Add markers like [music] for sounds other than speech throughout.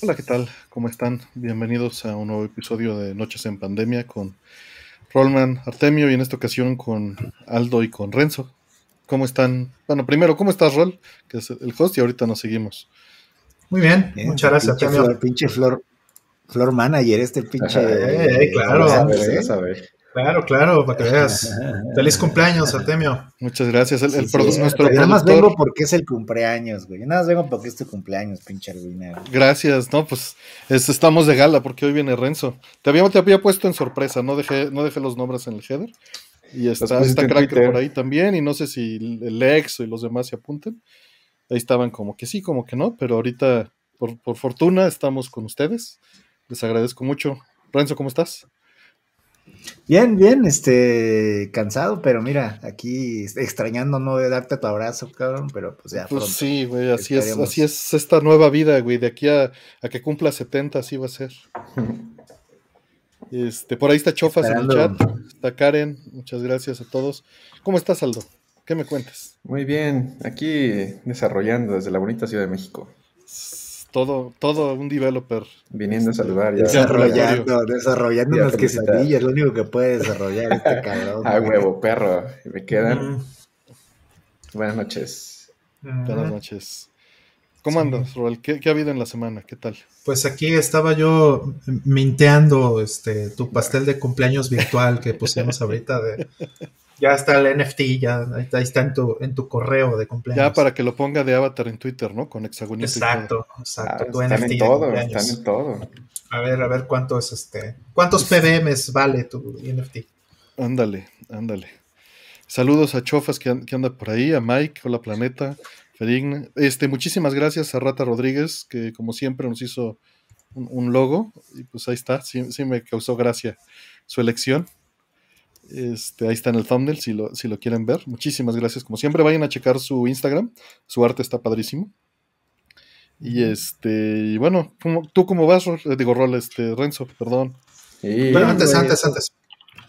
Hola, ¿qué tal? ¿Cómo están? Bienvenidos a un nuevo episodio de Noches en Pandemia con Rollman Artemio y en esta ocasión con Aldo y con Renzo. ¿Cómo están? Bueno, primero, ¿cómo estás, Rol? Que es el host y ahorita nos seguimos. Muy bien, muchas gracias. Pinche flor, pinche flor, flor manager, este pinche. Eh, claro, claro, claro, para que veas. [laughs] Feliz cumpleaños, Artemio. Muchas gracias. El, el Sí, produ- sí, nuestro nada más vengo porque es el cumpleaños, güey. Yo nada más vengo porque es tu cumpleaños, pinche arruinado. Gracias, no, pues es- estamos de gala porque hoy viene Renzo. Te había, te había puesto en sorpresa, no dejé, no dejé los nombres en el header. Y está, está Cracker Twitter. por ahí también, y no sé si el ex y los demás se apunten. Ahí estaban como que sí, como que no, pero ahorita, por, por fortuna, estamos con ustedes. Les agradezco mucho. Renzo, ¿cómo estás? Bien, bien, este, cansado, pero mira, aquí extrañando no de darte tu abrazo, cabrón, pero pues ya Pues pronto. sí, güey, así es, así es esta nueva vida, güey, de aquí a, a que cumpla 70, así va a ser. [laughs] Este, por ahí está Chofas en el chat, está Karen, muchas gracias a todos. ¿Cómo estás, Aldo? ¿Qué me cuentas? Muy bien, aquí desarrollando desde la bonita Ciudad de México, Todo, todo un developer. viniendo a saludar ya. Desarrollando, desarrollando Ya, unas quesadillas, lo único que puede desarrollar este [laughs] cabrón. Ah, huevo, perro. Me quedan. Mm, Buenas noches. mm. Buenas noches. ¿Cómo Sí. andas, Roel? ¿Qué, qué ha habido en la semana? ¿Qué tal? Pues aquí estaba yo minteando este tu pastel de cumpleaños virtual que pusimos ahorita de ya está el NFT, ya ahí está en tu, en tu correo de cumpleaños. Ya para que lo ponga de avatar en Twitter, ¿no? Con hexagonito. y todo. Exacto, Ah, exacto. tu están NFT en todo, están en todo. A ver, a ver cuánto es este. ¿Cuántos PBMs vale tu NFT? Ándale, ándale. Saludos a Chofas que, que anda por ahí, a Mike, hola Planeta, Ferigna. Este, muchísimas gracias a Rata Rodríguez, que como siempre nos hizo un, un logo. Y pues ahí está, sí, sí me causó gracia su elección. Este, ahí está en el thumbnail si lo, si lo quieren ver. Muchísimas gracias. Como siempre, vayan a checar su Instagram. Su arte está padrísimo. Y este, y bueno, ¿cómo- ¿tú cómo vas? Eh, Digo, Rol, este, Renzo, perdón. Y Pero antes, güey, antes, antes.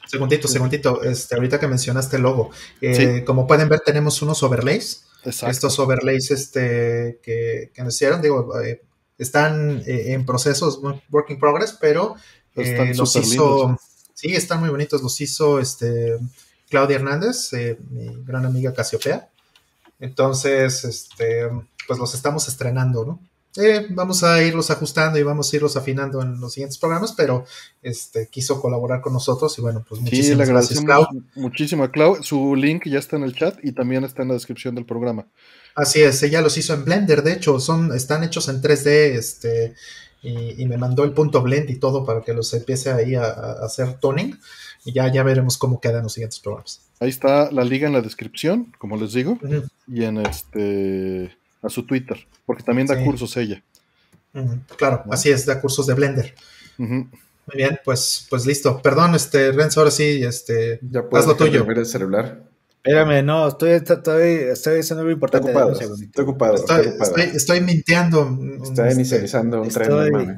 Segundito, segundito. Este, ahorita que mencionaste el logo. eh, Sí. Como pueden ver, tenemos unos overlays. Exacto. Estos overlays este, que, que nos hicieron, digo, eh, están eh, en procesos, work in progress, pero eh, los hizo, lindos. Sí, están muy bonitos, los hizo este, Claudia Hernández, eh, mi gran amiga Casiopea. Entonces, este, pues los estamos estrenando, ¿no? Eh, vamos a irlos ajustando y vamos a irlos afinando en los siguientes programas, pero este, quiso colaborar con nosotros y bueno, pues Sí, le muchísimas gracias, Clau. muchísimo a Clau. Su link ya está en el chat y también está en la descripción del programa. Así es, ella los hizo en Blender, de hecho, son, están hechos en 3D, este, y, y me mandó el punto blend y todo para que los empiece ahí a, a hacer toning, y ya, ya veremos cómo quedan los siguientes programas. Ahí está la liga en la descripción, como les digo, y en este a su Twitter, porque también da Sí. cursos ella. Claro, así es, da cursos de Blender. Muy bien, pues, pues listo. Perdón, este, Renzo, ahora sí, este, ya puedes haz lo tuyo. ver el celular. Espérame, no, estoy, estoy, estoy haciendo algo Está importante. ocupado, está ocupado, está Estoy, ocupado. estoy, estoy mintiendo. un- Está este, inicializando un tren, estoy- no mames.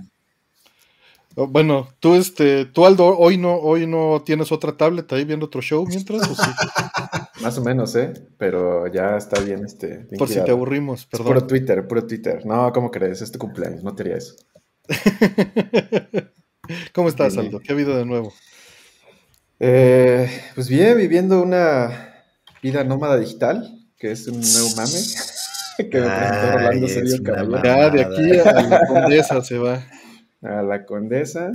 Oh, Bueno, tú, este, tú Aldo, hoy no, hoy no tienes otra tablet ahí viendo otro show mientras, o sí? [laughs] Más o menos, ¿eh? Pero ya está bien, este. bien por si te aburrimos, Es puro perdón. Twitter, puro Twitter. No, ¿cómo crees? Es tu cumpleaños, no te haría eso. [laughs] ¿Cómo estás. Aldo? ¿Qué ha habido de nuevo? Eh, pues bien, viviendo una vida nómada digital, que es un nuevo mame. [laughs] que me presentó Rolando una Caballero. Ya de aquí a la [laughs] condesa se va. A la condesa.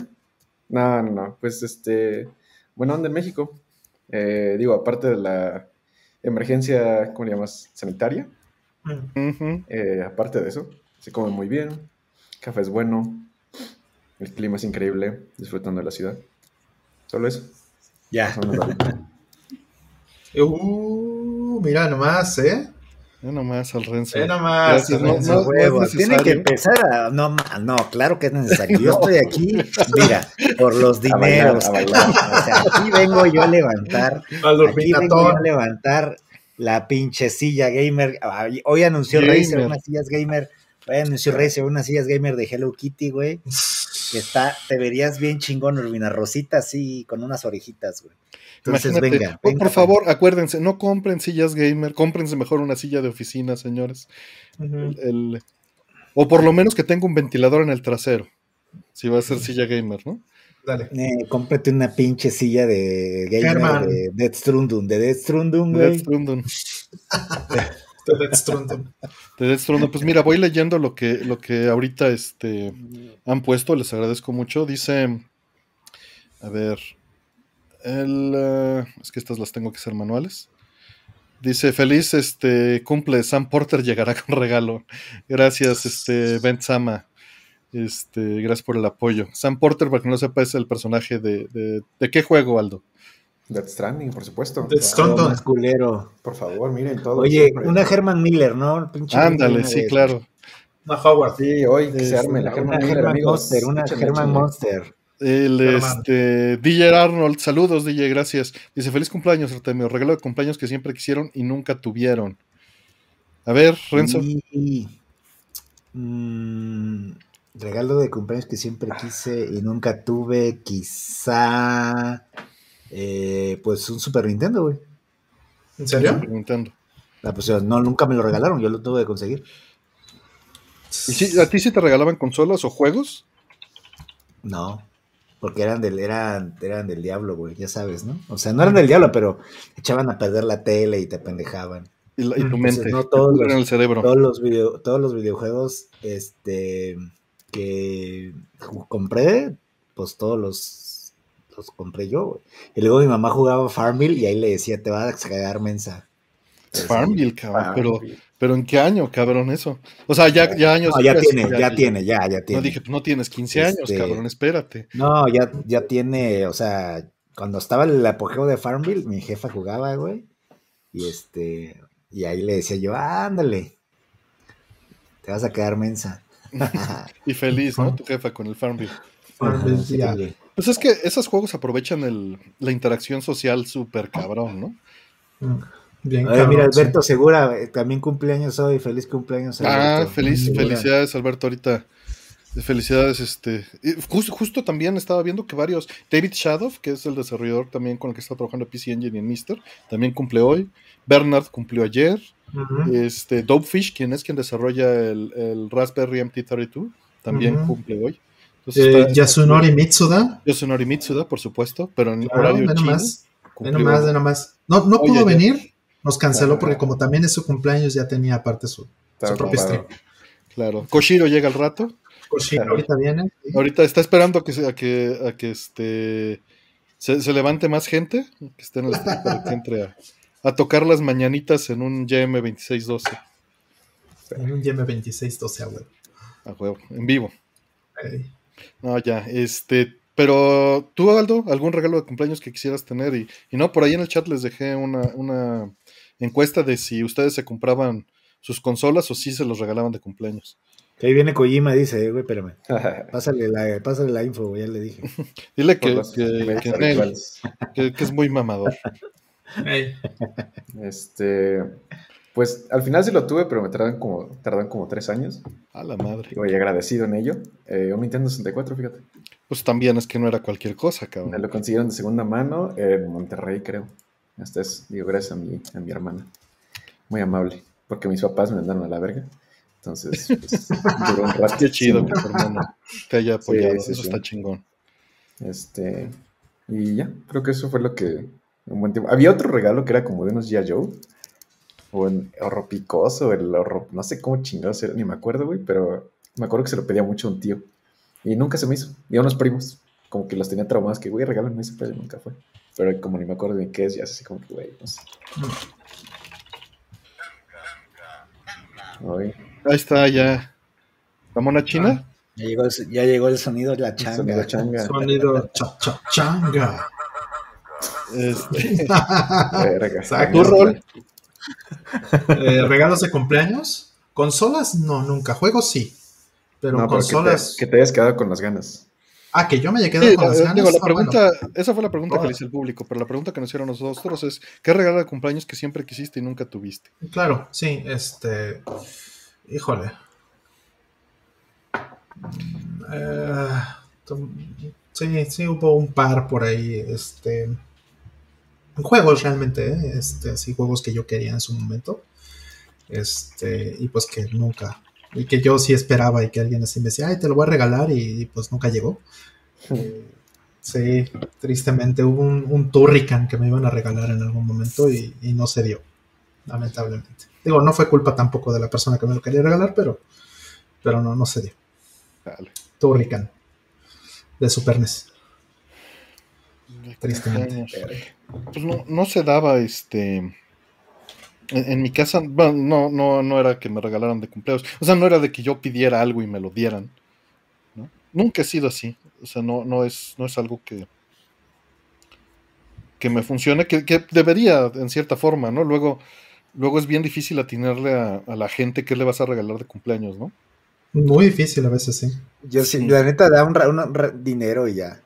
No, no, no. Pues este. Bueno, onda en México. Eh, digo, aparte de la emergencia, ¿cómo le llamas? Sanitaria. eh, aparte de eso, se come muy bien. Café es bueno. El clima es increíble. Disfrutando de la ciudad. Solo eso. Ya. Uh, mira nomás, ¿eh? Ya nomás al Renzo. Ve nomás. Gracias, no- Renzo. no- no es Huevo, necesario. Tiene que empezar a. No, no, claro que es necesario. Yo estoy aquí, mira, por los A bailar, dineros. a bailar. O sea, aquí vengo yo a levantar. Al Aquí vengo yo a levantar la pinche silla gamer. Hoy anunció Gamer. Razer unas sillas gamer. Hoy anunció Razer unas sillas gamer de Hello Kitty, güey. Que está, te verías bien chingón, Urbina Rosita, así, con unas orejitas, güey. Entonces, Imagínate, venga, por, venga, por favor, acuérdense, no compren sillas gamer, cómprense mejor una silla de oficina, señores. El, O por lo menos que tenga un ventilador en el trasero. Si va a ser silla gamer, ¿no? Dale. Eh, cómprate una pinche silla de gamer de Death Stranding, de Death Death güey. De Death Stranding. De Death Stranding. Pues mira, voy leyendo lo que, lo que ahorita este, han puesto, les agradezco mucho. Dice, a ver, el, eh, es que estas las tengo que ser manuales. Dice, feliz este cumple, Sam Porter llegará con regalo. Gracias, este, Ben Sama. Este, gracias por el apoyo. Sam Porter, para que no sepa, es el personaje de, de, ¿de qué juego, Aldo? Death Stranding, por supuesto. Death Stranding. culero. Por favor, miren todo. Oye, siempre. una Herman Miller, ¿no? Pinche Ándale, sí, de- claro. Una Howard. Sí, hoy que se Este, arme la Una Herman Miller, Herman amigos. Monster, una Herman. Monster. El Hermano. este, DJ Arnold, saludos DJ, gracias. Dice, feliz cumpleaños, Artemio, regalo de cumpleaños que siempre quisieron y nunca tuvieron. A ver, Renzo. Y- mm, regalo de cumpleaños que siempre quise y nunca tuve, quizá. eh, pues un Super Nintendo, güey. ¿En serio? Super Nintendo. Ah, pues, no, nunca me lo regalaron, yo lo tuve que conseguir. ¿Y si, a ti sí te regalaban consolas o juegos? No, porque eran del, eran, eran del diablo, güey, ya sabes, ¿no? O sea, no eran del diablo, pero echaban a perder la tele y te pendejaban. Y, la- y tu mente. entonces no todos los- el cerebro. Todos los video, todos los videojuegos, este, que compré, pues todos los, los compré yo, güey. Y luego mi mamá jugaba Farmville y ahí le decía, te vas a cagar mensa. Farmville, cabrón. Farmville. pero ¿en qué año, cabrón, eso? O sea, ya, ya años. No, ya después, tiene, ya tiene, ya, ya tiene. No dije, no tienes 15 años, Este- cabrón, espérate. No, ya, ya tiene, o sea, cuando estaba el apogeo de Farmville, mi jefa jugaba, güey. Y este, y ahí le decía yo, ándale, te vas a quedar mensa. [laughs] Y feliz, ¿no? Tu jefa con el Farmville. Farmville, Sí. Pues es que esos juegos aprovechan el, la interacción social súper cabrón, ¿no? Mm, Bien, Oye, mira. Alberto Segura, eh, también cumpleaños hoy, feliz cumpleaños. Ah, Alberto. feliz, Segura. felicidades, Alberto, ahorita. Felicidades, este. Justo, justo también estaba viendo que varios. David Shadow, que es el desarrollador también con el que está trabajando PC Engine y en Mister, también cumple hoy. Bernard cumplió ayer. Este, Dopefish, quien es quien desarrolla el, el Raspberry MT32, también Ujú. cumple hoy. Entonces Eh, está- Yasunori Mitsuda. Yosunori Mitsuda, por supuesto, pero en Claro, horario chino. Ve cumplió- nomás, nomás. No, no Oye, pudo ya. venir. Nos canceló porque como también es su cumpleaños, ya tenía aparte su, Está su propio ocupado. stream. Claro. Koshiro llega al rato. Koshiro Claro. ahorita viene. sí. Ahorita está esperando a que, a que, a que este, se, se levante más gente, que esté en el stream para que entre a, a tocar las mañanitas en un YM2612. En un YM2612 a huevo. A huevo, en vivo. No, ya, este, pero tú, Aldo, algún regalo de cumpleaños que quisieras tener y, y no, por ahí en el chat les dejé una, una encuesta de si ustedes se compraban sus consolas o si se los regalaban de cumpleaños. Que ahí viene Kojima, dice, eh, güey, espérame. [laughs] Pásale la, pásale la info, güey, ya le dije. [laughs] Dile que, los que- medios que- habituales. [laughs] que- que es muy mamador. Este, pues al final sí lo tuve, pero me tardan como, tardan como tres años. A la madre. Y agradecido en ello. Eh, un Nintendo 64, fíjate. Pues también es que no era cualquier cosa, Me cabrón. lo consiguieron de segunda mano en Monterrey, creo. Hasta es, digo, gracias a mi, a mi hermana. Muy amable. Porque mis papás me mandaron a la verga. Entonces, pues, [laughs] duró un rato. Qué chido que tu te haya apoyado. sí, Eso sí. está chingón. Este, y ya, creo que eso fue lo que. Un buen tiempo. Había otro regalo que era como de unos G.I. Joe. O el horro picoso, el horro. No sé cómo chingados era, ni me acuerdo, güey. Pero me acuerdo que se lo pedía mucho a un tío. Y nunca se me hizo. Y a unos primos. Como que los tenía traumados. Que, güey, regálame ese pedo. y Nunca fue. Pero como ni me acuerdo ni qué es, ya es así como que, güey, no sé. Ay, Ahí está ya. ¿La mona china? Ya llegó, el- ya llegó el sonido de la sonido changa. changa. Sonido cha cha changa. Este. [laughs] [laughs] ¿Tu rol? Eh, ¿Regalos de cumpleaños? ¿Consolas? No, nunca. Juegos sí. Pero No, pero que te- consolas. que te hayas quedado con las ganas. Ah, que yo me quedado Sí, con las eh, ganas. digo, la bueno. pregunta, esa fue la pregunta que le hice al público, pero la pregunta que nos hicieron nosotros es, ¿qué regalo de cumpleaños que siempre quisiste y nunca tuviste? Claro, sí, este. Híjole. Eh, sí, sí, hubo un par por ahí. Este. Juegos realmente, ¿eh? este, sí, juegos que yo quería en su momento. Este, y pues que nunca, y que yo sí esperaba y que alguien así me decía, ay, te lo voy a regalar y, pues nunca llegó. Sí, tristemente hubo un, un Turrican que me iban a regalar en algún momento y, y no se dio, lamentablemente. Digo, no fue culpa tampoco de la persona que me lo quería regalar, pero, pero no, no se dio. Dale. Turrican de Super NES. Tristemente. Pues no, no se daba este. En, en mi casa, bueno, no, no, no era que me regalaran de cumpleaños. O sea, no era de que yo pidiera algo y me lo dieran. ¿no? Nunca he sido así. O sea, no, no, es, no es algo que, que me funcione, que, que debería en cierta forma, ¿no? Luego, luego es bien difícil atinarle a, a la gente qué le vas a regalar de cumpleaños, ¿no? Muy difícil a veces, sí. Yo sí, Sí. la neta da un, dinero y ya.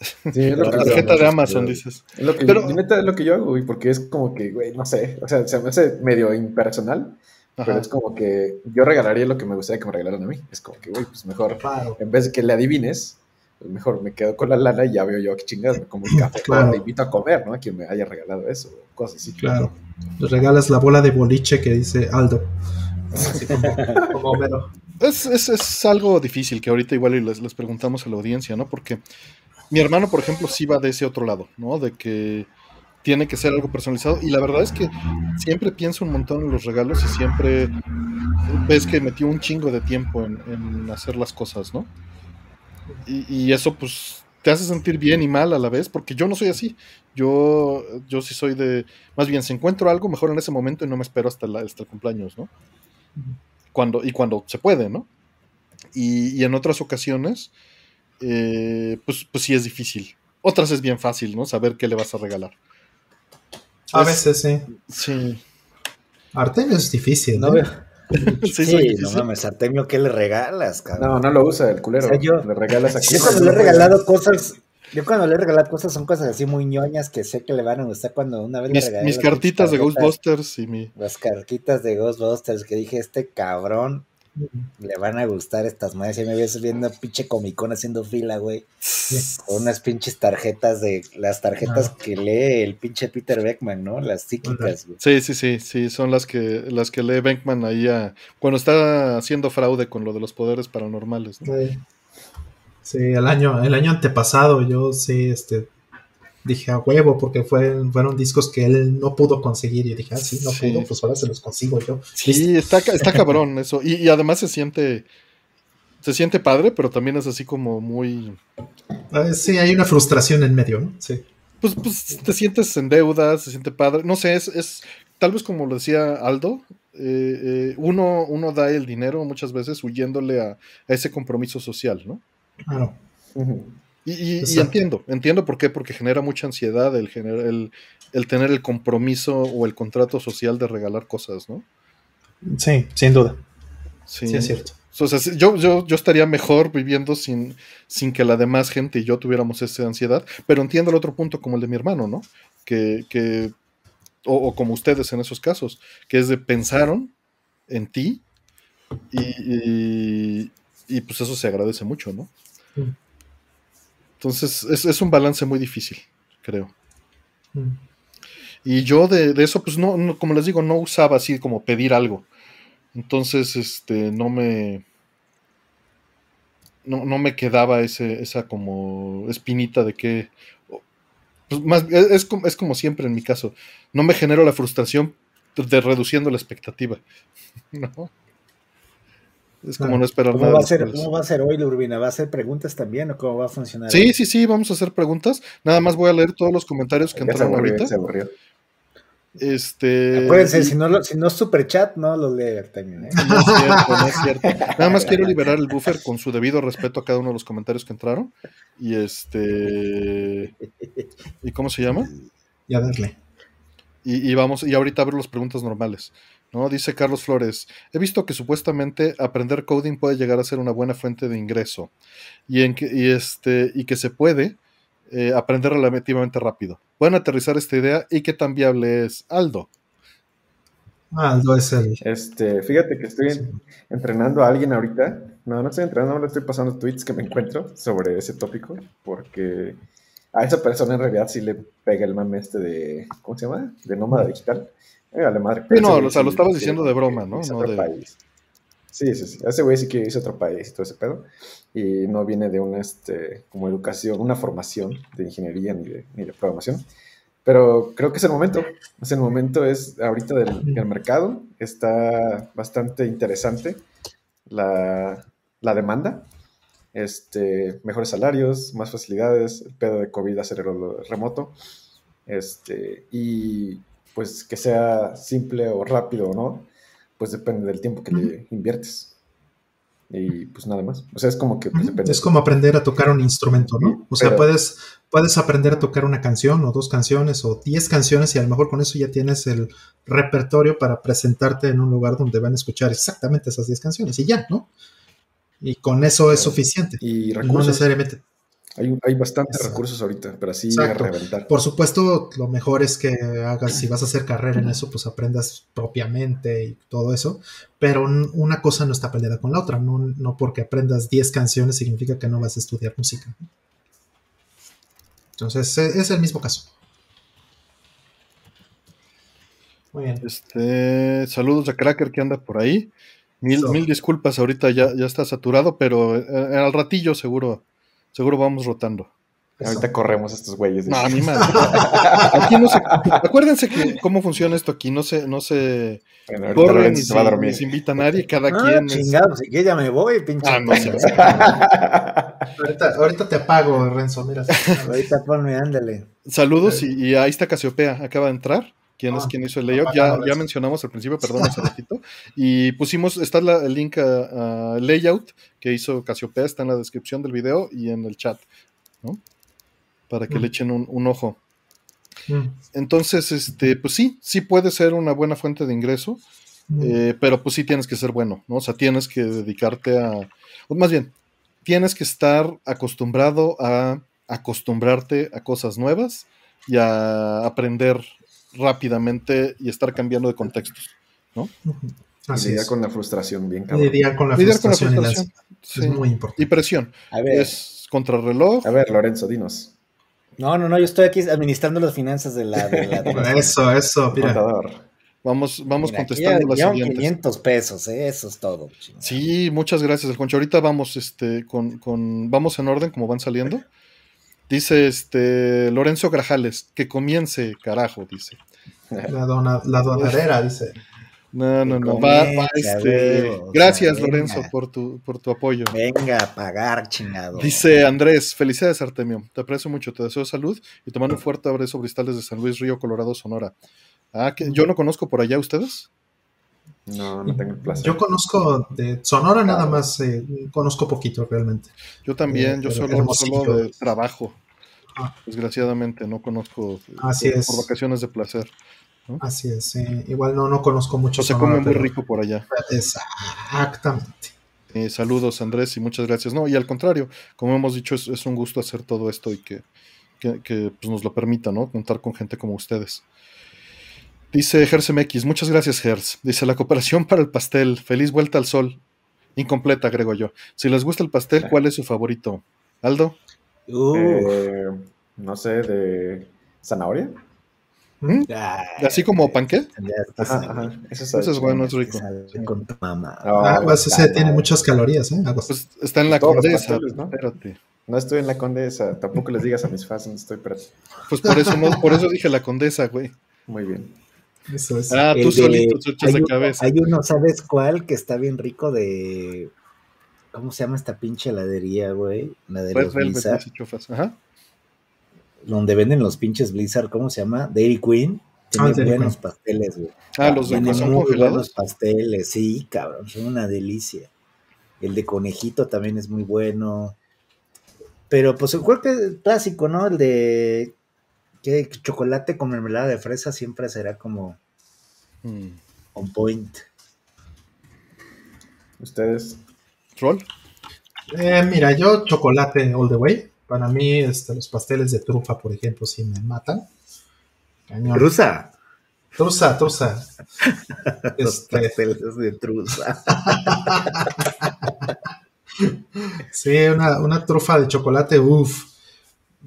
Sí, es lo La que tarjeta de Amazon, dices. Es lo que, Pero- yo, neta, es lo que yo hago, güey, porque es como que, güey, no sé, o sea, se me hace medio impersonal, pero Ajá. es como que yo regalaría lo que me gustaría que me regalaran a mí. Es como que, güey, pues mejor, Claro. en vez de que le adivines, pues mejor me quedo con la lana y ya veo yo qué chingados, me como un café, Claro. te invito a comer, ¿no? A quien me haya regalado eso, cosas así. Claro. Le regalas la bola de boliche que dice Aldo. Así como, como Homero. Es, es, es algo difícil que ahorita igual y les, les preguntamos a la audiencia, ¿no? Porque mi hermano, por ejemplo, sí va de ese otro lado, ¿no? De que tiene que ser algo personalizado. Y la verdad es que siempre pienso un montón en los regalos y siempre ves que metió un chingo de tiempo en, en hacer las cosas, ¿no? Y, y eso pues te hace sentir bien y mal a la vez, porque yo no soy así. Yo, yo sí soy de, más bien, si encuentro algo mejor en ese momento y no me espero hasta, la- hasta el cumpleaños, ¿no? Cuando, y cuando se puede, ¿no? Y, y en otras ocasiones, eh, pues, pues sí es difícil. Otras es bien fácil, ¿no? Saber qué le vas a regalar. A Es- veces sí. Sí. Artemio es difícil, No veo. [laughs] Sí, Sí, no mames, Artemio, ¿qué le regalas, cabrón? No, no lo usa el culero. O sea, yo- le regalas a Yo cuando le he regalado cosas, yo cuando le he regalado cosas son cosas así muy ñoñas que sé que le van a gustar cuando una vez le mis, regalé mis cartitas de Ghostbusters y mi... Las cartitas de Ghostbusters que dije, este cabrón le van a gustar estas madres. Y me ves viendo pinche comicón haciendo fila, güey. [laughs] Con unas pinches tarjetas de, las tarjetas Ah. que lee el pinche Peter Beckman, ¿no? Las psíquicas, güey. Sí, sí, sí, sí, son las que, las que lee Benkman ahí a- cuando está haciendo fraude con lo de los poderes paranormales. ¿no? Sí. Sí, el año, el año antepasado yo sí, este, dije a huevo, porque fue, fueron discos que él no pudo conseguir. Y dije, ah, sí, no Sí. pudo, pues ahora se los consigo yo. Sí, está, está cabrón eso. Y, y además se siente, se siente padre, pero también es así como muy... Ah, sí, hay una frustración en medio, ¿no? Sí. Pues, pues te sientes en deuda, se siente padre. No sé, es, es tal vez como lo decía Aldo, eh, eh, uno, uno da el dinero muchas veces huyéndole a, a ese compromiso social, ¿no? Claro. Ujú. Y, y- y Exacto. entiendo, entiendo por qué, porque genera mucha ansiedad el, gener- el, el tener el compromiso o el contrato social de regalar cosas, ¿no? Sí, sin duda. Sí, Sí, es cierto. O sea, sí, yo, yo, yo estaría mejor viviendo sin, sin que la demás gente y yo tuviéramos esa ansiedad, pero entiendo el otro punto como el de mi hermano, ¿no? Que, que o, o como ustedes en esos casos, que es de pensaron en ti y, pues eso se agradece mucho, ¿no? Mm. Entonces es, es un balance muy difícil, creo. Mm. Y yo de, de eso, pues no, no, como les digo, no usaba así como pedir algo. Entonces, este, no me. No, no me quedaba ese, esa como espinita de que. Pues más, es, es como, es como siempre en mi caso. No me genero la frustración de reduciendo la expectativa. [laughs] ¿No? Es como Claro. no esperar ¿Cómo nada. va, a ser, ¿Cómo va a ser hoy, Lurbina? ¿Va a hacer preguntas también o cómo va a funcionar? Sí, hoy? sí, sí, vamos a hacer preguntas. Nada más voy a leer todos los comentarios que Ya se entraron aburrió, ahorita. se aburrió. Este. Acuérdense, y- si no, lo- si no es super chat, no lo lee Artemio, ¿eh? No es cierto, no es cierto. [laughs] Nada más quiero liberar el buffer con su debido respeto a cada uno de los comentarios que entraron. Y este. ¿Y cómo se llama? Y a darle. Y, y vamos, y ahorita abro las preguntas normales. ¿No? Dice Carlos Flores, he visto que supuestamente aprender coding puede llegar a ser una buena fuente de ingreso. Y, en que, y, este, y que se puede eh, aprender relativamente rápido. Pueden aterrizar esta idea y qué tan viable es Aldo. Ah, Aldo es el. Este, fíjate que estoy en- entrenando a alguien ahorita. No, no estoy entrenando, ahora estoy pasando tweets que me encuentro sobre ese tópico, porque a esa persona en realidad sí le pega el mame este de, ¿cómo se llama? De nómada digital. Eh, vale madre. Sí, no, o sea, lo estabas diciendo de broma, ¿no? otro de- país. Sí, sí, sí. Ese güey sí que hizo otro país y todo ese pedo. Y no viene de una, este, como educación, una formación de ingeniería ni de, ni de programación. Pero creo que es el momento. Es el momento, es ahorita del, del mercado. Está bastante interesante la, la demanda. Este, mejores salarios, más facilidades, el pedo de COVID hacerlo remoto. Este, y pues que sea simple o rápido o no, pues depende del tiempo que le inviertes. Y pues nada más. O sea, es como que pues, depende. Es como aprender a tocar un instrumento, ¿no? O sea, Pero- puedes, puedes aprender a tocar una canción o dos canciones o diez canciones y a lo mejor con eso ya tienes el repertorio para presentarte en un lugar donde van a escuchar exactamente esas diez canciones y ya, ¿no? Y con eso es suficiente. Y No recursos. necesariamente. Hay, hay bastantes Exacto. recursos ahorita, pero así a reventar. Por supuesto, lo mejor es que hagas, si vas a hacer carrera en eso, pues aprendas propiamente y todo eso, pero un- una cosa no está peleada con la otra, no, no porque aprendas 10 canciones significa que no vas a estudiar música. Entonces, e- es el mismo caso. Muy bien. Este, saludos a Cracker que anda por ahí. Mil, mil disculpas, ahorita ya, ya está saturado, pero eh, al ratillo seguro, seguro vamos rotando. Ahorita corremos a estos güeyes. No, ni más. [laughs] Aquí no se, acuérdense que cómo funciona esto aquí, no se, no se Bueno, corre ni se, va a ni dormir. se invita a nadie, cada Ah, quien es- chingado, sí que ya me voy, pinche. Ah, no [laughs] Ahorita, ahorita te apago, Renzo, mira. [laughs] Ahorita ponme, ándale. Saludos y, y ahí está Casiopea, acaba de entrar. ¿Quién es Ah, quien hizo el layout? Ya, ya mencionamos al principio, [laughs] perdón, hace ratito. Y pusimos, está la- el link a, a layout que hizo Casiopea, está en la descripción del video y en el chat, ¿no? Para que Mm. le echen un, un ojo. Mm, Entonces, este, pues sí, sí puede ser una buena fuente de ingreso, mm. eh, pero pues sí tienes que ser bueno, ¿no? O sea, tienes que dedicarte a, o más bien, tienes que estar acostumbrado a acostumbrarte a cosas nuevas y a aprender rápidamente y estar cambiando de contextos. Y Así lidiar es. con la frustración bien cabrón. Lidiar con la Lidiar con la frustración frustración. sí. Es muy importante. Y presión. A ver. Es contrarreloj. A ver, Lorenzo, dinos. No, no, no, yo estoy aquí administrando las finanzas de la. De la, de la- [laughs] Eso, eso, mira. Contador. Vamos, vamos Mira, contestando las siguientes. 500 pesos, ¿eh? eso es todo. chingada. Sí, muchas gracias, El Concho. Ahorita vamos, este, con, con, vamos en orden como van saliendo. Dice este Lorenzo Grajales, que comience, carajo, dice. La, dona, la donadera, dice. No, no, no. Va, va, este, gracias, venga. Lorenzo, por tu, por tu apoyo. Venga a pagar, chingado. Dice Andrés, felicidades Artemio, te aprecio mucho, te deseo salud y te mando un fuerte abrazo Bristales de San Luis, Río Colorado, Sonora. Ah, que yo no conozco por allá ustedes. No, no tengo el placer. Yo conozco de Sonora nada más, eh, conozco poquito realmente. Yo también, Eh, yo solo, de trabajo. Ah. Desgraciadamente, no conozco Así por, es. por vacaciones de placer. Así es, eh, igual no, no conozco mucho O se come muy pero- rico por allá. Exactamente. Eh, saludos Andrés y muchas gracias. No, y al contrario, como hemos dicho, es, es un gusto hacer todo esto y que, que- que, pues, nos lo permita, ¿no? Contar con gente como ustedes. Dice Gers MX, muchas gracias Gers. Dice la cooperación para el pastel, feliz vuelta al sol. Incompleta, agrego yo. Si les gusta el pastel, ¿cuál es su favorito? Aldo, Uh, Eh, no sé, de zanahoria. ¿Mm? ay, así como panqué. Ajá, ajá. Eso es, bueno, es rico. Con tu mamá. Ah, pues ese tiene muchas calorías, ¿eh? Pues está en la condesa. pasteles, ¿no? Espérate. No estoy en la condesa. Tampoco les digas a mis fans estoy, pero Pues por eso no, por eso dije la condesa, güey. muy bien. Eso es. Ah, tú de- solito hay de cabeza. Hay uno, ¿sabes cuál? Que está bien rico de. ¿Cómo se llama esta pinche heladería, güey? La de Red los Blizzard. Ajá. Donde venden los pinches Blizzard, ¿cómo se llama? Dairy Queen. Tiene Ah, buenos Queen. pasteles, güey. Ah, los de son muy congelados. buenos pasteles, sí, cabrón, son una delicia. El de conejito también es muy bueno. Pero pues creo que el clásico, ¿no? El de que chocolate con mermelada de fresa siempre será como Mm. on point. Ustedes. ¿Rol? Eh, mira, yo chocolate all the way. Para mí, este, los pasteles de trufa, por ejemplo, sí me matan. Cañón. Truza. Truza, truza. [laughs] Los Este, pasteles de truza. [laughs] sí, una, una trufa de chocolate, uff.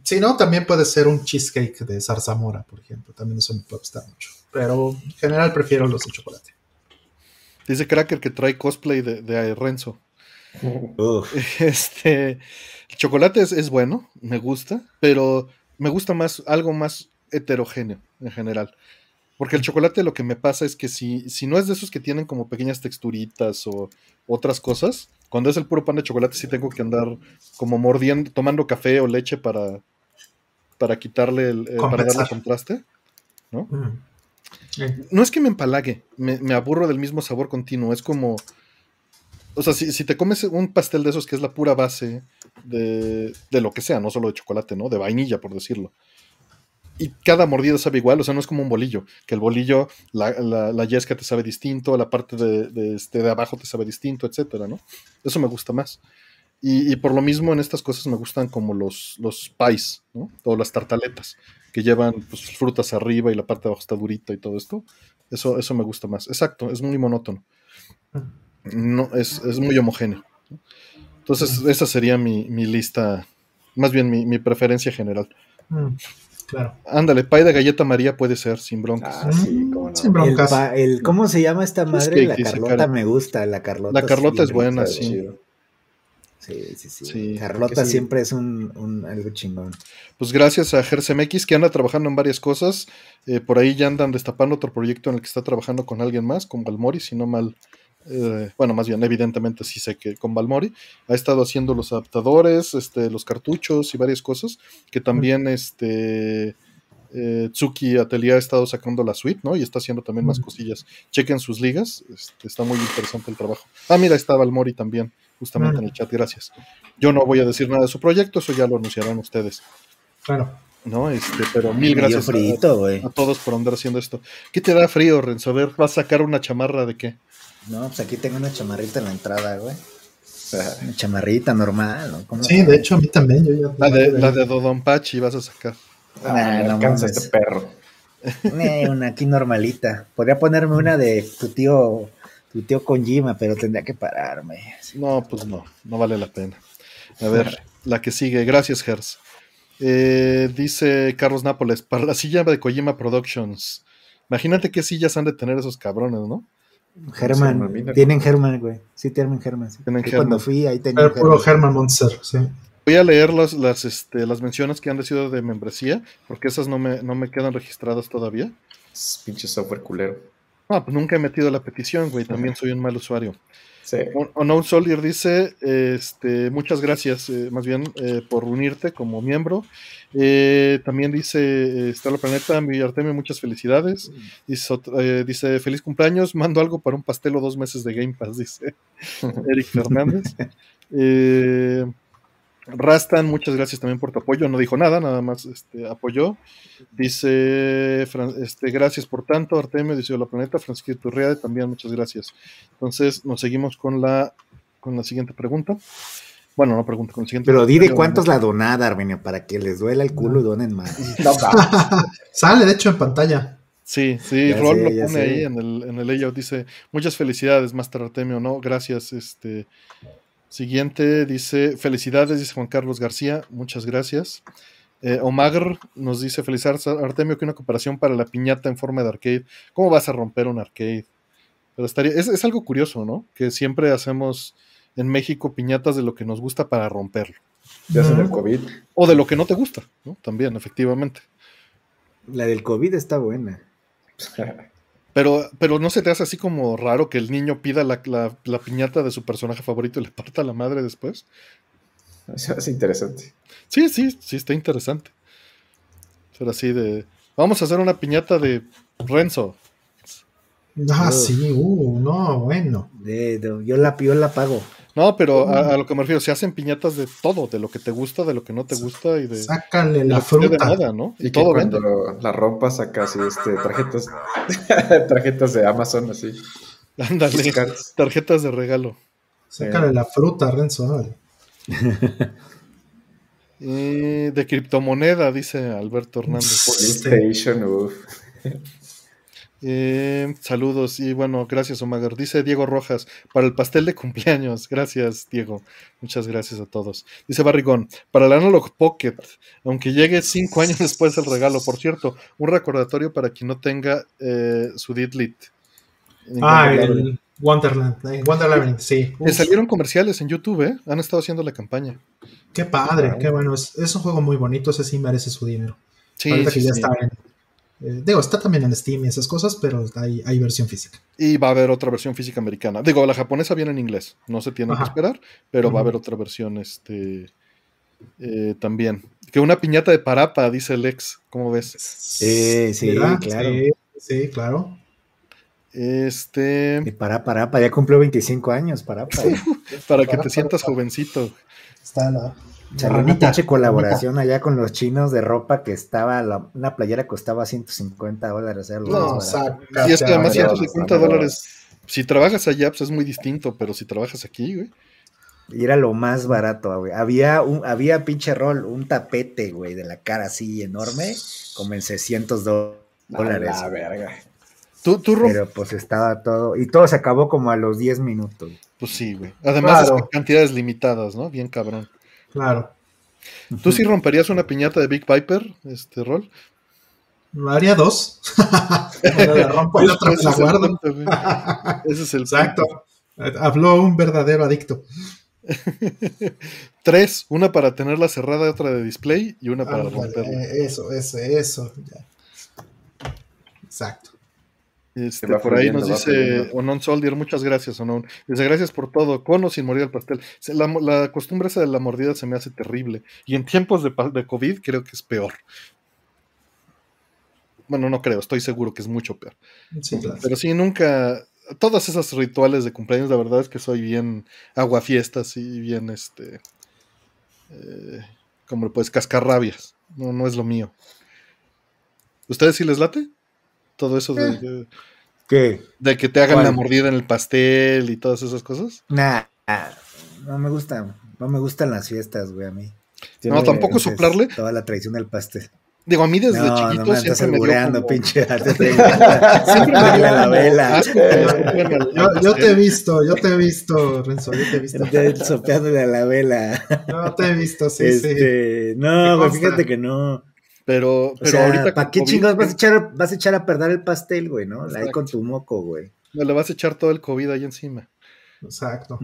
Si no, también puede ser un cheesecake de zarzamora, por ejemplo. También eso me puede gustar mucho. Pero en general prefiero los de chocolate. Dice Cracker que trae cosplay de, de Renzo. Uf, [laughs] Este, el chocolate es, es bueno, me gusta, pero me gusta más algo más heterogéneo en general. Porque el chocolate lo que me pasa es que si, si no es de esos que tienen como pequeñas texturitas o otras cosas, cuando es el puro pan de chocolate sí tengo que andar como mordiendo, tomando café o leche para, para quitarle el, eh, para darle contraste. ¿no? Mm. Eh, no es que me empalague, me, me aburro del mismo sabor continuo. Es como. O sea, si, si te comes un pastel de esos que es la pura base de, de lo que sea, no solo de chocolate, ¿no? De vainilla, por decirlo. Y cada mordida sabe igual, o sea, no es como un bolillo, que el bolillo, la, la, la yesca te sabe distinto, la parte de, de, este, de abajo te sabe distinto, etcétera, ¿no? Eso me gusta más. Y, y por lo mismo en estas cosas me gustan como los, los pies, ¿no? O las tartaletas, que llevan pues, frutas arriba y la parte de abajo está durita y todo esto. Eso, eso me gusta más. Exacto, es muy monótono. No, es, es muy homogéneo. Entonces, esa sería mi, mi lista, más bien mi, mi preferencia general. mm, Claro. Ándale, pie de galleta María puede ser, sin broncas. Ah, sí, cómo no. Sin el, broncas. pa- el- ¿Cómo se llama esta madre? la Carlota me gusta, la Carlota. La Carlota es buena, sí. chido. Sí, sí, sí. Sí, Carlota sí. siempre es un, un- algo chingón. Pues gracias a GerceMX que anda trabajando en varias cosas. Eh, por ahí ya andan destapando otro proyecto en el que está trabajando con alguien más, con Balmori, si no mal. eh, bueno, más bien, evidentemente sí sé que con Balmori. Ha estado haciendo los adaptadores, este, los cartuchos y varias cosas. Que también este. eh, Tsuki Atelier ha estado sacando la suite, ¿no? Y está haciendo también más cosillas. Chequen sus ligas, este, está muy interesante el trabajo. Ah, mira, está Balmori también, justamente Mm. en el chat, gracias. Yo no voy a decir nada de su proyecto, eso ya lo anunciarán ustedes. Claro. ¿no? Este, pero mil gracias a- frito, güey. a, todos por andar haciendo esto. ¿Qué te da frío, Renzo? A ver, ¿vas a sacar una chamarra de qué? No, pues aquí tengo una chamarrita en la entrada, güey. Una chamarrita normal, ¿no? ¿Cómo Sí, de hecho, a mí también. Yo ya La de, la de Dodon Pachi vas a sacar. Ah, Nah, no alcanza este perro. [laughs] Eh, una aquí normalita. Podría ponerme una de tu tío, tu tío Kojima, pero tendría que pararme. No, pues no, no vale la pena. A ver, la que sigue. Gracias, Gers. Eh, dice Carlos Nápoles, para la silla de Kojima Productions. Imagínate qué sillas han de tener esos cabrones, ¿no? Germán, tienen Germán, güey. Sí, tienen Germán. sí. Tienen. Cuando fui, ahí tenían Pero puro Germán. Herman Monster, sí. Voy a leer las, las, este, las menciones que han sido de membresía, porque esas no me, no me quedan registradas todavía. Es pinche software culero. Ah, pues nunca he metido la petición, güey. También soy un mal usuario. Sí. Unknown Soldier dice, este, muchas gracias, eh, más bien, eh, por unirte como miembro. Eh, también dice, eh, Estela Planeta, mi Artemio, muchas felicidades. Dice, dice, feliz cumpleaños, mando algo para un pastel o dos meses de Game Pass, dice [laughs] Eric Fernández. Rastan, muchas gracias también por tu apoyo. No dijo nada, nada más este, apoyó. Dice, Fran- este, gracias por tanto, Artemio, dice la planeta. Francisco Turriade, también muchas gracias. Entonces, nos seguimos con la, con la siguiente pregunta. Bueno, no pregunta, con la siguiente Pero di de cuánto es la donada, Armenio, para que les duela el culo y donen más. [laughs] No. [laughs] Sale, de hecho, en pantalla. Sí, sí, Ya Rol sé, lo pone sé. ahí en el, en el layout. Dice, muchas felicidades, Master Artemio, ¿no? Gracias. Este, siguiente dice, felicidades, dice Juan Carlos García, muchas gracias. Eh, Omagr nos dice, felicidades, Artemio, que una cooperación para la piñata en forma de arcade. ¿Cómo vas a romper un arcade? Pero estaría, es, es algo curioso, ¿no? Que siempre hacemos en México piñatas de lo que nos gusta para romperlo. Ya hacen el Ujú. COVID. O de lo que no te gusta, ¿no? También, efectivamente. La del COVID está buena. [laughs] Pero, pero no se te hace así como raro que el niño pida la, la- la piñata de su personaje favorito y le parta la madre después. Eso es interesante. Sí, sí, sí, está interesante. Ser así de. Vamos a hacer una piñata de Renzo. Ah, sí, uh, no, bueno. De- de- yo, la, yo la pago. No, pero a, a lo que me refiero, se hacen piñatas de todo, de lo que te gusta, de lo que no te gusta y de, Sácale la esté de fruta. moda, ¿no? Y, Y que todo cuando vende. la rompas sacas este, tarjetas, [laughs] tarjetas de Amazon así. Ándale, tarjetas de regalo. Sácale la fruta, Renzo. [laughs] Y de criptomoneda, dice Alberto Hernández. PlayStation, uf. Eh, saludos y bueno, gracias Omagar. Dice Diego Rojas, para el pastel de cumpleaños. Gracias, Diego. Muchas gracias a todos. Dice Barrigón, para el Analog Pocket, aunque llegue cinco años [laughs] después del regalo. Por cierto, un recordatorio para quien no tenga eh, su Didlit. Ah, el, Wonderland, eh, Wonderland, sí. Le Uf, salieron comerciales en YouTube, ¿eh? Han estado haciendo la campaña. qué padre, qué bueno. Es, es un juego muy bonito, ese sí merece su dinero. Sí, sí, que ya sí. está en. Eh, digo, está también en Steam y esas cosas, pero hay, hay versión física. Y va a haber otra versión física americana. Digo, la japonesa viene en inglés, no se tiene que esperar, pero va a haber otra versión este eh, también. Que una piñata de parapa, dice Lex, ¿cómo ves? Sí, sí, claro. Sí, sí, claro. Este, Y para, para, para, ya cumplió 25 años, para, para. [laughs] para que Para, te sientas para. jovencito. Está la. Salió una pinche colaboración allá con los chinos de ropa que estaba, la- una playera costaba 150 dólares. No, más barato. saca, Y es que además ya, 150 dólares, si trabajas allá, pues es muy distinto, pero si trabajas aquí, güey. Y era lo más barato, güey. Había un, había pinche rol, un tapete, güey, de la cara así enorme, como en 600 do- dólares. A la verga. Tú, tú Pero pues estaba todo, y todo se acabó como a los 10 minutos. pues sí, güey. Además, es Claro. que cantidades limitadas, ¿no? Bien cabrón. Claro. ¿Tú sí romperías una piñata de Big Piper, este rol? Haría dos. [laughs] La rompo y la otra me la guardo. Ese es el Exacto. punto. Habló un verdadero adicto. [laughs] Tres, una para tenerla cerrada, otra de display y una para romperla. eh, eso, eso, eso. ya. Exacto. Este, por ahí nos dice. Onon Soldier, muchas gracias, Onon. Dice, gracias por todo, con o sin morir al pastel. La, la costumbre esa de la mordida se me hace terrible. Y en tiempos de, de COVID creo que es peor. Bueno, no creo, estoy seguro que es mucho peor. Sí, claro. Pero sí, nunca... Todas esas rituales de cumpleaños, la verdad es que soy bien aguafiestas y bien, este... eh, como pues cascarrabias. No, no es lo mío. ¿Ustedes sí les late? Todo eso de- Eh. de ¿Qué? de que te hagan ¿Cuál? la mordida en el pastel y todas esas cosas. Nah, no me gustan, no me gustan las fiestas, güey, a mí. No, tampoco Entonces, soplarle. Toda la tradición del pastel. Digo, a mí desde no, no chiquito me estás siempre me dio como- pinche. [laughs] siempre me dio la vela. Yo, yo te he visto, yo te he visto, Renzo, yo te he visto. Sopeándole a la vela. Yo te he visto, sí, sí. este, Me no, güey, fíjate que no. Pero, O pero sea, ahorita ¿para qué COVID, chingados vas a echar, vas a echar a perder el pastel, güey, no? Ahí Exacto. con tu moco, güey. le vas a echar todo el COVID ahí encima. Exacto.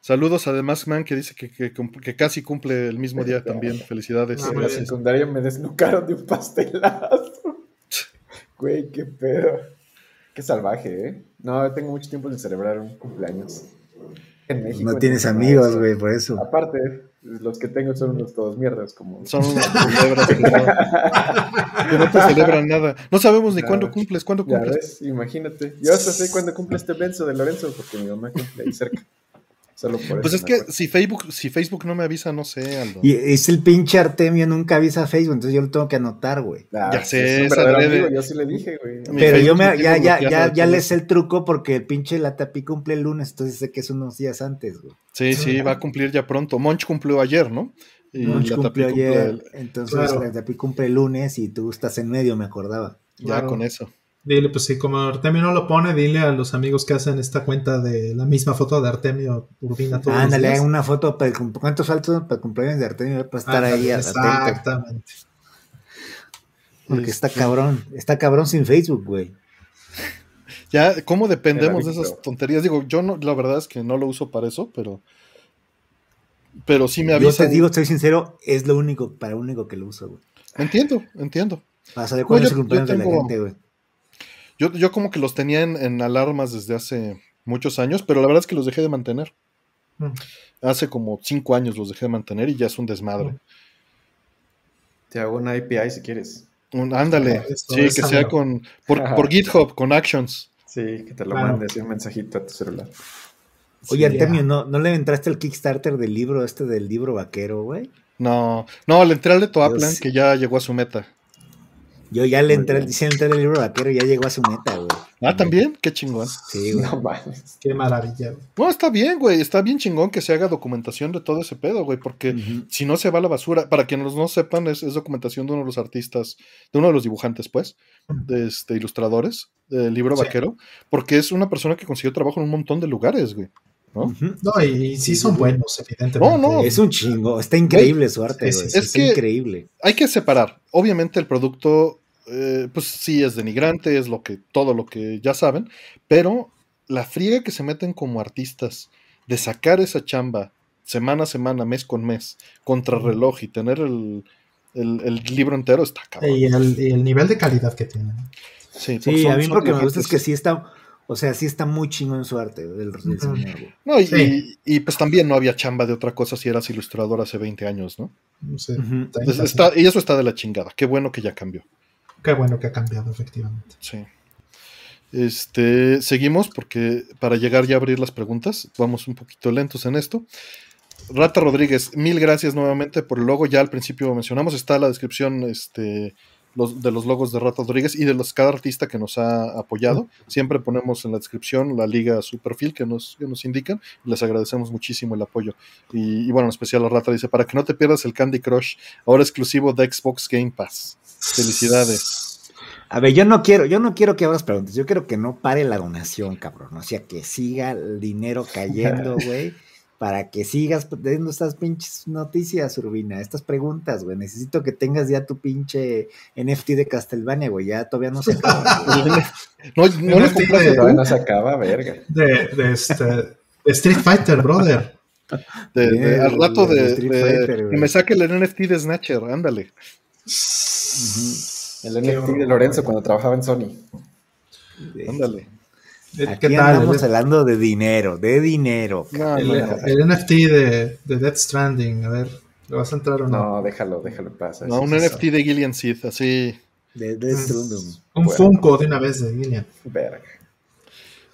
Saludos a The Mask Man que dice que, que, que casi cumple el mismo día también. Felicidades. Ah, En la secundaria me desnucaron de un pastelazo. [laughs] Güey, qué pedo. Qué salvaje, ¿eh? No, tengo mucho tiempo sin celebrar un cumpleaños. En México. No tienes amigos, güey, por eso. Aparte, los que tengo son unos todos mierdas, como. [laughs] Son culebras que no, que no te [laughs] celebran nada. No sabemos ni cuándo cumples, cuándo Ya cumples. ves, imagínate. Yo hasta sé cuándo cumple este Benzo de Lorenzo, porque mi mamá cumple ahí cerca. Solo por Pues eso es que acuerdo. si Facebook, si Facebook no me avisa, no sé, Aldo. Y es el pinche Artemio, nunca avisa a Facebook, entonces yo lo tengo que anotar, güey. Ah, ya sé, es amigo, Yo sí le dije, güey. Pero Facebook yo me, ya, ya, ya, ya sé el truco porque el pinche Latapi cumple el lunes, entonces sé que es unos días antes, güey. Sí, sí, va a cumplir ya pronto. Monch cumplió ayer, ¿no? Y Monch cumplió ayer, el- entonces Claro. Latapi cumple el lunes y tú estás en medio, me acordaba. ya Claro. con eso. Dile, pues sí, como Artemio no lo pone, dile a los amigos que hacen esta cuenta de la misma foto de Artemio Urbina todos los Ándale, una foto para el ¿Cuántos faltan para el cumpleaños de Artemio? Para estar ahí Ándale, atento. Exactamente. Porque está Este, cabrón, está cabrón sin Facebook, güey. Ya, ¿cómo dependemos de esas tonterías? Digo, yo no, la verdad es que no lo uso para eso, pero. Pero sí me Yo avisan. te digo, estoy sincero, es lo único, para lo único que lo uso, güey. Entiendo, entiendo. Para saber cuándo yo- es el cumpleaños yo de la gente, güey. Yo, yo como que los tenía en, en alarmas desde hace muchos años, pero la verdad es que los dejé de mantener. Mm. Hace como cinco años los dejé de mantener y ya es un desmadre. Te hago una API si quieres. Un- ándale, Ah, sí, que sea con por, [laughs] por GitHub, con Actions. Sí, que te lo Claro. mandes un mensajito a tu celular. Oye, Sí, Artemio. ¿no, ¿no le entraste al Kickstarter del libro este del libro vaquero, güey? No, no, le entré al de Toaplan, sí. que ya llegó a su meta. Yo ya le entré, bien. dice entré al libro vaquero y ya llegó a su meta, güey. Ah, también, qué chingón. Sí, güey. No mames. Qué maravilla. No, está bien, güey, está bien chingón que se haga documentación de todo ese pedo, güey, porque si no se va a la basura, para quienes no sepan, es, es documentación de uno de los artistas, de uno de los dibujantes, pues, de este, ilustradores del libro Sí. vaquero, porque es una persona que consiguió trabajo en un montón de lugares, güey. ¿no? No, y, sí son buenos, evidentemente. No, no. Es un chingo, está increíble su arte, sí, güey. sí, es está que- increíble. Hay que separar. Obviamente el producto, eh, pues sí es denigrante, es lo que, todo lo que ya saben, pero la friega que se meten como artistas de sacar esa chamba semana a semana, mes con mes, contra reloj y tener el, el- el libro entero está cabrón. Y el, y el nivel de calidad que tienen. Sí, Sí, son- a mí son porque me gusta es que sí está, o sea, sí está muy chingón su arte del, del señor. No, y, Sí. y- y, pues también no había chamba de otra cosa si eras ilustrador hace 20 años, ¿no? No sé, Ujú. 30, Entonces, está, y eso está de la chingada. Qué bueno que ya cambió. Qué bueno que ha cambiado, efectivamente. Sí. Este, seguimos porque para llegar ya a abrir las preguntas, vamos un poquito lentos en esto. Rata Rodríguez, mil gracias nuevamente por el logo. Ya al principio mencionamos, está la descripción este, de los logos de Rata Rodríguez y de los cada artista que nos ha apoyado. Siempre ponemos en la descripción la liga, su perfil que nos, que nos indican. Les agradecemos muchísimo el apoyo. Y, y bueno, en especial a Rata dice, para que no te pierdas el Candy Crush, ahora exclusivo de Xbox Game Pass. Felicidades. A ver, yo no quiero, yo no quiero que hagas preguntas, yo quiero que no pare la donación, cabrón. O sea, que siga el dinero cayendo, [laughs] güey. Para que sigas teniendo estas pinches noticias, Urbina, estas preguntas, güey. Necesito que tengas ya tu pinche NFT de Castlevania, güey. Ya todavía no se acaba. [laughs] No, no le NFT compraste? Todavía no se acaba, verga. De, de este, Street Fighter, brother. De- de- Bien, al rato de, Street de- Fighter, que güey. me saque el NFT de Snatcher, ándale. El NFT de. Lorenzo cuando trabajaba en Sony. Ándale. Aquí ¿Qué tal? El, hablando de dinero, de dinero. No, el- no, no. el NFT de, de Death Stranding, a ver, ¿le vas a entrar o no? No, déjalo, déjalo en paz. No, un es NFT de Gillian Seed, así. De, de Strundum. Un Bueno. Funko de una vez de Gillian. Verga.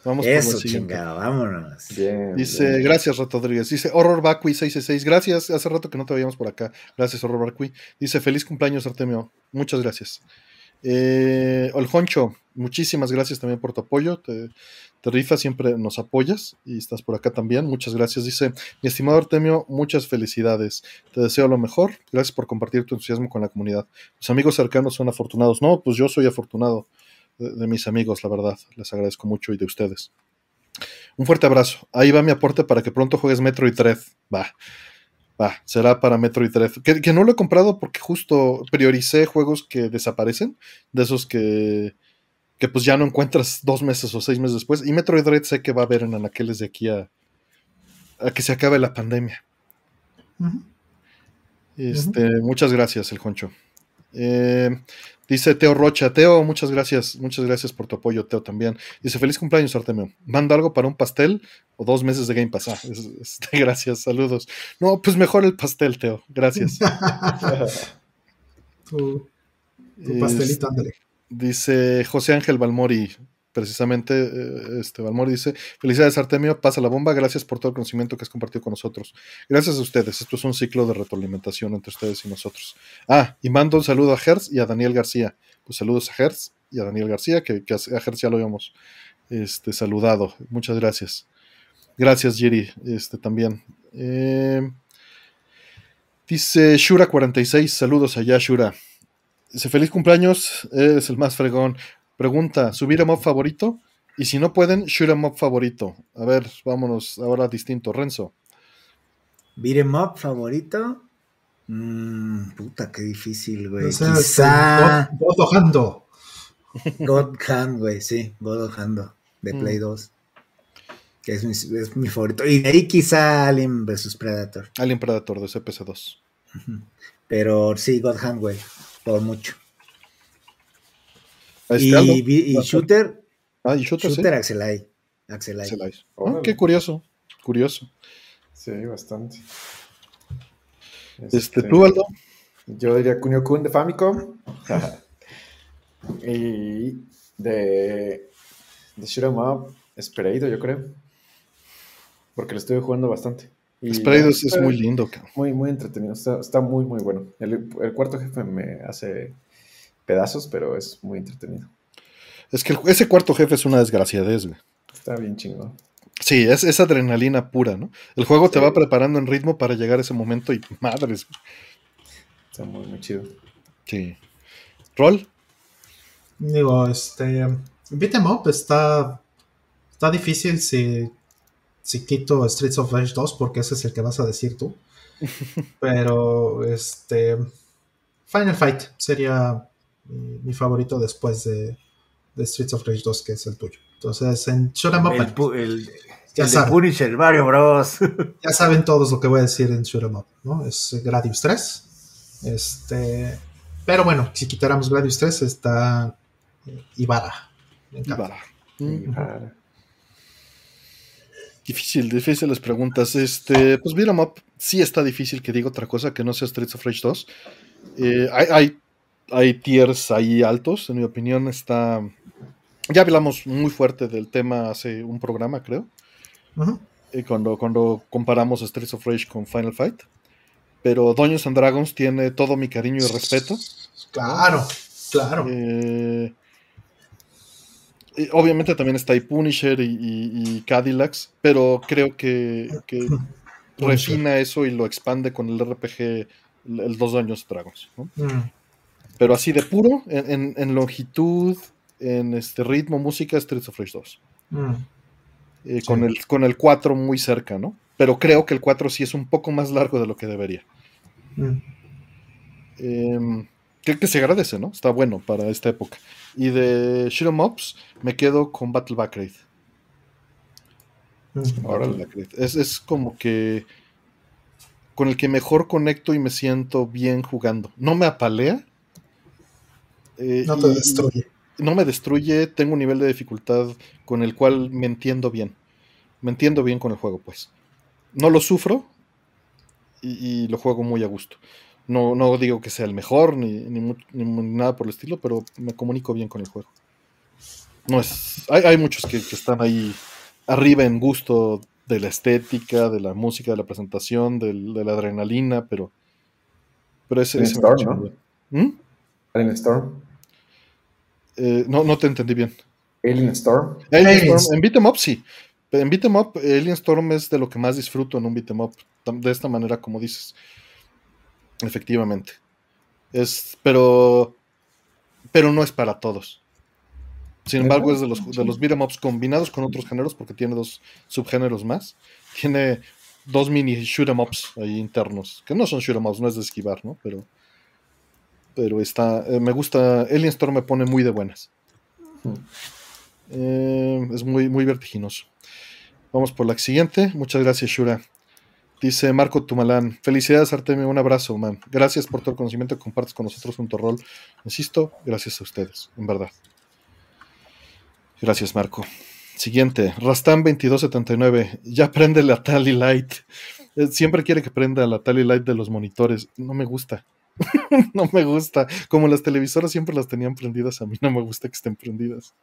Vamos por Eso, lo siguiente. chingado, vámonos. Bien. Dice, bien. gracias, Rato Rodríguez. Dice, Horror Vacui 666. Gracias, hace rato que no te veíamos por acá. Gracias, Horror Vacui. Dice, feliz cumpleaños, Artemio. Muchas gracias. Eh, Oljoncho, muchísimas gracias también por tu apoyo. Te, te rifas, siempre nos apoyas y estás por acá también. Muchas gracias. Dice, mi estimado Artemio, muchas felicidades. Te deseo lo mejor. Gracias por compartir tu entusiasmo con la comunidad. Tus amigos cercanos son afortunados. No, pues yo soy afortunado de, de mis amigos, la verdad. Les agradezco mucho y de ustedes. Un fuerte abrazo. Ahí va mi aporte para que pronto juegues Metroid Dread. Va. Va, será para Metroid Dread. Que, que no lo he comprado porque justo prioricé juegos que desaparecen, de esos que, que pues ya no encuentras dos meses o seis meses después. Y Metroid Dread sé que va a haber en anaqueles de aquí a, a que se acabe la pandemia. Este, Muchas gracias, el Concho. Eh, dice Teo Rocha, Teo, muchas gracias, muchas gracias por tu apoyo, Teo también. Dice, feliz cumpleaños, Artemio. Manda algo para un pastel o dos meses de Game Pass. Ah, es- [laughs] gracias, saludos. No, pues mejor el pastel, Teo. Gracias. [laughs] tu, tu pastelito. Dice José Ángel Balmori, precisamente, eh, este Balmori dice, felicidades Artemio, pasa la bomba, gracias por todo el conocimiento que has compartido con nosotros. Gracias a ustedes, esto es un ciclo de retroalimentación entre ustedes y nosotros. Ah, y mando un saludo a Hertz y a Daniel García. Pues saludos a Hertz y a Daniel García, que, que a Hertz ya lo habíamos este, saludado. Muchas gracias. Gracias, Jiri, este también. Eh, dice Shura46, saludos allá, Shura. Dice, feliz cumpleaños, eres el más fregón. Pregunta, ¿subir em up favorito? Y si no pueden, shoot em up favorito. A ver, vámonos ahora distinto. Renzo. Beat 'em up favorito. Mm, puta, qué difícil, güey. O sea, Quizá God- God Ojando. [laughs] God Hand, güey, sí, God of Hand de Mm. Play 2. Que es mi, es mi favorito. Y de ahí quizá Alien vs Predator. Alien Predator de CPC2. Ujú. Pero sí, God Hand, güey, por mucho. Este, Y, Aldo. vi- y Shooter, Ah, y Shooter, Shooter sí. Hizo. Ah, qué curioso. Curioso. Sí, bastante. Este, tú, Aldo. Yo diría Kunio Kun de Famicom. [laughs] y de, de Shoot 'em Up, Espereido, yo creo. Porque lo estuve jugando bastante. Esperado es, muy lindo. cabrón. Muy, muy entretenido. Está, está muy, muy bueno. El, el cuarto jefe me hace pedazos, pero es muy entretenido. Es que el- ese cuarto jefe es una desgraciadez, güey. Está bien chingón. Sí, es, es adrenalina pura, ¿no? El juego te va preparando en ritmo para llegar a ese momento y madres. güey. Está muy, muy chido. Sí. ¿Rol? Digo, este. Beat 'em up está. Está difícil si. Si quito Streets of Rage 2, porque ese es el que vas a decir tú. [laughs] Pero, este. Final Fight sería mi, mi favorito después de, de Streets of Rage 2, que es el tuyo. Entonces, en Shoot 'em Up, El, pu- el, Ya el de saben. Punisher, Mario Bros. [laughs] ya saben todos lo que voy a decir en Shoot 'em Up, ¿no? Es Gradius 3. Este, pero bueno, si quitáramos Gradius 3 está Ibarra. Ibarra. Ah, Difícil, difíciles preguntas. Este, pues Beat 'em Up sí está difícil que diga otra cosa que no sea Streets of Rage 2. Eh, hay, hay, hay tiers ahí altos, en mi opinión está... Ya hablamos muy fuerte del tema hace un programa, creo, eh, cuando, cuando comparamos Streets of Rage con Final Fight. Pero Dungeons and Dragons tiene todo mi cariño y respeto. Claro, claro. Eh, y obviamente también está ahí Punisher y, y- y Cadillacs, pero creo que, que [laughs] refina eso y lo expande con el RPG, el, el dos años Dragons. ¿no? Mm, Pero así de puro, en, en- en longitud, en este ritmo, música, Streets of Rage 2. mm. Eh, Sí. con, el, con el 4 muy cerca, ¿no? Pero creo que el 4 sí es un poco más largo de lo que debería. Mm. Eh, que, que se agradece, ¿no? Está bueno para esta época. Y de Shiro Mobs me quedo con Battle Back Raid. Mm. Back Raid. Es, es como que con el que mejor conecto y me siento bien jugando. No me apalea. Eh, No te y- destruye. no me destruye, tengo un nivel de dificultad con el cual me entiendo bien. Me entiendo bien con el juego, pues. No lo sufro y, y lo juego muy a gusto. No, no digo que sea el mejor ni, ni ni nada por el estilo, pero me comunico bien con el juego. No es. Hay, hay muchos que, que están ahí arriba en gusto de la estética, de la música, de la presentación, del- de la adrenalina, pero. Pero ese, Storm, gusta ¿no? ¿Mm? Storm. Eh, no, no te entendí bien. Alien Storm. Alien Alien Storm, en beat'em up sí. En beat'em up, Alien Storm es de lo que más disfruto en un beat'em up. De esta manera, como dices. Efectivamente. Es, pero. Pero no es para todos. Sin embargo, es de los, de los beat'em ups combinados con otros géneros, porque tiene dos subgéneros más. Tiene dos mini shoot'em ups ahí internos, que no son shoot'em ups, no es de esquivar, ¿no? Pero. Pero está. eh, me gusta. Alien Storm me pone muy de buenas. Eh, es muy, muy vertiginoso. Vamos por la siguiente. Muchas gracias, Shura. Dice Marco Tumalán. Felicidades, Artemio. Un abrazo, man. Gracias por todo el conocimiento que compartes con nosotros junto a Rol. Insisto, gracias a ustedes, en verdad. Gracias, Marco. Siguiente. Rastan2279. Ya prende la Tally Light. Eh, Siempre quiere que prenda la Tally Light de los monitores. No me gusta. [laughs] no me gusta. Como las televisoras siempre las tenían prendidas, a mí no me gusta que estén prendidas.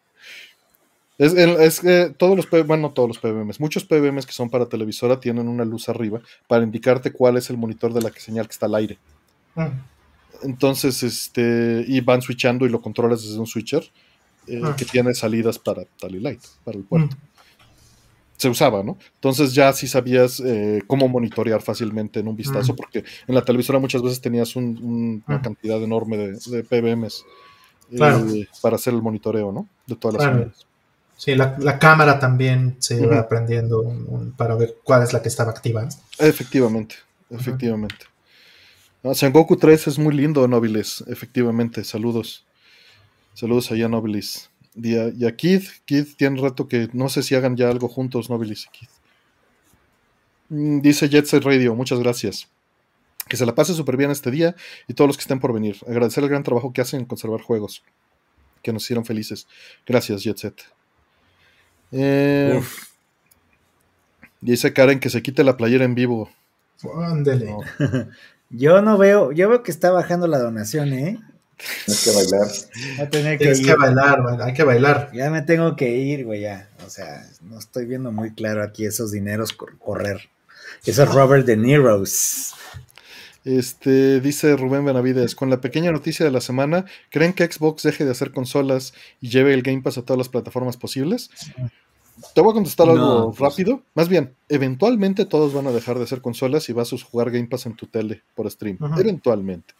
Es, es que todos los, P- bueno, no todos los PBMs, muchos PBMs que son para televisora tienen una luz arriba para indicarte cuál es el monitor de la que señal que está al aire. Mm. Entonces, este, y van switchando y lo controlas desde un switcher eh, Ah. que tiene salidas para Tally Light, para el puerto. Se usaba, ¿no? Entonces ya sí sabías eh, cómo monitorear fácilmente en un vistazo, Mm. porque en la televisora muchas veces tenías un- un- una Mm. cantidad enorme de, de PBMs eh, Claro. para hacer el monitoreo, ¿no? De todas las Claro. Sí, la, la cámara también se va aprendiendo un- para ver cuál es la que estaba activa. Efectivamente, efectivamente. Ah, Sengoku 3 es muy lindo, Nobiles, efectivamente. Saludos. Saludos allá, Nobilis. Y a, y a Kid, Kid tiene rato que no sé si hagan ya algo juntos, Nobilis y Kid. Mm, Dice Jet Set Radio, muchas gracias. Que se la pase súper bien este día y todos los que estén por venir. Agradecer el gran trabajo que hacen en conservar juegos que nos hicieron felices. Gracias, Jet Set. Eh, dice Karen que se quite la playera en vivo. Ándele. No. [laughs] Yo no veo, yo veo que está bajando la donación, ¿eh? Tienes que bailar. Va a tener que Tienes ir. que bailar, hay que bailar. Ya me tengo que ir, güey, ya. O sea, no estoy viendo muy claro aquí esos dineros cor- correr. Esos Robert De Niro's. Este, dice Rubén Benavides, con la pequeña noticia de la semana, ¿creen que Xbox deje de hacer consolas y lleve el Game Pass a todas las plataformas posibles? Te voy a contestar No, algo pues- rápido. Más bien, eventualmente todos van a dejar de hacer consolas y vas a jugar Game Pass en tu tele por stream. Eventualmente.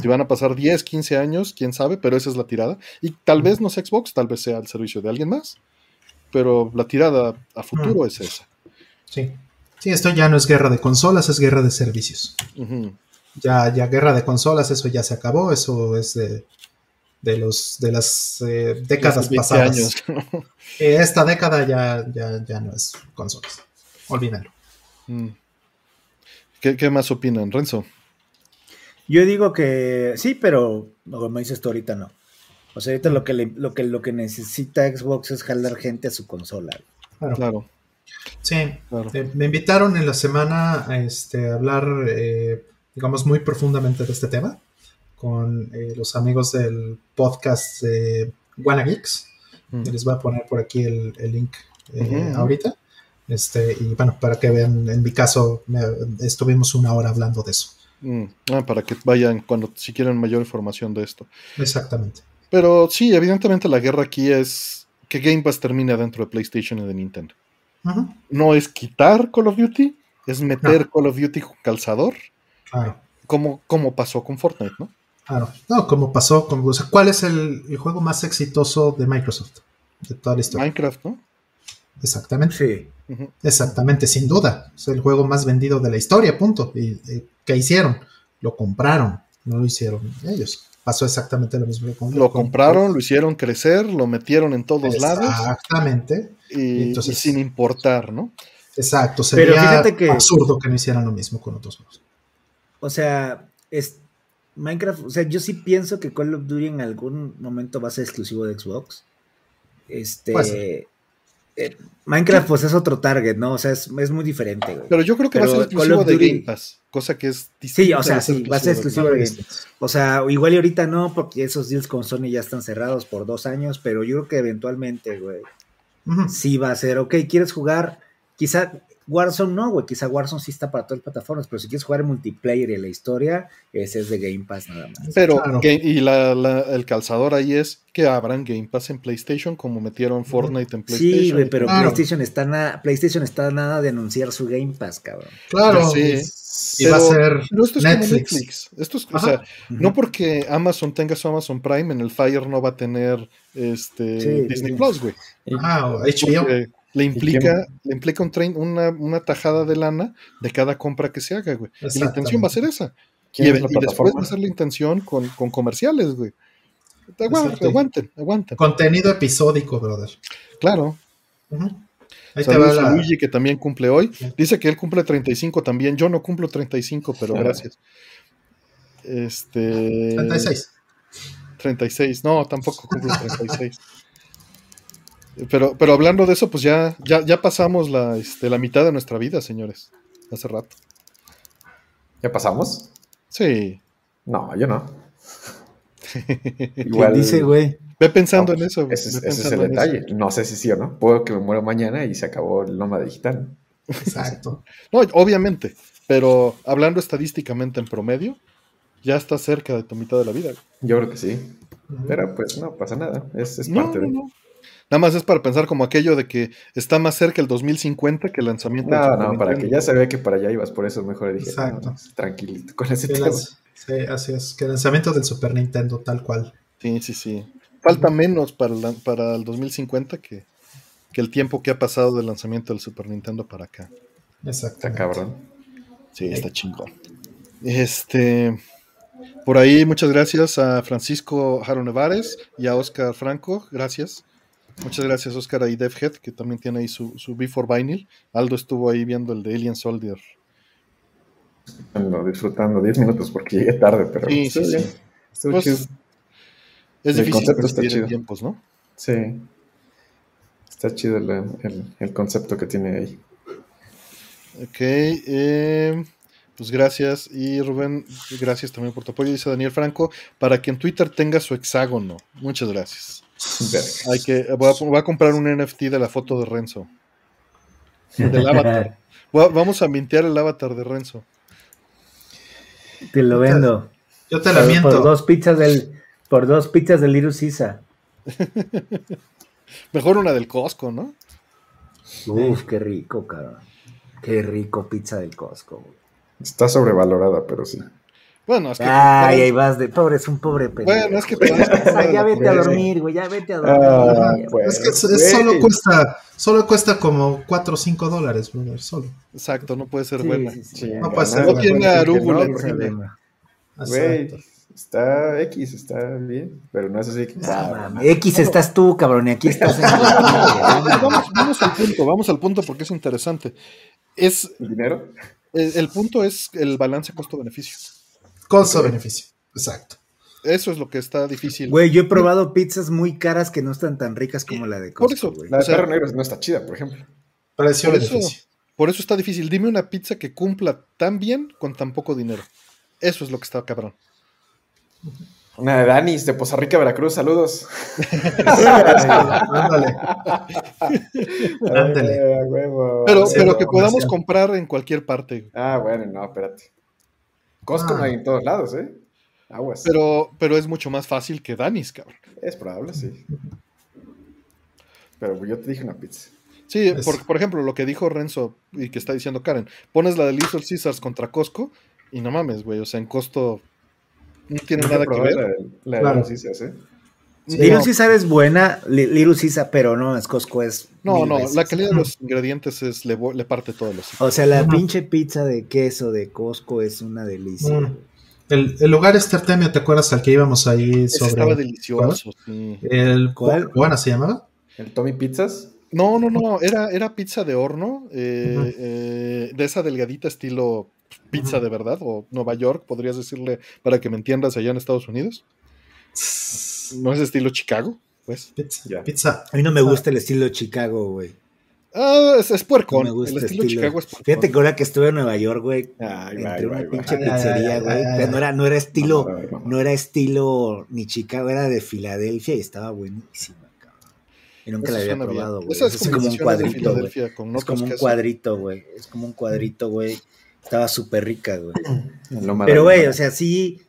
Si van a pasar 10, 15 años, quién sabe, pero esa es la tirada. Y tal vez no sea Xbox, tal vez sea el servicio de alguien más. Pero la tirada a futuro es esa. Sí. Sí, esto ya no es guerra de consolas, es guerra de servicios. Ya, ya guerra de consolas, eso ya se acabó, eso es de, de los de las eh, décadas Hace 20 pasadas. años. [laughs] Eh, esta década ya, ya, ya no es consolas. Olvídalo. Mm. ¿Qué, qué más opinan, Renzo? Yo digo que sí, pero como dices tú ahorita no. O sea, ahorita lo que, le- lo que, lo que necesita Xbox es jalar gente a su consola. Claro. Claro, Sí, claro. Eh, me invitaron en la semana a este, hablar, eh, digamos, muy profundamente de este tema con eh, los amigos del podcast de Wanna Geeks. Mm. Les voy a poner por aquí el, el link eh, ahorita. Este, y bueno, para que vean, en mi caso, me- estuvimos una hora hablando de eso. Mm. Ah, para que vayan cuando si quieren mayor información de esto. Exactamente. Pero sí, evidentemente la guerra aquí es que Game Pass termine dentro de PlayStation y de Nintendo. No es quitar Call of Duty, es meter Call of Duty con calzador, Claro, como, como pasó con Fortnite, ¿no? claro. No, como pasó, como, o sea, ¿cuál es el, el juego más exitoso de Microsoft? De toda la historia. Minecraft, ¿no? Exactamente. Sí. Exactamente, sin duda. Es el juego más vendido de la historia, punto. ¿Y, y qué hicieron? Lo compraron, no lo hicieron ellos. Pasó exactamente lo mismo con Lo con- compraron, lo hicieron crecer, lo metieron en todos lados Exactamente. y, Entonces- y sin importar, ¿no? Exacto. Pero Sería fíjate que- absurdo que no hicieran lo mismo con otros juegos. O sea, es Minecraft, o sea, yo sí pienso que Call of Duty en algún momento va a ser exclusivo de Xbox. Este Puede ser. Eh, Minecraft pues es otro target, ¿no? O sea, es, es muy diferente, güey. Pero yo creo que va a ser exclusivo de Game Pass, cosa que es Sí, o sea, sí, va a ser exclusivo de Game Pass. O sea, igual y ahorita no, porque esos deals con Sony ya están cerrados por dos años, pero yo creo que eventualmente, güey, sí va a ser, ok, ¿quieres jugar? Quizá Warzone no, güey, quizá Warzone sí está para todas las plataformas, pero si quieres jugar multiplayer y la historia, ese es de Game Pass nada más. Pero, Claro. Game- y la- la- el calzador ahí es que abran Game Pass en PlayStation, como metieron Fortnite en PlayStation. Sí, güey, pero Claro. PlayStation está nada, PlayStation está nada de anunciar su Game Pass, cabrón. Claro. Sí. Y va a Pero- ser Pero esto es como Netflix. Netflix. Esto es, o Ajá. sea, no porque Amazon tenga su Amazon Prime, en el Fire no va a tener este Sí, Disney sí. Plus, güey. Ah, o HBO. Le implica, le implica un train- una, una tajada de lana de cada compra que se haga, güey. Y la intención va a ser esa. Y, ¿Quién es y la después va a ser la intención con, con comerciales, güey. Aguanten, aguanten, aguanten. Contenido episódico, brother.찮Ujú. Ahí te va Saludos a la. Luigi, que también cumple hoy. Dice que él cumple 35 también. Yo no cumplo 35, pero gracias. Este. 36. 36. No, tampoco cumplo 36. [laughs] Pero, pero hablando de eso, pues ya, ya, ya pasamos la, este, la mitad de nuestra vida, señores. Hace rato. ¿Ya pasamos? Sí. No, yo no. [laughs] ¿Quién dice, güey? Ve pensando No, en eso. güey. Ese, es- ese es el eso. detalle. No sé si sí o no. Puedo que me muera mañana y se acabó el nómada digital. Exacto. [laughs] No, obviamente. Pero hablando estadísticamente en promedio, ya está cerca de tu mitad de la vida. güey. Yo creo que sí. Pero pues no pasa nada. Es, es No, parte no, de. Nada más es para pensar como aquello de que está más cerca el 2050 que el lanzamiento del No, Super no, para que ya se vea que para allá ibas, por eso mejor dije, Exacto. no, no, tranquilito con ese Sí, tema. las- sí, así es. Que el lanzamiento del Super Nintendo, tal cual. Sí, sí, sí. Falta menos para el, para el 2050 que, que el tiempo que ha pasado del lanzamiento del Super Nintendo para acá. Está Exactamente. cabrón. Sí, está chingón. Este, por ahí muchas gracias a Francisco Jaro Nevares y a Oscar Franco, gracias. Muchas gracias Oscar y Devhead, que también tiene ahí su, su Before Vinyl. Aldo estuvo ahí viendo el de Alien Soldier. Ando disfrutando 10 minutos porque llegué tarde, pero Sí, sí, sí. Pues, chido. es El difícil concepto está coincidir en chido. tiempos, ¿no? Sí. Está chido el, el- el concepto que tiene ahí. Ok, eh, pues gracias. Y Rubén, gracias también por tu apoyo. Dice Daniel Franco, para que en Twitter tenga su hexágono. Muchas gracias. Hay que, voy, a, voy a comprar un NFT de la foto de Renzo. Del avatar. [laughs] A- vamos a mintear el avatar de Renzo. Te lo vendo. Yo te la Por, miento. por dos pizzas del, por dos pizzas del Little Sisa. [laughs] Mejor una del Costco, ¿no? Uf, qué rico, cabrón. Qué rico pizza del Costco. güey. Está sobrevalorada, pero sí. Bueno, es que. Ay, ahí vas de pobre, es un pobre pendejo. bueno, es que te vas a Ay, ya vete a dormir, güey, ya vete a dormir. Ah, pues. Es que es- es güey. solo cuesta, solo cuesta como 4 o 5 dólares, brother, solo. Exacto, no puede ser Sí, buena. sí. No puede ser, No güey. tiene arúgula problema. Güey. Está X, está bien, pero no es así que. Ah. X estás tú, cabrón, y aquí estás. en- [laughs] vamos, vamos al punto, vamos al punto porque es interesante. Es, ¿El dinero? El, el punto es el balance costo-beneficio. Costo-beneficio. Exacto. Eso es lo que está difícil. Güey, yo he probado pizzas muy caras que no están tan ricas como la de Por Costco, eso, güey. La de O sea- perro negro no está chida, por ejemplo. Por Precio-beneficio. eso, por eso está difícil. Dime una pizza que cumpla tan bien con tan poco dinero. Eso es lo que está cabrón. De Danis, de Poza Rica, Veracruz, saludos. [laughs] Ándale. Ándale. Ay, a huevo. Pero, sí, pero que podamos comprar en cualquier parte. Ah, bueno, no, espérate. Costco Ah. no hay en todos lados, ¿eh? Aguas. Pero, pero es mucho más fácil que Danis, cabrón. Es probable, sí. Pero yo te dije una pizza. Sí, Es- por, por ejemplo, lo que dijo Renzo y que está diciendo Karen, pones la de Little Caesars contra Costco y no mames, güey, o sea, en costo no tiene nada que ver. La, de- la de Claro. Cisas, ¿eh? Little No, Caesar es buena, Li- Little Caesar, pero no, es Costco es. no, no, veces. la calidad de los ingredientes es le, le parte todos los. O sea, la pinche pizza de queso de Costco es una delicia. Mm. El, el lugar este Artemio, ¿te acuerdas al que íbamos ahí Ese sobre estaba delicioso, sí. el ¿Cuál? ¿Cubana se llamaba? El Tommy Pizzas. No, no, no, era, era pizza de horno, eh, eh, de esa delgadita estilo pizza de verdad, o Nueva York, podrías decirle, para que me entiendas, allá en Estados Unidos. No es estilo Chicago, pues. Pizza. Ya. Pizza. A mí no me gusta el estilo Chicago, güey. Ah, es, es No puercón. me gusta el estilo, estilo. Chicago es puercón. Fíjate que ahora que estuve en Nueva York, güey, a una ay, pinche pizzería, güey. no era, no era estilo, no era estilo ni Chicago, era de Filadelfia y estaba buenísima, cabrón. Y nunca Eso la había probado, güey. Esas Es como un cuadrito, güey. Es como un cuadrito, güey. Es como un cuadrito, güey. Estaba súper rica, güey. [clears throat] Pero, güey, o sea, sí.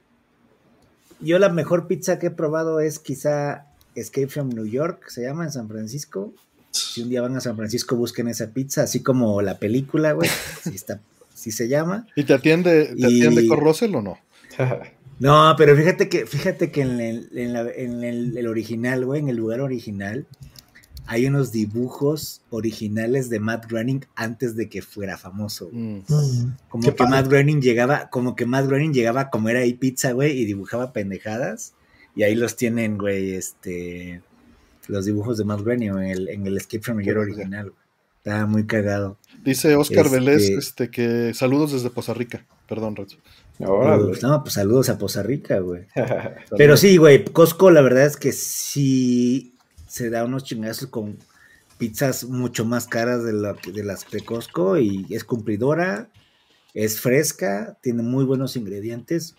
Yo la mejor pizza que he probado es quizá Escape from New York, se llama en San Francisco. Si un día van a San Francisco, busquen esa pizza, así como la película, güey. [laughs] Si está, si se llama. ¿Y te atiende, te Y- atiende con Russell o no? [laughs] No, pero fíjate que, fíjate que en el, en la- en el- el original, güey, en el lugar original, hay unos dibujos originales de Matt Groening antes de que fuera famoso. Mm. Mm, Como qué que padre. Matt Groening llegaba, como que Matt Groening llegaba a comer ahí pizza, güey, y dibujaba pendejadas. Y ahí los tienen, güey, este, los dibujos de Matt Groening en el, en el Escape from New York Qué verga. original. güey. Estaba muy cagado. Dice Oscar Este- Vélez este, que saludos desde Poza Rica. Perdón. Órale. Pues, no, pues saludos a Poza Rica, güey. [laughs] Pero sí, güey, Costco la verdad es que sí se da unos chingazos con pizzas mucho más caras de, que- de las de Costco y es cumplidora, es fresca, tiene muy buenos ingredientes.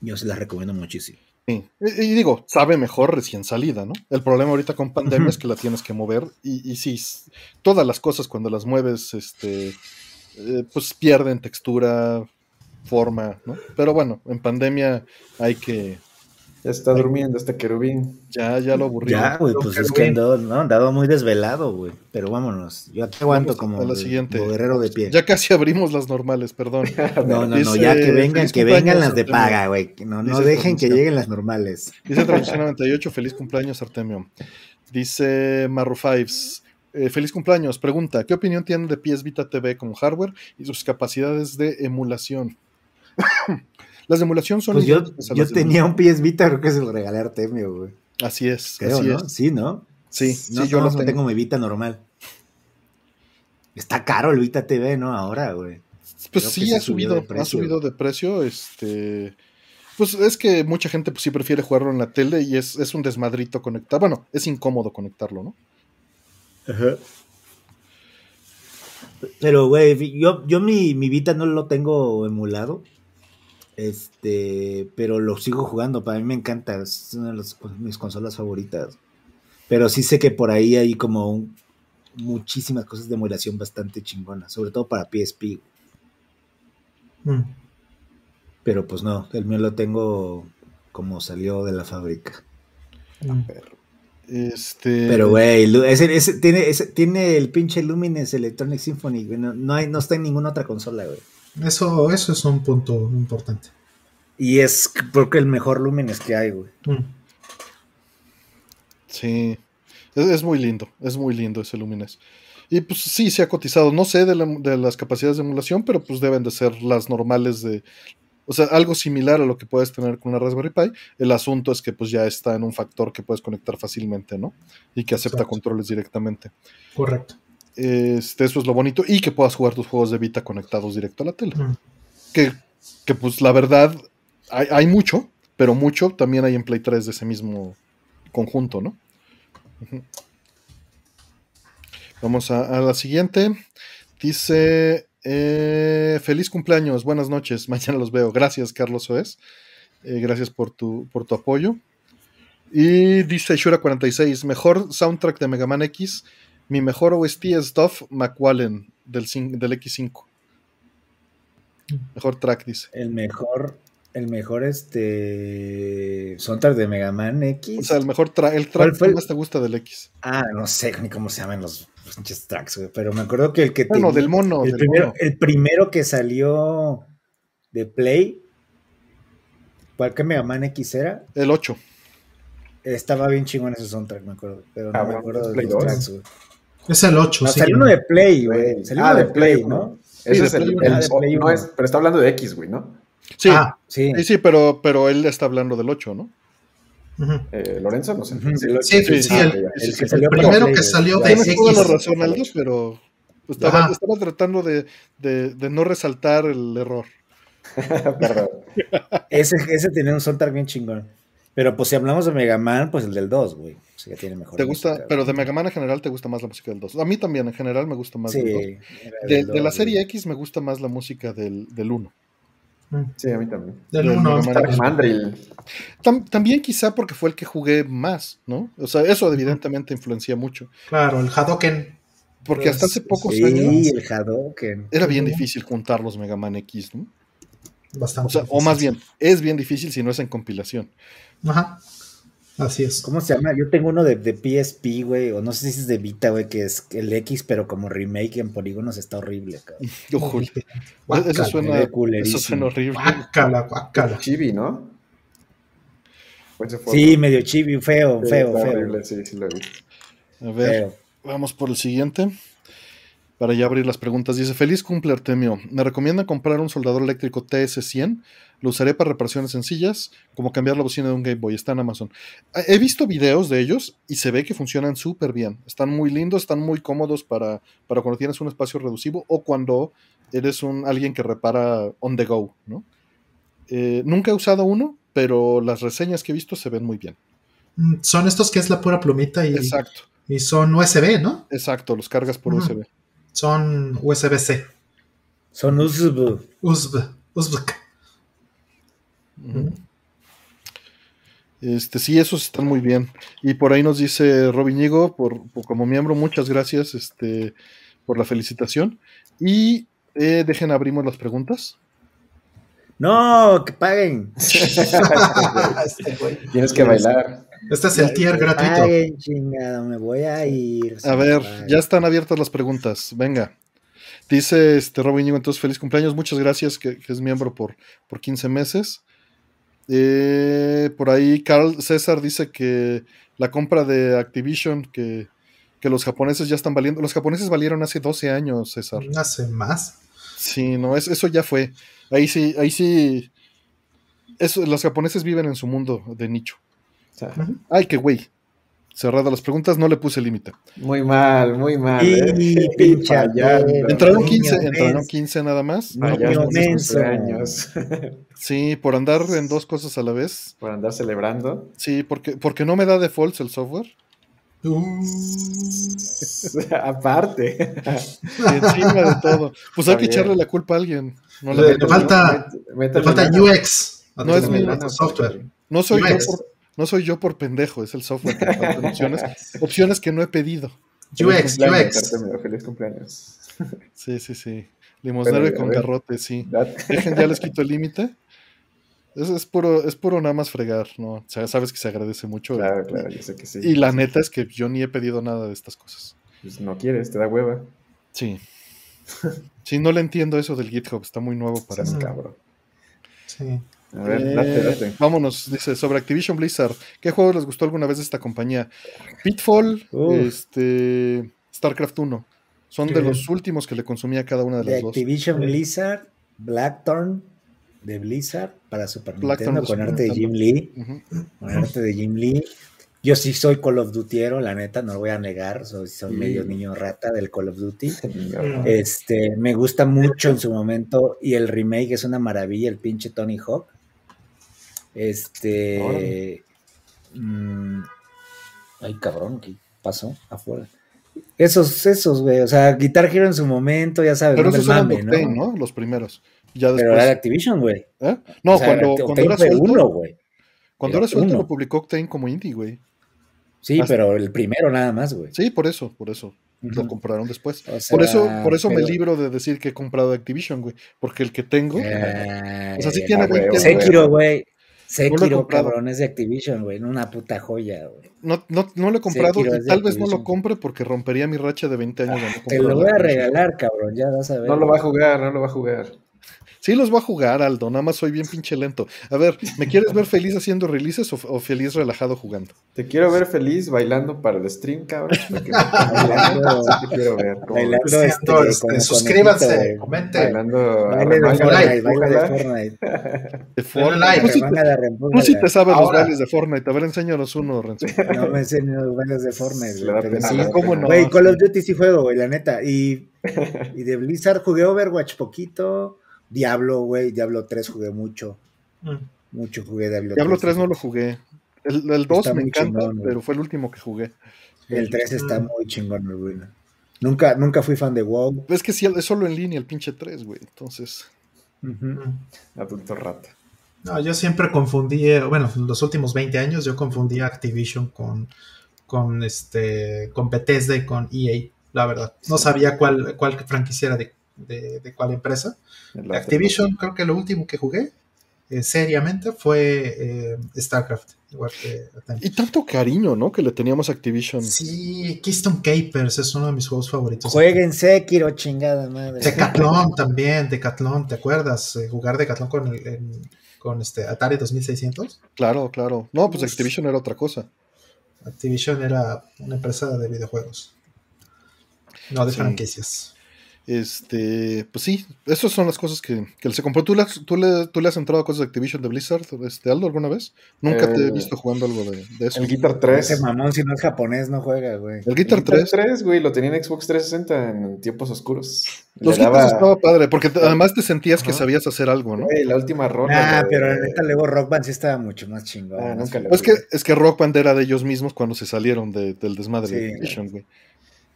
Yo se las recomiendo muchísimo. Sí. Y, y digo, sabe mejor recién salida, ¿no? El problema ahorita con pandemia es que la tienes que mover y, y sí, todas las cosas cuando las mueves, este, eh, pues pierden textura, forma, ¿no? Pero bueno, en pandemia hay que, Ya está durmiendo este querubín. ya, ya lo aburrí. Ya, güey, pues es que andado, no, andado muy desvelado, güey. Pero vámonos, yo te aguanto como, la de- siguiente. como guerrero de pie. Ya casi abrimos las normales, perdón. [laughs] No, no, no, ya que vengan, que vengan las de paga, güey. No, no dejen que lleguen las normales. Dice [laughs] Tradición 98, feliz cumpleaños, Artemio. Dice Marru Fives, eh, feliz cumpleaños. Pregunta, ¿qué opinión tienen de PS Vita TV como hardware y sus capacidades de emulación? [laughs] las de emulación son Pues yo, yo tenía un PS Vita, creo que se lo regalé a Artemio, güey. Así es, Creo, así ¿no? es. Sí, ¿no? Sí, No, sí, yo no, lo tengo. tengo mi Vita normal. Está caro el Vita TV, ¿no? Ahora, güey. Pues creo sí, ha subido, de ha subido de precio. Este, pues es que mucha gente pues, sí prefiere jugarlo en la tele y es, es un desmadrito conectar. Bueno, es incómodo conectarlo, ¿no? Pero, güey, yo, yo mi, mi Vita no lo tengo emulado. Este, pero lo sigo jugando. Para mí me encanta. Es una de las- mis consolas favoritas. Pero sí sé que por ahí hay como un- muchísimas cosas de emulación bastante chingonas. Sobre todo para PSP. Mm. Pero pues no, el mío lo tengo como salió de la fábrica. Mm. Este, Pero, güey, lu- ese, ese- tiene, ese- tiene el pinche Lumines Electronic Symphony. no, hay, no está en ninguna otra consola, güey. Eso, eso es un punto importante. Y es creo que el mejor Lumines que hay, güey. Mm. Sí, es, es muy lindo, es muy lindo ese Lumines. Y pues sí, se ha cotizado. No sé de, la- de las capacidades de emulación, pero pues deben de ser las normales de... O sea, algo similar a lo que puedes tener con una Raspberry Pi. El asunto es que pues ya está en un factor que puedes conectar fácilmente, ¿no? Y que acepta Exacto. controles directamente. Correcto. Este, eso es lo bonito. Y que puedas jugar tus juegos de Vita conectados directo a la tele. Que, que, pues la verdad, hay, hay mucho, pero mucho también hay en Play 3 de ese mismo conjunto, ¿no? Vamos a, la siguiente. Dice, eh, feliz cumpleaños, buenas noches, [laughs] mañana los veo. Gracias, Carlos Oes. Eh, gracias por tu, por tu apoyo. Y dice Shura46, mejor soundtrack de Mega Man X. Mi mejor OST es Duff McWallen del, cin- del X5. Mejor track, dice. El mejor, el mejor este soundtrack de Mega Man X. O sea, el mejor track, el ¿Cuál track que más te gusta del X. Ah, no sé ni cómo se llaman los pinches tracks, güey. Pero me acuerdo que el que Bueno, tenía- del mono, el del primero, mono. el primero que salió de Play, ¿cuál que Mega Man X era? El 8. Estaba bien chingón ese soundtrack, me acuerdo. Pero no Ah, me bueno, acuerdo de Play los 2. tracks, güey. Es el 8, No, sí. salió uno de Play, güey. Salió Ah, uno de Play, ¿no? ¿no? Sí, Ese es el, Play el- uno. Ah, de Play no es, pero está hablando de X, güey, ¿no? Sí, Ah, Sí. sí, sí, pero, pero él está hablando del 8, ¿no? Eh, Lorenzo, no sé. Sí. Sí, Sí, sí, sí, el, que primero Play, que salió de Tienes toda la X. razón, Aldo, pero estaba, estaba tratando de, de- de no resaltar el error. [laughs] Perdón. Ese, ese tenía un soundtrack bien chingón. Pero pues si hablamos de Mega Man, pues el del 2, güey. O sea, ya tiene mejor. ¿Te gusta? música, pero de. Mega Man en general te gusta más la música del 2. A mí también, en general, me gusta más Sí. del 2. era De, la 2, serie. X me gusta más la música del, del 1. Mm, Sí, a mí también. Del Del 1 Mega Man. Mandrill. Tam- también quizá porque fue el que jugué más, ¿no? O sea, eso evidentemente influencia mucho. Claro, el Hadoken. Porque Pues, hasta hace pocos Sí, años el Hadouken. era bien difícil juntar los Mega Man X, ¿no? Bastante. O sea, o difícil. más bien, es bien difícil si no es en compilación. Ajá. Así es. ¿Cómo se llama? Yo tengo uno de, de PSP, güey, o no sé si es de Vita, güey, que es el X, pero como remake en polígonos está horrible, cabrón. [laughs] Ojo, eso suena, eso suena horrible. Guácala, guácala. Chibi, ¿no? ¿O ese fue Sí, medio chibi, feo, Sí, feo, feo. horrible, sí, sí lo he visto. A ver, feo. vamos por el siguiente. Para ya abrir las preguntas. Dice, feliz cumple Artemio. Me recomienda comprar un soldador eléctrico TS100. Lo usaré para reparaciones sencillas, como cambiar la bocina de un Game Boy. Está en Amazon. Eh, He visto videos de ellos y se ve que funcionan súper bien. Están muy lindos, están muy cómodos para, para cuando tienes un espacio reducido o cuando eres un alguien que repara on the go, ¿no? Eh, nunca he usado uno, pero las reseñas que he visto se ven muy bien. Mm, Son estos que es la pura plumita y, Exacto, y son USB, ¿no? exacto. Los cargas por. USB. Son USB-C. Son USB. USB. USB. Este, sí, esos están muy bien. Y por ahí nos dice Robiñigo, por, por- como miembro, muchas gracias este, por la felicitación. Y eh, dejen abrimos las preguntas. No, que paguen. [laughs] [laughs] Este güey. Tienes que bailar. Este es el tier gratuito. Paguen, chingada, me voy a ir. A ver, ya están abiertas las preguntas. Venga. Dice este Robiñigo, entonces feliz cumpleaños. Muchas gracias, que, que es miembro por, por 15 meses. Eh, por ahí Carl César dice que la compra de Activision, que, que los japoneses ya están valiendo. Los japoneses valieron hace 12 años, César. Hace más. Sí, no, es, eso ya fue. Ahí sí, ahí sí. Eso, los japoneses viven en su mundo de nicho. Ay, qué güey. Cerrada las preguntas, no le puse límite. muy mal, muy mal. Y ¿eh? pinche. Entraron Niño 15, entraron menso. 15 nada más. Menso. cumpleaños. Sí, por andar en dos [laughs] cosas a la vez. Por andar celebrando. Sí, porque, porque no me da defaults el software. Uh, [laughs] Aparte. Y encima de todo. Pues hay que echarle la culpa a alguien. No, Le- falta- le falta. UX. No es mi- software. no soy yo UX. por, no soy yo por pendejo, es el software que me [laughs] opciones. Opciones que no he pedido. UX, UX. Feliz cumpleaños. Sí, sí, sí. Y con garrote, sí. Dejen, ya les [laughs] quito el límite. Es, es puro, es puro nada más fregar, ¿no? O sea, sabes que se agradece mucho. Claro, claro, yo sé que sí. Y la neta es que yo ni he pedido nada de estas cosas. Pues no quieres, te da hueva. Sí. [laughs] Sí, no le entiendo eso del GitHub, está muy nuevo para Seas mí. cabrón. Sí. A ver, Eh, date, date. Vámonos, dice, sobre Activision Blizzard. ¿Qué juego les gustó alguna vez de esta compañía? Pitfall, Uf. este, StarCraft 1. Son de los últimos que le consumía a cada una de De las dos. Activision Blizzard, Blackthorn, de Blizzard para Super Blackthorn Nintendo de con arte de. Jim Lee. Con arte de Jim Lee. Yo sí soy Call of Dutiero, la neta, no lo voy a negar. Soy, soy medio niño rata del Call of Duty. [laughs] Este, me gusta mucho en su momento y el remake es una maravilla, el pinche Tony Hawk. Este, mm, ay cabrón, ¿qué pasó afuera? Esos, esos, güey, o sea, Guitar Hero en su momento, ya sabes, Pero. Octane, ¿no? Los primeros. Ya Pero después. era de Activision, güey. ¿eh? No, O sea, cuando, Octane cuando era suelto. uno, güey. cuando era era suelto uno. lo publicó Octane como indie, güey. Sí, Hasta- pero el primero nada más, güey. Sí, por eso, por eso. Lo compraron después. O sea, por eso, por eso me pero- libro de decir que he comprado Activision, güey. Porque el que tengo. Eh, o sea, sí tiene güey, 20 años. Sekiro, güey. No lo he Sekiro, comprado. cabrón, es de Activision, güey. Una puta joya, güey. No, no, no lo he comprado Sekiro y tal vez no lo compre porque rompería mi racha de 20 años. de no Te lo voy a regalar, cabrón, ya vas a ver. No lo va a jugar, no lo va a jugar. Sí, los voy a jugar, Aldo. Nada más soy bien pinche lento. A ver, ¿me quieres ver feliz haciendo releases o, o feliz relajado jugando? Te quiero ver feliz bailando para el stream, cabrón. Porque- [laughs] Bailando. Sí te quiero ver. ¿cómo Bailando. este, este, suscríbanse, comenten. Bailando. Baile de Baila- Fortnite, baile de Fortnite. [laughs] De Fortnite. Tú sí, te sabes los bailes de Fortnite. A ver, enséñanos uno, Renzo. [laughs] No me enseño los bailes de Fortnite, güey. da pero pena, sí. le da ¿cómo pena. no? Güey, Call of. Duty sí juego, güey, la neta. Y, y de Blizzard jugué Overwatch poquito. Diablo, güey. Diablo 3 jugué mucho. Mm. Mucho jugué Diablo, Diablo 3 no lo jugué. El, el 2 Está me encanta, chingón, güey. pero fue el último que jugué. El 3 está Mm. muy chingón, muy bueno. Nunca, nunca fui fan de WoW. Es que sí, es solo en línea el pinche 3, güey. Entonces, Ujú. Mm. Adulto rata. No, yo siempre confundí, eh, bueno, en los últimos 20 años yo confundí Activision con, con, este, con Bethesda y con EA, la verdad. No sabía cuál, cuál franquicia era de, de, de cuál empresa. Activision, creo que lo último que jugué eh, seriamente fue eh, StarCraft, igual que y tanto cariño, ¿no? Que le teníamos a Activision. Sí, Keystone Capers es uno de mis juegos favoritos. Jueguen Sekiro, chingada madre. Decathlon también, Decathlon, ¿te acuerdas? Eh, jugar Decathlon con, el- en- con este Atari 2600. Claro, claro. No, pues Uf. Activision era otra cosa. Activision era una empresa de videojuegos, no de Sí. franquicias. Este, pues sí, esas son las cosas que, que él se compró. ¿Tú le, has- tú, le, ¿Tú le has entrado a cosas de Activision de Blizzard, este, Aldo, alguna vez? Nunca te he Eh, visto jugando algo de, de eso. El Guitar 3. Ese mamón, si no es japonés, no juega, güey. El Guitar 3. 3, güey, lo tenía en Xbox 360 en tiempos oscuros. Los Le Guitars daba- estaba padre, porque te- además te sentías que sabías hacer algo, ¿no? Güey, la última rola. Ah, pero neta, luego Rock Band sí estaba mucho más chingón. Ah, nunca le- Es que, es que Rock Band era de ellos mismos cuando se salieron de- del desmadre de. Activision, güey.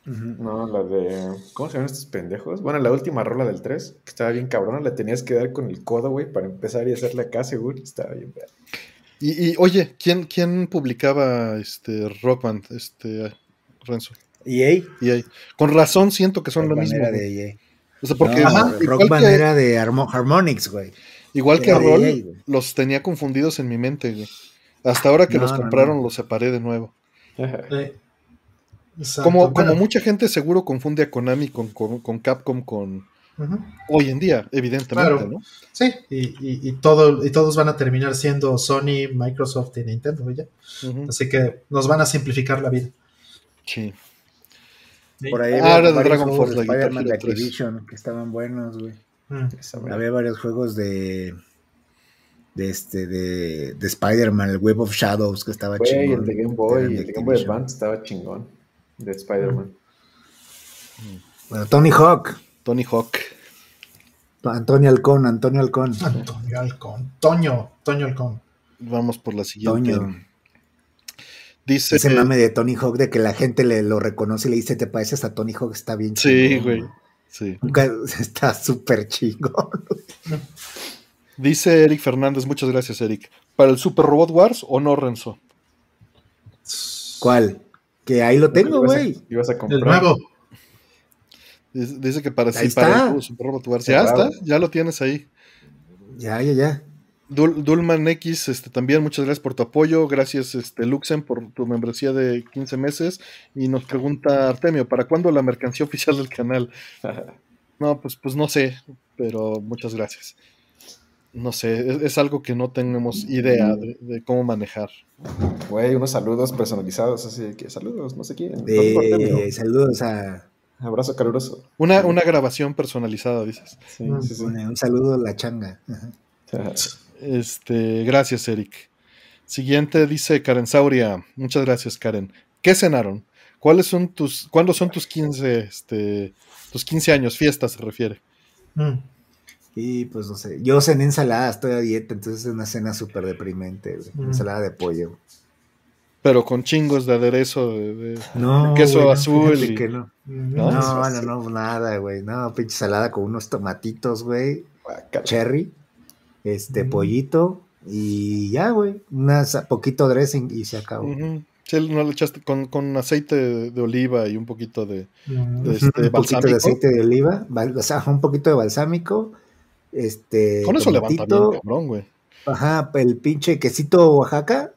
No, la de. ¿Cómo se llaman estos pendejos? Bueno, la última rola del 3, que estaba bien cabrona, le tenías que dar con el codo, güey, para empezar y hacerle acá, seguro. Estaba bien. Y, y, oye, ¿quién, ¿quién publicaba este Rock Band, este Renzo? EA. Y ahí, con razón siento que son Rock lo mismo. era de EA. O sea, porque No, igual, Rock Band que, era de Harmo- Harmonix, güey. igual que Roll, EA, güey. los tenía confundidos en mi mente, güey. Hasta ahora que No, los compraron no. los separé de nuevo. Eh, exacto. Como, Bueno, como mucha gente seguro confunde a Konami con, con, con Capcom con hoy en día, evidentemente, Claro. ¿no? Sí, y, y- y todo, y todos van a terminar siendo Sony, Microsoft y Nintendo, ya. Así que nos van a simplificar la vida. Sí. Por ahí Ah, había varios Dragon juegos Force, de Spider-Man de Hero 3. Activision que estaban buenos, güey. Mm. Había varios juegos de de este de, de Spider-Man, el Web of Shadows que estaba chingón. el de Game Boy, el de Game Boy. Advance estaba chingón. De Spider-Man. Bueno, Tony Hawk, Tony Hawk. Antonio Halcón, Antonio Halcón. Antonio Halcón. Toño, Toño Halcón. Vamos por la siguiente. Toño. Dice. Ese mame de Tony Hawk de que la gente le lo reconoce y le dice, ¿te pareces a Tony Hawk? Está bien Sí, chingón, güey. Sí. Nunca, [laughs] está súper chingón. Dice Eric Fernández, muchas gracias, Eric. ¿Para el Super Robot Wars o no, Renzo? ¿Cuál? Que ahí lo tengo, güey. Ibas a El comprar. nuevo. Dice dice que para, sí, para está. el Super Robot Wars. Ya está, ya lo tienes ahí. Ya, ya, ya. Dul- Dulman X, este, también muchas gracias por tu apoyo. Gracias, este, Luxen, por tu membresía de 15 meses. Y nos pregunta Artemio, ¿para cuándo la mercancía [laughs] oficial del canal? [laughs] No, pues, pues no sé, pero muchas gracias. No sé, es, es algo que no tenemos idea de, de cómo manejar. Güey, unos saludos personalizados, así de que saludos, no sé quién. De, saludos a Abrazo caluroso. Una, una grabación personalizada, dices. Sí, Mm. sí, sí. un, un saludo a la changa. Ajá. Este, gracias, Eric. Siguiente dice Karen Sauria. Muchas gracias, Karen. ¿Qué cenaron? ¿Cuáles son tus, ¿Cuándo son tus 15, este, tus 15 años? Fiesta se refiere. Mm. Y pues no sé, yo cené ensalada, estoy a dieta, entonces es una cena súper deprimente, güey. Mm. Ensalada de pollo. Pero con chingos de aderezo, de, de- No, queso güey, no, azul fíjate y- que no. ¿No? No, no, no, nada, güey. No, pinche salada con unos tomatitos, güey. Guácala. Cherry, este, Mm. pollito y ya, güey. Unas poquito dressing y se acabó. Ujú. Sí, no le echaste con, con aceite de, de oliva y un poquito de, Mm. de este, [laughs] un poquito de aceite de oliva, bal- o sea, un poquito de balsámico, este, Con eso levanta bien, cabrón, güey. ajá, el pinche quesito Oaxaca,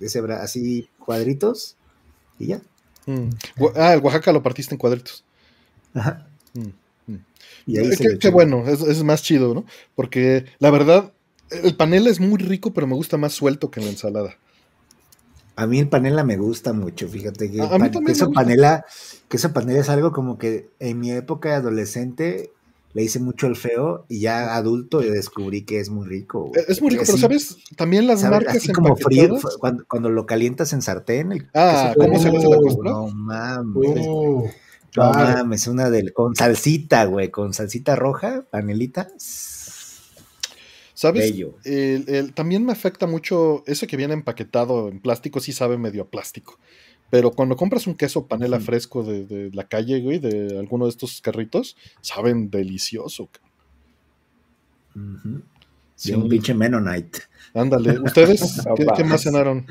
ese así cuadritos y ya. Mm. Ah, el Oaxaca lo partiste en cuadritos. Ajá. Mm, mm. Y ahí Eh, qué, bueno, es, es más chido, ¿no? Porque la verdad, el panela es muy rico, pero me gusta más suelto que en la ensalada. A mí el panela me gusta mucho, fíjate que A- mí también panela, queso panela es algo como que en mi época de adolescente le hice mucho el feo y ya adulto yo descubrí que es muy rico. güey. Es muy rico, Así- pero ¿sabes? También las marcas así como frío, cuando, cuando lo calientas en sartén. El Ah, ¿cómo se hace la costra? No mames. Uh, No claro. mames, una del con salsita, güey, con salsita roja, panelita. ¿Sabes? El- el- también me afecta mucho ese que viene empaquetado en plástico, sí sabe medio a plástico. Pero cuando compras un queso panela fresco de, de la calle, güey, de alguno de estos carritos, saben delicioso. Ujú. Sí, De un pinche Mennonite. Ándale. ¿Ustedes [laughs] qué, qué más cenaron?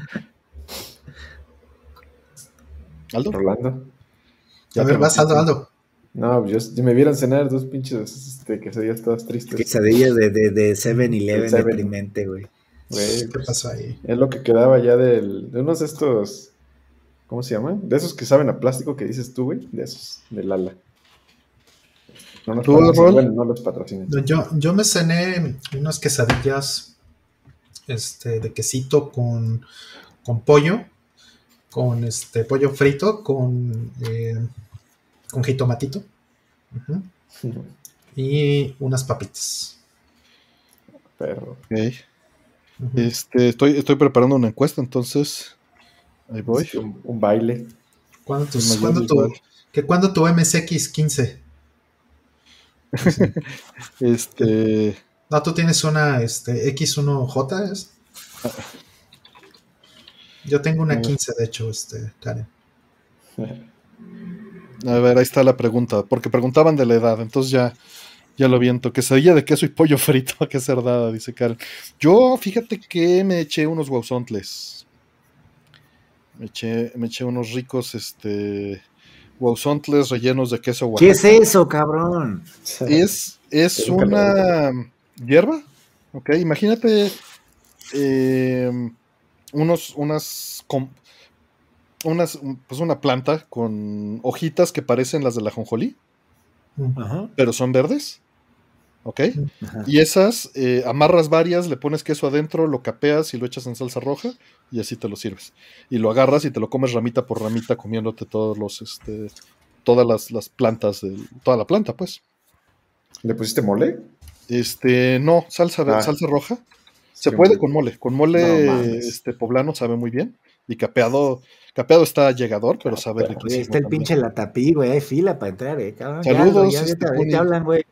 ¿Aldo? Rolando. Ya A ver, vas. Aldo, Aldo. No, yo, si me vieran cenar dos pinches este, quesadillas todas tristes. Quesadilla de, de, de 7-Eleven De Seven. deprimente, güey. Güey, ¿Qué pues, pasó ahí? es lo que quedaba ya del, de unos de estos. ¿Cómo se llaman? De esos que saben a plástico que dices tú, güey. De esos, del ala. No nos ¿Tú, patrocinan, Rol? bueno, no los Yo, yo me cené unas quesadillas este, de quesito con, con pollo, con este pollo frito, con, eh, con jitomatito [laughs] y unas papitas. Pero, Ok. Ujú. Este, estoy, estoy preparando una encuesta, entonces. Ahí voy. un, un baile. ¿Cuándo, tus- cuándo tu, que cuándo tu MSX15? [laughs] Este. No, tú tienes una este, X1J. ¿es? [laughs] Yo tengo una A ver. 15, de hecho, este, Karen. [laughs] A ver, ahí está la pregunta. Porque preguntaban de la edad, entonces ya, ya lo viento. Quesadilla de queso y pollo frito, ¿a qué cerdada? Dice Karen. Yo, fíjate que me eché unos guauzontles. Me eché, me eché unos ricos, este. Guauzontles rellenos de queso ¿Qué Oaxaca. es eso, cabrón? Es, es Es un una hierba. Ok, imagínate eh, unos, unas, unas, pues una planta con hojitas que parecen las de la jonjolí, pero son verdes. Ok, Ajá. y esas eh, amarras varias, le pones queso adentro, lo capeas y lo echas en salsa roja y así te lo sirves. Y lo agarras y te lo comes ramita por ramita, comiéndote todos los, este, todas las, las plantas, de, toda la planta, pues. ¿Le pusiste mole? Este, no, salsa, Ah. salsa roja. Se puede mole. con mole. Con mole No este, poblano sabe muy bien. Y capeado, capeado está llegador, pero sabe riquísimo. está el también. pinche latapí, güey. Hay fila para entrar, eh, cabrón. Saludos, ya, ya este, te hablan, güey.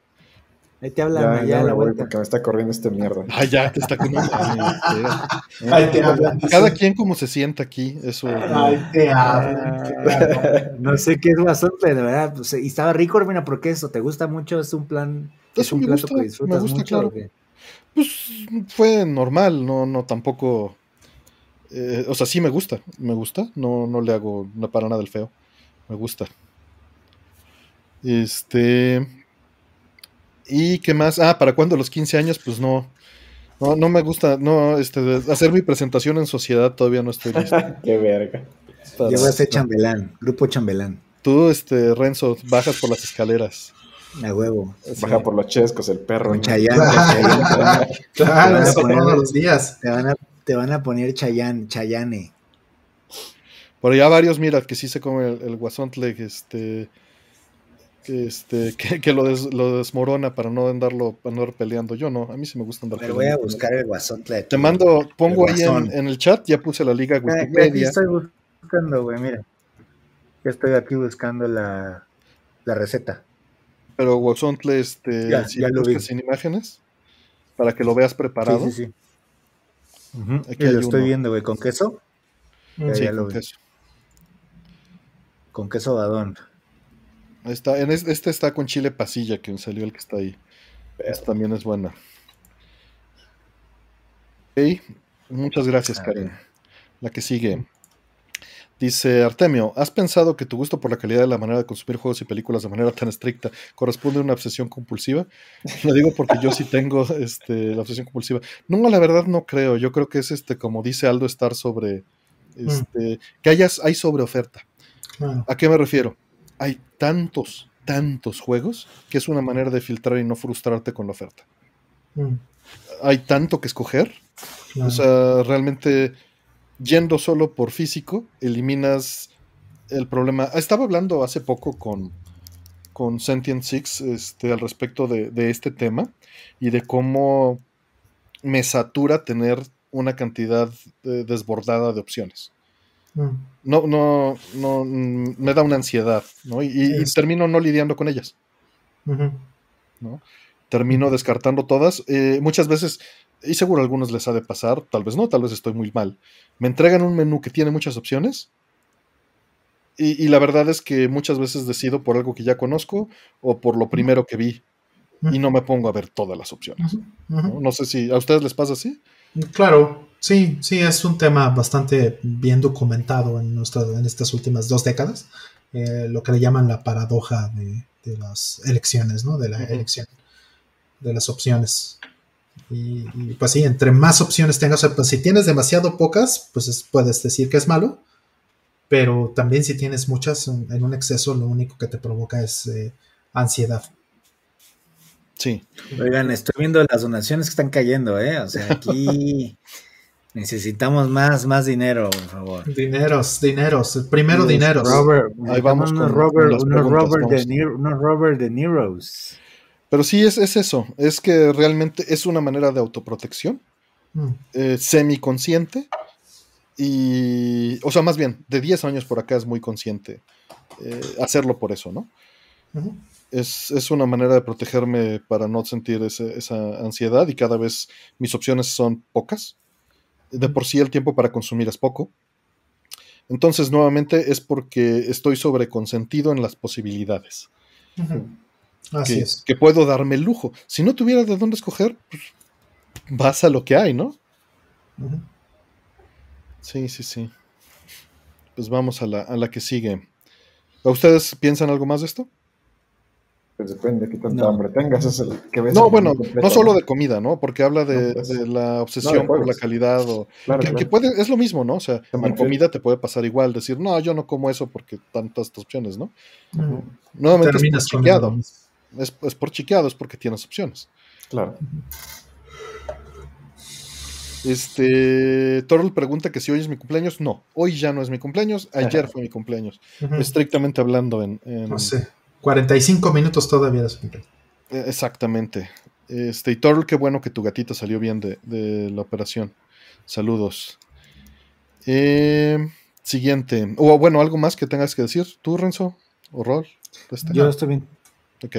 Ahí te hablan Ya, allá ya a me la voy vuelta. porque me está corriendo esta mierda. Ah, ya, te está con [laughs] Ahí te hablan. Cada quien como se sienta aquí. Eso. Ay, te hablan. te hablan. No sé qué es guasonte, de verdad. Pues, y estaba rico, Hermina, porque eso te gusta mucho. Es un plan. Es Eso un me plato gusta, que me disfrutas gusta, mucho. claro. Pues fue normal, no, no tampoco. eh, o sea, sí me gusta, me gusta. No, no le hago no para nada del feo. Me gusta. Este. ¿Y qué más? Ah, ¿para cuándo los 15 años? Pues no. No, no me gusta, no, este, hacer mi presentación en sociedad todavía no estoy listo. [laughs] Qué verga. Yo voy a ser chambelán, grupo chambelán. Tú, este, Renzo, bajas por las escaleras. A huevo. Baja por los chescos el perro. Con [laughs] [laughs] poner- todos los días. Te van a, te van a poner Chayanne, Chayane. Pero ya varios, mira, que sí se come el, el guasontle, este. Que, este, [laughs] que, que lo, des- lo desmorona para no andarlo andar peleando. Yo no, a mí sí me gusta andar Me voy a peleando. buscar el guasón. Te mando, pongo ahí en, en el chat, ya puse la liga Aquí Wikipedia, estoy buscando, güey, mira. Ya estoy aquí buscando la, la receta. pero Guasontle, este, Ya, si ya lo buscas sin imágenes, para que lo veas preparado. Sí, sí, sí. Ujú, aquí Y hay lo estoy uno. viendo, güey, con queso. Mm. Ya, Sí, ya lo con vi. queso. Con queso badón. Está, en es- este está con chile pasilla, que salió el que está ahí. Esta también es buena. Ok, muchas gracias, Karen. La que sigue. Dice Artemio, ¿has pensado que tu gusto por la calidad de la manera de consumir juegos y películas de manera tan estricta corresponde a una obsesión compulsiva? Lo digo porque yo sí tengo [laughs] este, la obsesión compulsiva. No, la verdad no creo. Yo creo que es este, como dice Aldo, estar sobre este, que hayas, hay sobre oferta. Claro. ¿A qué me refiero? Hay tantos, tantos juegos que es una manera de filtrar y no frustrarte con la oferta. Mm, Hay tanto que escoger. claro. O sea, realmente yendo solo por físico, eliminas el problema. Ah, Estaba hablando hace poco con, con Sentient Six este, al respecto de, de este tema y de cómo me satura tener una cantidad eh, desbordada de opciones. No, no, no, me da una ansiedad, ¿no? Y, y- y Es- termino no lidiando con ellas. ujú, termino descartando todas. Eh, muchas veces, y seguro a algunos les ha de pasar, tal vez no, tal vez estoy muy mal. Me entregan un menú que tiene muchas opciones. Y, y la verdad es que muchas veces decido por algo que ya conozco o por lo primero que vi. Y no me pongo a ver todas las opciones. ¿no? No sé si a ustedes les pasa así. Claro, sí, sí, es un tema bastante bien documentado en, nuestra, en estas últimas dos décadas, eh, lo que le llaman la paradoja de, de las elecciones, ¿no? De la elección, de las opciones. Y, y, pues sí, entre más opciones tengas, o sea, pues si tienes demasiado pocas, pues es- puedes decir que es malo, pero también si tienes muchas en, en un exceso, lo único que te provoca es eh, ansiedad. Sí. Oigan, estoy viendo las donaciones que están cayendo, ¿eh? O sea, aquí [laughs] necesitamos más, más dinero, por favor. Dineros, dineros, primero Sí, dineros. Robert, Ahí vamos con- Robert, con unos Robert, de. Niro, unos Robert de Niros. Pero sí es, es eso. Es que realmente es una manera de autoprotección. Mm, eh, semiconsciente y, o sea, más bien, de 10 años por acá es muy consciente eh, hacerlo por eso, ¿no? ujú. Es, es una manera de protegerme para no sentir ese- esa ansiedad y cada vez mis opciones son pocas. De por sí el tiempo para consumir es poco. Entonces, nuevamente, es porque estoy sobreconsentido en las posibilidades. Así que, es. que puedo darme el lujo. Si no tuviera de dónde escoger, pues, vas a lo que hay, ¿no? Sí, sí, sí. Pues vamos a la, a la que sigue. ¿A ¿Ustedes piensan algo más de esto? Pues depende de qué tanta No. hambre tengas. Es el que ves No, el bueno, completo, no solo de comida, ¿no? Porque habla de, No, pues, de la no, obsesión de por la calidad o Claro, que, claro. que puede, es lo mismo, ¿no? O sea, Se en comida te puede pasar igual, decir, no, yo no como eso porque tantas opciones, ¿no? Nuevamente Terminas es por chiqueado. Es, es por chiqueado, es porque tienes opciones. Claro. Este, Torol pregunta que si hoy es mi cumpleaños. No, hoy ya no es mi cumpleaños, ayer [laughs] fue mi cumpleaños. Estrictamente hablando en... en- No sé. 45 minutos todavía de su cumpleaños. Eh, Exactamente. Este, y Torl, qué bueno que tu gatita salió bien de, de la operación. Saludos. Eh, siguiente. O bueno, algo más que tengas que decir. ¿Tú, Renzo? ¿O Rol? Yo estoy bien. Ok.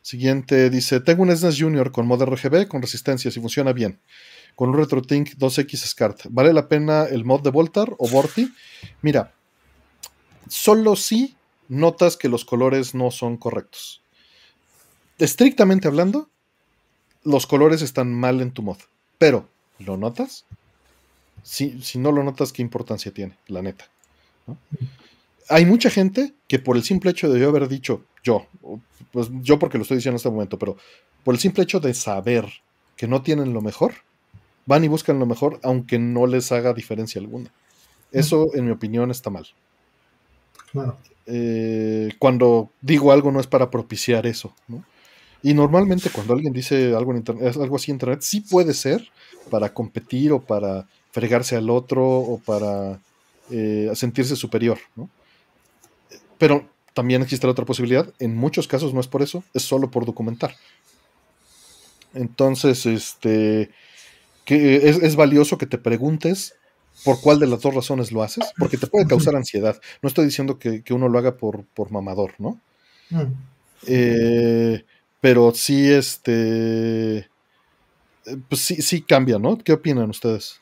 Siguiente dice: Tengo un SNES Junior con mod RGB con resistencias y funciona bien. Con un RetroTink 2X SCART. ¿Vale la pena el mod de Voltar o Vorti? Mira, solo si notas que los colores no son correctos. Estrictamente hablando, los colores están mal en tu mod. Pero, ¿lo notas? Si, si no lo notas, ¿qué importancia tiene? La neta. Hay mucha gente que por el simple hecho de yo haber dicho, yo, pues yo porque lo estoy diciendo en este momento, pero por el simple hecho de saber que no tienen lo mejor, van y buscan lo mejor aunque no les haga diferencia alguna. Eso, en mi opinión, está mal. Eh, cuando digo algo no es para propiciar eso, ¿no? Y normalmente cuando alguien dice algo en internet, algo así en internet, sí puede ser para competir o para fregarse al otro o para eh, sentirse superior, ¿no? Pero también existe la otra posibilidad. En muchos casos no es por eso, es solo por documentar. Entonces, este, que es, es valioso que te preguntes por cuál de las dos razones lo haces, porque te puede causar ansiedad. No estoy diciendo que, que uno lo haga por, por mamador, ¿no? Mm. Eh, pero sí, este, pues sí, sí cambia, ¿no? ¿Qué opinan ustedes?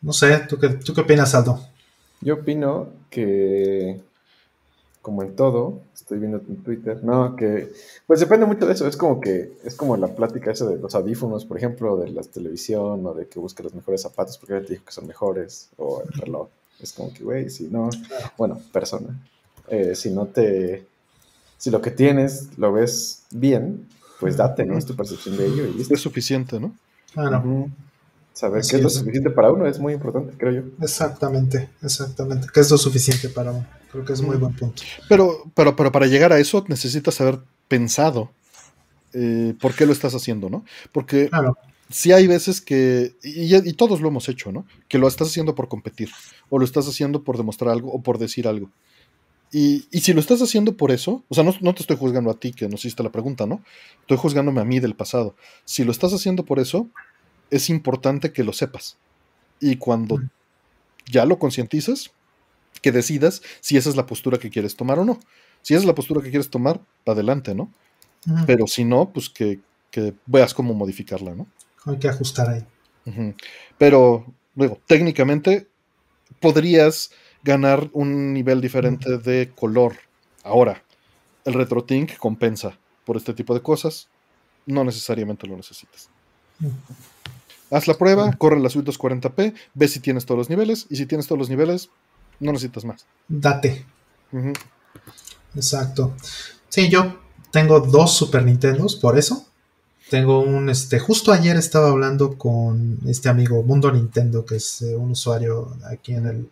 No sé, ¿tú qué, ¿tú qué opinas, Aldo? Yo opino que, como en todo, estoy viendo en Twitter, no, que, pues depende mucho de eso, es como que, es como la plática esa de los audífonos, por ejemplo, de la televisión, o de que busque los mejores zapatos porque te dijo que son mejores, o el reloj, es como que, güey, si no, bueno, persona, eh, si no te, si lo que tienes lo ves bien, pues date, ¿no? Es tu percepción de ello y listo. Es suficiente, ¿no? Ujú. Saber Así qué es lo es. suficiente para uno es muy importante, creo yo. exactamente, exactamente. Que es lo suficiente para uno. Creo que es muy buen punto. Pero, pero, pero para llegar a eso necesitas haber pensado eh, por qué lo estás haciendo, ¿no? Porque Claro, sí hay veces que, y, y todos lo hemos hecho, ¿no? Que lo estás haciendo por competir, o lo estás haciendo por demostrar algo, o por decir algo. Y, y si lo estás haciendo por eso, o sea, no, no te estoy juzgando a ti que nos hiciste la pregunta, ¿no? Estoy juzgándome a mí del pasado. Si lo estás haciendo por eso, es importante que lo sepas. Y cuando Mm. ya lo concientizas, que decidas si esa es la postura que quieres tomar o no. Si esa es la postura que quieres tomar, adelante, ¿no? Pero si no, pues que, que veas cómo modificarla, ¿no? hay que ajustar ahí. Pero, luego, técnicamente podrías ganar un nivel diferente de color. Ahora, el RetroTink compensa por este tipo de cosas. No necesariamente lo necesitas. Mm. Haz la prueba, corre la suite 240p, ve si tienes todos los niveles, y si tienes todos los niveles, no necesitas más. Date. Exacto. Sí, yo tengo dos Super Nintendos, por eso. Tengo un, este, justo ayer estaba hablando con este amigo Mundo Nintendo, que es eh, un usuario aquí en el,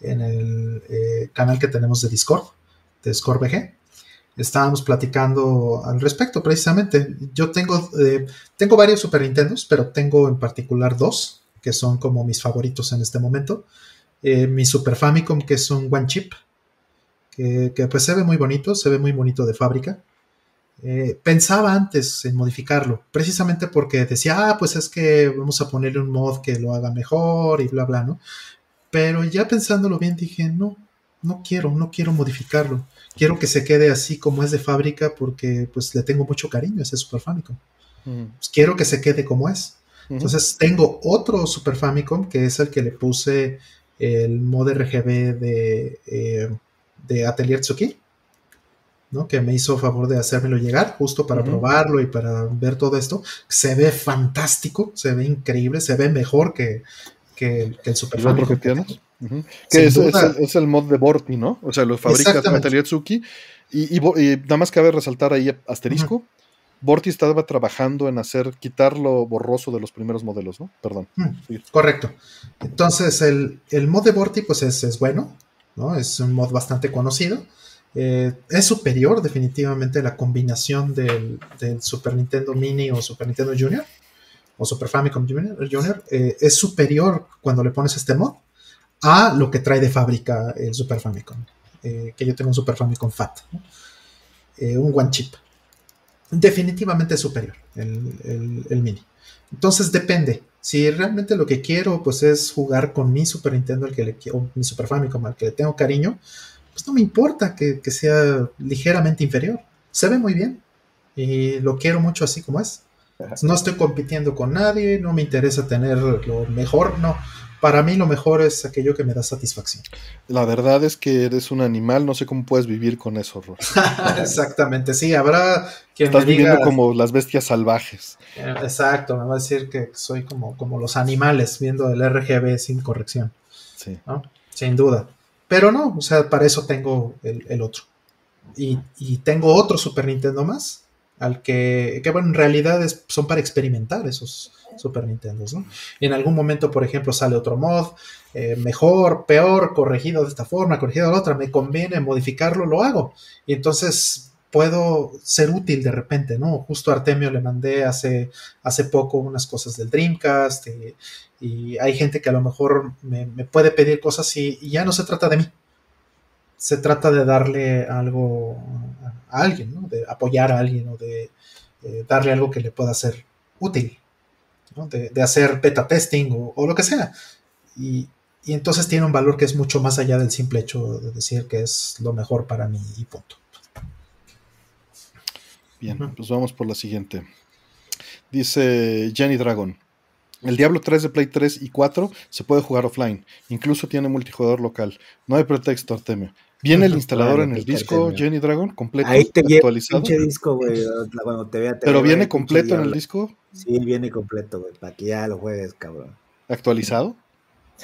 en el eh, canal que tenemos de Discord, de Discord VG. Estábamos platicando al respecto, precisamente. Yo tengo, eh, tengo varios Super Nintendos, pero tengo en particular dos, que son como mis favoritos en este momento. Eh, mi Super Famicom, que es un One Chip, que, que, pues se ve muy bonito, se ve muy bonito de fábrica. Eh, pensaba antes en modificarlo, precisamente porque decía, ah, pues es que vamos a ponerle un mod que lo haga mejor y bla, bla, ¿no? Pero ya pensándolo bien dije, no, no quiero, no quiero modificarlo. Quiero que se quede así como es de fábrica porque pues le tengo mucho cariño a ese Super Famicom. Pues, quiero que se quede como es. Entonces tengo otro Super Famicom que es el que le puse el mod RGB de, eh, de Atelier Tsuki, ¿no? que me hizo favor de hacérmelo llegar justo para probarlo y para ver todo esto. Se ve fantástico, se ve increíble, se ve mejor que, que, el- que el Super ¿El otro que Famicom. tienes? Que es, es el, es el mod de Borti, ¿no? O sea, lo fabrica Exactamente. Atelier Tsuki. Y, y y nada más cabe resaltar ahí asterisco. Borti estaba trabajando en hacer, quitar lo borroso de los primeros modelos, ¿no? Perdón. Correcto. Entonces, el, el mod de Vorti, pues es, es bueno, ¿no? Es un mod bastante conocido. Eh, es superior, definitivamente, a la combinación del, del Super Nintendo Mini o Super Nintendo Junior, o Super Famicom Junior. Junior, eh, es superior cuando le pones este mod a lo que trae de fábrica el Super Famicom. eh, que yo tengo un Super Famicom Fat, ¿no? Eh, un One Chip. Definitivamente es superior el, el- el Mini. Entonces depende. Si realmente lo que quiero pues es jugar con mi Super Nintendo, al que le o mi Super Famicom, al que le tengo cariño, pues no me importa que, que sea ligeramente inferior. Se ve muy bien y lo quiero mucho así como es. No estoy compitiendo con nadie, no me interesa tener lo mejor, no. Para mí lo mejor es aquello que me da satisfacción. La verdad es que eres un animal, no sé cómo puedes vivir con eso, Ro. [laughs] Exactamente, sí, habrá quien Estás me diga, viviendo como las bestias salvajes. Eh, Exacto, me va a decir que soy como, como los animales viendo el RGB sin corrección. Sí. ¿no? Sin duda. Pero no, o sea, para eso tengo el, el otro. Y, y tengo otro Super Nintendo más, al que, que bueno, en realidad es- son para experimentar esos Super Nintendos, ¿no? En algún momento, por ejemplo, sale otro mod, eh, mejor, peor, corregido de esta forma, corregido de la otra, me conviene modificarlo, lo hago. Y entonces puedo ser útil de repente, ¿no? Justo a Artemio le mandé hace, hace poco unas cosas del Dreamcast y, y hay gente que a lo mejor me, puede pedir cosas y, ya no se trata de mí. Se trata de darle algo a alguien, ¿no? De apoyar a alguien o de, de darle algo que le pueda ser útil, ¿no? De, de hacer beta testing o, o lo que sea. Y, y entonces tiene un valor que es mucho más allá del simple hecho de decir que es lo mejor para mí y punto. Bien, pues vamos por la siguiente. Dice Jenny Dragon. El Diablo 3 de Play 3 y 4 se puede jugar offline. Incluso tiene multijugador local. No hay pretexto, Artemio. ¿Viene el instalador en el disco, Jenny Dragon? ¿Completo? Ahí te actualizado? Pinche disco, güey. Cuando te vea, te ¿Pero viene completo en el disco? Sí, viene completo, güey. Para que ya lo juegues, cabrón. ¿Actualizado?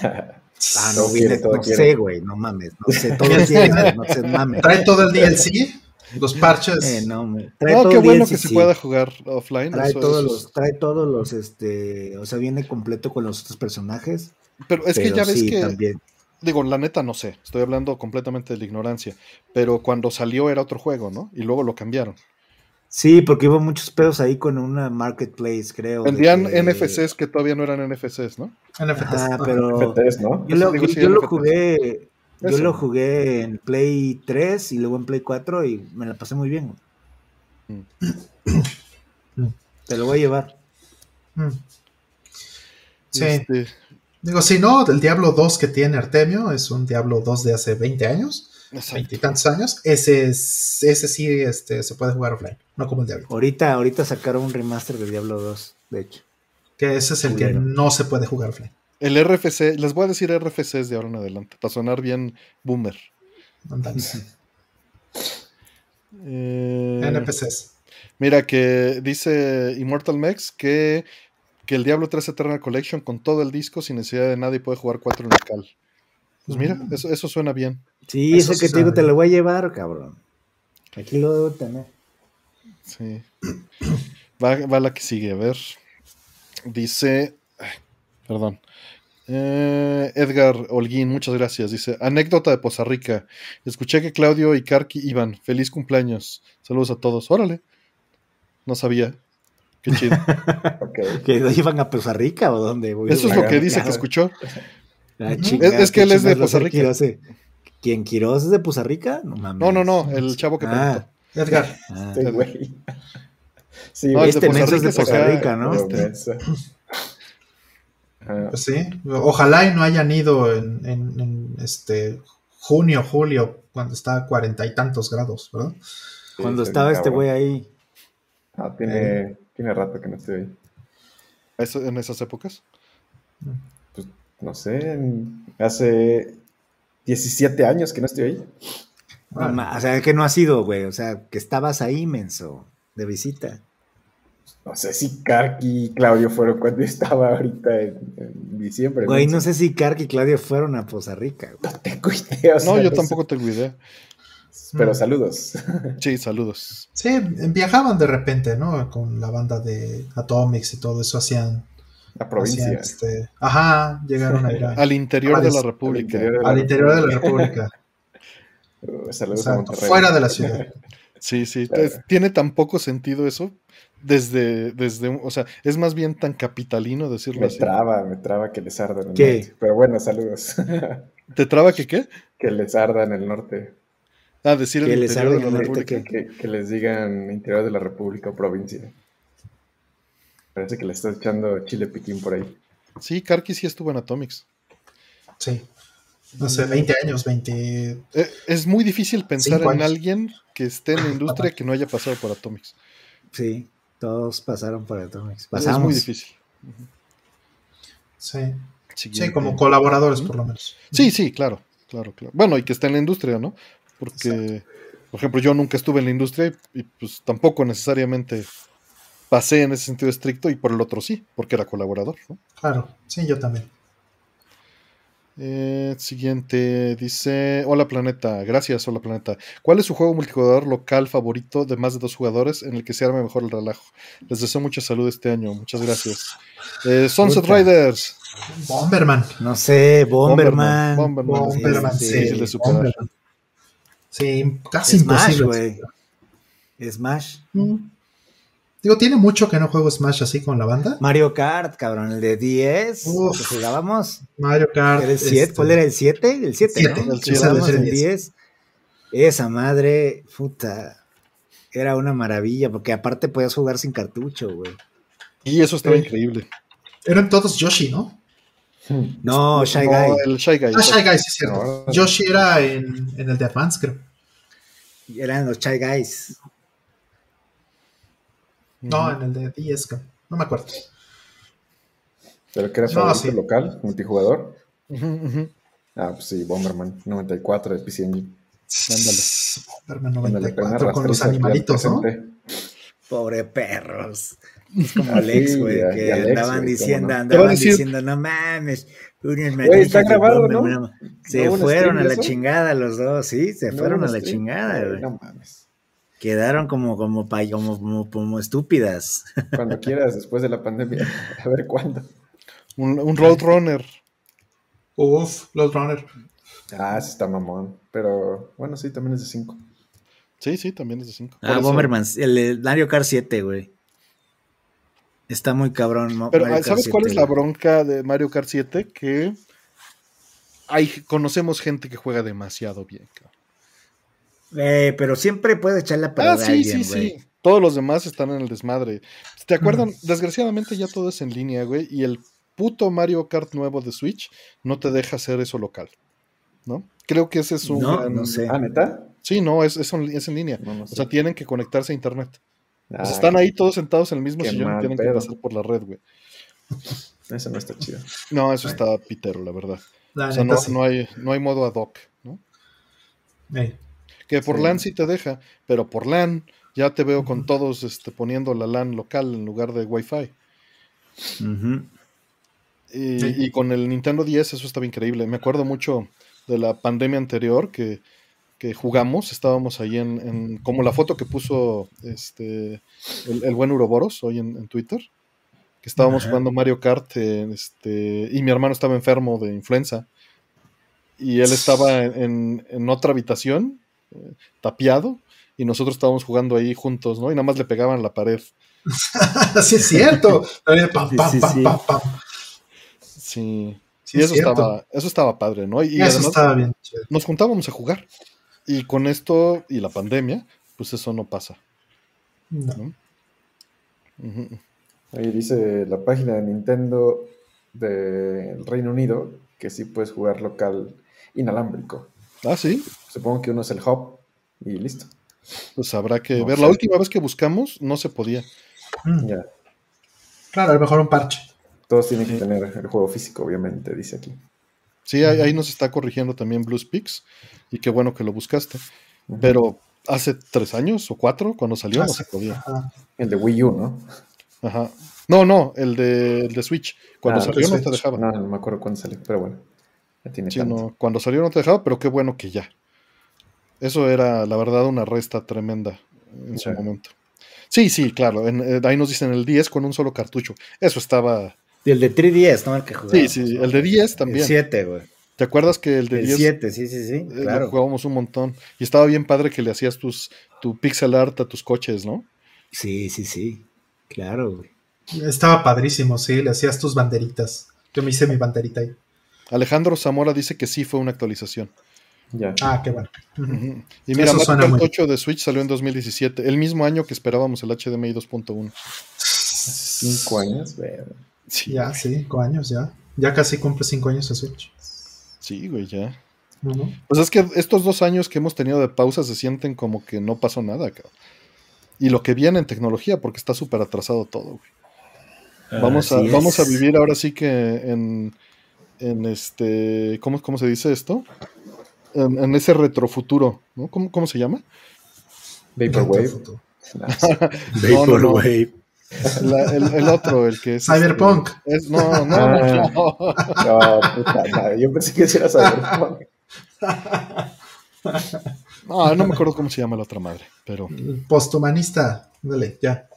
ah, [laughs] no, viene, todo no sé, güey. No mames. No sé, todo el [laughs] día, no sé, mames. ¿Trae todo el DLC? Los parches. Eh, no, me, trae no todo qué bueno que se sí. pueda jugar offline. Trae eso, todos eso los, trae todos los, este, o sea, viene completo con los otros personajes. Pero es pero que ya ves sí, que, también. Digo, la neta no sé, estoy hablando completamente de la ignorancia, pero cuando salió era otro juego, ¿no? Y luego lo cambiaron. Sí, porque hubo muchos pedos ahí con una marketplace, creo. Vendían que... NFCs que todavía no eran NFCs, ¿no? NFTs. Ah, pero NFTs, ¿no? yo lo, Digo, sí, yo lo jugué, yo Eso. lo jugué en Play 3 y luego en Play 4 y me la pasé muy bien. Mm. Te lo voy a llevar. Mm. Sí. Este, Digo, si no, el Diablo 2 que tiene Artemio es un Diablo 2 de hace 20 años, exacto. veintitantos años. Ese, es- ese sí este, se puede jugar offline, no como el Diablo. Ahorita, ahorita sacaron un remaster de Diablo 2, de hecho. Que ese es el que no se puede jugar offline. El RFC, les voy a decir RFCs de ahora en adelante, para sonar bien boomer. [laughs] Eh, NPCs. Mira que dice Immortal Mex que, que el Diablo 3 Eternal Collection con todo el disco sin necesidad de nada y puede jugar 4 en local. Pues mira, Mm. eso, eso suena bien. Sí, Eso que te digo, te lo voy a llevar, cabrón. Aquí lo debo tener. Sí. Va, va la que sigue, a ver. Dice. ay, perdón. Eh, Edgar Holguín, muchas gracias. Dice: Anécdota de Poza Rica. Escuché que Claudio y Karki iban. Feliz cumpleaños. Saludos a todos. Órale. No sabía. Qué chido. [laughs] Ok. ¿Que lo llevan a Costa Rica o dónde? güey? Eso es lo que dice que escuchó. Ah, Es- es que él es de Costa Rica. Quiroz, eh. ¿Quién Quiroz es de Poza Rica? No mames. No, no, no. El chavo que Ah, preguntó. Edgar, ah. Sí, güey. Sí, No, es de Este es Costa acá, Rica, ¿no? Menso. Ah, pues sí. Ojalá y no hayan ido en, en- en, este junio, julio, cuando está a cuarenta y tantos grados, ¿verdad? sí, Cuando estaba este güey ahí. Ah, tiene, tiene rato que no estoy ahí. Eso- en esas épocas. Pues, no sé, en- hace 17 años que no estoy ahí. No o sea, que no ha sido, güey. O sea, que estabas ahí, menso, de visita. No sé si Karki y Claudio fueron cuando estaba ahorita en, en diciembre. Güey, no sé si Kark y Claudio fueron a Poza Rica. güey. No tengo idea. o sea, No, yo sé. tampoco tengo idea. Pero Mm. saludos. Sí, saludos. Sí, viajaban de repente, ¿no? Con la banda de Atomics y todo eso hacían. La provincia. hacían, este, ajá, llegaron a [laughs] ir a- Al interior de la República. al interior de la República. [laughs] Uh, Saludos a Monterrey. fuera de la ciudad. Sí, sí. Claro. tiene tan poco sentido eso. Desde, desde, un- o sea, es más bien tan capitalino decirlo Me así. traba, me traba que les arda en el ¿Qué? norte. Pero bueno, saludos. [laughs] ¿Te traba que qué? que les arda en el norte. Ah, decir el Que les interior de la República. Que, que les digan interior de la República o provincia. Parece que le estás echando chile piquín por ahí. Sí, Karki sí estuvo en Atomics. Sí. No sé, 20 años, 20. Eh, es muy difícil pensar en alguien que esté en la industria que no haya pasado por Atomics. Sí, todos pasaron por Atomics. Es Pasamos. muy difícil. Sí. Sí, como colaboradores, por lo menos. Sí, sí, claro, claro, claro. Bueno, y que está en la industria, ¿no? Porque, por ejemplo, yo nunca estuve en la industria y, y, pues tampoco necesariamente pasé en ese sentido estricto y por el otro sí, porque era colaborador, ¿no? Claro, sí, yo también. Eh, siguiente, dice, hola planeta, gracias, hola planeta. ¿Cuál es su juego multijugador local favorito de más de dos jugadores en el que se arme mejor el relajo? Les deseo mucha salud este año, muchas gracias. Eh, Sunset Puta. Riders. Bomberman. No sé, Bomberman. Bomberman. Bomberman, sí, sí. de superar. Bomberman. Sí, casi Smash, imposible. güey. Smash. Mm. Digo, tiene mucho que no juego Smash así con la banda. Mario Kart, cabrón, el de 10. Uf. que jugábamos. Mario Kart. ¿Era el 7? este, ¿Cuál era el 7? El 7, Siete, ¿no? el Que siete, jugábamos el el diez. 10. Esa madre, puta. Era una maravilla, porque aparte podías jugar sin cartucho, güey. Y eso estaba Sí. increíble. Eran todos Yoshi, ¿no? No, Shy No, Guy. el Shy Guy. Ah, Shy Guys, sí es cierto. No. Yoshi era en, en el de Advance, creo. Eran los Shy Guys. No, en el de 10, creo. No me acuerdo. Pero que era No, favorito sí. local, multijugador. Ujú, ujú. Ah, pues sí, Bomberman 94 de PC Engine. Ándale. Una 94 con los animalitos, ¿no? Pobre perros. Es como Alex, güey, que andaban diciendo, no. Andaban diciendo, no mames. Está grabado, ¿no? Bomberman". Se ¿No hubo un fueron a la eso? chingada los dos, sí, se No, fueron a la chingada, güey. No mames. Quedaron como, como, como, como, como estúpidas. Cuando quieras, después de la pandemia. [laughs] A ver cuándo. Un, un Roadrunner. Uf, los Runner. Ah, sí está mamón. Pero bueno, sí, también es de 5. Sí, sí, también es de 5. Ah, Bomberman, el, el Mario Kart 7, güey. Está muy cabrón. Pero Mario Kart ¿sabes cuál 7, es la bronca de Mario Kart 7? Que hay, conocemos gente que juega demasiado bien. Eh, pero siempre puede echarle a Ah, perder a sí, alguien, sí, sí. Todos los demás están en el desmadre. ¿Te acuerdan? Desgraciadamente ya todo es en línea, güey. Y el puto Mario Kart nuevo de Switch no te deja hacer eso local. ¿No? Creo que ese es un. No, gran- no sé. Ah, ¿neta? Sí, no, es, es, en- es en línea. No, no O sea, tienen que conectarse a internet. Ay, están ahí todos sentados en el mismo sillón y tienen que pasar por la red, güey. Eso no está chido. No, eso está pitero, la verdad. La O sea, no, sí. no hay, no hay modo ad hoc, ¿no? Ey. Que por Sí. LAN sí te deja, pero por LAN ya te veo con todos este, poniendo la LAN local en lugar de Wi-Fi. Y, Sí. y con el Nintendo 10 eso estaba increíble. Me acuerdo mucho de la pandemia anterior que, que jugamos. Estábamos ahí en, en- como la foto que puso este el, el buen Uroboros hoy en, en Twitter. Que estábamos Ajá. jugando Mario Kart en, este, y mi hermano estaba enfermo de influenza. Y él estaba en, en- otra habitación, eh, tapiado, y nosotros estábamos jugando ahí juntos, ¿no? Y nada más le pegaban la pared. [laughs] sí, es cierto. Pam, Sí, pam, sí, sí. pam, pam. Sí. Sí, eso estaba, eso estaba padre, ¿no? Y, Eso además estaba bien nos juntábamos a jugar. Y con esto y la pandemia, pues eso no pasa. No. Ahí dice la página de Nintendo del Reino Unido que sí puedes jugar local inalámbrico. Ah, sí. Supongo que uno es el hub y listo. Pues habrá que No ver. La última vez que buscamos no se podía. Mm. Ya. Claro, a lo mejor un parche. Todos tienen que tener el juego físico, obviamente, dice aquí. Sí, ahí, ahí nos está corrigiendo también Blues Pix. Y qué bueno que lo buscaste. Pero hace tres años o cuatro, cuando salió, no se podía. Ajá. El de Wii U, ¿no? Ajá. No, no, el de, el de Switch. Cuando Ah, salió no te dejaba. No, no me acuerdo cuándo salió, pero bueno. Ya tiene Sí, tanto. no, cuando salió no te dejaba, pero qué bueno que ya. Eso era, la verdad, una resta tremenda en su momento. Sí, sí, claro. en- eh, ahí nos dicen el 10 con un solo cartucho. Eso estaba. Y el de 3DS, ¿no? El que jugaba. Sí, sí, el de 10 también. El 7, güey. ¿Te acuerdas que el de El 10 7, sí, sí, sí. eh, lo Claro. jugábamos un montón? Y estaba bien padre que le hacías tus, tu pixel art a tus coches, ¿no? Sí, sí, sí. Claro, güey. Estaba padrísimo, sí, le hacías tus banderitas. Yo me hice mi banderita ahí. Alejandro Zamora dice que sí fue una actualización. Ya. Ah, qué bueno. Y mira, Eso Mario Kart muy bien. 8 de Switch salió en 2017, el mismo año que esperábamos el HDMI 2.1. Cinco años, verga. Sí, Ya, cinco años, ya. Ya casi cumple cinco años de Switch. sí, güey, ya. Ujú. Pues es que estos dos años que hemos tenido de pausa se sienten como que no pasó nada, cabrón. Y lo que viene en tecnología, porque está súper atrasado todo, güey. Vamos a, vamos a vivir ahora sí que en, en este, ¿cómo, ¿cómo se dice esto? En, en ese retrofuturo, ¿no? ¿Cómo, ¿Cómo se llama? Vaporwave. Futuro. Nah, [laughs] No, no, no. Vaporwave. La- el, el otro, el que es... Cyberpunk. este, es- no, no, Ah. no. no, puta madre. Yo pensé que era Cyberpunk. No, no me acuerdo cómo se llama la otra madre, pero Posthumanista. Dale, ya.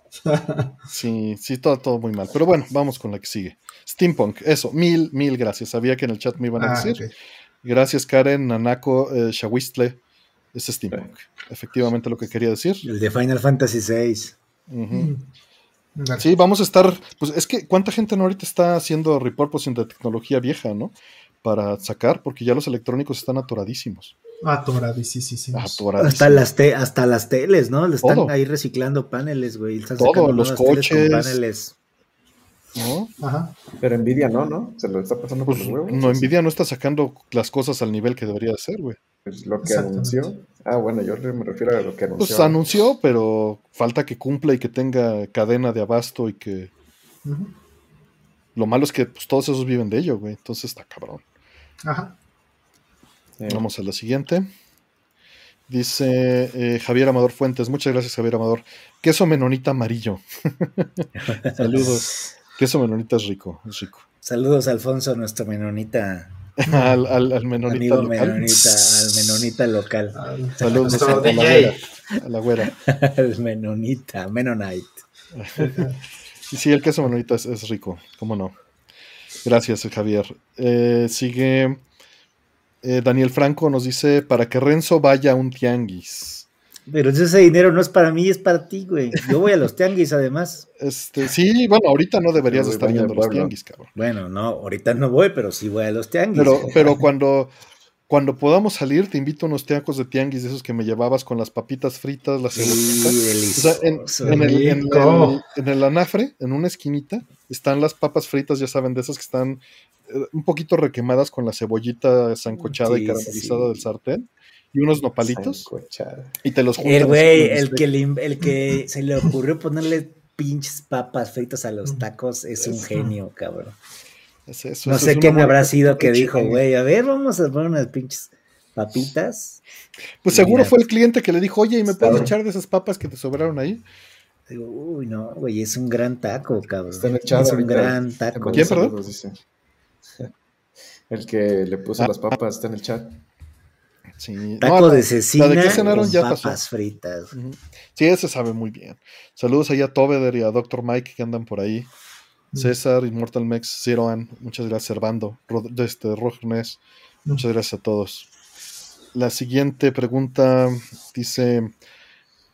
sí, sí, todo, todo muy mal. Pero bueno, vamos con la que sigue. Steampunk, eso, mil, mil gracias. Sabía que en el chat me iban a Ah, decir. Gracias, Karen, Nanako, eh, Shawistle. es Steampunk. Efectivamente lo que quería decir. El de Final Fantasy VI. Sí, vamos a estar, pues es que cuánta gente no ahorita está haciendo repurposing de tecnología vieja, ¿no? Para sacar, porque ya los electrónicos están atoradísimos. Atoradísimos. Atoradísimos. Hasta las, te- hasta las teles, ¿no? Le están Todo. ahí reciclando paneles, güey. Están Todo, los nuevas teles con coches. paneles. ¿no? Ajá. Pero Nvidia no, ¿no? Se lo está pasando por Pues los huevos. no, Nvidia no está sacando las cosas al nivel que debería de ser, güey. Es lo que anunció. Ah, bueno, yo me refiero a lo que anunció. Pues anunció, pero falta que cumpla y que tenga cadena de abasto y que lo malo es que pues, todos esos viven de ello, güey. Entonces está cabrón. Ajá. Eh, Vamos a la siguiente. Dice eh, Javier Amador Fuentes. Muchas gracias, Javier Amador. Queso menonita amarillo. [laughs] Saludos. [laughs] Queso menonita es rico, es rico. Saludos, Alfonso, nuestro menonita. [laughs] [laughs] al, al, al menonita amigo local. menonita, al menonita local. [laughs] Al- Saludos a la güera. A la güera. al menonita, Menonite. Y sí, el queso menonita es, es rico, cómo no. Gracias, Javier. Eh, sigue eh, Daniel Franco, nos dice, para que Renzo vaya a un tianguis. Pero ese dinero no es para mí, es para ti, güey. Yo voy a los tianguis, además. Este, sí, bueno, ahorita no deberías estar yendo a los tianguis, cabrón. Bueno, no, ahorita no voy, pero sí voy a los tianguis. Pero, [laughs] pero cuando, cuando podamos salir, te invito a unos tacos de tianguis de esos que me llevabas con las papitas fritas, las Sí, cebollitas. O delicioso. sea, en, en el, en, rico. el, en el anafre, en una esquinita, están las papas fritas, ya saben, de esas que están eh, un poquito requemadas con la cebollita sancochada Sí, y caramelizada sí. del sartén, y unos nopalitos, sancochada. y te los juntan. El güey, el que, le el que se le ocurrió ponerle pinches papas fritas a los tacos es un genio, cabrón. es eso, No eso sé es quién habrá sido que dijo, güey, a ver, vamos a poner unas pinches papitas. Pues seguro Mira. fue el cliente que le dijo, oye, ¿y me puedes Sabe. echar de esas papas que te sobraron ahí? Digo, uy, no, güey, es un gran taco, cabrón. Está en el chat es un gran taco. ¿Quién, perdón? Saludos, dice. [laughs] El que le puso Ah, las papas está en el chat. Sí. Taco No, la- de cecina la de que cenaron con ya papas pasó. fritas. Sí, ese sabe muy bien. Saludos ahí a Tobeder y a Dr. Mike que andan por ahí. César, Immortal Mex, Zeroan, muchas gracias, Servando, Rod- este, Roger Ness, muchas gracias a todos. La siguiente pregunta dice: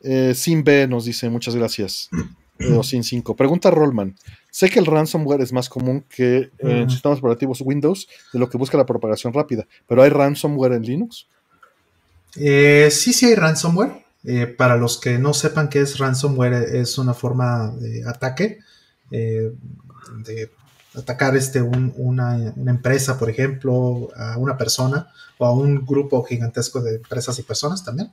eh, Sin B nos dice, muchas gracias. Eh, o Sin 5. Pregunta Rollman: Sé que el ransomware es más común que en Mm. sistemas operativos Windows de lo que busca la propagación rápida, pero ¿hay ransomware en Linux? Eh, sí, sí hay ransomware. Eh, para los que no sepan qué es ransomware, es una forma de ataque, eh, de atacar este, un- una, empresa, por ejemplo, a una persona o a un grupo gigantesco de empresas y personas también,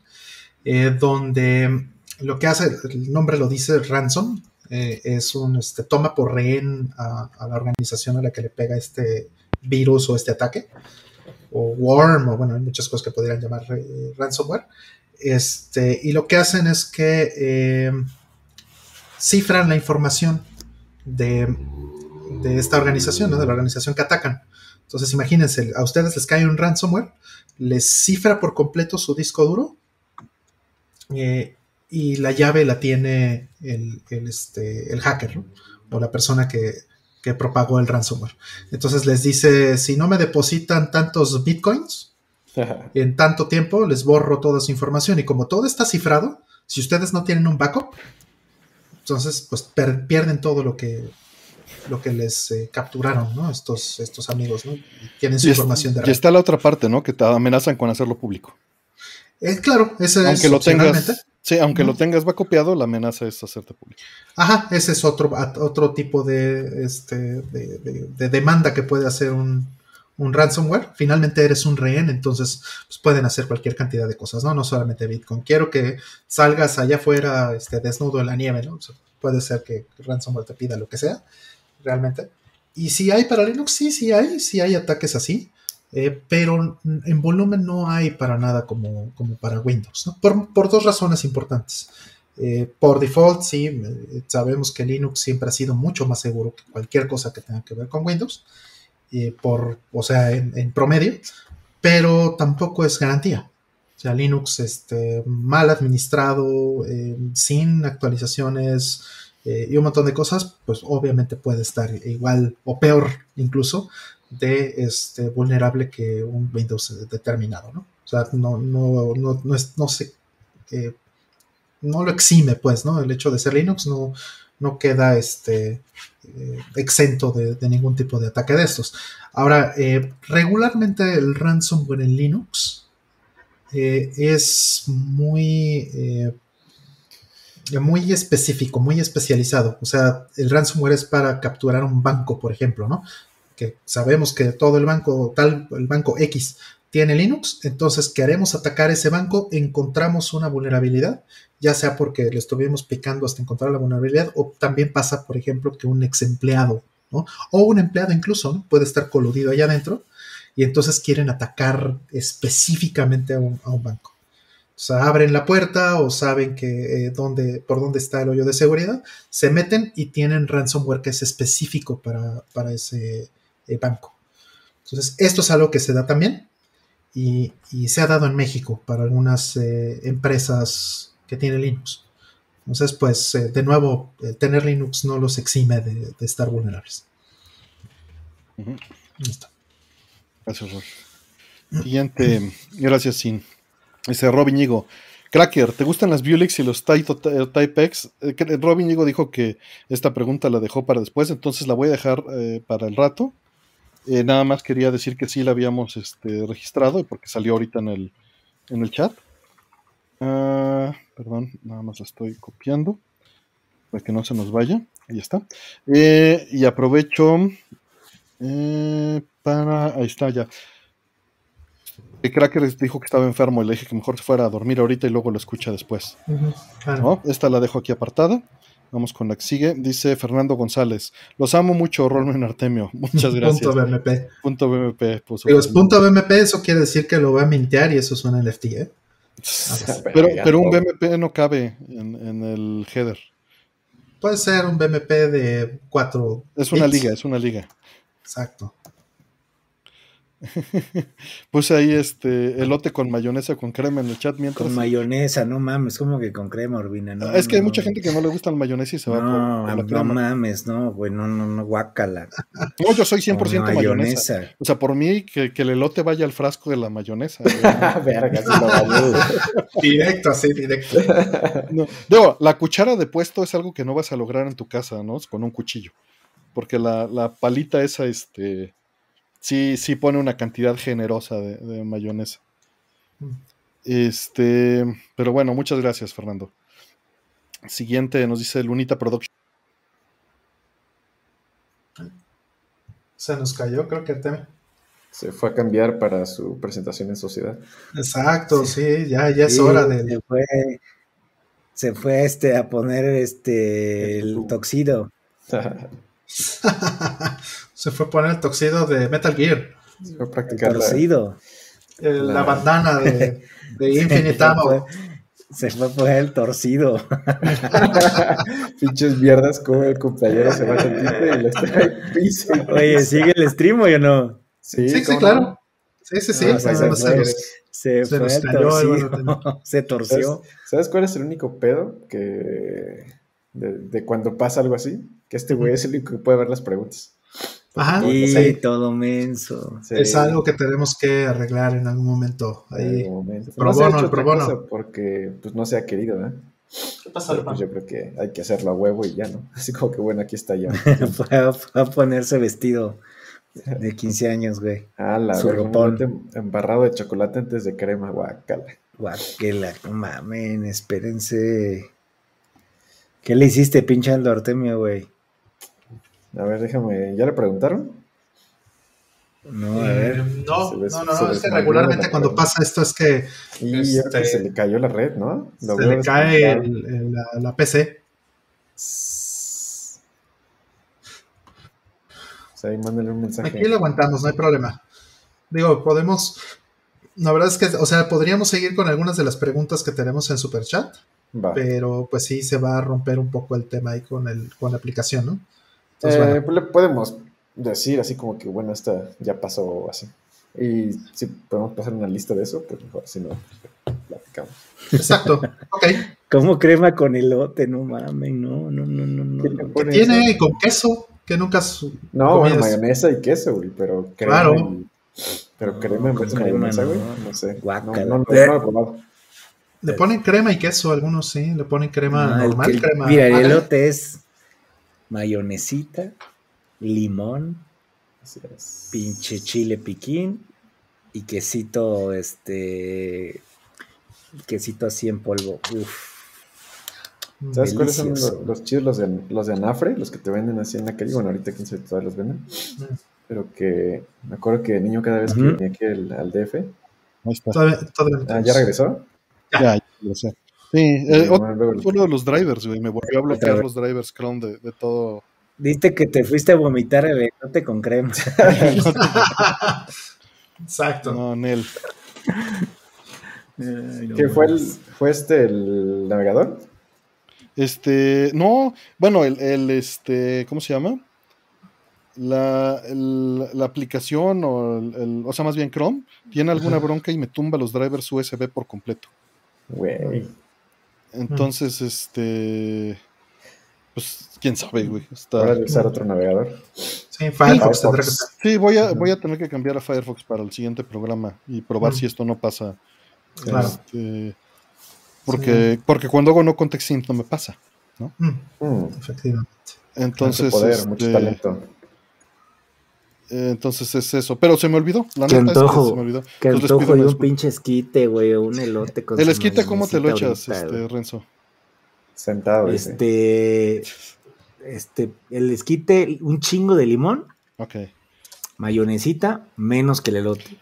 eh, donde lo que hace, el nombre lo dice ransom, eh, es un, este, toma por rehén a la organización a la que le pega este virus o este ataque o worm, o bueno, hay muchas cosas que podrían llamar eh, ransomware. Este, y lo que hacen es que eh, cifran la información de, de esta organización, ¿no? de la organización que atacan. Entonces, imagínense, a ustedes les cae un ransomware, les cifra por completo su disco duro eh, y la llave la tiene el, el, este, el hacker o la persona que, que propagó el ransomware. Entonces les dice, si no me depositan tantos bitcoins en tanto tiempo, les borro toda su información. Y como todo está cifrado, si ustedes no tienen un backup, entonces pues per- pierden todo lo que lo que les eh, capturaron, ¿no? Estos, estos amigos, ¿no? Y tienen su Y, es- información de y red. está la otra parte, ¿no? Que te amenazan con hacerlo público. Eh, claro, ese Aunque es lo tengas, sí, aunque lo tengas va copiado, la amenaza es hacerte público. Ajá, ese es otro, otro tipo de, este, de, de- de demanda que puede hacer un, un ransomware. Finalmente eres un rehén, entonces pues, pueden hacer cualquier cantidad de cosas, ¿no? No solamente Bitcoin. Quiero que salgas allá afuera este, desnudo en la nieve, ¿no? O sea, puede ser que ransomware te pida lo que sea, realmente. Y si hay para Linux, sí, sí hay, sí hay ataques así. Eh, pero en volumen no hay para nada como, como para Windows, ¿no? Por, por dos razones importantes. Eh, por default, sí, eh, sabemos que Linux siempre ha sido mucho más seguro que cualquier cosa que tenga que ver con Windows, eh, por, o sea, en, en promedio, pero tampoco es garantía. O sea, Linux este, mal administrado, eh, sin actualizaciones eh, y un montón de cosas, pues obviamente puede estar igual o peor incluso de este, vulnerable que un Windows determinado, ¿no? O sea, no, no, no, no, es, no se, no lo exime, pues, ¿no? El hecho de ser Linux no, no queda este, eh, exento de, ningún tipo de ataque de estos. Ahora, eh, regularmente el ransomware en Linux eh, es muy, muy específico, muy especializado. O sea, el ransomware es para capturar un banco, por ejemplo, ¿no? Que sabemos que todo el banco, tal, el banco X tiene Linux, entonces queremos atacar ese banco, encontramos una vulnerabilidad, ya sea porque le estuvimos picando hasta encontrar la vulnerabilidad, o también pasa, por ejemplo, que un ex empleado, ¿no? O un empleado incluso. Puede estar coludido allá adentro y entonces quieren atacar específicamente a un, a un banco. O sea, abren la puerta o saben que eh, dónde, por dónde está el hoyo de seguridad, se meten y tienen ransomware que es específico para, para ese eh, banco. Entonces, esto es algo que se da también y, y se ha dado en México para algunas eh, empresas que tienen Linux. Entonces, pues, eh, de nuevo, eh, tener Linux no los exime de, de estar vulnerables. Listo. Gracias, Rol. Siguiente, [clears throat] gracias, Sin. Dice Robin Ñigo. Cracker, ¿te gustan las Bulicks y los Type, Type X? Eh, que- Robin Ñigo dijo que esta pregunta la dejó para después, entonces la voy a dejar eh, para el rato. Eh, nada más quería decir que sí la habíamos este, registrado, porque salió ahorita en el, en el chat. Ah, perdón, nada más la estoy copiando para que no se nos vaya. Ahí está. Eh, y aprovecho eh, para. Ahí está ya. El Cracker dijo que estaba enfermo y le dije que mejor se fuera a dormir ahorita y luego lo escucha después. Claro. ¿no? Esta la dejo aquí apartada. Vamos con la que sigue. Dice Fernando González. Los amo mucho, Rolmen Artemio. [laughs] Muchas gracias. Punto BMP. Punto BMP. es punto BMP, eso quiere decir que lo va a mintear y eso suena NFT, ¿eh? Pero, pero un BMP no cabe en, en el header. Puede ser un BMP de 4. Es una bits. liga, es una liga. Exacto. [laughs] Puse ahí este elote con mayonesa con crema en el chat mientras. Con mayonesa, no mames, como que con crema, Urbina. No, Ah, es que hay mucha no. gente que no le gusta la mayonesa y se va No, por, la no crema. mames, no, güey, no, no, no, guácala. No, yo soy 100% Con mayonesa. O sea, por mí, que, que el elote vaya al frasco de la mayonesa. güey. [laughs] Verga, sí lo valió. [laughs] Directo, así, directo. No, Digo, la cuchara de puesto es algo que no vas a lograr en tu casa, ¿no? Con un cuchillo. Porque la, la palita esa, este, sí, sí pone una cantidad generosa de, de mayonesa. Este, pero bueno, muchas gracias, Fernando. Siguiente nos dice Lunita Production. Se nos cayó, creo que el tema. Se fue a cambiar para su presentación en sociedad. Exacto, sí, ya, ya es hora Se del. fue, se fue este, a poner este, el toxido. [laughs] [laughs] Se fue a poner el toxido de Metal Gear. Se fue a El practicar el- la La- bandana de, de [laughs] Infinite Se Ammo. fue, se fue a poner el torcido. [laughs] pinches mierdas como el compañero se va a sentir y le está ahí piso. Oye, ¿sigue el stream o yo no? Sí, sí, ¿cómo claro. no? Sí, sí, sí. Ah, se se Se, Se fue el el torcido. [laughs] se torció. ¿Sabes, sabes cuál es el único pedo que de, de cuando pasa algo así? Que este güey es el único que puede ver las preguntas. Ajá, Y sí. todo menso. Sí, Es algo que tenemos que arreglar en algún momento. en Ahí. algún momento. Pro no bono, el pro bono. porque pues, no se ha querido, ¿eh? ¿Qué pasa, Pero, pues, yo creo que hay que hacerlo a huevo y ya, ¿no? [laughs] Así como que bueno, aquí está ya. [laughs] fue, a, ponerse vestido de 15 años, güey. Ah, la Su ropón. embarrado de chocolate antes de crema, guacala. Guaquela, no mamen, espérense. ¿Qué le hiciste, pinche Aldo Artemio, güey? A ver, déjame, ¿ya le preguntaron? No, a Eh, ver. no, no, no, es que regularmente la cuando pasa esto es que Y yo creo que Este- se le cayó la red, ¿no? Lo se le cae desconectado. el- el- la, la PC. O sea, ahí mándale un mensaje. Aquí lo aguantamos, no hay problema. Digo, podemos. La verdad es que, o sea, podríamos seguir con algunas de las preguntas que tenemos en Superchat, Va. pero pues sí se va a romper un poco el tema ahí con, el, con la aplicación, ¿no? Eh, Entonces, bueno, pues le podemos decir así como que, bueno, esta ya pasó así. Y si podemos pasar una lista de eso, pues mejor, si no, pues, platicamos. exacto. Ok. ¿Cómo crema con elote? No mamen, no, no, no, no, no. Tiene con queso, que nunca. su- No, bueno, mayonesa y queso, güey, pero crema Claro. y- Pero crema en vez de mayonesa, güey. No sé. No, no, no, no lo he probado. Le ponen crema y queso, algunos sí, le ponen crema el normal, que- crema. Mira, el elote es mayonesita, limón, Así es. pinche chile piquín y quesito, este, quesito así en polvo. Uf. ¿Sabes cuáles son los, los chidos? Los de, los de Anafre, los que te venden así en la calle. Bueno, ahorita quién sabe todavía los venden. Pero que me acuerdo que de niño cada vez que venía aquí al, al DF. Ahí está. Todavía, todavía no Ah. ¿ya regresó? Ya, ya lo sé. Sí, eh, otro- uno de los drivers, güey. Me volvió a bloquear los drivers Chrome de, de todo. Diste que te fuiste a vomitar el elote con crema. [laughs] Exacto. No, Nel. ¿Qué fue el, fue este el navegador? Este, no, bueno, el, el, este, ¿cómo se llama? La, el- la aplicación o, el, el- o sea, más bien Chrome, tiene alguna bronca y me tumba los drivers USB por completo. Güey. Entonces, este, pues, quién sabe, güey. Está- Ahora de usar otro navegador. Sí, Firefox Firefox. tendrá que ser. Sí, voy a, voy a tener que cambiar a Firefox para el siguiente programa y probar Mm. si esto no pasa. Claro. Este, porque, porque cuando hago no context sync no me pasa. Mm, Mm, efectivamente. Entonces, mucho poder, mucho este, talento. Eh, entonces es eso. Pero se me olvidó. La Qué neta es que antojo. se me olvidó. Que antojo de un disculpa. pinche esquite, güey, o un elote con El su esquite, ¿cómo te lo mayonesita echas, ahorita, este. Renzo? Sentado. Este, este, el esquite, un chingo de limón, Ok, mayonesita, menos que el elote.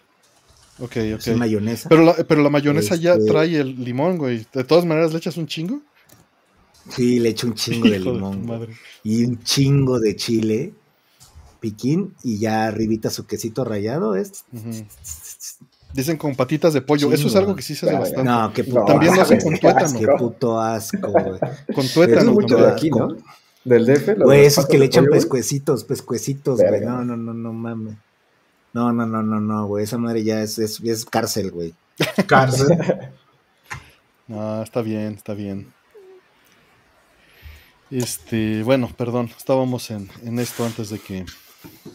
ok, ok. Sí, mayonesa. Pero la, pero la mayonesa ya Este- trae el limón, güey. De todas maneras, ¿le echas un chingo? Sí, le echo un chingo de [laughs] Hijo limón. madre. y un chingo de chile piquín y ya arribita su quesito rayado es. Dicen con patitas de pollo. Eso es algo que sí se hace Claro. bastante. no qué puto También lo hacen con güey. tuétano. qué puto asco güey Con tuétano. es mucho de aquí, ¿no? Del DF. Güey, esos que le echan pollo, pescuecitos pescuecitos güey no no no no mames no no no no no güey esa madre ya es, es, es cárcel güey [laughs] Cárcel. No, está bien, está bien. Este, bueno, perdón, estábamos en, en esto antes de que,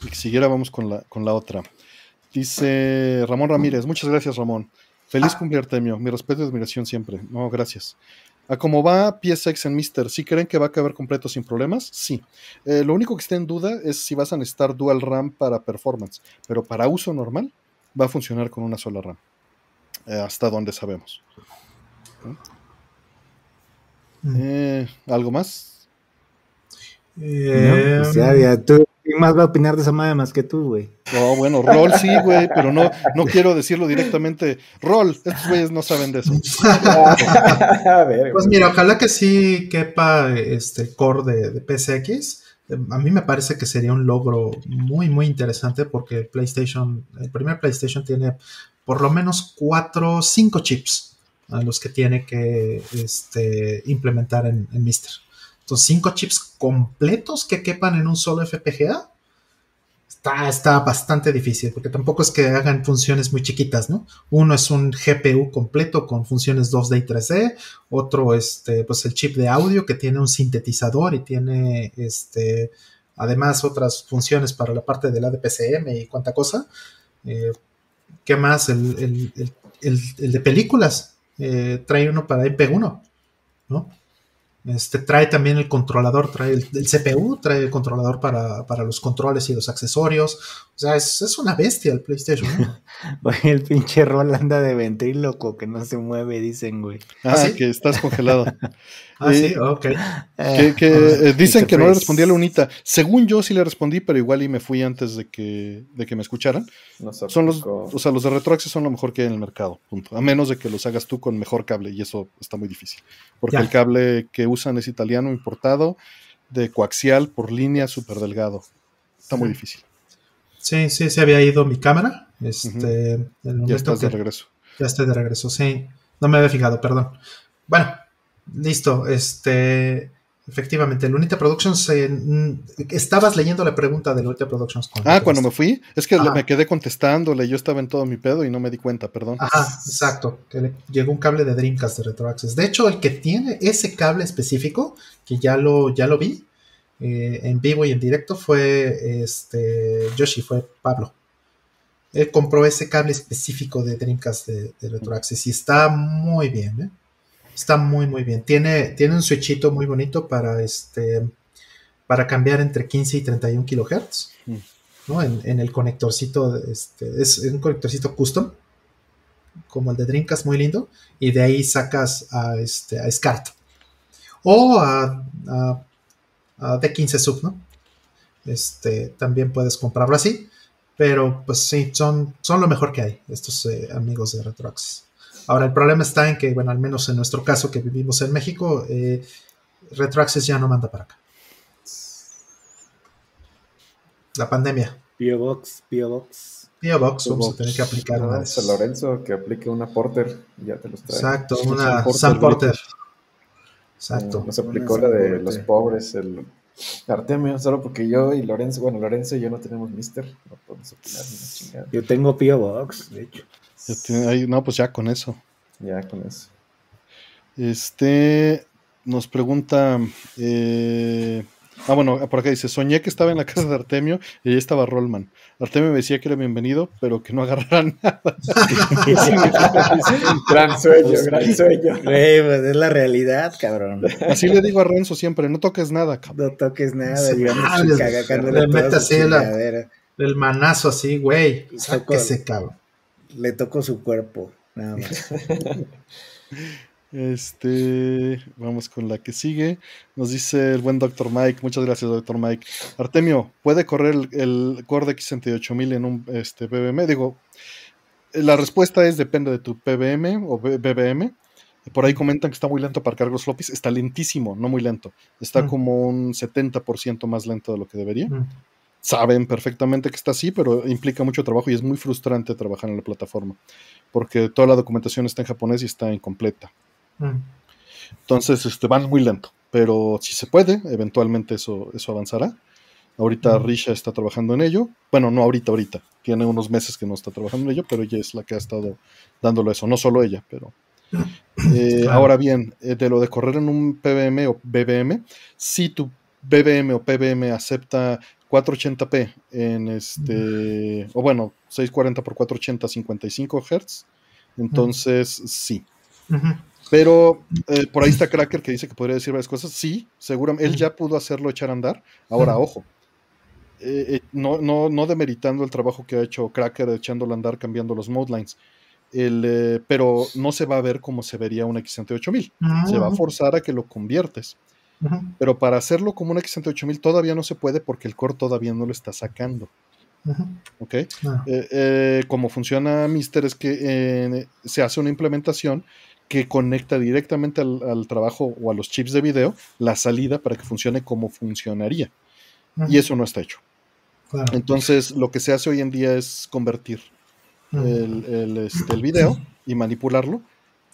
de que siguiera, vamos con la, con la otra. Dice Ramón Ramírez, muchas gracias Ramón. Feliz cumpleaños, Artemio. Mi respeto y admiración siempre. No, gracias. A cómo va PSX en Mister, ¿sí creen que va a caber completo sin problemas? Sí. Eh, lo único que está en duda es si vas a necesitar dual RAM para performance, pero para uso normal va a funcionar con una sola RAM. Eh, hasta donde sabemos. Mm. Eh, ¿Algo más? Eh, no, pues ya, ya, tú ¿quién más va a opinar de esa madre más que tú güey No, bueno, Rol sí, güey, pero no, no quiero decirlo directamente. Rol, estos güeyes no saben de eso. [laughs] A ver, Pues mira, ojalá que sí quepa este core de, de PSX. Eh, A mí me parece que sería un logro muy, muy interesante porque el PlayStation, el primer PlayStation tiene por lo menos cuatro, cinco chips a los que tiene que este, implementar en, en Mister. Cinco chips completos que quepan en un solo FPGA. Está, está bastante difícil, porque tampoco es que hagan funciones muy chiquitas, ¿no? Uno es un GPU completo con funciones 2D y 3D, otro, este, pues el chip de audio que tiene un sintetizador y tiene, este, además otras funciones para la parte del ADPCM y cuánta cosa. Eh, ¿Qué más? El, el- el- el- el de películas eh, trae uno para MP1, ¿no? Este, trae también el controlador, trae el, el CPU, trae el controlador para, para los controles y los accesorios. O sea, es, es una bestia el PlayStation. [laughs] Güey, el pinche rol anda de ventríloco que no se mueve dicen güey Ah, ¿sí? que estás congelado. [laughs] Ah, Eh, sí, ok. Que, que, Ah, eh, dicen que no le respondí a la unita. Según yo sí le respondí, pero igual y me fui antes de que, de que me escucharan. Nos Son los, o sea, los de RetroAccess son lo mejor que hay en el mercado, punto. A menos de que los hagas tú con mejor cable, y eso está muy difícil. Porque Ya. el cable que usan es italiano importado, de coaxial por línea súper delgado. Está muy difícil. Sí, sí, se había ido mi cámara. Este, Ya estás de regreso. Ya estoy de regreso, sí. No me había fijado, perdón. Bueno, listo. Este, efectivamente, el Unita Productions. eh, estabas leyendo la pregunta del Unita Productions. Ah, cuando me fui, es que Ajá. me quedé contestándole, yo estaba en todo mi pedo y no me di cuenta, perdón. Ajá, exacto. Que le llegó un cable de Dreamcast de RetroAccess. De hecho, el que tiene ese cable específico, que ya lo, ya lo vi eh, en vivo y en directo, fue este Yoshi, fue Pablo. él compró ese cable específico de Dreamcast de, de RetroAccess y está muy bien, ¿eh? Está muy, muy bien. Tiene, tiene un switchito muy bonito para este para cambiar entre 15 y 31 kilohertz, Mm. ¿no? En, en el conectorcito, este, es un conectorcito custom, como el de Dreamcast, muy lindo, y de ahí sacas a, este, a SCART o a, a, a D15 Sub, ¿no? Este, también puedes comprarlo así, pero pues sí, son, son lo mejor que hay, estos eh, amigos de RetroAccess. Ahora, el problema está en que, bueno, al menos en nuestro caso que vivimos en México, eh, RetroAccess ya no manda para acá. La pandemia. Pio Box, Pio Box. Pio Box, vamos a tener que aplicar una de esas. Lorenzo que aplique una Porter y ya te los trae. Exacto, Un una Sam Porter. Exacto. Nos aplicó la de los Porter. pobres, el Artemio, solo porque yo y Lorenzo, bueno, Lorenzo y yo no tenemos Mister, no podemos opinar ni una chingada. Yo tengo Pio Box, de hecho. Ya tiene- ahí- no, pues ya con eso. Ya con eso. Este nos pregunta. eh, ah, bueno, por acá dice: Soñé que estaba en la casa de Artemio y ahí estaba Rollman. Artemio me decía que era bienvenido, pero que no agarrara [laughs] nada. [laughs] gran sueño, gran sueño. Güey, pues es la realidad, cabrón. Así le digo a Renzo siempre: no toques nada, cabrón. No toques nada, Sí, digamos, ah, le chingadera. El manazo así, güey. Sáquese, cabrón. Le tocó su cuerpo, nada más. [laughs] Este, vamos con la que sigue. Nos dice el buen Dr. Mike. Muchas gracias, Dr. Mike. Artemio, ¿puede correr el, el Core X68000 en un este, BBM? Digo, la respuesta es depende de tu PBM o BBM. Por ahí comentan que está muy lento para cargar los floppies. Está lentísimo, no muy lento. Está Mm. como un 70% más lento de lo que debería. Mm, Saben perfectamente que está así, pero implica mucho trabajo y es muy frustrante trabajar en la plataforma. Porque toda la documentación está en japonés y está incompleta. mm. Entonces, este, van muy lento, pero si se puede, eventualmente eso, eso avanzará. Ahorita Ujú. Risha está trabajando en ello. Bueno, no ahorita, ahorita. Tiene unos meses que no está trabajando en ello, pero ella es la que ha estado dándolo eso. No solo ella, pero... Eh, Claro. Ahora bien, eh, de lo de correr en un PBM o BBM, si tu BBM o PBM acepta 480p en este, o bueno, 640 por 480, 55 Hz, entonces sí. Ujú. Pero eh, por ahí está Cracker que dice que podría decir varias cosas. Sí, seguramente. Él ya pudo hacerlo echar a andar. Ahora, ojo. eh, eh, no, no, no demeritando el trabajo que ha hecho Cracker echándolo a andar, cambiando los mode lines. El, pero no se va a ver como se vería un X68000. Se va a forzar a que lo conviertes. Pero para hacerlo como un X68000 todavía no se puede porque el core todavía no lo está sacando. ¿Ok? Ah, Eh, eh, como funciona Mister es que eh, se hace una implementación que conecta directamente al, al trabajo o a los chips de video la salida para que funcione como funcionaría. Y eso no está hecho. Claro. Entonces, lo que se hace hoy en día es convertir el, el, este, el video y manipularlo.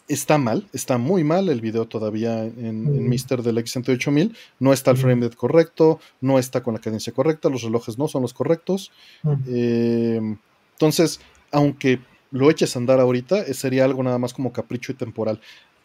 Está mal, está muy mal el video todavía en, en Mm. Mister del X68000. No está el Mm. frame rate correcto, no está con la cadencia correcta, los relojes no son los correctos. Ujú. Eh, entonces, aunque lo eches a andar ahorita, eh, sería algo nada más como capricho y temporal.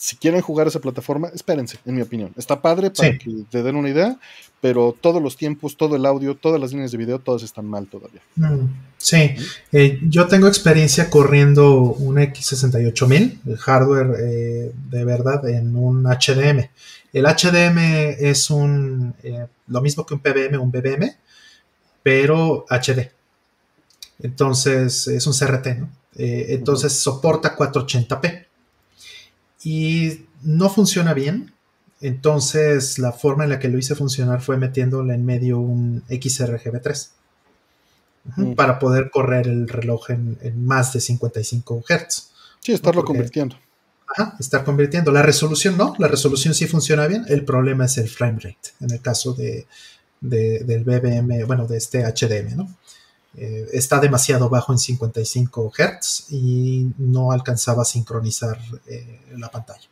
Si quieren jugar esa plataforma, espérense, en mi opinión. Está padre para Sí. que te den una idea, pero todos los tiempos, todo el audio, todas las líneas de video, todas están mal todavía. Mm, Sí, Eh, yo tengo experiencia corriendo un X68000, el hardware eh, de verdad, en un HDM. El HDM es un eh, lo mismo que un PBM, un BBM, pero HD. Entonces es un CRT, ¿no? Entonces soporta 480p. Y no funciona bien. Entonces la forma en la que lo hice funcionar fue metiéndole en medio un XRGB3 Ujú, Mm. para poder correr el reloj en, en más de 55 Hz. Sí, estarlo porque- convirtiendo. Ajá, estar convirtiendo. La resolución no, la resolución sí funciona bien. El problema es el frame rate, en el caso de, de- del BBM, bueno, de este HDM, ¿no? Eh, está demasiado bajo en 55 Hz y no alcanzaba a sincronizar eh, la pantalla.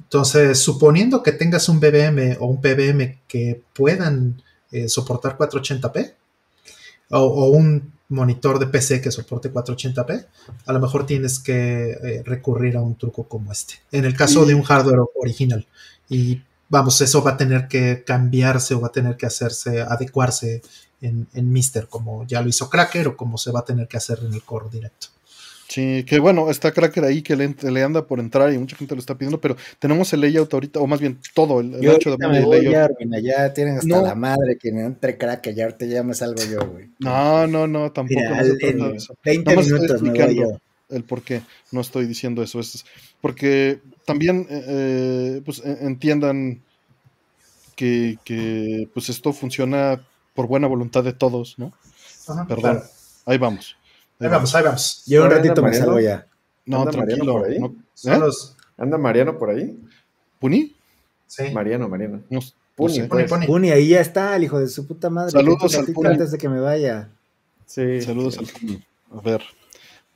Entonces, suponiendo que tengas un BBM o un PBM que puedan eh, soportar 480p, o, o un monitor de PC que soporte 480p, a lo mejor tienes que recurrir a un truco como este. En el caso de un hardware original. Y vamos, eso va a tener que cambiarse o va a tener que hacerse, adecuarse en, en Mister, como ya lo hizo Cracker o como se va a tener que hacer en el core directo. Sí, que bueno, está Cracker ahí que le, le anda por entrar y mucha gente lo está pidiendo, pero tenemos el layout ahorita, o más bien todo, el, el Yo ancho de voy layout. ya, tienen hasta No. la madre que me entre crack, ya ahorita ya me salgo yo, güey. No, no, no, tampoco Mira, no se en trata de eso. 20 Nada más estoy minutos me voy yo. el por qué no estoy diciendo eso. Es porque también eh, eh, pues, eh, entiendan que, que, pues esto funciona por buena voluntad de todos, ¿no? Ajá, Perdón. claro. Ahí vamos. Ahí vamos, ahí vamos. Yo un ratito me Mariano. salgo ya. No, ¿Anda Mariano tranquilo. por ahí? no- ¿Eh? los- ¿Anda Mariano por ahí? ¿Puni? sí. Mariano, Mariano. No, no Puni, sé. Pone, pues. Puni, ahí ya está, el hijo de su puta madre. Saludos al ratito Puni. Antes de que me vaya. Sí. Saludos al Puni. A ver.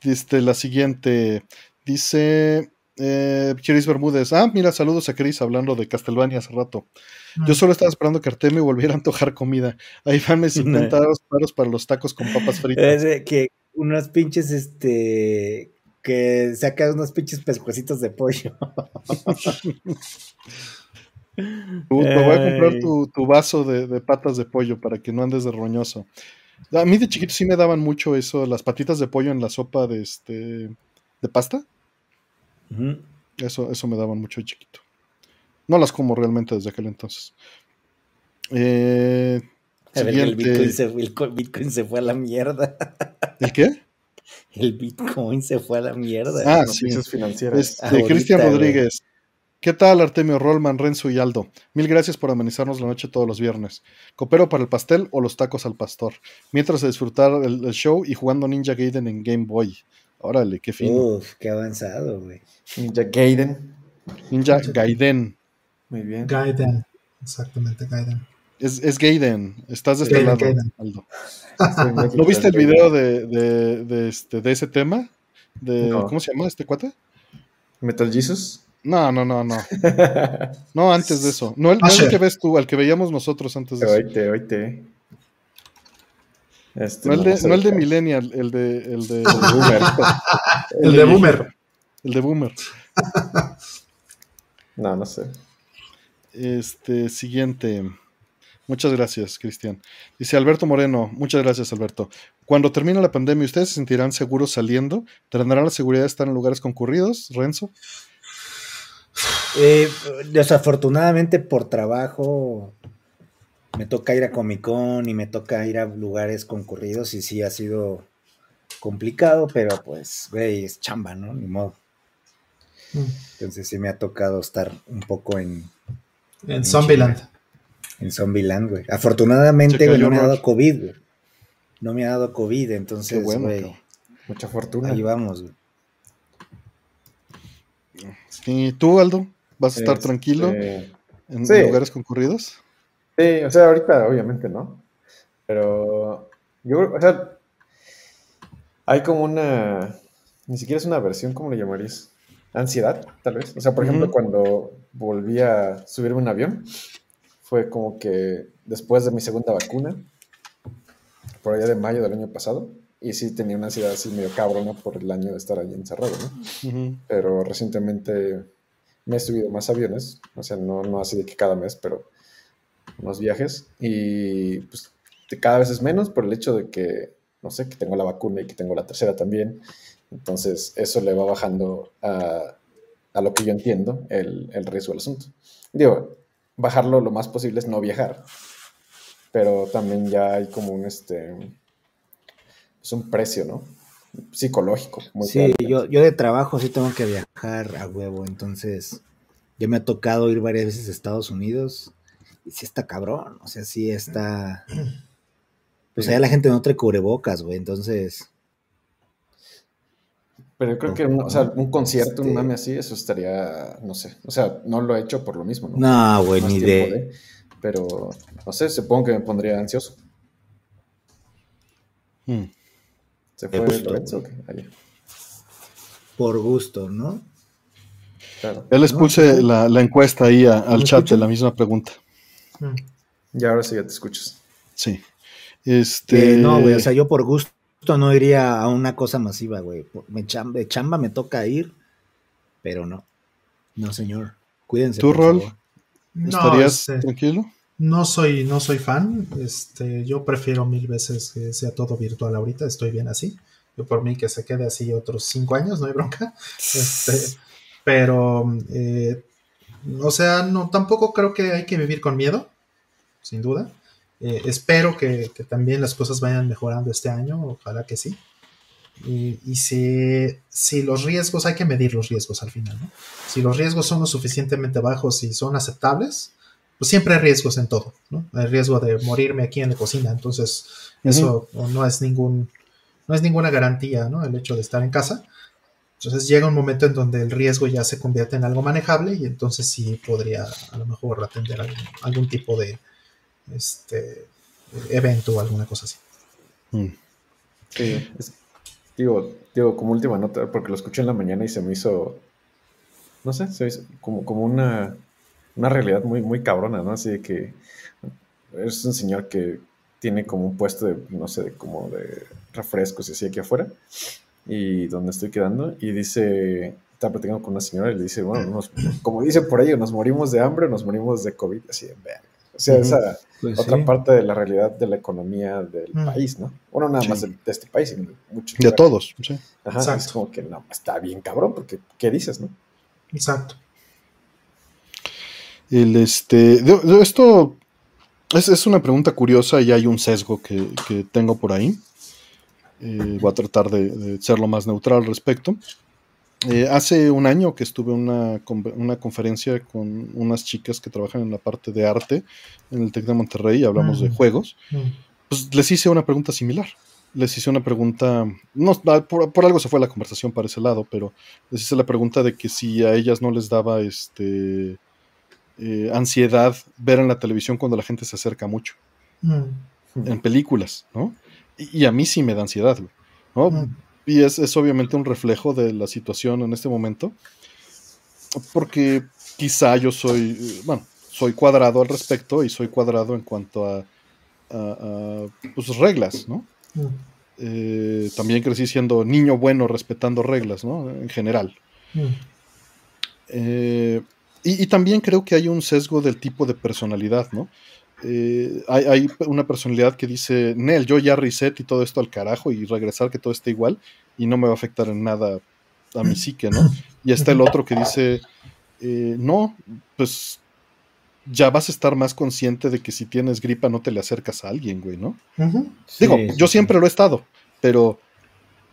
Dice la siguiente. Dice eh, Chris Bermúdez. Ah, mira, saludos a Chris hablando de Castlevania hace rato. Yo solo estaba esperando que Artemio volviera a antojar comida. Ahí van mis 50 euros paros para los tacos con papas fritas. Es que unos pinches, este. Que sacas unos pinches pescuecitos de pollo. [laughs] Tú- te voy a comprar tu vaso de, de patas de pollo para que no andes de roñoso. A mí de chiquito sí me daban mucho eso, las patitas de pollo en la sopa de este de pasta. Eso, eso me daban mucho de chiquito. No las como realmente desde aquel entonces. Eh, A ver, el siguiente. Bitcoin se, el co- Bitcoin se fue a la mierda. ¿El qué? El Bitcoin se fue a la mierda. Ah, sí. Financieras. Este, Cristian. Rodríguez. ¿Qué tal, Artemio, Rolman, Renzo y Aldo? Mil gracias por amenizarnos la noche todos los viernes. Coopero para el pastel o los tacos al pastor. Mientras de disfrutar el, el show y jugando Ninja Gaiden en Game Boy. Órale, qué fino. Uf, qué avanzado, güey. Ninja Gaiden. Ninja Gaiden. Muy bien. Gaiden. Exactamente, Gaiden. Es, es Gaiden. Estás de este Gaiden, lado, Gaiden. Aldo. ¿No viste el video de, de, de este, de ese tema? De, No. ¿Cómo se llama este cuate? Metal Jesus. No, no, no, no. [laughs] No, antes de eso. No el, no el que ves tú, el que veíamos nosotros antes de eso. Oíte, oíte. Este, No el de, no el de. Millennial, el de, [laughs] el de Boomer. El de Boomer. El de Boomer. [laughs] No, no sé. Este, siguiente. Muchas gracias, Cristian. Dice Alberto Moreno, muchas gracias, Alberto. Cuando termine la pandemia, ¿ustedes se sentirán seguros saliendo? ¿Tendrán la seguridad de estar en lugares concurridos, Renzo? Eh, desafortunadamente por trabajo me toca ir a Comic Con y me toca ir a lugares concurridos y sí ha sido complicado, pero pues, güey, es chamba, ¿no? Ni modo. Mm. Entonces sí me ha tocado estar un poco en, En Zombieland. en Zombieland, güey. Afortunadamente, güey, no me ha dado COVID, güey. No me ha dado COVID, entonces, Qué bueno, güey. Mucha fortuna. ahí vamos, güey. ¿Y tú, Aldo? ¿Vas a estar Este, tranquilo en sí. lugares concurridos? Sí, o sea, ahorita obviamente no. Pero yo creo, o sea, hay como una, ni siquiera es una versión, ¿cómo le llamarías? Ansiedad, tal vez. O sea, por ejemplo, cuando volví a subirme un avión, fue como que después de mi segunda vacuna, por allá de mayo del año pasado, y sí tenía una ansiedad así medio cabrona por el año de estar ahí encerrado, ¿no? Pero recientemente me he subido más aviones, o sea, no, no así de que cada mes, pero unos viajes y pues cada vez es menos por el hecho de que, no sé, que tengo la vacuna y que tengo la tercera también, entonces eso le va bajando a, a lo que yo entiendo el, el riesgo del asunto. Digo, bajarlo lo más posible es no viajar, pero también ya hay como un, este, es un precio, ¿no? Psicológico. Muy Sí, yo, yo de trabajo sí tengo que viajar a huevo, entonces ya me ha tocado ir varias veces a Estados Unidos sí está cabrón, o sea, sí está... [clears throat] Pues allá la gente no trae cubrebocas, güey, entonces... Pero yo creo que un, o sea, un concierto, un Este- mame así, eso estaría, no sé. O sea, no lo he hecho por lo mismo, ¿no? No, güey, Más ni de... Pero, no sé, supongo que me pondría ansioso. Mm. ¿Se fue gusto. Lorenzo o qué? Ah, Por gusto, ¿no? claro. Ya les No, puse la, la encuesta ahí a- al ¿Me chat de la misma pregunta. Mm. Y ahora sí ya te escuchas. Sí. Este. Eh, no, güey, o sea, yo por gusto no iría a una cosa masiva, güey. Me chamba, de chamba me toca ir, pero no. No, señor. Cuídense. ¿Tú, por Rol? favor. No, ¿Estarías este, tranquilo? No soy, no soy fan. Este, yo prefiero mil veces que sea todo virtual ahorita. Estoy bien así. Yo por mí que se quede así otros cinco años, no hay bronca. [laughs] Este, pero, eh, o sea, no, tampoco creo que hay que vivir con miedo, sin duda. Eh, espero que, que también las cosas vayan mejorando este año, ojalá que sí. Y, y si, si los riesgos, hay que medir los riesgos al final, ¿no? Si los riesgos son lo suficientemente bajos y son aceptables, pues siempre hay riesgos en todo, ¿no? Hay riesgo de morirme aquí en la cocina, entonces eso no es ningún, no es ninguna garantía, ¿no? El hecho de estar en casa. Entonces llega un momento en donde el riesgo ya se convierte en algo manejable y entonces sí podría a lo mejor atender algún, algún tipo de este evento o alguna cosa así. Mm. Sí, es- digo, digo, como última nota, porque lo escuché en la mañana y se me hizo, no sé, se me hizo como, como una, una realidad muy, muy cabrona, ¿no? Así de que es un señor que tiene como un puesto de, no sé, de- como de refrescos y así aquí afuera, y donde estoy quedando, y dice, está platicando con una señora y le dice, bueno, nos- como dice por ahí, nos morimos de hambre, nos morimos de COVID, así de verga. O sea, esa Pues otra sí. parte de la realidad de la economía del Mm. país, ¿no? Bueno, nada Sí. más de, de este país, sino de muchos De lugares. todos, sí. Ajá, Exacto. es como que no, está bien cabrón, porque ¿qué dices, no? Exacto. El este, de- de- esto es, es una pregunta curiosa y hay un sesgo que, que tengo por ahí. Eh, voy a tratar de, de ser lo más neutral al respecto. Eh, hace un año que estuve en una, una conferencia con unas chicas que trabajan en la parte de arte en el TEC de Monterrey y hablamos de Mm. juegos. Mm. Pues les hice una pregunta similar. Les hice una pregunta, no, ah, por, por algo se fue la conversación para ese lado, pero les hice la pregunta de que si a ellas no les daba este eh, ansiedad ver en la televisión cuando la gente se acerca mucho, Mm. en películas, ¿no? Y, y a mí sí me da ansiedad, güey, ¿no? Mm. Y es, es obviamente un reflejo de la situación en este momento, porque quizá yo soy, bueno, soy cuadrado al respecto y soy cuadrado en cuanto a, a- a, pues, reglas, ¿no? Mm. Eh, también crecí siendo niño bueno respetando reglas, ¿no? En general. Mm. Eh, y, y también creo que hay un sesgo del tipo de personalidad, ¿no? Eh, hay, hay una personalidad que dice, Nel, yo ya reset y todo esto al carajo y regresar que todo esté igual y no me va a afectar en nada a mi psique, ¿no? Y está el otro que dice, eh, no, pues ya vas a estar más consciente de que si tienes gripa no te le acercas a alguien, güey, ¿no? Digo, Sí, yo sí, siempre lo he estado, pero,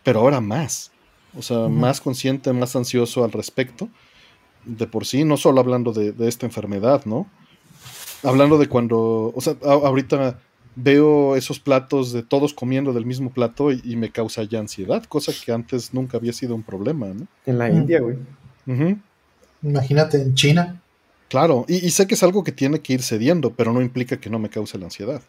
pero ahora más. O sea, más consciente, más ansioso al respecto. De por sí, no solo hablando de, de esta enfermedad, ¿no? Hablando de cuando, o sea, a- ahorita veo esos platos de todos comiendo del mismo plato y, y me causa ya ansiedad, cosa que antes nunca había sido un problema, ¿no? En la Mm. India, güey. Imagínate en China. Claro, y, y sé que es algo que tiene que ir cediendo, pero no implica que no me cause la ansiedad.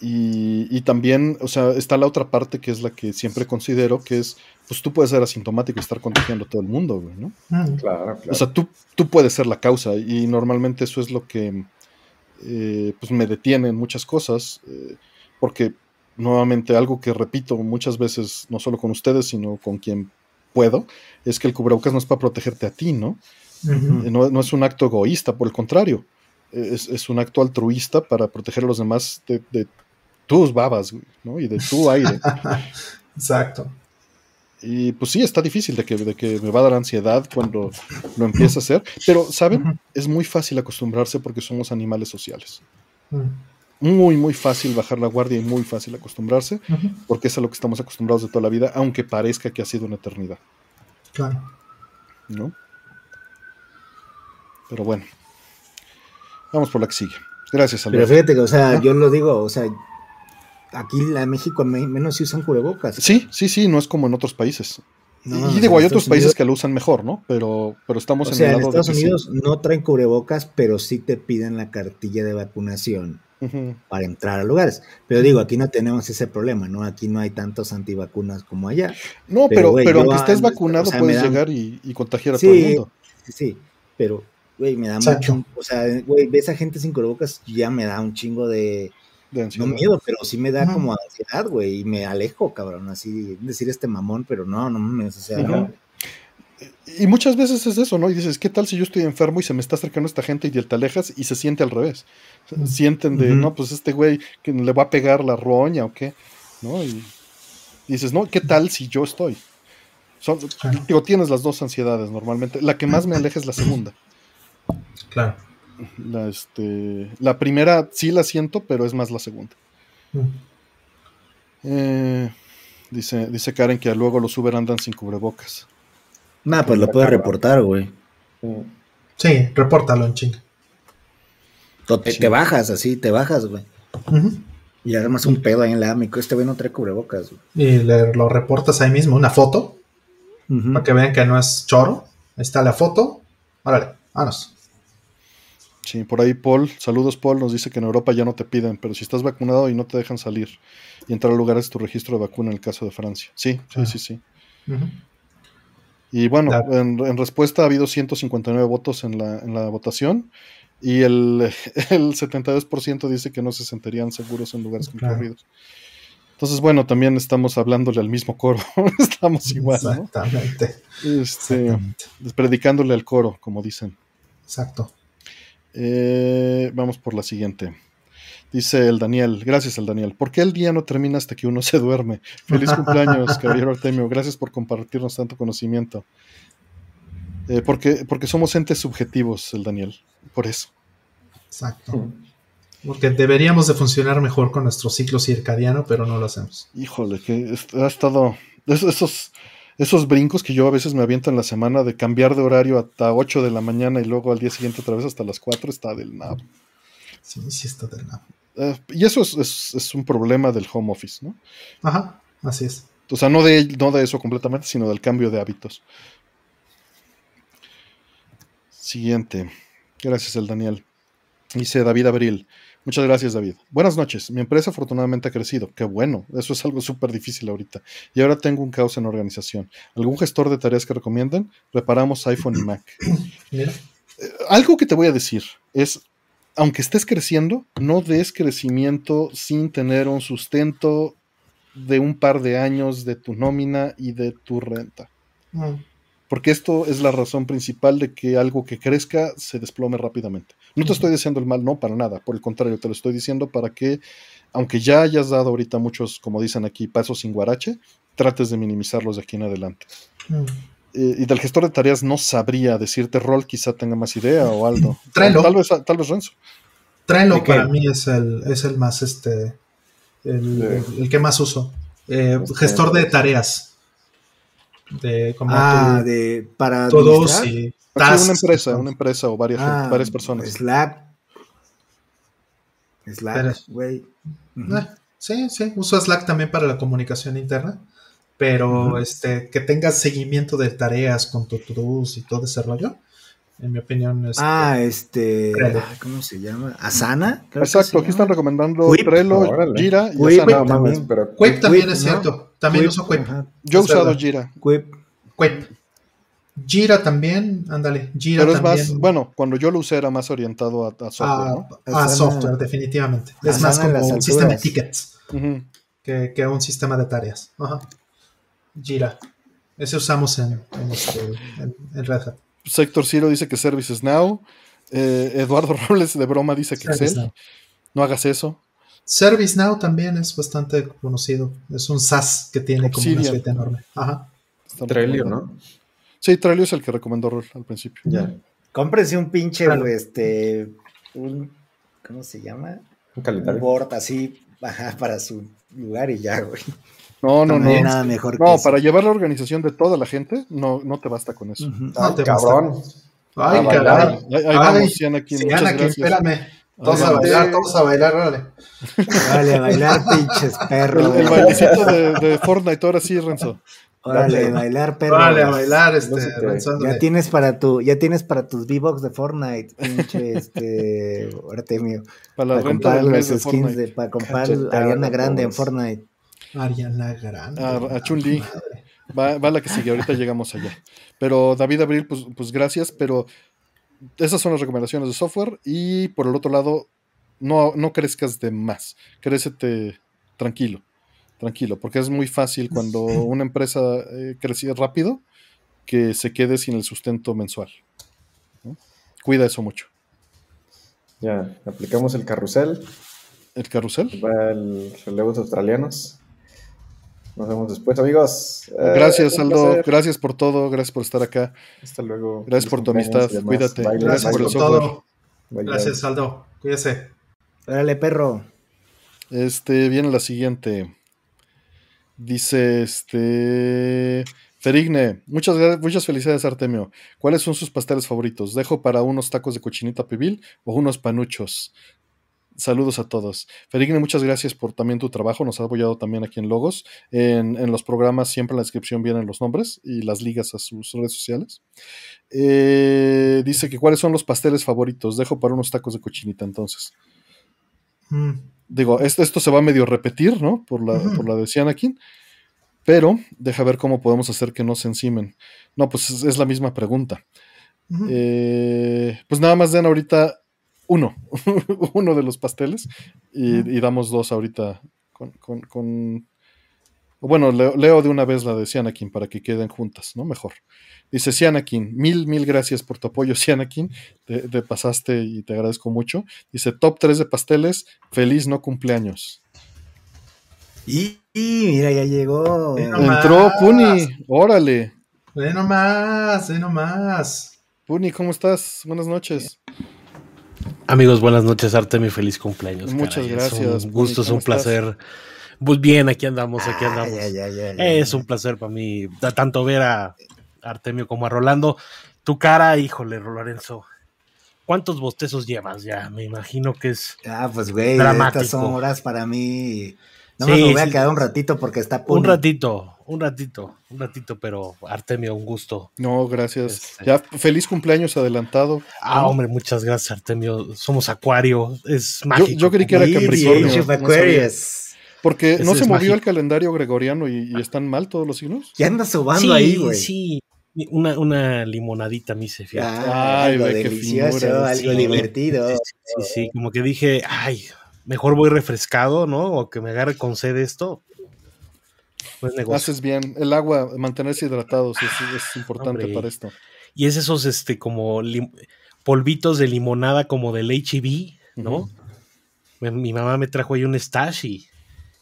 Y, y también, o sea, está la otra parte que es la que siempre considero, que es, pues tú puedes ser asintomático y estar contagiando a todo el mundo, güey, ¿no? Claro, claro. O sea, tú, tú puedes ser la causa y normalmente eso es lo que eh, pues me detiene en muchas cosas, eh, porque nuevamente algo que repito muchas veces, no solo con ustedes, sino con quien puedo, es que el cubrebocas no es para protegerte a ti, ¿no? Eh, No, no es un acto egoísta, por el contrario, es, es un acto altruista para proteger a los demás de, de tus babas güey, ¿no? y de tu aire. [laughs] Exacto. Y pues sí, está difícil de que, de que me va a dar ansiedad cuando lo empiece a hacer, pero, ¿saben? Es muy fácil acostumbrarse porque somos animales sociales. Muy, muy fácil bajar la guardia y muy fácil acostumbrarse porque es a lo que estamos acostumbrados de toda la vida, aunque parezca que ha sido una eternidad, Claro. ¿no? Pero bueno, vamos por la que sigue. Gracias, Pero Alberto. fíjate que, o sea, yo lo digo, o sea, aquí en México me- menos se usan cubrebocas. Sí, sí, sí, no es como en otros países. No, y digo, hay en otros países Unidos- que lo usan mejor, ¿no? Pero, pero estamos O en sea, el en lado de Estados sí. Unidos no traen cubrebocas, pero sí te piden la cartilla de vacunación para entrar a lugares. Pero digo, aquí no tenemos ese problema, ¿no? Aquí no hay tantos antivacunas como allá. No, Pero, pero, aunque estés vacunado, o sea, me puedes dan- llegar y, y contagiar a Sí. todo el mundo. Sí, sí, pero, güey, me da mucho, o sea, güey, ves a gente sin cubrebocas, ya me da un chingo de, De no ansiedad. miedo, pero sí me da como ansiedad, güey, y me alejo, cabrón, así, decir este mamón, pero no, no mames, o sea, no. y muchas veces es eso, ¿no? Y dices, ¿qué tal si yo estoy enfermo y se me está acercando esta gente y te alejas y se siente al revés? Sienten de, no, pues este güey que le va a pegar la roña o qué, ¿no? Y dices, no, ¿qué tal si yo estoy? Son, Claro. digo, tienes las dos ansiedades normalmente. La que más me aleja es la segunda. Claro. La, este, la primera sí la siento, pero es más la segunda. Mm. Eh, dice, dice Karen que luego los Uber andan sin cubrebocas. Nah, pues lo puedes reportar, güey. Sí. Sí, repórtalo en chinga. Te, Sí. te bajas así, te bajas, güey. Ujú. Y armas un pedo ahí en la AMICO. Este güey no trae cubrebocas, güey. Y le, lo reportas ahí mismo, una foto, para que vean que no es choro. Ahí está la foto. Órale, vámonos. Sí, por ahí Paul, saludos Paul, nos dice que en Europa ya no te piden, pero si estás vacunado y no te dejan salir y entrar a lugares tu registro de vacuna en el caso de Francia. Sí, sí, Ah. sí, sí. Y bueno, Claro. en, en respuesta ha habido 159 votos en la, en la votación y el, [laughs] el 72% dice que no se sentirían seguros en lugares Claro. concurridos. Entonces, bueno, también estamos hablándole al mismo coro, [laughs] estamos igual, ¿no? Exactamente. Este, Exactamente. predicándole al coro, como dicen. Exacto. Eh, vamos por la siguiente. Dice el Daniel, gracias el Daniel. ¿Por qué el día no termina hasta que uno se duerme? Feliz cumpleaños, [laughs] caballero Artemio. Gracias por compartirnos tanto conocimiento. Eh, porque, porque somos entes subjetivos, el Daniel. Por eso. Exacto. Porque deberíamos de funcionar mejor con nuestro ciclo circadiano, pero no lo hacemos. Híjole, que ha estado. es- Esos, esos brincos que yo a veces me aviento en la semana de cambiar de horario hasta 8 de la mañana y luego al día siguiente otra vez hasta las 4 está del nabo. Sí, sí está del lado. Eh, y eso es, es- es un problema del home office, ¿no? Ajá, así es. O sea, no de, no de eso completamente, sino del cambio de hábitos. Siguiente. Gracias, el Daniel. Dice David Abril. Muchas gracias, David. Buenas noches. Mi empresa afortunadamente ha crecido. Qué bueno. Eso es algo súper difícil ahorita. Y ahora tengo un caos en organización. ¿Algún gestor de tareas que recomienden? Reparamos iPhone y Mac. [clears throat] Mira. Algo que te voy a decir es, aunque estés creciendo, no des crecimiento sin tener un sustento de un par de años de tu nómina y de tu renta. Mm, Porque esto es la razón principal de que algo que crezca se desplome rápidamente. No te estoy diciendo el mal, no, para nada. Por el contrario, te lo estoy diciendo para que, aunque ya hayas dado ahorita muchos, como dicen aquí, pasos sin guarache, trates de minimizarlos de aquí en adelante. mm. Eh, y del gestor de tareas no sabría decirte rol, quizá tenga más idea o algo. [clears throat] Tráelo. Tal vez, tal vez Renzo. Trello para mí es el, es el más, este, el, De- el- el que más uso. Eh, gestor de tareas. De como Ah, tu- de para todos administrar. Sí, tasks. una empresa, una empresa o varias, Ah, varias personas. Slack. Slack, güey. Eh, sí, sí, uso Slack también para la comunicación interna, pero este que tengas seguimiento de tareas con tu to-dos y todo ese rollo, en mi opinión es Ah, este. Trello. ah, ¿Cómo se llama? ¿Asana? Creo Exacto, aquí están recomendando Quip, Trello, órale. Jira y Quip, Asana. No mames, también. pero. Quip también Quip, es ¿no? cierto, también Quip, uso Quip. ajá, Yo he usado. Jira, Quip. Quip. Jira también, ándale, Jira pero es también. más, bueno, cuando yo lo usé era más orientado a, a software, a, ¿no? a Asana- software, definitivamente. Es más como un sistema de tickets que, que un sistema de tareas. Ajá. Jira. Ese usamos en, en, este, en- en Red Hat. Sector Zero dice que Services Now. Eh, Eduardo [laughs] Robles de broma dice que Excel. No hagas eso. ServiceNow también es bastante conocido. Es un SaaS que tiene como una suite enorme. Ajá. Recomendando. ¿no? Sí, Trello es el que recomendó Rol al principio. Ya. Cómprense un pinche, Claro. güey, este. Un, ¿Cómo se llama? Un Un calendario. board así, ajá, para su lugar y ya, güey. No, no, No hay no. nada mejor que No, eso. para llevar la organización de toda la gente, no, no te basta con eso. Ujú. No Ay, te cabrón. Ay, A bailar. caray. Ahí, ahí Ay, vamos, Sí, muchas Anakin, gracias. espérame. Todos a bailar, todos a bailar, órale. [laughs] Órale, a bailar, pinches perros. El, el bailecito de, de Fortnite, ahora sí, Renzo. Órale, a bailar, perros. Órale, a bailar, este. Ya tienes para tu, ya tienes para tus V-Bucks de Fortnite, pinche [laughs] este Artemio. Para Para comprar los de skins de, para comprar Ariana Grande en. Fortnite. Ariana Grande. A, a Chun-Li. Va, va la que sigue, ahorita [laughs] llegamos allá. Pero David Abril, pues, pues gracias, pero esas son las recomendaciones de software. Y por el otro lado, no, no crezcas de más. Crécete tranquilo, tranquilo, porque es muy fácil cuando una empresa eh, crece rápido, que se quede sin el sustento mensual. ¿no? Cuida eso mucho. Ya, aplicamos el carrusel. ¿El carrusel? Va el relevos australianos. Nos vemos después, amigos. Eh, Gracias, un Aldo. Gracias por todo. Gracias por estar acá. Hasta luego. Gracias por tu amistad. Cuídate. Bye, Gracias Gracias por el software. todo. Bye. Gracias, Aldo. Cuídese. Órale, perro. Este, viene la siguiente. Dice este. Ferigne, muchas, muchas felicidades, Artemio. ¿Cuáles son sus pasteles favoritos? ¿Dejo para unos tacos de cochinita pibil o unos panuchos? Saludos a todos. Ferigne, muchas gracias por también tu trabajo. Nos ha apoyado también aquí en Logos. En, en los programas siempre en la descripción vienen los nombres y las ligas a sus redes sociales. Eh, dice que cuáles son los pasteles favoritos. Dejo para unos tacos de cochinita entonces. Mm, Digo, esto, esto se va a medio repetir, ¿no? Por la, por la de Cianakin. Pero deja ver cómo podemos hacer que no se encimen. No, pues es, es la misma pregunta. Eh, pues nada más den ahorita uno, [laughs] uno de los pasteles y, damos dos ahorita con... con- Bueno, leo, leo de una vez la de Cianakin para que queden juntas, ¿no? Mejor. Dice Cianakin, mil, mil gracias por tu apoyo, Cianakin. Te, te pasaste y te agradezco mucho. Dice top 3 de pasteles, feliz no cumpleaños. Y, y mira, ya llegó. Entró Puni, órale. Ve nomás, ve nomás. Puni, ¿cómo estás? Buenas noches. Amigos, buenas noches, Artemio, feliz cumpleaños. Muchas caray. gracias, Es un gusto, es un ¿cómo estás? Pues bien, aquí andamos, aquí Ah, andamos. ya, ya, ya, ya. Es un placer para mí, tanto ver a Artemio como a Rolando. Tu cara, híjole, Lorenzo. ¿Cuántos bostezos llevas ya? Me imagino que es Ah, pues güey, Dramático. estas son horas para mí. No Sí, me voy a sí. quedar un ratito porque está un ratito, un ratito, un ratito, pero Artemio, un gusto. No, gracias. Este. Ya, feliz cumpleaños adelantado. Ah, hombre, muchas gracias, Artemio. Somos Acuario, es Yo, mágico. yo creí que era Sí, Capricornio. Of no. Porque no se movió mágico. el calendario gregoriano y, y están mal todos los signos. ¿Qué andas sobando sí, ahí, güey? sí. Una, una limonadita me hice, fíjate. Ah, Ay, algo delicioso, algo sí. divertido. Sí, sí, como que dije, ay, mejor voy refrescado, ¿no? O que me agarre con sed esto. Pues negocio. Haces bien. El agua, mantenerse hidratados es, es importante Hombre. para esto. Y es esos, este, como polvitos de limonada como del HB, ¿no? Ujú. Mi, mi mamá me trajo ahí un stash y,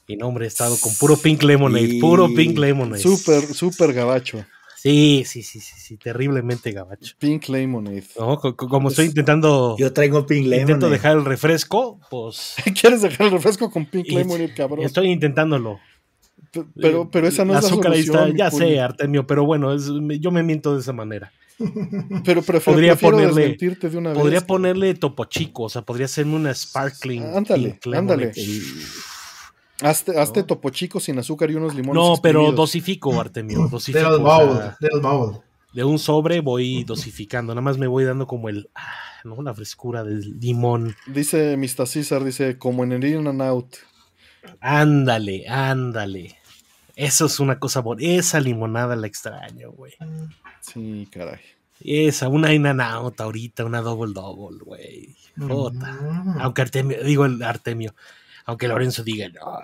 y no, hombre, he estado con puro pink lemonade, Sí. puro pink lemonade. Súper, súper gabacho. Sí, sí, sí, sí, sí, terriblemente gabacho. Pink Lemonade. ¿No? Co- co- Como estoy intentando, Yo traigo Pink Lemon. intento dejar el refresco, pues [laughs] ¿Quieres dejar el refresco con Pink Y- Lemonade, cabrón? estoy intentándolo. P- Pero, pero esa no es la azúcar ahí solución. está, ya sé, Artemio, pero bueno, es- yo me miento de esa manera. [laughs] Pero prefiero, Podría prefiero ponerle- desmentirte de una Podría vez. ponerle topo chico, o sea, podría hacerme una sparkling. Ándale, pink lemonade. ándale. Hazte, hazte No. topo chico sin azúcar y unos limones. No, pero exprimidos. dosifico, Artemio, dosifico. O bowl, sea, bowl. de un sobre voy dosificando, nada más me voy dando como el, ah, ¿no? La frescura del limón. Dice Mr. César, dice, como en el In and Out. Ándale, ándale. Eso es una cosa bonita. Esa limonada la extraño, güey. Sí, caray. Esa, una in and out ahorita, una double double, güey. Mm. Aunque Artemio, digo el Artemio, aunque Lorenzo diga, no,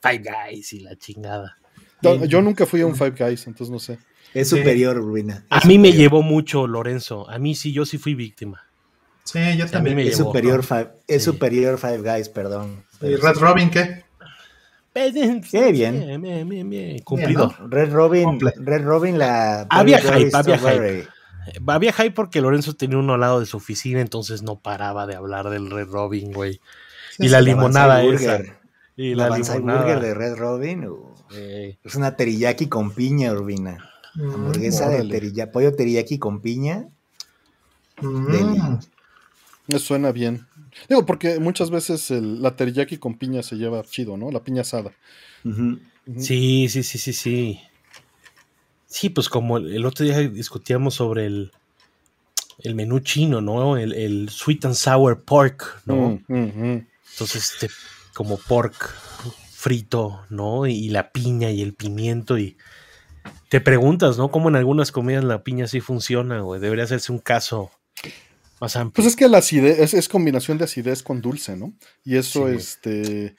Five Guys y la chingada. No, yo nunca fui a un Five Guys, entonces no sé. Es Sí. superior, Ruina. A mí me llevó mucho Lorenzo. A mí sí, yo sí fui víctima. Sí, yo también. me Es llevó. superior, five, es Sí. superior Five Guys, perdón. ¿Y Red Robin qué? Qué bien. Bien, bien, bien, bien. Cumplido. Red Robin. Red Robin la Había hype, había Strawberry. Había hype porque Lorenzo tenía uno al lado de su oficina, entonces no paraba de hablar del Red Robin, güey. Y la limonada esa. Burger. Y La la, limonada. Burger de Red Robin. uh, es una teriyaki con piña, Urbina. Mm, Hamburguesa de teriyaki, pollo teriyaki con piña. mm. Me suena bien. Digo, porque muchas veces el- la teriyaki con piña se lleva chido, ¿no? La piña asada. Sí, sí, sí, sí, sí. Sí, pues como el, el otro día discutíamos sobre el, el menú chino, ¿no? El, el sweet and sour pork, ¿no? Mm. Entonces, este, como pork frito, ¿no? Y, la piña y el pimiento y te preguntas, ¿no? Cómo en algunas comidas la piña sí funciona, güey. Debería hacerse un caso más amplio. Pues es que la acidez es, es combinación de acidez con dulce, ¿no? Y eso, Sí. este.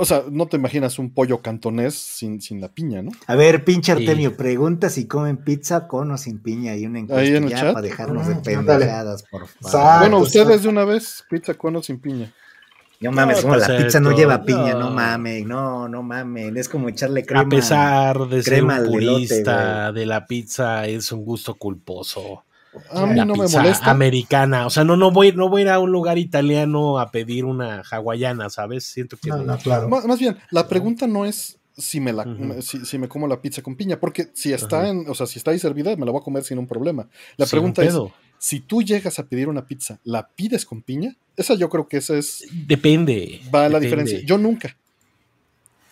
O sea, no te imaginas un pollo cantonés sin, sin la piña, ¿no? A ver, pinche Sí. Artemio, pregunta si comen pizza con o sin piña y una encuesta Ahí en el ya chat. para dejarnos de Ah, pendejadas, por favor. Bueno, ustedes exacto. de una vez, pizza con o sin piña. No mames, No, como la pues, pizza no lleva piña, no no. mamen, no, no mamen, es como echarle crema. A pesar de ser crema un purista de la pizza, es un gusto culposo. A mí la no me pizza molesta. americana. O sea, no, no voy, no voy a ir a un lugar italiano a pedir una hawaiana, ¿sabes? Siento que No, no, claro. Má- Más bien, la pregunta no es si me la si, si me como la pizza con piña, porque si está en, o sea, si está ahí servida, me la voy a comer sin un problema. La Sin pregunta un es. Si tú llegas a pedir una pizza, ¿la pides con piña? Esa yo creo que esa es Depende. va la depende. diferencia. Yo nunca,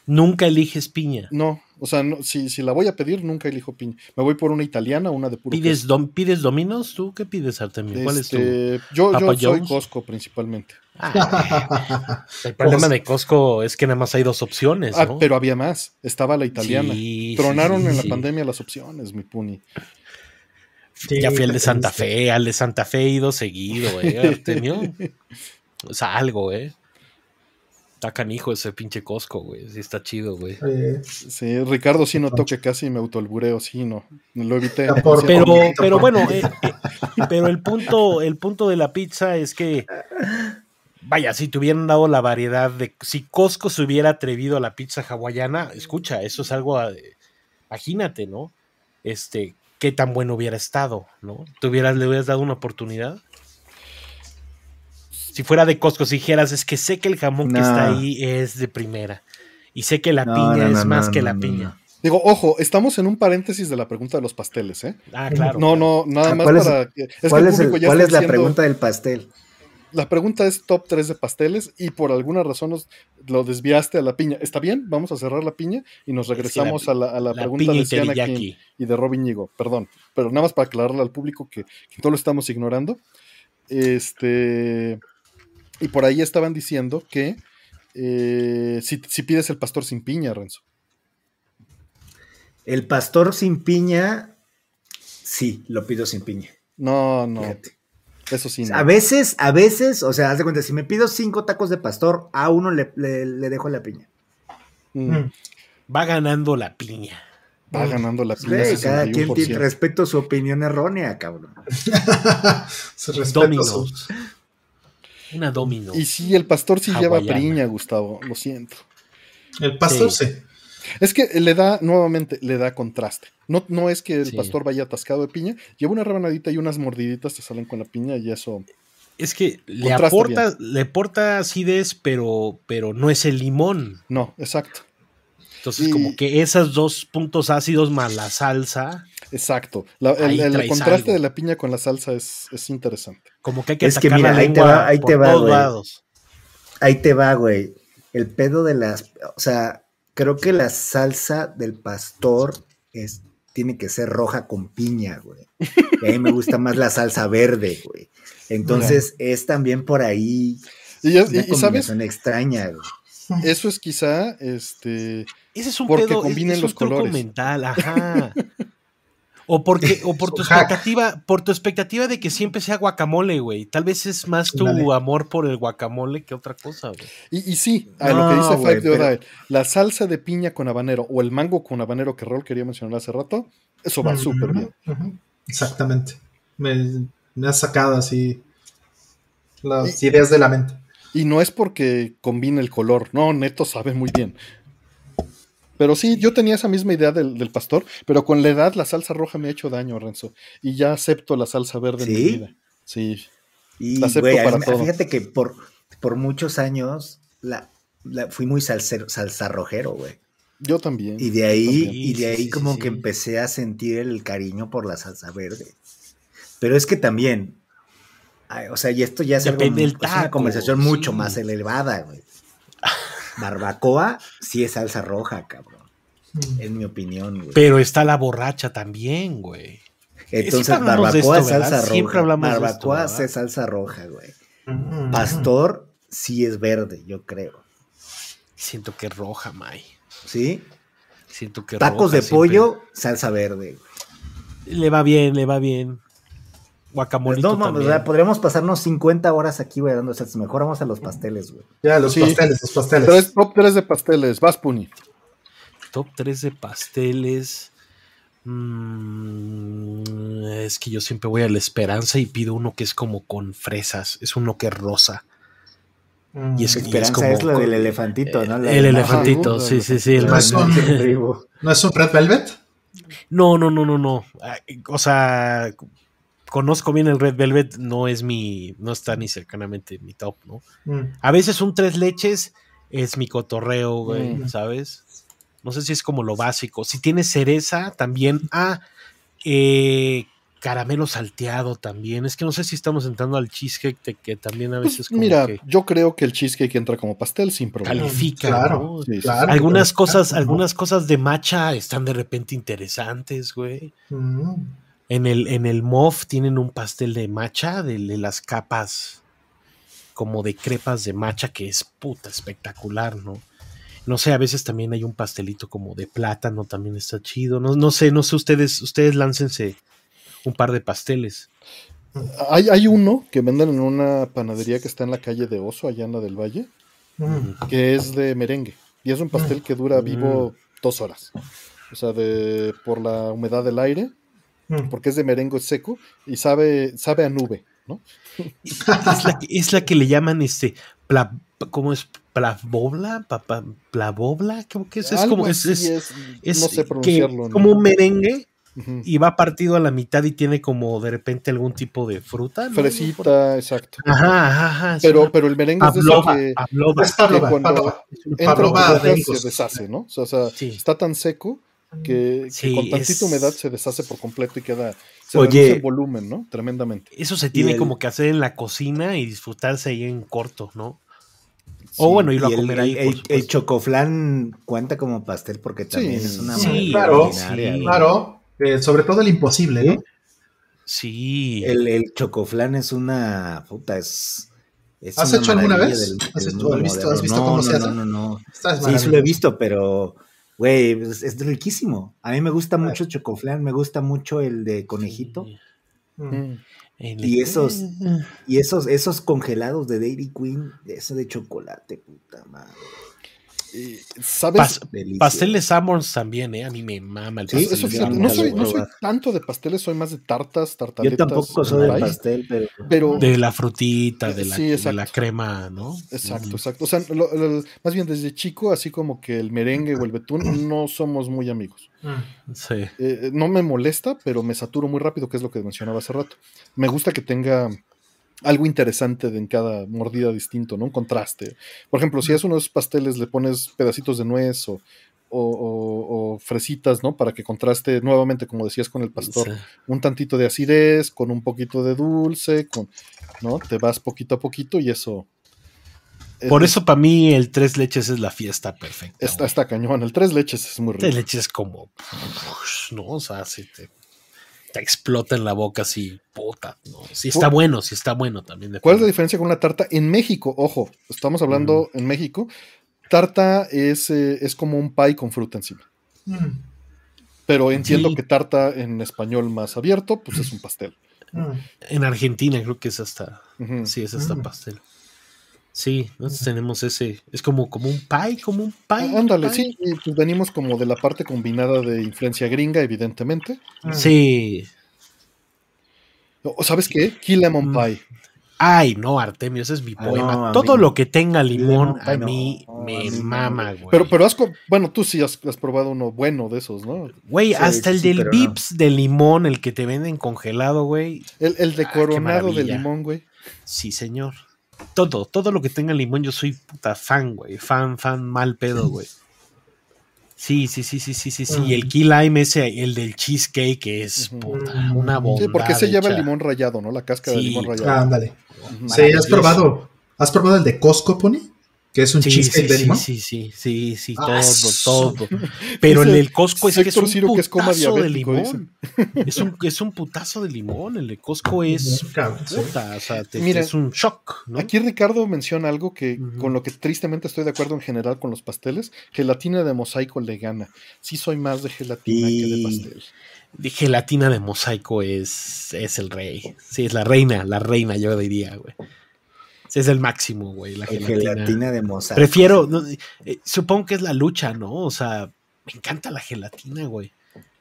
Nunca eliges piña. no, o sea, no- si, si la voy a pedir, nunca elijo piña. Me voy por una italiana, una de puro ¿Pides, dom- ¿Pides Dominos? ¿Tú qué pides, Artemio? ¿Cuál es tu...? Este, yo, yo soy? Costco principalmente. Ah, el problema de Costco es que nada más hay dos opciones, Ah, ¿no? pero había más. Estaba la italiana. Sí, Tronaron sí, en la pandemia las opciones, mi puni. Sí, ya fui al de Santa. Fe, al de Santa Fe he ido seguido, ¿eh? [laughs] Artemio. O sea, algo, ¿eh? Está canijo ese pinche Costco, güey. Sí está chido, güey. Sí, Ricardo sí notó que casi me autoalbureo, sí, no. Lo evité. Por- Pero, poquito, pero bueno, eh, eh, pero el punto, el punto de la pizza es que, vaya, si te hubieran dado la variedad de, si Costco se hubiera atrevido a la pizza hawaiana, escucha, eso es algo, eh, imagínate, ¿no? Este, qué tan bueno hubiera estado, ¿no? ¿Te hubieras, le hubieras dado una oportunidad? Si fuera de Costco, si dijeras, es que sé que el jamón que está ahí es de primera. Y sé que la No, piña no, no, es más no, que no, la no, piña. no. Digo, ojo, estamos en un paréntesis de la pregunta de los pasteles, ¿eh? Ah, claro. No, no, nada Ah, más ¿cuál es- para que. es que ¿Cuál el es, el- público ya cuál es la diciendo- pregunta del pastel? La pregunta es top 3 de pasteles y por alguna razón nos, lo desviaste a la piña. ¿Está bien? Vamos a cerrar la piña y nos regresamos la- a la, a la La pregunta de Siana. King y de Robin Ñigo. Perdón, pero nada más para aclararle al público que, que todo lo estamos ignorando. Este. Y por ahí estaban diciendo que eh, si, si pides el pastor sin piña, Renzo. El pastor sin piña, sí, lo pido sin piña. No, no, fíjate. Eso sí. no. A veces, a veces, o sea, haz de cuenta, si me pido cinco tacos de pastor, a uno le, le- le dejo la piña. Mm, mm. Va ganando la piña. Va ganando la piña. cada quien 61%. tiene respeto a su opinión errónea, cabrón. [laughs] Se respeta Dominos. su- Una domino. Y sí, el pastor sí lleva piña, Gustavo, lo siento. El pastor Sí. sí. Es que le da, nuevamente, le da contraste. No, no es que el Sí. pastor vaya atascado de piña, lleva una rebanadita y unas mordiditas te salen con la piña y eso. Es que le aporta, le aporta acidez, pero, pero no es el limón. No, exacto, Entonces, Y- como que esos dos puntos ácidos más la salsa, exacto. La- el, contraste algo. de la piña con la salsa es, es interesante. como que hay que Es que mira, la ahí te lengua va- ahí por te va, todos güey. lados. Ahí te va, güey. El pedo de las. O sea, creo que la salsa del pastor es, tiene que ser roja con piña, güey. Y a mí me gusta más la salsa verde, güey. Entonces es también por ahí Y, una y sabes, combinación extraña, güey. eso es quizá, este, Ese es un Porque pedo, es- es los un colores. mental, ajá. O porque, [laughs] o por tu hack. expectativa, por tu expectativa de que siempre sea guacamole, güey. Tal vez es más tu amor por el guacamole que otra cosa, güey. y, y sí, a lo que dice Five de pero- Odae, la salsa de piña con habanero o el mango con habanero que Rol quería mencionar hace rato, eso va súper bien. Exactamente. Me, me has sacado así las Y- ideas de la mente. Y no es porque combine el color, no, neto sabe muy bien. Pero sí, yo tenía esa misma idea del, del pastor, pero con la edad la salsa roja me ha hecho daño, Renzo. Y ya acepto la salsa verde en mi ¿Sí? vida. Sí. Y, La acepto para mí todo. fíjate que por, por muchos años la, la- fui muy salsero, salsarrojero, güey. Yo también. Y de ahí, también. y de Sí, ahí sí, sí, como sí. que empecé a sentir el cariño por la salsa verde. Pero es que también, ay, o sea, y esto ya es, algo, es una conversación mucho sí. más elevada, güey. Barbacoa sí es salsa roja, cabrón. Mm. En mi opinión, güey. Pero está la borracha también, güey. Entonces, barbacoa es salsa roja. Siempre hablamos de esto, barbacoa es salsa roja, güey. Mm. Pastor sí es verde, yo creo. Siento que es roja, May. ¿Sí? Siento que Tacos roja de siempre- pollo, salsa verde. güey. Le va bien, le va bien. Guacamolito No, mames, o sea, podríamos pasarnos 50 horas aquí, güey, dando sets. Mejor vamos a los pasteles, güey. Ya, los Sí. pasteles, los pasteles. Tres, top 3 de pasteles. Vas, Puni. Top 3 de pasteles. Mm, es que yo siempre voy a la esperanza y pido uno que es como con fresas. Es uno que es rosa. Mm. y es- Esperanza como es, lo con- del elefantito, ¿no? La El elefantito, sí, sí, sí. el No más- es un-. [laughs] ¿No es un Red Velvet? No, no, no, no, no. O sea, conozco bien el Red Velvet, no es mi, no está ni cercanamente en mi top, ¿no? Mm. A veces un tres leches es mi cotorreo, güey, Mm. ¿sabes? No sé si es como lo básico. Si tiene cereza, también. Ah, eh, caramelo salteado también. Es que no sé si estamos entrando al cheesecake, de que también a Pues, veces como mira, que yo creo que el cheesecake entra como pastel sin problema. califica, Claro, ¿no? Sí, sí, claro. Algunas Claro. cosas, algunas cosas de matcha están de repente interesantes, güey. Mm. En el, en el MOF tienen un pastel de matcha, de, de las capas como de crepas de matcha, que es puta espectacular, ¿no? No sé, a veces también hay un pastelito como de plátano, también está chido. No, no sé, no sé, ustedes, ustedes láncense un par de pasteles. Hay, hay uno que venden en una panadería que está en la calle de Oso, allá en la del Valle, Mm. que es de merengue. Y es un pastel que dura Mm. vivo dos horas. O sea, de, por la humedad del aire, Mm. porque es de merengue seco y sabe, sabe a nube, ¿no? Es la, que- es la que le llaman este, pla- ¿cómo es? Plavobla, Pa- pa- plavobla, ¿Cómo que es? Es como, es, es- es, es no sé que- como un merengue y va partido a la mitad y tiene como de repente algún tipo de fruta. ¿no? Fresita, exacto. Ajá, ajá, Pero, una pero el merengue es de eso que. Es Pavlova, que cuando Pavlova. Entra se deshace, ¿no? O sea, o sea, Sí. está tan seco que, con tantita es- humedad se deshace por completo y queda, se Oye. reduce el volumen, ¿no? Tremendamente. Eso se tiene el- como que hacer en la cocina y disfrutarse ahí en corto, ¿no? Sí, O bueno, irlo a y el- comer ahí, El, el- chocoflan cuenta como pastel porque también Sí. es una Sí, claro. Claro, eh, sobre todo el imposible, ¿no? Sí. El, el chocoflan es una puta, es. es ¿Has una hecho alguna vez? del- ¿Has hecho- visto- moderno. has visto No, cómo no, se hace? No, no, no. Sí, sí lo he visto, pero, güey, es, es riquísimo. A mí me gusta mucho el chocoflan, me gusta mucho el de conejito. Mm. En Y esos- Y esos, esos congelados de Dairy Queen, ese de chocolate, puta madre. Y, ¿Sabes? Pas- delicioso. pasteles Summers también, ¿eh? A mí me mama el Sí, pastel. Eso sí, fíjate, sí, no soy, no tanto de pasteles, soy más de tartas, Yo tartaletas. tampoco soy de pastel, pero. Pero, De la frutita, de la, Sí, de exacto. la crema, ¿no? exacto, exacto. O sea, lo- lo- más bien desde chico, así como que el merengue o el betún, no somos muy amigos. Mm. Sí. Eh, no me molesta, pero me saturo muy rápido, que es lo que mencionaba hace rato. Me gusta que tenga algo interesante de en cada mordida distinto, ¿no? Un contraste. Por ejemplo, si es unos pasteles, le pones pedacitos de nuez o, o- o- o fresitas, ¿no? Para que contraste nuevamente, como decías con el pastor, Sí. un tantito de acidez, con un poquito de dulce, con, ¿no? Te vas poquito a poquito y eso. Por es- eso para mí el tres leches es la fiesta perfecta. Está cañón. El tres leches es muy rico. Tres leches es como, ¿no? O sea, si te, te explota en la boca así, puta, ¿no? Si está bueno, si está bueno también. ¿Cuál es la diferencia con una tarta? En México, ojo, estamos hablando en México. Tarta es, eh, es como un pie con fruta encima. Mm. Pero entiendo Sí. que tarta en español más abierto, pues es un pastel. Mm. En Argentina creo que es hasta, sí, es hasta Mm. pastel. Sí, nosotros tenemos ese, es como, como un pie, como un pie. Ah, Ándale, pie. sí, y pues venimos como de la parte combinada de influencia gringa, evidentemente. Mm. Sí. O ¿sabes qué? Key lemon Mm. pie. Ay, no, Artemio, ese es mi Ah, poema. no, Todo mí- lo que tenga limón a pie no. mí No, me no, mama, güey. Pero, pero has, bueno, tú sí has, has probado uno bueno de esos, ¿no? Güey, Sí, hasta el sí, del no. Vips de limón, el que te venden congelado, güey. El, el de Ah, coronado de limón, güey. Sí, señor. Todo, todo lo que tenga limón, yo soy puta fan, güey. Fan, fan, mal pedo, güey. Sí, sí, sí, sí, sí, sí, sí. Y el key lime ese, el del cheesecake, que es puta, una bomba. Sí, porque se lleva el limón rayado, ¿no? La cáscara de Sí. limón Ah, rayado. ándale. Ujú. Sí, ¿has probado? ¿Has probado el de Costco, Pony? Que es un Sí, cheesecake sí, de sí, limón. sí, sí, sí, sí, Ah, todo, eso. todo. [laughs] Pero el del Costco es que es un Ciro que es coma putazo de limón. [laughs] Es un, es un putazo de limón. El de Costco es Bien, cabrón, sí. puta, o sea, te- Mira, es un shock, ¿no? Aquí Ricardo menciona algo que con lo que tristemente estoy de acuerdo en general con los pasteles, gelatina de mosaico le gana. Sí soy más de gelatina que de pastel. De gelatina de mosaico es, es el rey. Sí, es la reina, la reina, yo diría, güey. Es el máximo, güey, la El gelatina. gelatina de mozart. Prefiero, no, eh, supongo que es la lucha, ¿no? O sea, me encanta la gelatina, güey.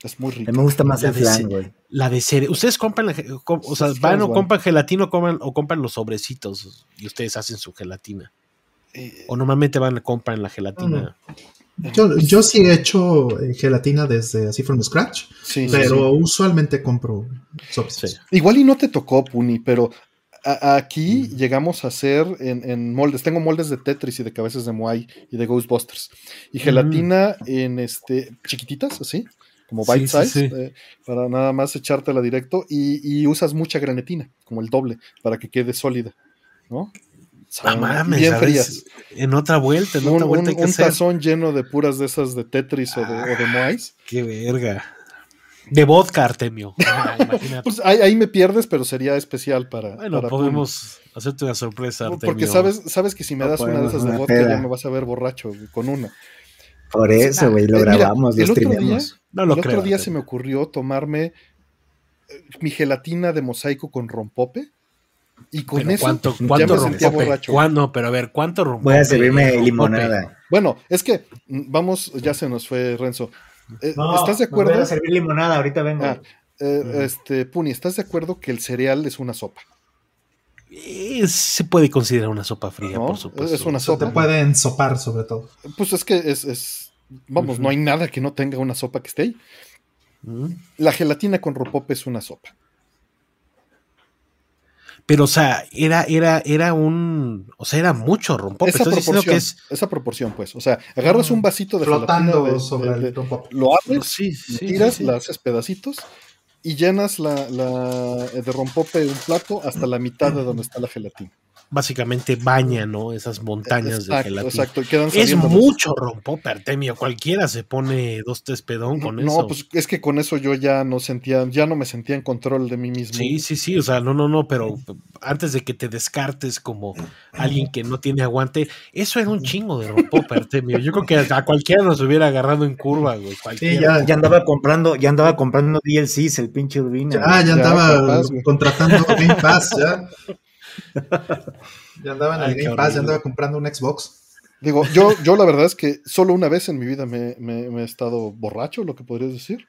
Es muy A rico. mí me gusta más La el de flan, güey. La de cere Ustedes compran la, com- o sea, van o compran gelatina o compran, o compran los sobrecitos y ustedes hacen su gelatina. Eh, O normalmente van a comprar la gelatina. Yo, yo sí he hecho eh, gelatina desde así from scratch, sí, pero sí. usualmente compro. Igual y no te tocó, Puni, pero a- aquí Mm. llegamos a hacer en, en moldes. Tengo moldes de Tetris y de cabezas de Moai y de Ghostbusters. Y gelatina en este chiquititas, así, como bite sí, size, sí. eh, para nada más echártela directo. Y, y usas mucha granetina, como el doble, para que quede sólida, ¿no? Ah, mames, bien ¿sabes? frías. En otra vuelta, en Un, otra vuelta un- hay que un hacer. tazón lleno de puras de esas de Tetris o de, o de Moais. Qué verga. De vodka, Artemio. [laughs] Ah, imagínate. Pues ahí, ahí me pierdes, pero sería especial para. bueno, para podemos hacerte una sorpresa, Artemio. Porque sabes, sabes que si me No das una de esas de vodka peda. ya me vas a ver borracho con una. Por eso, güey, lo Eh, mira, grabamos, lo otro día- streamamos. No lo el otro día se me ocurrió tomarme eh, mi gelatina de mosaico con rompope y con Pero eso ¿Cuánto, ya cuánto me sentía rompope? borracho. ¿Cuán- no, pero a ver, ¿cuánto rompope? Voy a servirme limonada. Bueno, es que mm, vamos, ya se nos fue Renzo. Eh, No, ¿Estás de me voy acuerdo? a servir limonada, ahorita vengo. Ah, eh, este, Puni, ¿estás de acuerdo que el cereal es una sopa? Eh, se puede considerar una sopa fría, ¿No? por supuesto. Es una Eso te sopa. puede ensopar sobre todo. Pues es que es, es- vamos, no hay nada que no tenga una sopa que esté ahí. La gelatina con rompope es una sopa. Pero, o sea, era, era, era un. O sea, era mucho rompope. esa proporción, que es. esa proporción, pues. O sea, agarras un vasito de Flotando de- sobre de- de- el rompope. lo abres, Sí, tiras, sí, sí. la haces pedacitos y llenas la, la- de rompope un plato hasta la mitad de donde está la gelatina. Básicamente baña, ¿no? Esas montañas de exacto, gelatina. exacto. quedan Es mucho rompope, Artemio. Cualquiera se pone dos, tres pedón con no, eso. pues es que con eso yo ya no sentía, ya no me sentía en control de mí mismo. Sí, sí, sí, o sea, no, no, no, pero antes de que te descartes como alguien que no tiene aguante, eso era un chingo de rompope, Artemio. Yo creo que a cualquiera nos hubiera agarrado en curva, güey. Sí, ya, Ya andaba comprando, ya andaba comprando DLCs, el pinche Urbina. ya, ya Ya, andaba contratando Game Pass, ya. [laughs] Ya andaba en el Ay, Game Pass, ya andaba comprando un Xbox. Digo, yo, yo la verdad es que solo una vez en mi vida me, me- me he estado borracho, lo que podrías decir.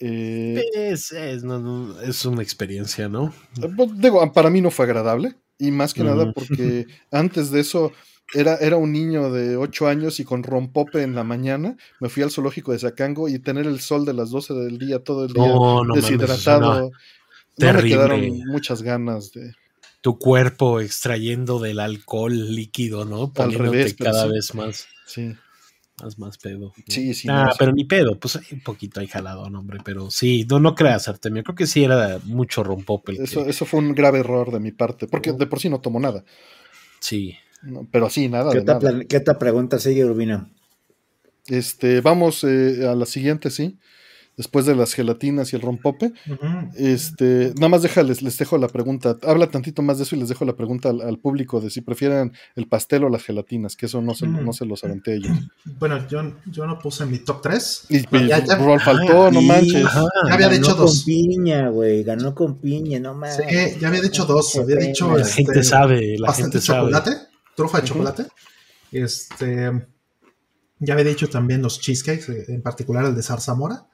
Eh, Es, es, no, no, es una experiencia, ¿no? pues, digo, para mí no fue agradable. Y más que nada porque antes de eso era, era un niño de 8 años y con rompope en la mañana me fui al zoológico de Zacango y tener el sol de las 12 del día todo el día No, mames, deshidratado. no. no, me quedaron muchas ganas de. Tu cuerpo extrayendo del alcohol líquido, ¿no? Poniéndote revés, pero cada sí. vez más, Sí, más, más pedo. ¿no? sí, sí. Ah, no, sí. pero ni pedo, pues un poquito ahí jalado, no, hombre, pero sí, no, no creas, Artemio, creo que sí era mucho rompope. Eso, que- eso fue un grave error de mi parte, porque de por sí no tomo nada. sí. No, pero sí, nada. ¿Qué de nada. ¿Qué otra pregunta sigue, Urbina? Este, vamos eh, a la siguiente, sí. Después de las gelatinas y el rompope. Este, nada más déjales, les dejo la pregunta. Habla tantito más de eso y les dejo la pregunta al, al público de si prefieren el pastel o las gelatinas, que eso no se, Mm. no se los aventé ellos. [laughs] Bueno, yo, yo no puse mi top 3. Y pues, Ya, ya. Rol faltó, no manches. Ajá. Ya había Ganó dicho con dos. piña, güey. Ganó con piña, no. Sí, ya había dicho dos. Había dicho La este, gente sabe, la gente sabe. chocolate, trufa de chocolate. Este, ya había dicho también los cheesecakes, eh, en particular el de zarzamora.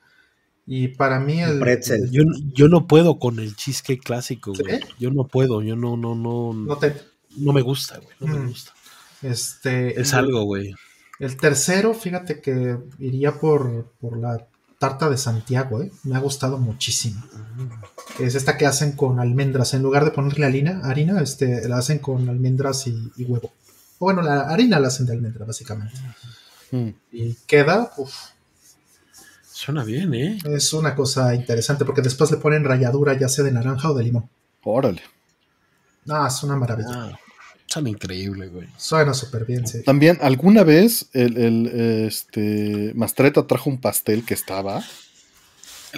Y para mí el Pretzel. Yo, yo no puedo con el cheesecake clásico, ¿Sí? güey. Yo no puedo, yo no, no, no, no te, no me gusta, güey. No me Mm. gusta. este, Es el- algo, güey. El tercero, fíjate que iría por, por la tarta de Santiago, ¿eh? me ha gustado muchísimo. Es esta que hacen con almendras, en lugar de ponerle harina, harina este, la hacen con almendras y, y huevo. O bueno, la harina la hacen de almendra, básicamente. Mm. Y queda, uf, Suena bien, ¿eh? es una cosa interesante, porque después le ponen ralladura, ya sea de naranja o de limón. Órale. Ah, es una maravilla. Ah, Son increíbles, güey. Suena súper bien, sí. También, alguna vez el, el, este Mastreta trajo un pastel que estaba.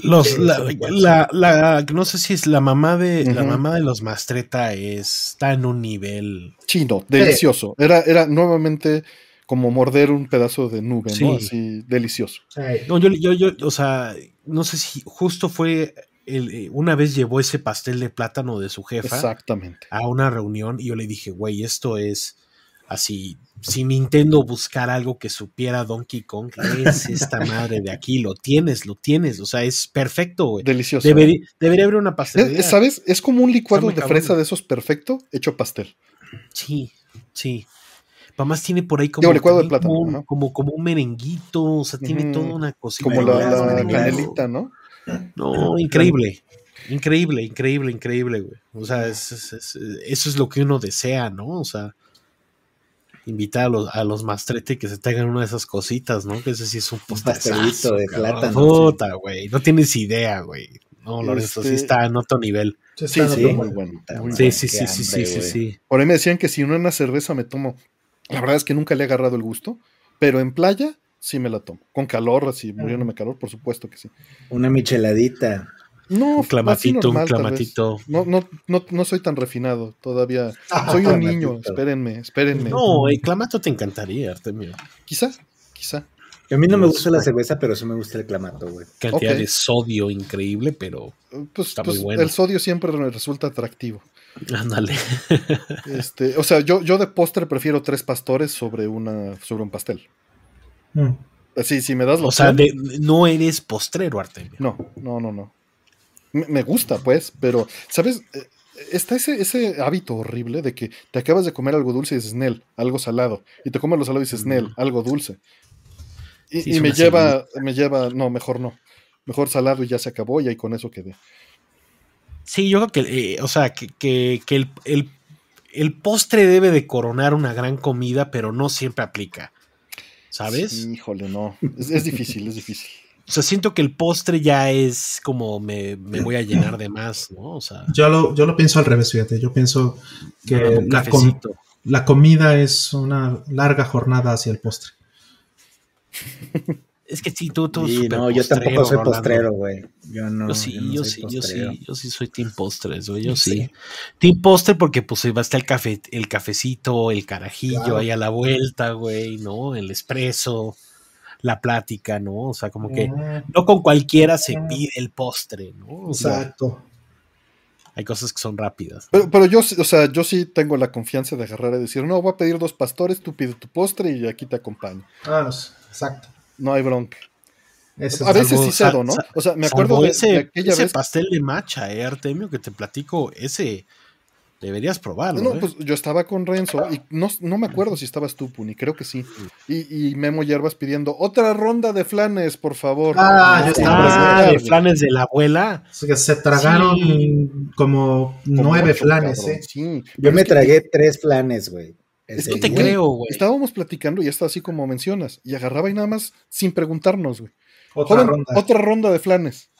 Los, la, la- la- no sé si es la mamá de la mamá de los Mastreta es- está en un nivel Chino, delicioso. Era, era nuevamente como morder un pedazo de nube, Sí. ¿no? Así, delicioso. No, yo, yo, yo, o sea, no sé si justo fue el, eh, una vez llevó ese pastel de plátano de su jefa Exactamente. a una reunión y yo le dije, güey, esto es así, si Nintendo buscara algo que supiera Donkey Kong, es esta madre de aquí, lo tienes, lo tienes, o sea, es perfecto, güey. Delicioso. Debería, debería haber una Es- pastelería. es- ¿Sabes? Es como un licuado de cabrón. fresa de esos perfecto hecho pastel. Sí, sí. Además tiene por ahí como, Digo, licuado de plátano, como, ajá. como, como un merenguito, o sea, tiene toda una cosita. Como la, la canelita, ¿no? No, increíble. Increíble, increíble, increíble, güey. O sea, es- es- es- eso es lo que uno desea, ¿no? O sea, invitar a los, a los mastrete que se traigan una de esas cositas, ¿no? Que ese sí es un Un pastelito de plátano, Puta, güey. No tienes idea, güey. No, Lorenzo, sí Este- está en otro nivel. sí, Sí, sí, muy muy bueno. bueno. muy Sí, bueno. sí, sí, sí, sí, sí, sí. Por ahí me decían que si no una cerveza me tomo. La verdad es que nunca le he agarrado el gusto, pero en playa sí me la tomo. Con calor, así muriéndome calor, por supuesto que sí. Una micheladita. No, Un clamatito, normal, un clamatito. No, no, no, no soy tan refinado todavía. Soy un [laughs] niño, espérenme, espérenme. No, el clamato te encantaría, Artemio. Quizá, quizá. A mí no me Los- gusta la cerveza, pero sí me gusta el clamato, güey. Cantidad Ok. de sodio increíble, pero Pues, Está muy pues, bueno. el sodio siempre me resulta atractivo. ándale. [laughs] Este, o sea, yo, yo de postre prefiero tres pastores sobre una, sobre un pastel. Mm. Así, si me das la O sea, de- no eres postrero, Artemio. No, no, no, no. Me, me gusta, pues, pero, ¿sabes? Eh, Está ese, ese hábito horrible de que te acabas de comer algo dulce y dices Nel, algo salado. Y te comes lo salado y dices Nel, algo dulce. Y, Sí, y es me lleva, me lleva, no, mejor no. Mejor salado y ya se acabó y ahí con eso quedé. Sí, yo creo que, eh, o sea, que, que- que el, el- el postre debe de coronar una gran comida, pero no siempre aplica. ¿Sabes? Sí, híjole, no. Es, es difícil, es difícil. [laughs] O sea, siento que el postre ya es como me, me voy a llenar de más, ¿no? O sea, Yo lo, yo lo pienso al revés, fíjate. Yo pienso que la, com- la comida es una larga jornada hacia el postre. Es que sí, tú, tú Sí, no, yo tampoco soy Rolando. postrero, güey. Yo no. Yo sí, no yo, sí, yo sí, yo sí soy team postres, güey, yo Sí. sí. Team postre porque pues va a estar el café, el cafecito, el carajillo Claro. ahí a la vuelta, güey, ¿no? El espresso, la plática, ¿no? O sea, como que no con cualquiera se pide el postre, ¿no? O sea, Exacto. Hay cosas que son rápidas. Pero, pero yo, sí- o sea, yo sí tengo la confianza de agarrar y decir, no, voy a pedir dos pastores, tú pides tu postre y aquí te acompaño. Ah, exacto. No hay bronca. Ese A es veces algo- sí cedo, ¿no? O sea, me acuerdo de, ese, de aquella ese vez. pastel de macha, eh, Artemio, que te platico, ese deberías probarlo. No, eh. pues yo estaba con Renzo y no, no me acuerdo si estabas tú, Puni, creo que sí. Y, y Memo Hierbas pidiendo otra ronda de flanes, por favor. Ah, yo estaba- Ah, de flanes de la abuela. Que se tragaron Sí. como Como nueve ocho, flanes, cabrón, ¿eh? Sí. Yo Pero me que tragué tres flanes, güey. Es que te güey, creo, güey. Estábamos platicando y está así como mencionas. Y agarraba y nada más sin preguntarnos, güey. Otra Joven, ronda. otra ronda de flanes.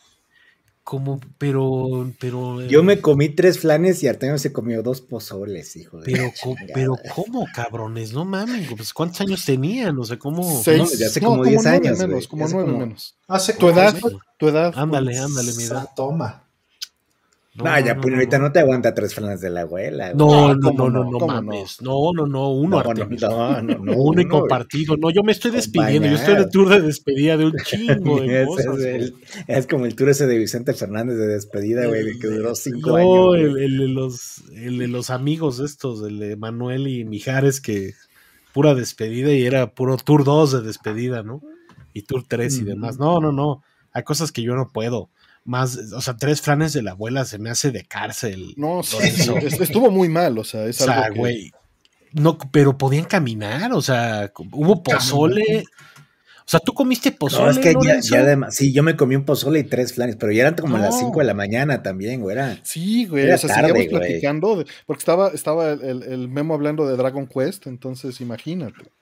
Como, pero, pero. eh, Yo me comí tres flanes y Artemio se comió dos pozoles, hijo de. Pero, pero, ¿cómo, cabrones? No mames, pues, ¿cuántos años tenían? O sea, ¿cómo? Seis, ya hace no, como 10 nueve años, menos, como nueve menos. Hace Tu edad, tu edad. Ándale, ándale, mi edad. Toma. No, No, ya, no, pues no, ahorita no. no te aguanta tres flanes de la abuela. güey. No, Ah, no, ¿cómo no, no, no? no ¿Cómo mames. No, no, no, uno, No, no, no, no, no, [laughs] uno y compartido. No, yo me estoy despidiendo. Yo estoy Acompañado. tour de despedida de un [laughs] chingo de cosas. es, güey. el- es como el tour ese de Vicente Fernández de despedida, güey, de que duró cinco No, años. güey. el, el de los, el de los amigos estos, el de Manuel y Mijares, que pura despedida y era puro tour 2 de despedida, ¿no? Y tour 3 y demás. No, no, no. Hay cosas que yo no puedo. Más, o sea, tres flanes de la abuela se me hace de cárcel. No, sí, estuvo muy mal, o sea, es O sea, algo que- güey. No, pero podían caminar, o sea, hubo pozole. O sea, tú comiste pozole. No, es que ya, ya además, sí, yo me comí un pozole y tres flanes, pero ya eran como las No. 5 de la mañana también, güey. Era, Sí, güey, Era o sea, tarde, seguíamos güey. platicando, de- porque estaba, estaba el, el- el memo hablando de Dragon Quest, entonces imagínate.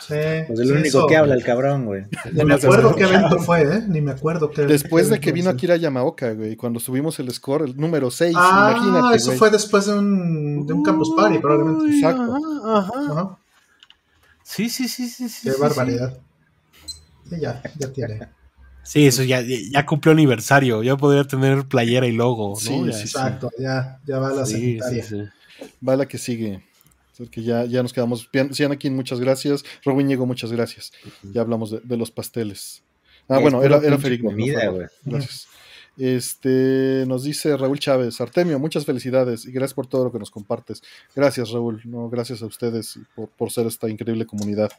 Sí, Pues el sí, único eso. que habla el cabrón, güey. [laughs] Ni me acuerdo qué evento fue, ¿eh? Ni me acuerdo qué Después qué de que vino fue. Akira Yamaoka, güey, cuando subimos el score, el número 6, Ah, imagínate, eso güey. fue después de un, de un campus party, probablemente. Uy, Exacto. Ajá, ajá. Ajá. Sí, sí, sí, sí. sí, Qué sí, barbaridad. Sí, ya, ya tiene. Sí, eso ya, ya cumplió aniversario. Ya podría tener playera y logo, ¿no? Sí, Ya. sí, Exacto, ya, ya va la Sí, sanitaria. sí, sí. Va la que sigue. O sea, que ya, ya nos quedamos. Bien, Cianakin, muchas gracias. Robin Diego, muchas gracias. Ya hablamos de, de los pasteles. Ah, Es bueno, era, era Ferigno, no. Gracias. Este, nos dice Raúl Chávez, Artemio, muchas felicidades y gracias por todo lo que nos compartes. Gracias, Raúl. No, gracias a ustedes por, por ser esta increíble comunidad.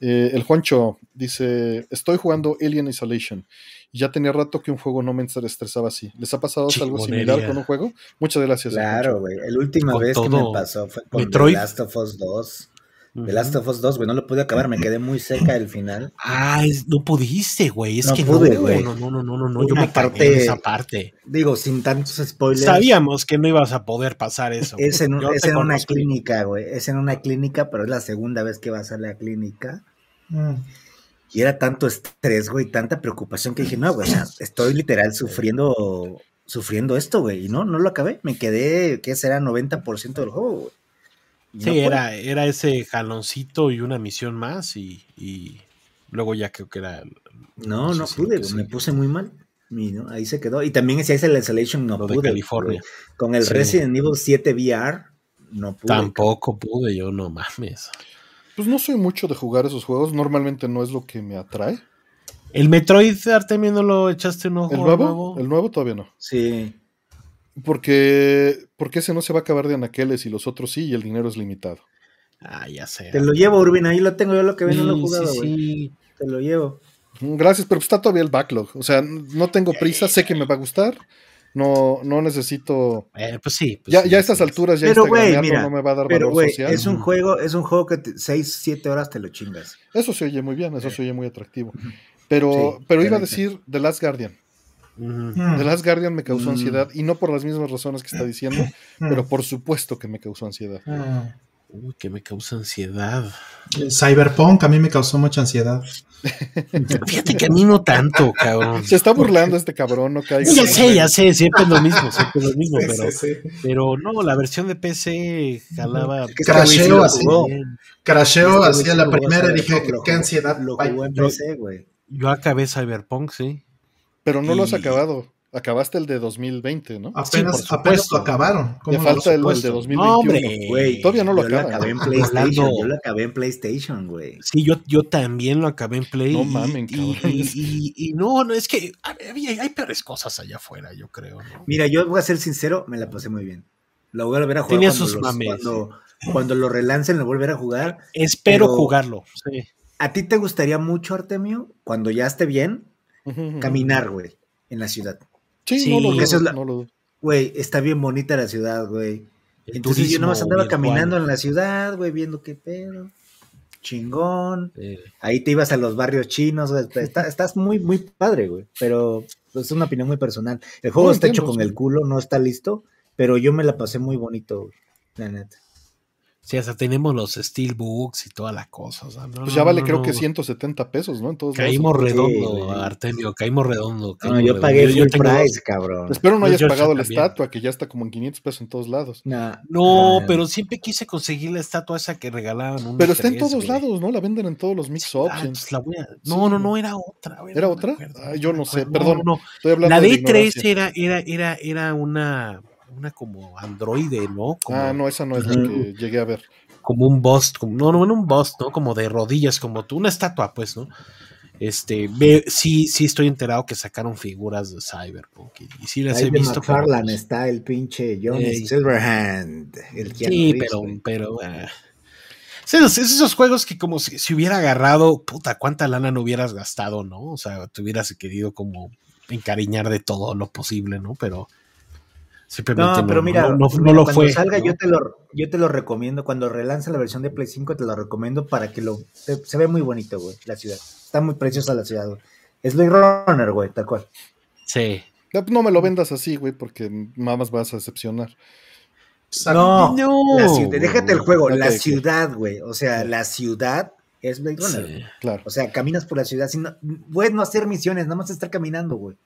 Eh, el Juancho dice: Estoy jugando Alien Isolation y ya tenía rato que un juego no me estresaba así. ¿Les ha pasado algo similar con un juego? Muchas gracias. Claro, güey. La última Con vez que me pasó fue con Metroid. The Last of Us 2. Ujú. The Last of Us 2, güey, no lo pude acabar, me quedé muy cerca del final. Ah, es- no pudiste, güey. Es No que pude, no, güey. no, no, no, no, no, no. Yo me cagué parte- en esa parte. Digo, sin tantos spoilers. Sabíamos que no ibas a poder pasar eso. Es en, es en una clínica, güey. Es en una clínica, pero es la segunda vez que vas a la clínica. Mm. Y era tanto estrés, güey, tanta preocupación que dije, no, güey, estoy literal sufriendo, sufriendo esto, güey. Y no, no lo acabé. Me quedé, ¿qué será? 90% del juego, güey. Y Sí, era, era ese jaloncito y una misión más y, y luego ya creo que era... No, no sé si pude, me puse muy mal. Y no, ahí se quedó. Y también si el Isolation no Lo de pude. California. güey. Con el Sí. Resident Evil 7 VR, no pude. Tampoco pude, yo no mames. Pues no soy mucho de jugar esos juegos. Normalmente no es lo que me atrae. ¿El Metroid Artemio no lo echaste un ojo ¿El nuevo? El nuevo todavía no. Sí. Porque, porque ese no se va a acabar de anaqueles y los otros sí, y el dinero es limitado. Ah, ya sé. Te lo llevo, Urbina, ahí lo tengo, yo lo que vi no lo he Sí, jugado, sí, sí. Te lo llevo. Gracias, pero pues está todavía el backlog. O sea, no tengo prisa, sé que me va a gustar. No, no necesito. Eh, pues sí. pues Ya, sí, ya a estas sí. alturas ya Pero, Instagramearlo mira, no me va a dar Pero, valor güey, social. es un juego, es un juego que 6, 7 horas te lo chingas. Eso se oye muy bien, eso se oye muy atractivo. Pero, Sí, pero iba a decir The Last Guardian. Mm. The Last Guardian me causó Mm. ansiedad y no por las mismas razones que está diciendo, Mm. pero por supuesto que me causó ansiedad. Uy, que me causa ansiedad. Cyberpunk a mí me causó mucha ansiedad. Fíjate que a mí no tanto, cabrón. Se está burlando este cabrón, no caiga. Ya sé, ya sé, siempre es lo mismo, siempre es lo mismo, Sí, pero, sí, sí. pero no, la versión de PC jalaba. Crasheo este lo así. Crasheo Este güey hacía la primera y dije, lo qué ansiedad. Lo en Yo- PC, güey. Yo acabé Cyberpunk, sí. Pero no lo has Y- acabado. Acabaste el de 2020, ¿no? Apenas, Sí, apenas lo acabaron. ¿Cómo Ya falta el, el de supuesto. 2021. No, hombre. Güey, Todavía no lo yo lo acabé en PlayStation. Yo lo acabé en PlayStation, güey. Sí, yo, yo también lo acabé en Play. No y- mamen, y, cabrones. y- y- y no, no, es que había- hay peores cosas allá afuera, yo creo. ¿no? Mira, yo voy a ser sincero, me la pasé muy bien. Lo voy a volver a jugar Tenía cuando, sus los- mames. cuando, cuando lo relancen, lo volver a jugar. Espero Pero- jugarlo. Sí. ¿A ti te gustaría mucho, Artemio, cuando ya esté bien, caminar, güey, en la ciudad? Sí, Sí, no lo dudo, es la- no lo. Güey, está bien bonita la ciudad, güey. El Entonces yo nomás andaba virtual. caminando en la ciudad, güey, viendo qué pedo. Chingón. Ahí te ibas a los barrios chinos, güey. Está- estás muy, muy padre, güey. Pero pues, es una opinión muy personal. El juego No, está entiendo, hecho con sí. el culo, no está listo, pero yo me la pasé muy bonito, güey, la neta. Sí, hasta tenemos los Steelbooks y toda la cosa. o sea, no, Pues ya vale no, creo no. que 170 pesos, ¿no? En todos lados. Caímos redondo. Artemio, caímos redondo. No, caímos yo redondo. pagué Yo- yo full price, cabrón. Espero no hayas yo pagado la también. estatua, que ya está como en 500 pesos en todos lados. Nah, No, nah. pero siempre quise conseguir la estatua esa que regalaban. un Pero está en E3, todos güey. lados, ¿no? La venden en todos los mix Ah, options. entonces la voy a- No, no, no, era otra. güey, ¿Era otra? acuerdo, Ah, yo no sé, perdón. No, no, Estoy hablando La de D3 ignorancia. era, era, era, era una, una como androide, ¿no? Como, Ah, no, esa no es la que llegué a ver. como un bust, como, no, no, no un bust, ¿no? Como de rodillas, como tú, una estatua, pues, ¿no? Este, ve, sí, sí estoy enterado que sacaron figuras de Cyberpunk y, y sí las Ahí he visto. McFarlane pues, está el pinche Johnny Ey. Silverhand. El Keanu Sí, Reeves, pero, pero. ah. Esos, esos juegos que como si, si hubiera agarrado, puta, cuánta lana no hubieras gastado, ¿no? O sea, te hubieras querido como encariñar de todo lo posible, ¿no? Pero simplemente No, pero mira, no, no- no mira, lo cuando fue. salga ¿no? yo te lo yo te lo recomiendo cuando relance la versión de Play 5 te lo recomiendo para que lo se, se ve muy bonito, güey, la ciudad. Está muy preciosa la ciudad, güey. Es Blade Runner, güey, tal cual. Sí. No, no me lo vendas así, güey, porque más vas a decepcionar. No, No. ciudad, déjate el juego, la ciudad, güey. O sea, la ciudad es Blade Runner. Sí. Claro. O sea, caminas por la ciudad, sin, no- puedes no hacer misiones, nada más estar caminando, güey.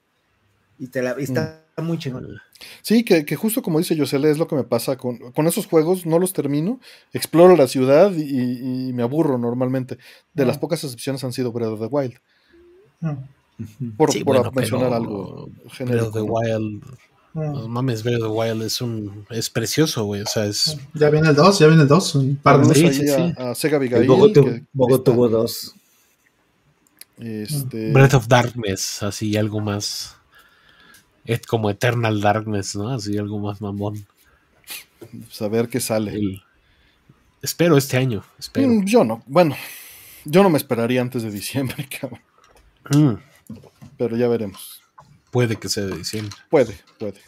Y te la, y está muy chingón. Sí, que, que justo como dice Yosele, es lo que me pasa con, con esos juegos, no los termino, exploro la ciudad y, y me aburro normalmente. De las pocas excepciones han sido Breath of the Wild, Mm, por, Sí, por bueno, mencionar pero algo Breath genérico. of the. Wild, mm. no mames, Breath of the Wild es un es precioso, güey, o sea, es Ya viene el 2, ya viene el 2, un par de Sí, sí, a, a Sega Abigail, Bogo, está, tuvo dos. este, Breath of Darkness, así algo más es como Eternal Darkness, ¿no? Así algo más mamón. saber qué sale. El- espero este año, espero. Mm, yo no, bueno, yo no me esperaría antes de diciembre, [laughs] cabrón, Mm, pero ya veremos. puede que sea de diciembre. Puede, puede.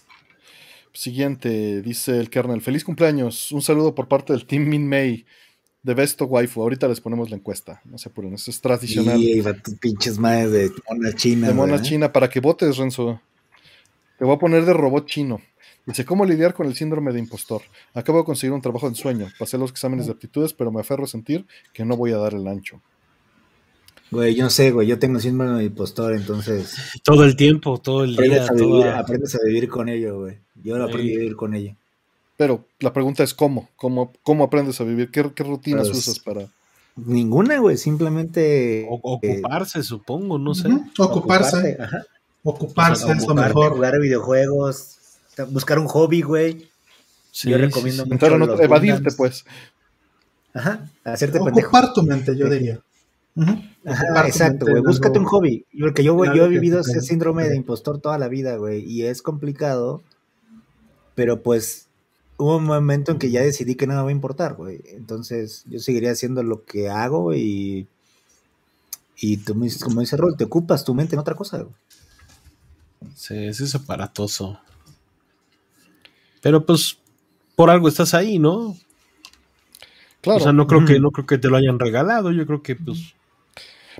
Siguiente, dice el kernel. Feliz cumpleaños. Un saludo por parte del Team Min May de Besto Waifu. Ahorita les ponemos la encuesta. No se apuren, eso es tradicional. Y tus pinches madres de mona china. de mona güey. china para que votes, Renzo. Te voy a poner de robot chino. Dice, ¿cómo lidiar con el síndrome de impostor? Acabo de conseguir un trabajo de ensueño. Pasé los exámenes de aptitudes, pero me aferro a sentir que no voy a dar el ancho. Güey, yo no sé, güey, yo tengo síndrome de impostor, entonces Todo el tiempo, todo el aprendes día, a, vivir, toda- aprendes a vivir con ello, güey. Yo lo aprendí a vivir con ello. Pero la pregunta es cómo. ¿Cómo, cómo aprendes a vivir? ¿Qué, qué rutinas Pues, usas para...? Ninguna, güey, simplemente... o- ocuparse, supongo, no sé. Ocuparse, ocuparte, ajá. Ocuparse es lo Ocuparte, mejor. Jugar videojuegos, buscar un hobby, güey. Sí, Yo recomiendo sí. mucho evadirte, Gundams. pues. Ajá, hacerte pendejo. Ocupar tu mente, yo diría. Ajá, exacto, güey. Búscate un hobby. Porque yo, en yo he vivido ese síndrome de impostor toda la vida, güey. Y es complicado. Pero pues hubo un momento en que ya decidí que no me va a importar, güey. Entonces yo seguiría haciendo lo que hago y. Y tú, me dices- como dice Rol, te ocupas tu mente en otra cosa, güey. Sí, es aparatoso. Pero pues por algo estás ahí, ¿no? Claro. O sea, no creo que no creo que te lo hayan regalado, yo creo que pues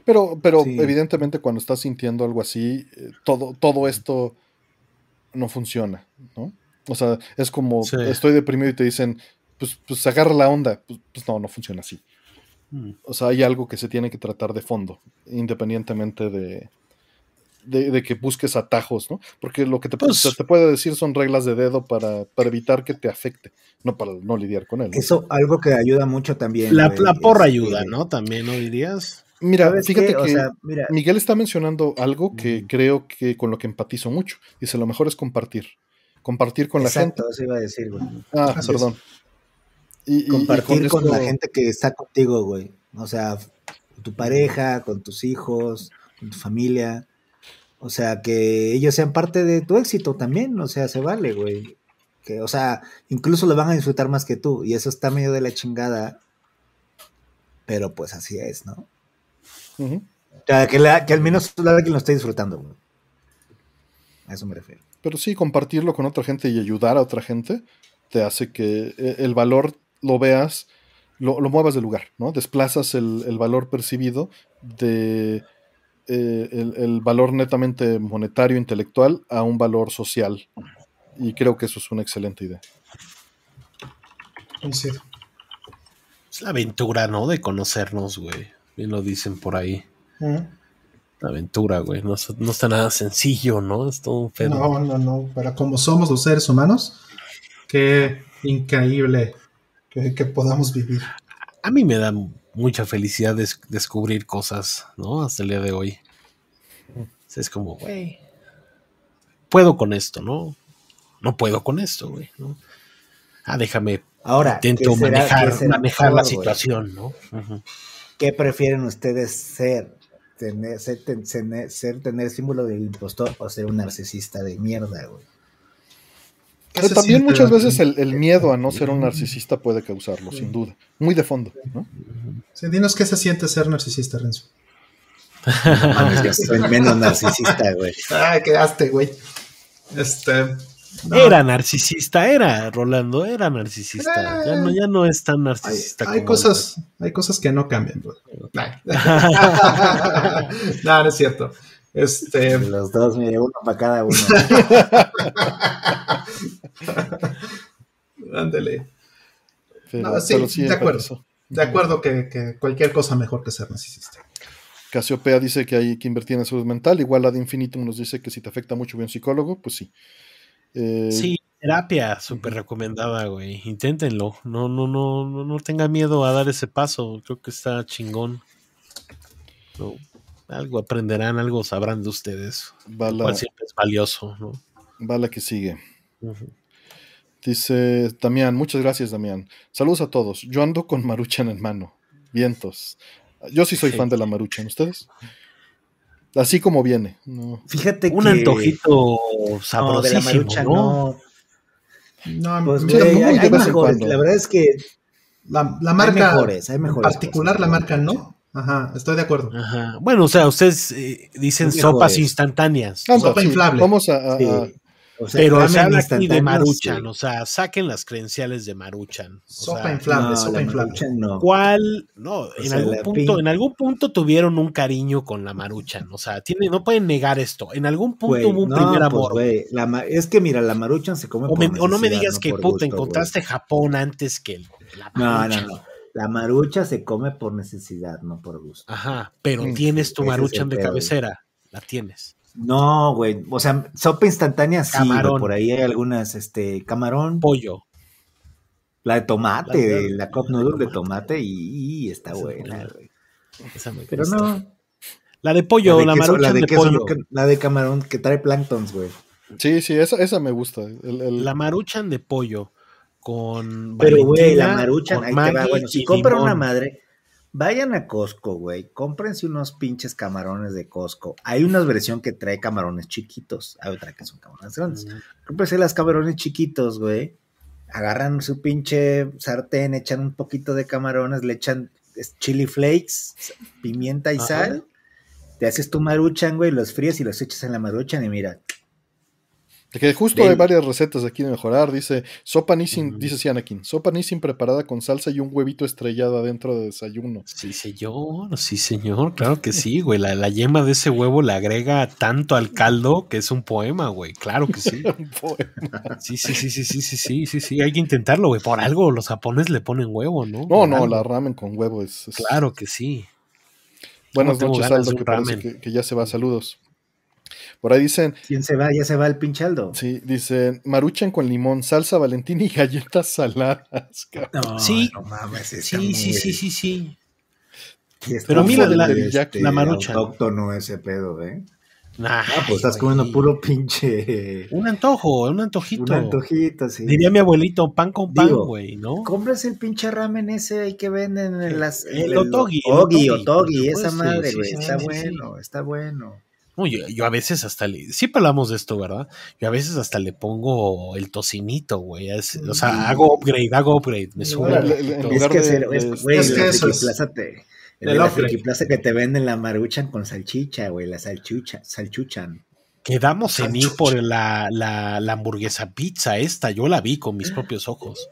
Pero, pero Sí. evidentemente cuando estás sintiendo algo así, eh, todo, todo esto no funciona, ¿no? O sea, es como Sí. estoy deprimido y te dicen, pues, pues agarra la onda. Pues, pues no, no funciona así. mm, O sea, hay algo que se tiene que tratar de fondo, independientemente de, de, de que busques atajos, ¿no? Porque lo que te, Pues- te puede decir son reglas de dedo para, para evitar que te afecte, no para no lidiar con él. ¿no? Eso, algo que ayuda mucho también. la, la porra es, ayuda, ¿no? También, ¿no dirías? Mira, ¿sabes fíjate qué? que O sea, mira, Miguel está mencionando algo que creo que con lo que empatizo mucho. Dice, lo mejor es compartir. Compartir con la gente. exacto, eso iba a decir, güey. Ah, Así perdón. Y, y- y compartir con, la gente que está contigo, güey. O sea, con tu pareja, con tus hijos, con tu familia. O sea, que ellos sean parte de tu éxito también. O sea, se vale, güey. Que, o sea, incluso lo van a disfrutar más que tú. Y eso está medio de la chingada. Pero pues así es, ¿no? O sea, que, la- que al menos alguien lo esté disfrutando, güey. A eso me refiero. Pero sí, compartirlo con otra gente y ayudar a otra gente te hace que eh, el valor lo veas, lo, lo muevas del lugar, ¿no? Desplazas el, el valor percibido de eh, el, el valor netamente monetario, intelectual, a un valor social. Y creo que eso es una excelente idea. Es la aventura, ¿no? De conocernos, güey. Bien lo dicen por ahí. La aventura, güey. No, no está nada sencillo, ¿no? Es todo un pedo. No, no, no. Para como somos los seres humanos, qué increíble que, que podamos vivir. A mí me da mucha felicidad des- descubrir cosas, ¿no? Hasta el día de hoy. O sea, Es como, güey, puedo con esto, ¿no? No puedo con esto, güey, ¿no? Ah, déjame, Ahora, intento ¿qué será- manejar, la güey? situación, ¿no? ¿Qué prefieren ustedes ser? Tener, ser, ten- tener, ser tener símbolo del impostor o ser un narcisista de mierda, güey. ¿Qué Pero también muchas veces el, el miedo a no ser un narcisista puede causarlo, sin duda. Muy de fondo, ¿no? Sí, dinos qué se siente ser narcisista, Renzo. [laughs] Mames, yo soy menos narcisista, güey. Ay, quedaste, güey. Este. no, Era narcisista, era, Rolando, era narcisista. Ya no, ya no es tan narcisista. hay como cosas, hay cosas que no cambian, [laughs] no, [laughs] no es cierto. Este. Los dos, mire, uno para cada uno. [laughs] Pero, No, sí, pero sí de acuerdo. De acuerdo que, que cualquier cosa mejor que ser narcisista. Casiopea dice que hay que invertir en salud mental. Igual Ad Infinitum nos dice que si te afecta mucho, ve un psicólogo, pues sí. Eh, Sí, terapia, súper recomendada, güey. Inténtenlo. No, no, no, no, no tengan miedo a dar ese paso. Creo que está chingón. No, algo aprenderán, algo sabrán de ustedes. va, Lo la, cual siempre es valioso, ¿no? va la que sigue. Dice Damián, muchas gracias, Damián. Saludos a todos. Yo ando con Maruchan en mano. Vientos. Yo sí soy fan de la Maruchan, ¿ustedes? Así como viene. No. Fíjate Un que. antojito No, de la sabrosísimo, ¿no? no. No, Pues, güey, muy hay, hay mejores. La verdad es que la, la hay marca, mejores, hay mejores. en particular cosas. la marca no. Ajá, estoy de acuerdo. Ajá. Bueno, o sea, ustedes eh, dicen sopas instantáneas. Anda, Sopa sí, inflable. Vamos a, a- Sí. a- O sea, Pero se habla aquí de Maruchan, sí. o sea, saquen las credenciales de Maruchan. O Sopa sea, inflable, No, sopa la inflable. Maruchan no. ¿Cuál? No, en sea, algún punto, pin- en algún punto tuvieron un cariño con la Maruchan. O sea, tiene, no pueden negar esto. En algún punto hubo un no, primer pues, amor. la es que mira, la Maruchan se come o, por me- o no me digas que puta, encontraste Japón antes que el- la No, Maruchan. no, no. La marucha se come por necesidad, no por gusto. Ajá, pero tienes tu Maruchan de cabecera. La tienes. No, güey. O sea, sopa instantánea sí, Camarón. por ahí hay algunas, este, camarón, Pollo. la de tomate, La- la, cup noodle de tomate y, y está Esa buena, güey. Esa me Pero gusta. no. La de pollo, la, de queso- de, queso, pollo. la de camarón que trae planktons, güey. Sí, sí, esa, esa me gusta. El- el- La Maruchan de pollo con Pero, güey, la maruchan, ahí te va. Bueno, si compran una madre, vayan a Costco, güey. Cómprense unos pinches camarones de Costco. Hay una versión que trae camarones chiquitos. Hay otra que son camarones grandes. Mm. Cómprense las camarones chiquitos, güey. Agarran su pinche sartén, echan un poquito de camarones, le echan chili flakes, pimienta y Ajá. sal. Te haces tu maruchan, güey, los fríes y los echas en la maruchan y mira. Que justo Del- hay varias recetas aquí de mejorar. Dice sopa Nissin, Ujú. dice Sianakin, sopa Nissin preparada con salsa y un huevito estrellado adentro de desayuno. Sí, señor, sí, señor, claro que sí, güey. La, la yema de ese huevo le agrega tanto al caldo que es un poema, güey. Claro que sí. [laughs] Un poema. Sí, sí, sí, sí, sí, sí, sí, sí, sí. Hay que intentarlo, güey. Por algo los japoneses le ponen huevo, ¿no? No, Por no, algo. la ramen con huevo es. es- Claro que sí. Buenas noches, Aldo, que parece que ya se va. Saludos. Por ahí dicen, ¿Quién se va? Ya se va el pinche Aldo. sí, dicen maruchan con limón, salsa valentina y galletas saladas. [laughs] cabrón. No, Sí. no mames, Sí, muy- sí, sí, sí, sí. Pero mira, la- este, la Maruchan. autóctono ese pedo, ¿eh? Nah, Ah, pues estás güey. comiendo puro pinche. Un antojo, un antojito. Un antojito, sí. Diría mi abuelito, pan con pan, Digo, güey, ¿no? Compras el pinche ramen ese ahí que venden en las. El el Ogi, otogi, otogi, esa madre, sí, güey. sí, está sí, bueno, está bueno. No, yo, yo a veces hasta le. Siempre hablamos de esto, ¿verdad? Yo a veces hasta le pongo el tocinito, güey. es- o sea, Mm. hago upgrade, hago upgrade. Me subo poquito. Es que, de- de- güey, es en que la eso Friki es- el la upgrade. Friki Plaza que te venden la maruchan con salchicha, güey, la salchucha, salchuchan. Quedamos en ir por la, la, la hamburguesa pizza esta. Yo la vi con mis propios ojos.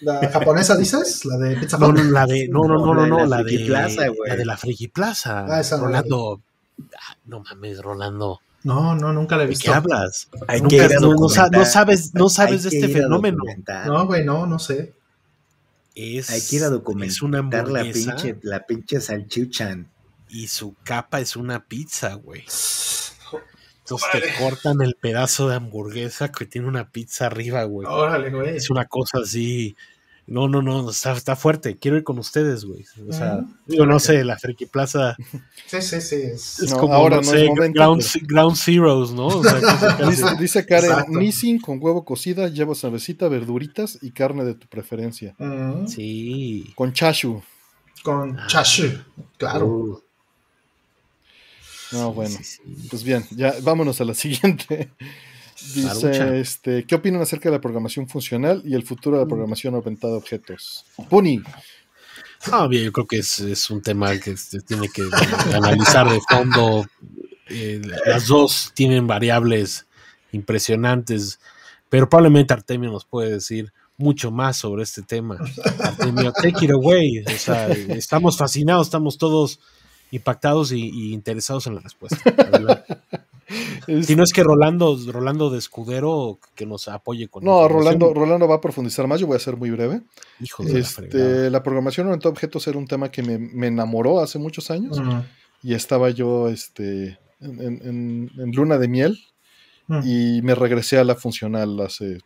¿La japonesa dices? ¿La de Pizza No, no, la de. No, no, no, no, no. La de. Plaza, güey. La de la Friki Plaza. Ah, esa no la. Rolando. Ah, No mames, Rolando. No, no, nunca la he ¿De visto. qué hablas? Hay Nunca- que ir a no, sabes, no sabes de este fenómeno. No, güey, no, no sé. Es, Hay que ir a documentar es una la hamburguesa pinche, la pinche salchuchan. y su capa es una pizza, güey. Entonces te cortan el pedazo de hamburguesa que tiene una pizza arriba, güey. Órale, güey. Es una cosa así. No, no, no, está, está fuerte. Quiero ir con ustedes, güey. O sea, digo, no sé, la Friki Plaza [laughs] Sí, sí, sí. es- es No, como, ahora no no sé, es momento, ground, pero- ground Zeroes, ¿no? O sea. [laughs] Dice, dice Karen, Exacto. Nissin con huevo cocida, lleva cervecita, verduritas y carne de tu preferencia. Sí. Con chashu. Con Ah. chashu, claro. Uh, No, bueno. Sí, sí. Pues bien, ya vámonos a la [laughs] siguiente. Dice, este, ¿qué opinan acerca de la programación funcional y el futuro Mm. de la programación orientada a objetos? Puni, Ah, bien, yo creo que es, es un tema que se tiene que analizar de fondo. Eh, las dos tienen variables impresionantes, pero probablemente Artemio nos puede decir mucho más sobre este tema. Artemio, take it away. O sea, estamos fascinados, estamos todos impactados y, y interesados en la respuesta. Si no es que Rolando, Rolando de Escudero que nos apoye con No. Rolando, Rolando va a profundizar más, yo voy a ser muy breve. Hijo de la Este, fregada. la programación orientada a objetos era un tema que me, me enamoró hace muchos años y estaba yo este, en, en- en- en luna de miel y me regresé a la funcional hace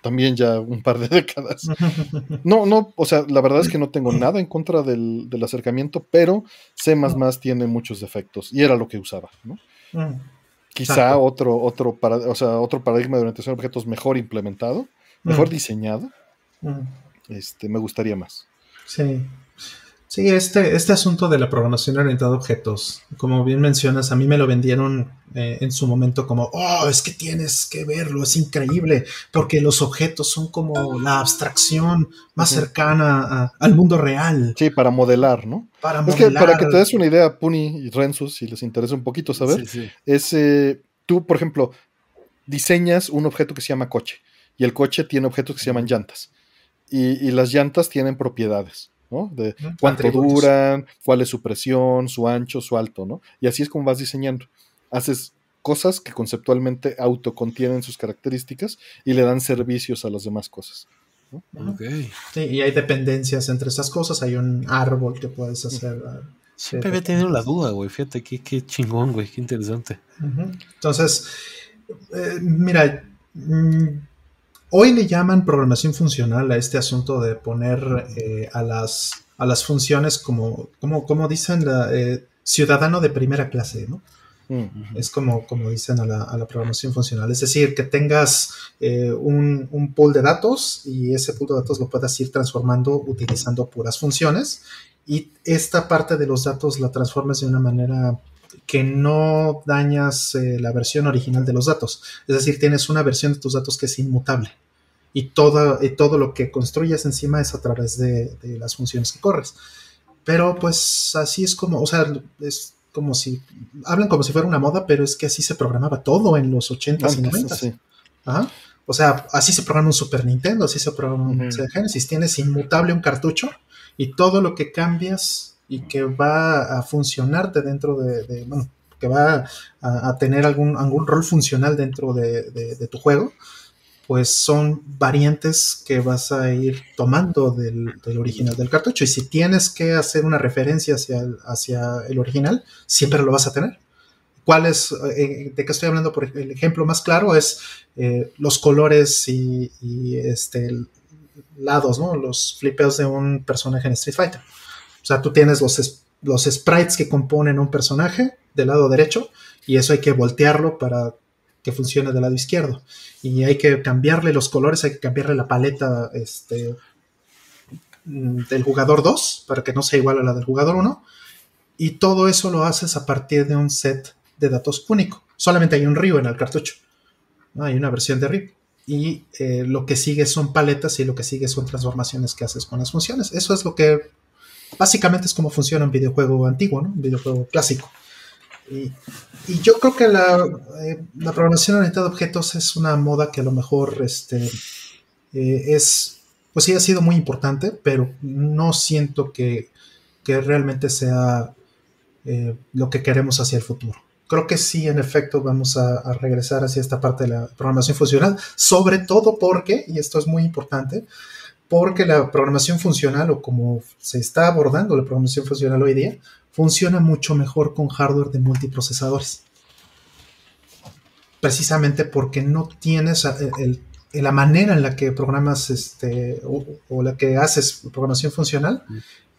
también ya un par de [laughs] décadas. [laughs] No, no, o sea, la verdad es que no tengo nada en contra del, del acercamiento, pero C tiene muchos defectos y era lo que usaba, ¿no? Quizá Exacto. otro, otro, para- o sea, otro paradigma de orientación a objetos mejor implementado, mejor Mm. diseñado, mm. este, me gustaría más. Sí. Sí, este, este asunto de la programación orientada a objetos, como bien mencionas, a mí me lo vendieron eh, en su momento como, oh, es que tienes que verlo, es increíble, porque los objetos son como la abstracción más cercana a- al mundo real. Sí, para modelar, ¿no? Para Es que para que te des una idea, Puni y Rensus, si les interesa un poquito saber, Sí, sí. es eh, tú, por ejemplo, diseñas un objeto que se llama coche y el coche tiene objetos que se llaman llantas y, y las llantas tienen propiedades, ¿no? De cuánto atributos. duran, cuál es su presión, su ancho, su alto, ¿no? Y así es como vas diseñando. Haces cosas que conceptualmente autocontienen sus características y le dan servicios a las demás cosas. Ujú. Ok. Sí, y hay dependencias entre estas cosas, hay un árbol que puedes hacer. Siempre había tenido la duda, güey. Fíjate qué, qué chingón, güey. Qué interesante. Entonces, eh, mira, mm, hoy le llaman programación funcional a este asunto de poner eh, a, las, a las funciones como, como, como dicen, la, eh, ciudadano de primera clase, ¿no? Mm. Es como, como dicen a la, a la programación funcional. Es decir, que tengas eh, un, un pool de datos y ese pool de datos lo puedas ir transformando utilizando puras funciones y esta parte de los datos la transformes de una manera que no dañas eh, la versión original de los datos. Es decir, tienes una versión de tus datos que es inmutable y todo, y todo lo que construyes encima es a través de, de las funciones que corres. Pero pues así es como, o sea, es como si, hablan como si fuera una moda, pero es que así se programaba todo en los 80s y Antes, 90s. sí. Ajá. O sea, así se programa un Super Nintendo, así se programa un. Sega Genesis. Tienes inmutable un cartucho y todo lo que cambias y que va a funcionarte dentro de, bueno, que va a, tener algún, algún rol funcional dentro de, tu juego, pues son variantes que vas a ir tomando del, del original del cartucho. Y si tienes que hacer una referencia hacia el, hacia el original, siempre lo vas a tener. ¿Cuál es, eh, de qué estoy hablando? Por el ejemplo más claro es eh, los colores y, y, este, lados, ¿no? Los flipeos de un personaje en Street Fighter. O sea, tú tienes los, los sprites que componen un personaje del lado derecho y eso hay que voltearlo para que funcione del lado izquierdo. Y hay que cambiarle los colores, hay que cambiarle la paleta este, mm, del jugador 2 para que no sea igual a la del jugador 1. Y todo eso lo haces a partir de un set de datos único. Solamente hay un RIO en el cartucho. ¿no? Hay una versión de RIO. Y eh, lo que sigue son paletas y lo que sigue son transformaciones que haces con las funciones. Eso es lo que básicamente es como funciona un videojuego antiguo, ¿no? un videojuego clásico. Y, yo creo que la, eh, la programación orientada a objetos es una moda que a lo mejor este, eh, es, pues sí ha sido muy importante, pero no siento que, que realmente sea eh, lo que queremos hacia el futuro. Creo que sí, en efecto, vamos a regresar hacia esta parte de la programación funcional, sobre todo porque, y esto es muy importante, porque la programación funcional, o como se está abordando la programación funcional hoy día, funciona mucho mejor con hardware de multiprocesadores. Precisamente porque no tienes el, el, la manera en la que programas este, o, o la que haces programación funcional,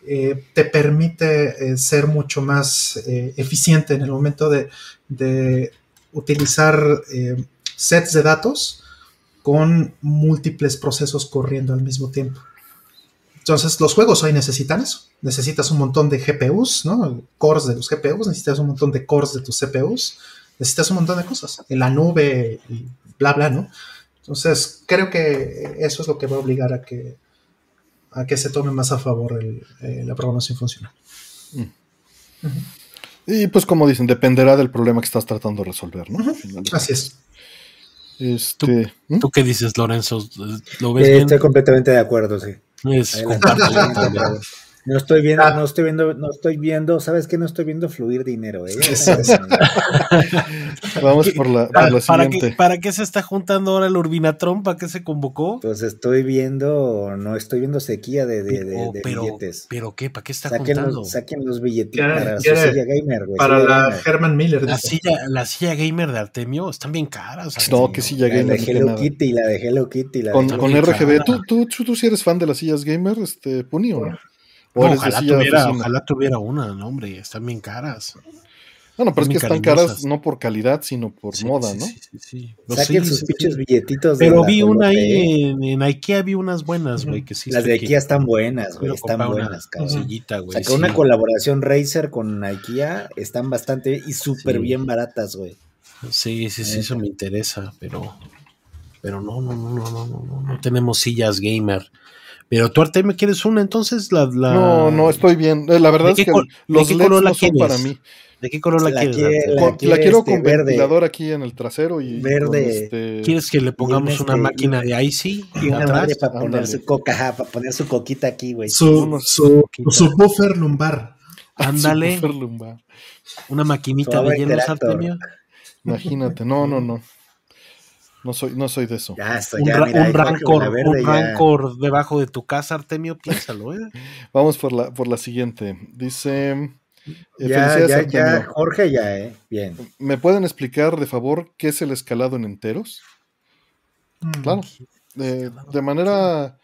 eh, te permite eh, ser mucho más eh, eficiente en el momento de, de utilizar eh, sets de datos con múltiples procesos corriendo al mismo tiempo. Entonces, los juegos hoy necesitan eso. Necesitas un montón de GPUs, ¿no? Cores de los GPUs, necesitas un montón de cores de tus CPUs, necesitas un montón de cosas. En la nube y bla, bla, ¿no? Entonces, creo que eso es lo que va a obligar a que, a que se tome más a favor el, eh, la programación funcional. Mm. Uh -huh. Y pues como dicen, dependerá del problema que estás tratando de resolver, ¿no? Uh -huh. Así es. Este, ¿Tú, ¿Tú, qué dices, Lorenzo? ¿Lo ves eh, bien? Estoy completamente de acuerdo, sí. Es No estoy viendo, Ah. no estoy viendo, no estoy viendo, ¿sabes qué? No estoy viendo fluir dinero, ¿eh? [laughs] Vamos por la, por la ¿Para siguiente. qué, ¿Para qué se está juntando ahora el Urbinatron? ¿Para qué se convocó? Pues estoy viendo, no estoy viendo sequía de, de, de- Oh, de pero, billetes. pero qué, ¿para qué está Saquen juntando? los, saquen los billetitos Quiere- para su silla gamer, güey. Para silla la gamer. Herman Miller. La silla, la silla gamer de Artemio están bien caras. No, Artemio. que silla La gamer. de ni que Hello nada. Kitty, la de Hello Kitty, la Con, de con RGB. ¿Tú, tú, tú, tú sí eres fan de las sillas gamer, este, Puni, o no? ¿O No, eres de ojalá, tuviera, ojalá tuviera una, no, hombre, están bien caras. Bueno, pero es que están cariñosas. caras no por calidad, sino por Sí, moda, sí, ¿no? sí, sí, Saquen sí, sus sí, pinches sí. billetitos de Pero vi una ahí en, en Ikea, vi unas buenas, güey, que sí. Las de que- IKEA están buenas, güey, están buenas, cabrón. sillita, güey. Sacó una sí. colaboración Razer con IKEA, están bastante y súper Sí. bien baratas, güey. Sí, sí, sí, eso me interesa, pero, pero no, no, no, no, no, no, no, no tenemos sillas gamer. Pero tú, Artemio, ¿quieres una? Entonces, la, la- No, no, estoy bien. Eh, La verdad ¿De es que los LEDs no son quieres? para mí. ¿De qué color la, La quieres? quiere- la Con- la, quiere, quiero este, con verde. ventilador aquí en el trasero y Verde. este- ¿Quieres que le pongamos este, una máquina de Icy Y una atrás? madre para poner su coca, para poner su coquita aquí, güey. Su, Unos- su, su buffer lumbar. [laughs] Ándale, una maquinita de hielos. Imagínate, no, no, no. No soy, no soy de eso. Ya, Un, ya, ra- mira, un rancor, Valverde un ya- rancor debajo de tu casa, Artemio, [laughs] piénsalo, ¿eh? Vamos por la, por la siguiente. Dice. eh, Ya, ya, ya, Jorge ya, eh. Bien. ¿Me pueden explicar, de favor, qué es el escalado en enteros? Mm. Claro. De, de manera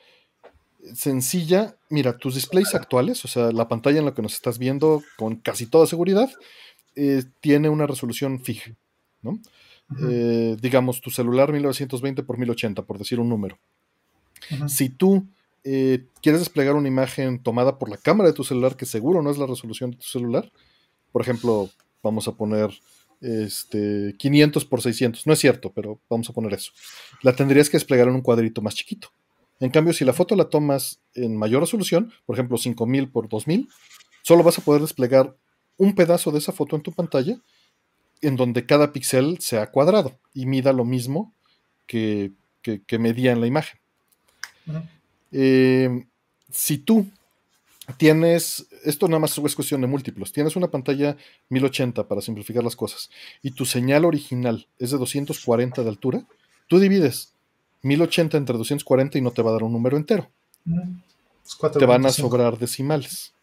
sencilla, mira, tus displays actuales, o sea, la pantalla en la que nos estás viendo con casi toda seguridad, eh, tiene una resolución fija, ¿no? Eh, digamos, tu celular 1920 por 1080, por decir un número. Si tú eh, quieres desplegar una imagen tomada por la cámara de tu celular, que seguro no es la resolución de tu celular, por ejemplo, vamos a poner este, 500 por 600, no es cierto, pero vamos a poner eso. La tendrías que desplegar en un cuadrito más chiquito. En cambio, si la foto la tomas en mayor resolución, por ejemplo 5000 por 2000, solo vas a poder desplegar un pedazo de esa foto en tu pantalla en donde cada píxel sea cuadrado y mida lo mismo que, que, que medía en la imagen. Eh, si tú tienes, esto nada más es cuestión de múltiplos, tienes una pantalla 1080 para simplificar las cosas y tu señal original es de 240 de altura, tú divides 1080 entre 240 y no te va a dar un número entero. Es te van a sobrar decimales.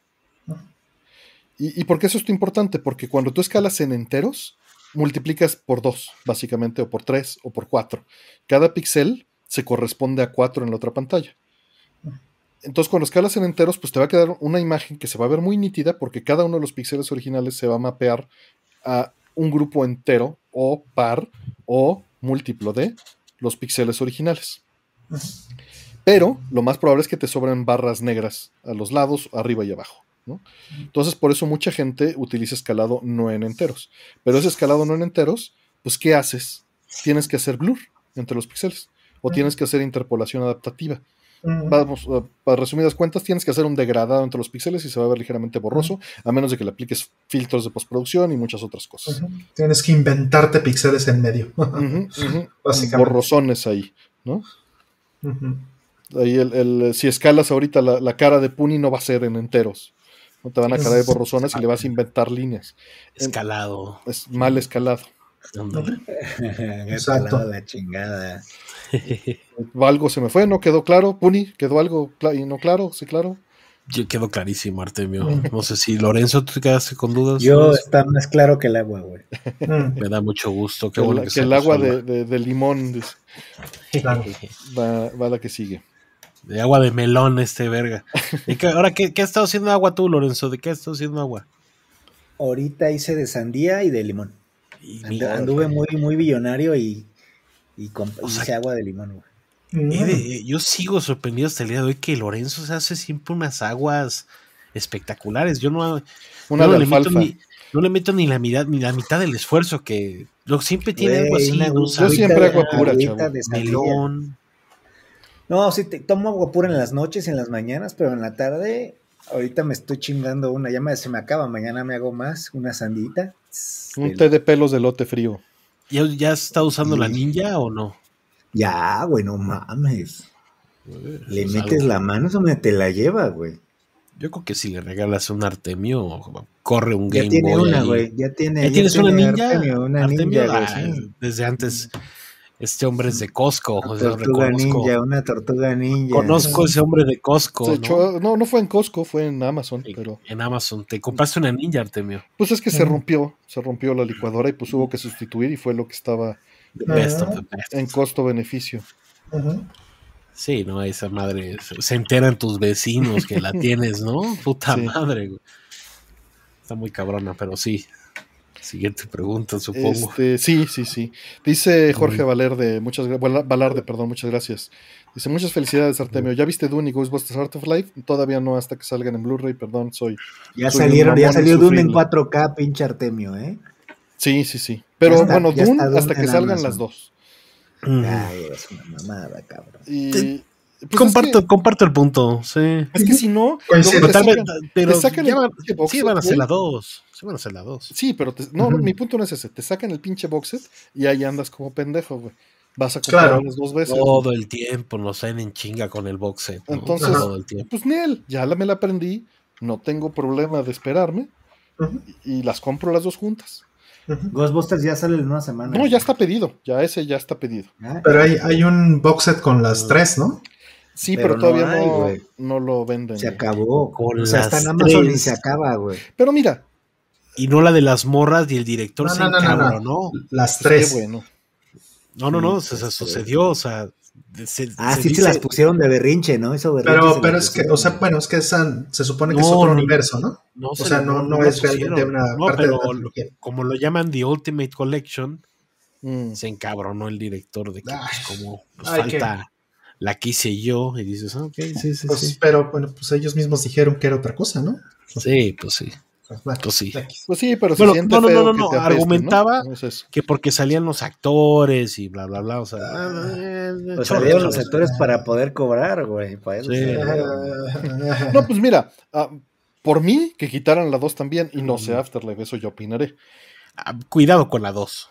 ¿Y, ¿Y por qué eso es importante? Porque cuando tú escalas en enteros, multiplicas por 2, básicamente, o por 3, o por 4. Cada píxel se corresponde a 4 en la otra pantalla. Entonces, cuando escalas en enteros, pues te va a quedar una imagen que se va a ver muy nítida porque cada uno de los píxeles originales se va a mapear a un grupo entero o par o múltiplo de los píxeles originales. Pero lo más probable es que te sobren barras negras a los lados, arriba y abajo. ¿No? Entonces, por eso mucha gente utiliza escalado no en enteros. Pero ese escalado no en enteros, pues, ¿qué haces? Tienes que hacer blur entre los píxeles o tienes que hacer interpolación adaptativa. Vamos, para resumidas cuentas, tienes que hacer un degradado entre los píxeles y se va a ver ligeramente borroso, a menos de que le apliques filtros de postproducción y muchas otras cosas. Tienes que inventarte píxeles en medio. [laughs] Básicamente. Borrosones ahí, ¿no? Ahí el, el- si escalas ahorita la, la cara de Puni no va a ser en enteros. No te van a caer borrosones y le vas a inventar líneas. Escalado. Es mal escalado. [laughs] Exacto. la chingada. [laughs] Algo se me fue, no quedó claro. Puni, quedó algo y no claro, sí, claro. Yo quedó clarísimo, Artemio. No sé si Lorenzo, tú te quedaste con dudas. Yo está más claro que el agua, güey. Mm, Me da mucho gusto. Qué Que, bueno la- que, que el agua de, de- de limón dice, Claro. va, va la que sigue. De agua de melón, este verga. ¿Y qué- ahora, ¿qué, qué has estado haciendo agua tú, Lorenzo? ¿De qué has estado haciendo agua? Ahorita hice de sandía y de limón. Y Andu- mira, anduve muy, muy billonario y, y comp- O sea, hice agua de limón, güey. He de- yo sigo sorprendido hasta el día de hoy que Lorenzo se hace siempre unas aguas espectaculares. Yo no, Una no de le meto ni, no le meto ni la mitad, ni la mitad del esfuerzo que lo siempre tiene algo Güey, así, una Yo siempre agua pura, chavo. melón. No, sí, te, tomo agua pura en las noches y en las mañanas, pero en la tarde, ahorita me estoy chingando una, ya me, se me acaba, mañana me hago más, una sandita. Un té de pelos de lote frío. ¿Ya, ya has estado usando la ninja o no? Ya, güey, no mames. Le metes algo. la mano, eso me te la lleva, güey. Yo creo que si le regalas un Artemio, corre un Ya Game tiene Boy. una, güey. Ya tiene. ¿Ya tienes una ninja? Artemio, una Artemio, ninja, güey, ah, sí. Desde antes, este hombre es de Costco. o sea, Tortuga reconozco, ninja, una tortuga ninja. conozco ese hombre de Costco. Se ¿no? echó- no, no fue en Costco, fue en Amazon, Sí, pero En Amazon. Te compraste una ninja, Artemio. pues es que se Ujú. rompió, se rompió la licuadora y pues hubo que sustituir y fue lo que estaba The best of the best. en costo-beneficio. Sí, no, esa madre. Se se enteran tus vecinos que la [laughs] tienes, ¿no? Puta Sí. madre, güey. Está muy cabrona, pero sí. Siguiente pregunta, supongo. Este, sí, sí, sí. Dice Jorge Valerde, muchas Valarde, perdón, muchas gracias. Dice, muchas felicidades, Artemio. ¿Ya viste Dune y Ghostbusters Art of Life? Todavía no, hasta que salgan en Blu-ray, perdón, soy. Ya Soy salieron, ya salió Dune en insufrible. 4K, pinche Artemio, ¿eh? Sí, sí, sí. Pero está- bueno, Dune hasta que salgan Amazon. las dos. Ay, es una mamada, cabrón. Y, pues, comparto, Es que, comparto el punto, sí. es que si no, luego Pero, te sacan- ya el van- pinche box sí set, van a hacer güey. la dos. Sí van a hacer la dos. Sí, pero te- no, mi punto no es ese. Te sacan el pinche box set y ahí andas como pendejo, güey. Vas a comprar Claro. las dos veces. Todo el tiempo nos traen en chinga con el box set. ¿no? Entonces- todo el tiempo. Pues Nel, ya la, me la aprendí. No tengo problema de esperarme y las compro las dos juntas. Ghostbusters ya sale en una semana. No, ya está pedido. Ya ese ya está pedido. Ah, Pero hay, hay un box set con las tres, ¿no? Sí, Pero pero, no todavía hay, no, no lo venden. Se acabó. Con o sea, está en Amazon y tres. se acaba, güey. Pero mira, Y no la de las morras y el director No, se no, no, no, no. encabronó. Las pues, qué tres. bueno. No, no, no, Sí, se, se pues, sucedió, o sea, se, Ah, se sí, dice- se las pusieron de berrinche, ¿no? Hizo berrinche. Pero, pero es que, o sea, bueno, es que esa- se supone que es otro no. universo, ¿no? no O se sea, no, no es realmente una No, parte de pero la lo- como lo llaman The Ultimate Collection, Mm. se encabronó el director de que Ay. pues, como pues, Ay, falta la que hice yo y dices, ah, ok, sí, sí, Pues, sí. Pero, bueno, pues ellos mismos dijeron que era otra cosa, ¿no? Sí, pues sí, Bueno, pues sí. Pues sí, pero se Bueno, no, no, feo no, no, que no, argumentaba- ¿no? Es eso. Que porque salían los actores y bla, bla, bla, o sea... Ah. eh, Pues chorro, salieron los actores para poder cobrar, güey. Para eso Sí. salieron. No, pues mira, ah, por mí que quitaran la 2 también y no sé Afterlife, eso yo opinaré. Ah, Cuidado con la 2.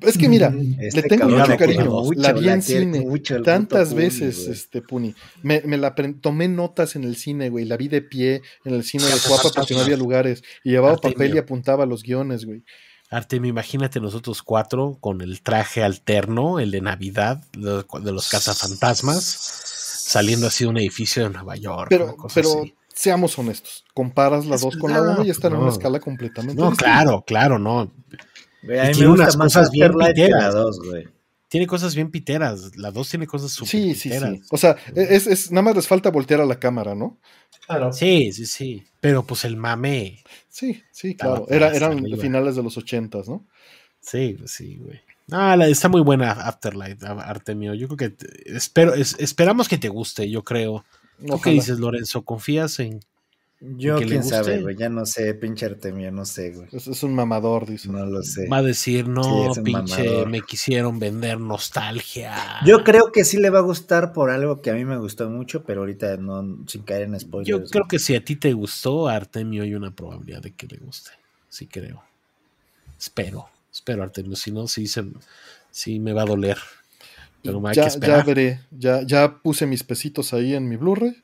Es que mira, Este le tengo cabrón mucho cariño. mucho, la vi en cine mucho tantas Puni, veces, güey. este Puni. Me, me la tomé notas en el cine, güey. La vi de pie en el cine de Cuapa porque no había lugares. Y llevaba Artemio. papel y apuntaba los guiones, güey. Artemio, imagínate nosotros cuatro con el traje alterno, el de Navidad, de, de los cazafantasmas, saliendo así de un edificio de Nueva York. Pero, cosa pero así. seamos honestos. Comparas la Es 2 con la 1 y están en no. una escala completamente No, distinta. claro, claro, no. Güey, a Y mí tiene me gusta unas más cosas bien piteras. 2, güey. Tiene cosas bien piteras. La dos tiene cosas súper Sí, sí, piteras. sí. O sea, es, es, nada más les falta voltear a la cámara, ¿no? Claro. Sí, sí, sí. Pero pues el mame. Sí, sí, claro. Era, eran arriba. finales de los ochentas, ¿no? Sí, pues sí, güey. Ah, la- está muy buena Afterlife, a- Artemio. Yo creo que te- espero, es- esperamos que te guste, yo creo. ¿Tú qué dices, Lorenzo? ¿Confías en Yo, que le quién guste. sabe, güey. Ya no sé, pinche Artemio, no sé, güey. Es, es un mamador, dice. No lo sé. Va a decir, no, Sí, pinche, mamador. me quisieron vender nostalgia. Yo creo que sí le va a gustar por algo que a mí me gustó mucho, pero ahorita no, sin caer en spoilers. Yo güey. creo que si a ti te gustó, a Artemio hay una probabilidad de que le guste. Sí creo. Espero, espero, Artemio. Si no, sí, se, sí me va a doler. Pero hay que ya, ya esperar. veré. Ya, ya puse mis pesitos ahí en mi Blu-ray.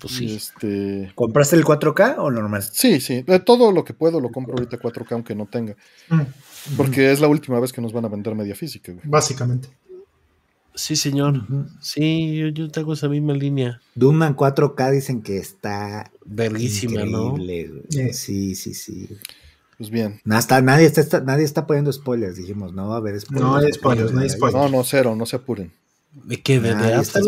Pues sí. este. ¿Compraste el 4K o normal? Sí, sí. Todo lo que puedo lo compro ahorita 4K, aunque no tenga. Mm, Porque es la última vez que nos van a vender media física, güey. Básicamente. Sí, señor. Sí, yo, yo tengo esa misma línea. Doom en 4K dicen que está Verguísima, ¿no? increíble, güey. Eh. Sí, sí, sí. Pues bien. No, hasta, nadie, está, está- nadie está poniendo spoilers, dijimos, no va a haber spoilers. No hay spoilers, no hay spoilers. No, no, cero, no se apuren. ¿De qué? ¿De, de Nadie está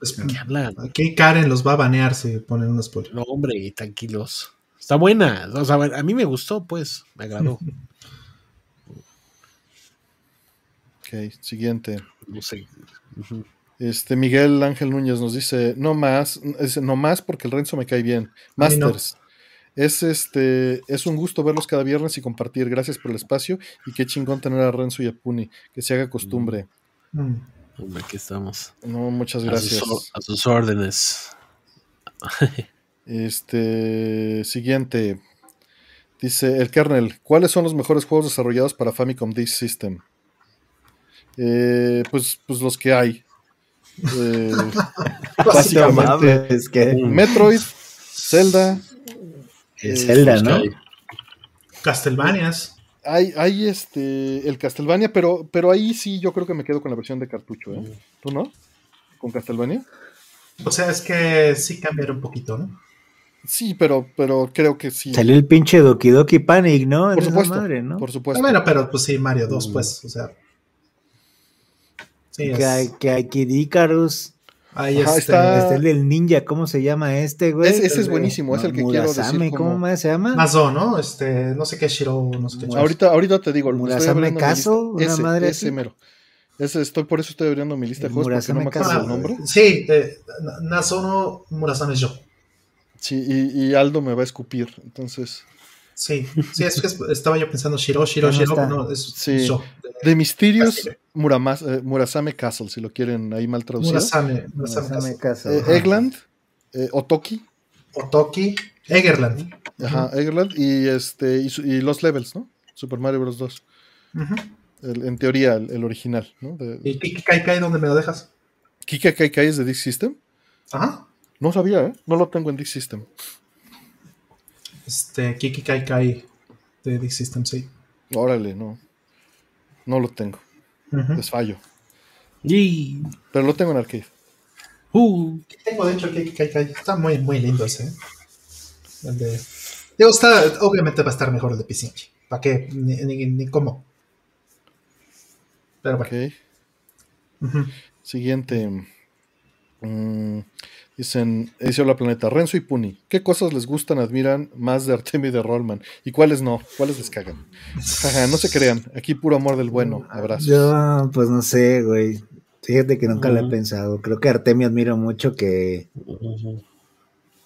Afterlife? No, spoileando. hombre. Es- ¿Qué hablan? Aquí Karen los va a banear si ponen un spoiler. No, hombre, tranquilos. Está buena. O sea, a mí me gustó, pues. Me agradó. [laughs] Ok, siguiente. No sé. Este Miguel Ángel Núñez nos dice, no más, es, no más porque el Renzo me cae bien. No. Masters. Es este, es un gusto verlos cada viernes y compartir. Gracias por el espacio y qué chingón tener a Renzo y a Puni. Que se haga costumbre. Mm. Hombre, aquí estamos. No, muchas A sus, gracias. a sus órdenes. [laughs] Este siguiente. Dice el kernel, ¿cuáles son los mejores juegos desarrollados para Famicom Disk System? Eh, pues, pues los que hay. [laughs] Eh, básicamente, mames, que Metroid, Zelda. el eh, Zelda, ¿no? Castlevanias. Hay, hay este, el Castlevania, pero, pero ahí sí yo creo que me quedo con la versión de cartucho, ¿eh? ¿Tú no? ¿Con Castlevania? O sea, es que sí cambiaron un poquito, ¿no? Sí, pero, pero creo que sí. Salió el pinche Doki Doki Panic, ¿no? Por supuesto, madre, ¿no? por supuesto. bueno, pero pues sí, Mario 2, Mm. pues, o sea. Sí, que, es- hay, que hay Kid Icarus. Ahí Ajá, este, está- Este el del ninja, ¿cómo se llama este, güey? Es- ese es el buenísimo, es el que quiero Murasame, decir. como- ¿Cómo más se llama? Mazo, ¿no? Este, no sé qué Shiro, no sé qué. Ahorita- Ahorita, ahorita te digo, estoy Murasame lista. una ese, madre ese así. mero. Ese estoy, por eso estoy abriendo mi lista de El juegos porque no me Murasame acuerdo el nombre. Sí, eh, Na- Nazono Murasame yo. Sí, y, y Aldo me va a escupir. Entonces, Sí, sí, es que es- estaba yo pensando Shiro, Shiro, Shiro, no, es Sí. yo. de Mysterious Castle. Muramas- eh, Murasame Castle, si lo quieren ahí mal traducido. Murasame, Murasame Murasame Castle. Castle. Eh, Eggland, eh, Otoki, Otoki, Egerland. ajá, Eggland y este y, los levels, ¿no? Super Mario Bros. 2. Ujú. El- en teoría, el, el original, ¿no? De, ¿Y Kiki Kai Kai dónde me lo dejas? Kika Kai Kai es de Disk System. Ajá. No sabía, ¿eh? No lo tengo en Disk System. Este, Kiki Kai Kai de Disk System, sí. Órale, no. No lo tengo. Ujú. Les fallo. Y. Pero lo tengo en arcade. Uh, Tengo de hecho el Kiki Kai Kai. Está muy, muy lindo ese. ¿eh? El de. Digo, está, obviamente va a estar mejor el de Pisinchi. ¿Para qué? Ni, ni, ni cómo. Pero bueno. Ok. Ujú. Siguiente. Mm, dicen, dice la planeta, Renzo y Puni, ¿qué cosas les gustan, admiran más de Artemio y de Rollman? ¿Y cuáles no? ¿Cuáles les cagan? Jaja, no se crean, aquí puro amor del bueno, abrazos. Yo, pues no sé, güey. Fíjate que nunca lo he pensado. Creo que Artemio admiro mucho que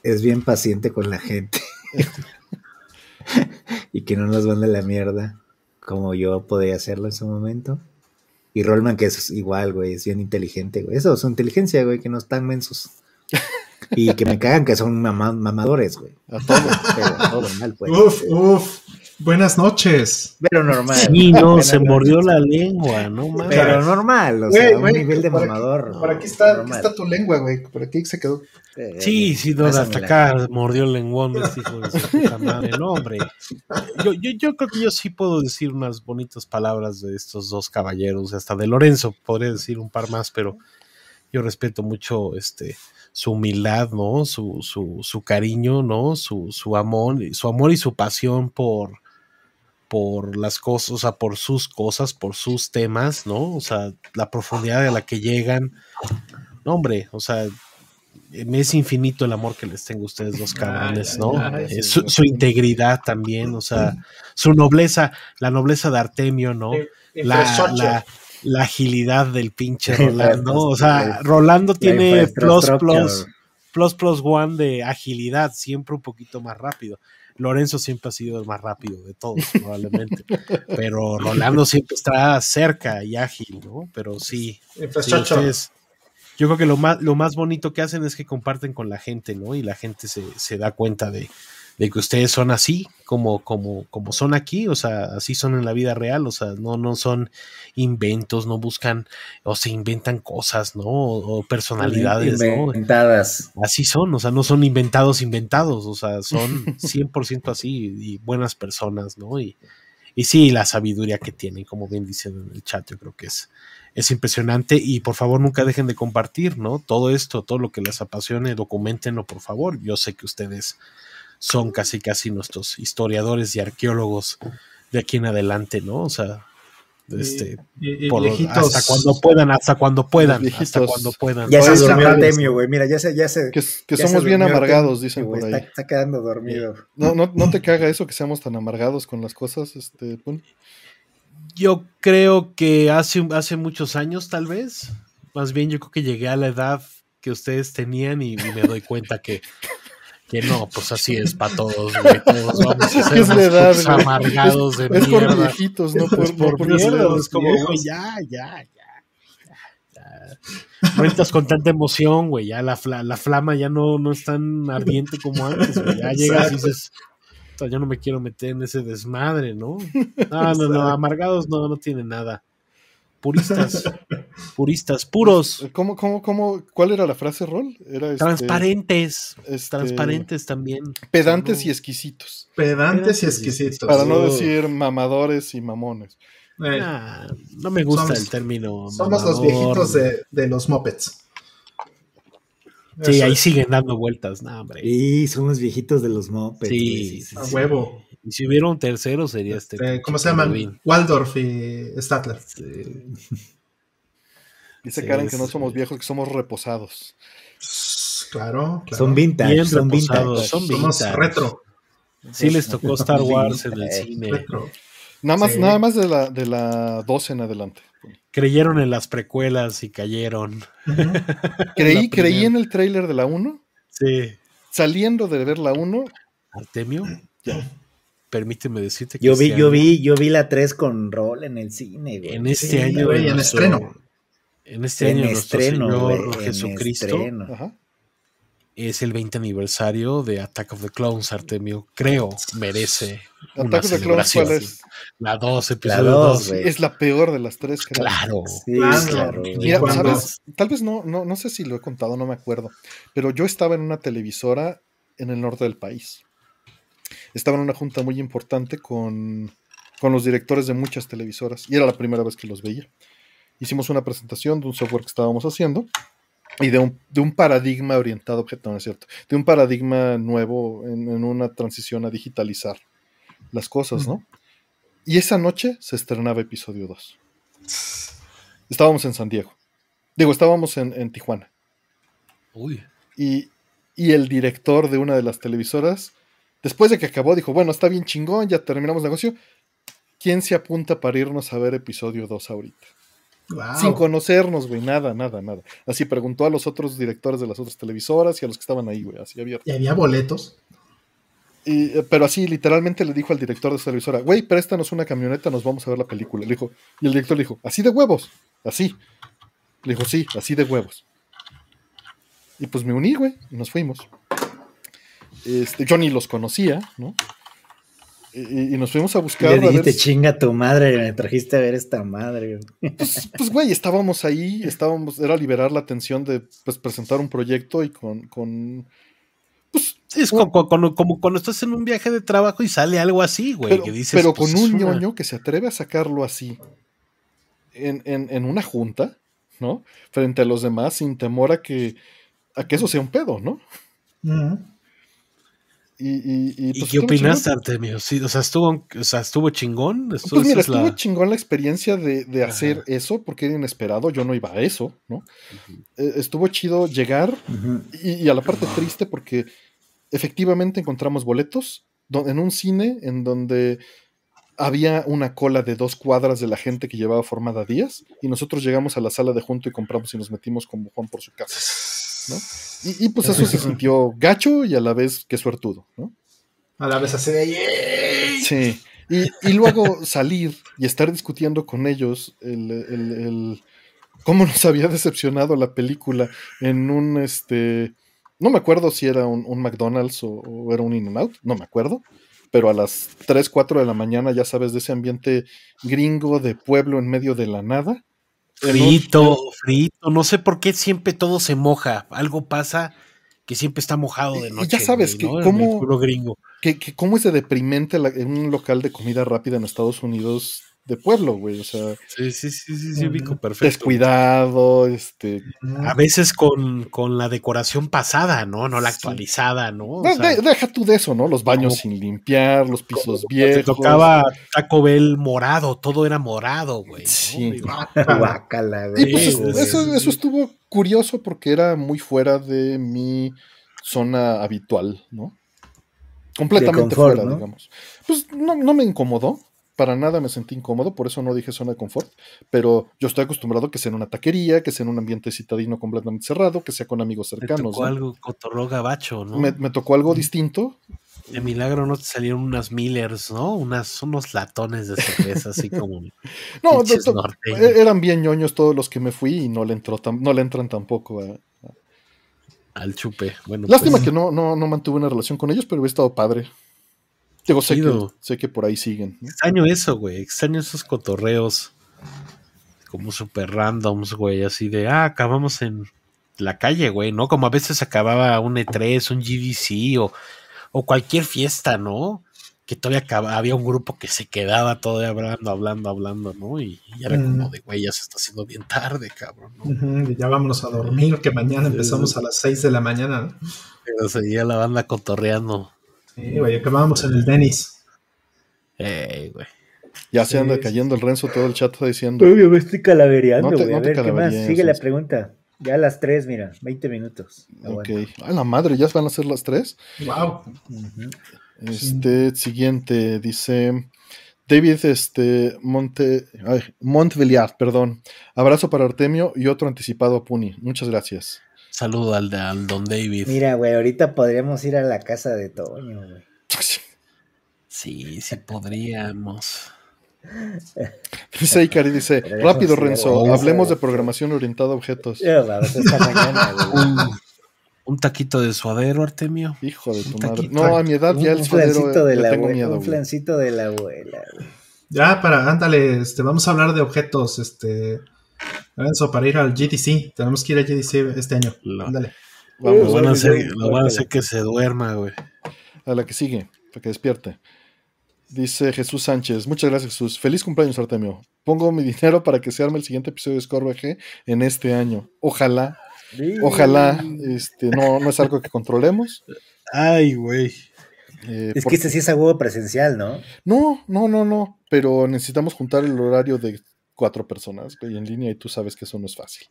es bien paciente con la gente. [laughs] [laughs] y que no nos manda la mierda. Como yo podría hacerlo en su momento. Y Rollman, que es igual, güey, es bien inteligente, güey. Eso, su inteligencia, güey, que no están mensos. [laughs] Y que me cagan que son mama- mamadores, güey. A todos. Pero normal, pues. Uf, uf. Buenas noches. Pero normal. Sí, no, se mordió la lengua, no mames. Pero normal, o Güey, sea, güey, un nivel de por aquí- mamador. Por aquí está, normal. está tu lengua, güey. Por aquí se quedó. Eh, Sí, sí, no, hasta acá mordió el lenguón este hijo de su puta madre. No, hombre. Yo, yo, yo creo que yo sí puedo decir unas bonitas palabras de estos dos caballeros, hasta de Lorenzo podría decir un par más, pero yo respeto mucho este su humildad, ¿no? Su, su, su cariño, ¿no? Su, su amor, su amor y su pasión por, por las cosas, o sea, por sus cosas, por sus temas, ¿no? O sea, la profundidad a la que llegan. No, hombre, o sea, me es infinito el amor que les tengo a ustedes dos cabrones, ¿no? ay, ay, su, sí, su integridad también, o sea, su nobleza, la nobleza de Artemio, ¿no? La, la, la agilidad del pinche La Rolando, o sea, Rolando la tiene plus plus, plus plus one de agilidad, siempre un poquito más rápido. Lorenzo siempre ha sido el más rápido de todos, probablemente. Pero Rolando siempre está cerca y ágil, ¿no? Pero sí, Sí, ustedes- yo creo que lo más, lo más bonito que hacen es que comparten con la gente, ¿no? Y la gente se, se da cuenta de, de que ustedes son así, como, como, como son aquí, o sea, así son en la vida real, o sea, no, no son inventos, no buscan o se inventan cosas, ¿no? O, o personalidades, ¿no? Inventadas. Así son, o sea, no son inventados, inventados, o sea, son [laughs] 100% así y buenas personas, ¿no? Y, y sí, la sabiduría que tienen, como bien dicen en el chat, yo creo que es, es impresionante y por favor nunca dejen de compartir, ¿no? Todo esto, todo lo que les apasione, documentenlo, por favor. Yo sé que ustedes son casi, casi nuestros historiadores y arqueólogos de aquí en adelante, ¿no? O sea, este, Y- y por- viejitos. hasta cuando puedan, hasta cuando puedan, viejitos. hasta cuando puedan. Ya se Artemio, güey. Mira, ya se, ya se. Que, que ya se somos bien amargados, dicen por Está, ahí. está quedando dormido. No, no, no te caga eso que seamos tan amargados con las cosas, este, Pun? Yo creo que hace, hace muchos años, tal vez. Más bien, yo creo que llegué a la edad que ustedes tenían y, y me doy cuenta que, que no, pues así es para todos, güey. Todos vamos a [laughs] ser edad, amargados de Es por mierda. viejitos, no por, Es por no por mierda, necesidades. es como, güey, ya, ya, ya, entras con tanta emoción, güey. Ya la, la flama ya no, no es tan ardiente como antes, güey. Ya llegas y Exacto. dices, "Puta, yo no me quiero meter en ese desmadre, ¿no? [laughs] No, no, no, amargados no, no tiene nada. Puristas, [laughs] puristas, puros, ¿Cómo, cómo, cómo, ¿Cuál era la frase, Rol? Era este, transparentes, este, transparentes también. Pedantes No. y exquisitos. Pedantes y Pedantes y exquisitos. Para no decir mamadores y mamones. eh, Ah, no me gusta Somos- el término. somos los viejitos de, de los mopeds. Sí, Eso ahí es, siguen dando vueltas. No, hombre. Y somos viejitos de los mopeds. Sí, sí, A sí. huevo. Y si hubiera un tercero sería este. Eh, ¿Cómo se llaman? Rubín. Waldorf y Statler. Sí. [laughs] Dice Sí, Karen que no somos viejos, que somos reposados. Claro, claro. Son vintage, Bien son reposados, vintage. son Somos vintage. retro. Sí les tocó Star Wars en el cine. retro. Nada más, Sí. nada más de la, de la 12 en adelante. Creyeron en las precuelas y cayeron. [laughs] Creí, creí en el tráiler de la 1. Sí. Saliendo de ver la 1, Artemio, permíteme decirte que Yo vi, este yo año- vi, yo vi la 3 con rol en el cine, güey. en este Sí, año güey, en nuestro- estreno. En este en año nuestro estreno, Señor güey. en Jesucristo estreno. ajá. es el 20 aniversario de Attack of the Clones, Artemio. Creo merece una Attack of the Clones. ¿cuál es? La 2, La episodio 2, 2. güey. Es la peor de las tres, creo. Claro. Sí, Claro. claro. Mira. Tal vez no, no, no sé si lo he contado, no me acuerdo. Pero yo estaba en una televisora en el norte del país. Estaba en una junta muy importante con, con los directores de muchas televisoras. Y era la primera vez que los veía. Hicimos una presentación de un software que estábamos haciendo. Y de un, de un paradigma orientado a objeto, no es cierto. De un paradigma nuevo en, en una transición a digitalizar las cosas, ¿no? Y esa noche se estrenaba episodio 2. Estábamos en San Diego. Digo, estábamos en, en Tijuana. Uy. Y, y el director de una de las televisoras, después de que acabó, dijo, bueno, está bien chingón, ya terminamos negocio. ¿Quién se apunta para irnos a ver episodio 2 ahorita? Wow. Sin conocernos, güey, nada, nada, nada. Así preguntó a los otros directores de las otras televisoras y a los que estaban ahí, güey, así abierto. Y había boletos. Y, eh, pero así, literalmente le dijo al director de esa televisora, güey, préstanos una camioneta, nos vamos a ver la película. Le dijo, y el director le dijo, así de huevos, así. Le dijo, sí, así de huevos. Y pues me uní, güey, y nos fuimos. Este, yo ni los conocía, ¿no? Y, y nos fuimos a Y buscar. le a ver dijiste, si- chinga tu madre, me trajiste a ver esta madre. güey". pues, pues, güey, estábamos ahí, estábamos, era liberar la atención de pues, presentar un proyecto y con, con pues, es como, como- como cuando estás en un viaje de trabajo y sale algo así, güey. pero, que dices, pero pues, con un una- ñoño que se atreve a sacarlo así en, en- en una junta, ¿no? Frente a los demás, sin temor a que, a que eso sea un pedo, ¿no? Y, y, ¿Y pues, qué chingón. Artemio? Sí, o sea, estuvo, o sea, estuvo chingón. Estuvo, Pues mira, es estuvo la- chingón la experiencia de, de Ajá. hacer eso, porque era inesperado, yo no iba a eso, ¿no? Eh, estuvo chido llegar. Y, y a la parte triste porque efectivamente encontramos boletos en un cine en donde había una cola de dos cuadras de la gente que llevaba formada días y nosotros llegamos a la sala de junto y compramos y nos metimos como Juan por su casa. ¿no? Y, y, pues eso se sintió gacho y a la vez que suertudo. ¿no? A la vez así de "Yay". Sí. Y, y luego salir y estar discutiendo con ellos el, el- el- cómo nos había decepcionado la película en un este. No me acuerdo si era un, un McDonald's o, o era un In-N-Out, no me acuerdo. Pero a las 3, 4 de la mañana, ya sabes, de ese ambiente gringo de pueblo en medio de la nada. Frito, frito. No sé por qué siempre todo se moja. Algo pasa que siempre está mojado de Y- y noche. ya sabes que cómo- gringo. que, que cómo es de deprimente la- en un local de comida rápida en Estados Unidos de pueblo, güey. O sea, Sí, sí, sí, sí, sí, ubico perfecto. descuidado, este, A veces con, con la decoración pasada, ¿no? No la actualizada, ¿no? O No, sea, de- deja tú de eso, ¿no? Los baños como- sin limpiar, los pisos te viejos. tocaba Taco Bell morado, todo era morado, güey. ¿no? Sí. Digo, [laughs] Guácala, Y güey. pues Sí, es- güey. eso, eso estuvo curioso porque era muy fuera de mi zona habitual, ¿no? Completamente confort, fuera, ¿no? digamos. Pues no, no me incomodó, para nada me sentí incómodo, por eso no dije zona de confort, pero yo estoy acostumbrado a que sea en una taquería, que sea en un ambiente citadino completamente cerrado, que sea con amigos cercanos. tocó ¿no? algo cotorro gabacho, ¿no? Me, me tocó algo distinto. De milagro no te salieron unas Millers, ¿no? Unas, unos latones de cerveza, así como [laughs] No, e- eran bien ñoños todos los que me fui y no le entró no le entran tampoco a, al chupe. Bueno, Lástima pues, que no, no, no mantuve una relación con ellos, pero hubiera estado padre. Digo, sé que, Chido. sé que por ahí siguen. ¿no? extraño eso, güey. Extraño esos cotorreos como super randoms, güey, así de, ah, acabamos en la calle, güey, ¿no? Como a veces acababa un E3, un GDC o, o cualquier fiesta, ¿no? Que todavía acaba- había un grupo que se quedaba todavía hablando, hablando, hablando, ¿no? Y, y era como de, güey, ya se está haciendo bien tarde, cabrón, ¿no? Y ya vámonos a dormir, que mañana empezamos a las 6 de la mañana. ¿no? Pero seguía la banda cotorreando. Sí, güey, acabábamos en el Denis. Ey, güey. Ya se anda cayendo el Renzo, todo el chat está diciendo. Uy, me estoy calavereando, No güey. no a ver, ¿qué más? Sigue la es- pregunta. Ya a las 3, mira, 20 minutos. Ok. Aguanta. A la madre, ya van a ser las tres. Wow. Ujú. Este siguiente dice David este, Monte, ay, Montbeliard, perdón. Abrazo para Artemio y otro anticipado a Puni. Muchas gracias. Saludo al, de- al Don David. Mira, güey, ahorita podríamos ir a la casa de Toño, güey. Sí, sí podríamos. Dice Ikari, dice, rápido Renzo, hablemos de programación orientada a objetos. Esta mañana, [laughs] güey. Un, un taquito de suadero, Artemio. Hijo de tu Un madre. No, a mi edad ya Un, el un suadero flancito de le la tengo abuela. miedo. Un flancito de la abuela, güey. Ya, para, ándale, este, vamos a hablar de objetos, este, Lorenzo, para ir al GDC. Tenemos que ir al GDC este año. Ándale. Vamos, Lo van a hacer, lo van a hacer que se duerma, güey. a la que sigue, para que despierte. Dice Jesús Sánchez, muchas gracias Jesús. Feliz cumpleaños Artemio. Pongo mi [laughs] dinero para que se arme el siguiente episodio de Score VG en este año. Ojalá, ojalá, este, no, no es algo que controlemos. Ay, güey. eh, Es porque- que este sí es a huevo presencial, ¿no? No, no, no, no, pero necesitamos juntar el horario de cuatro personas güey, en línea y tú sabes que eso no es fácil.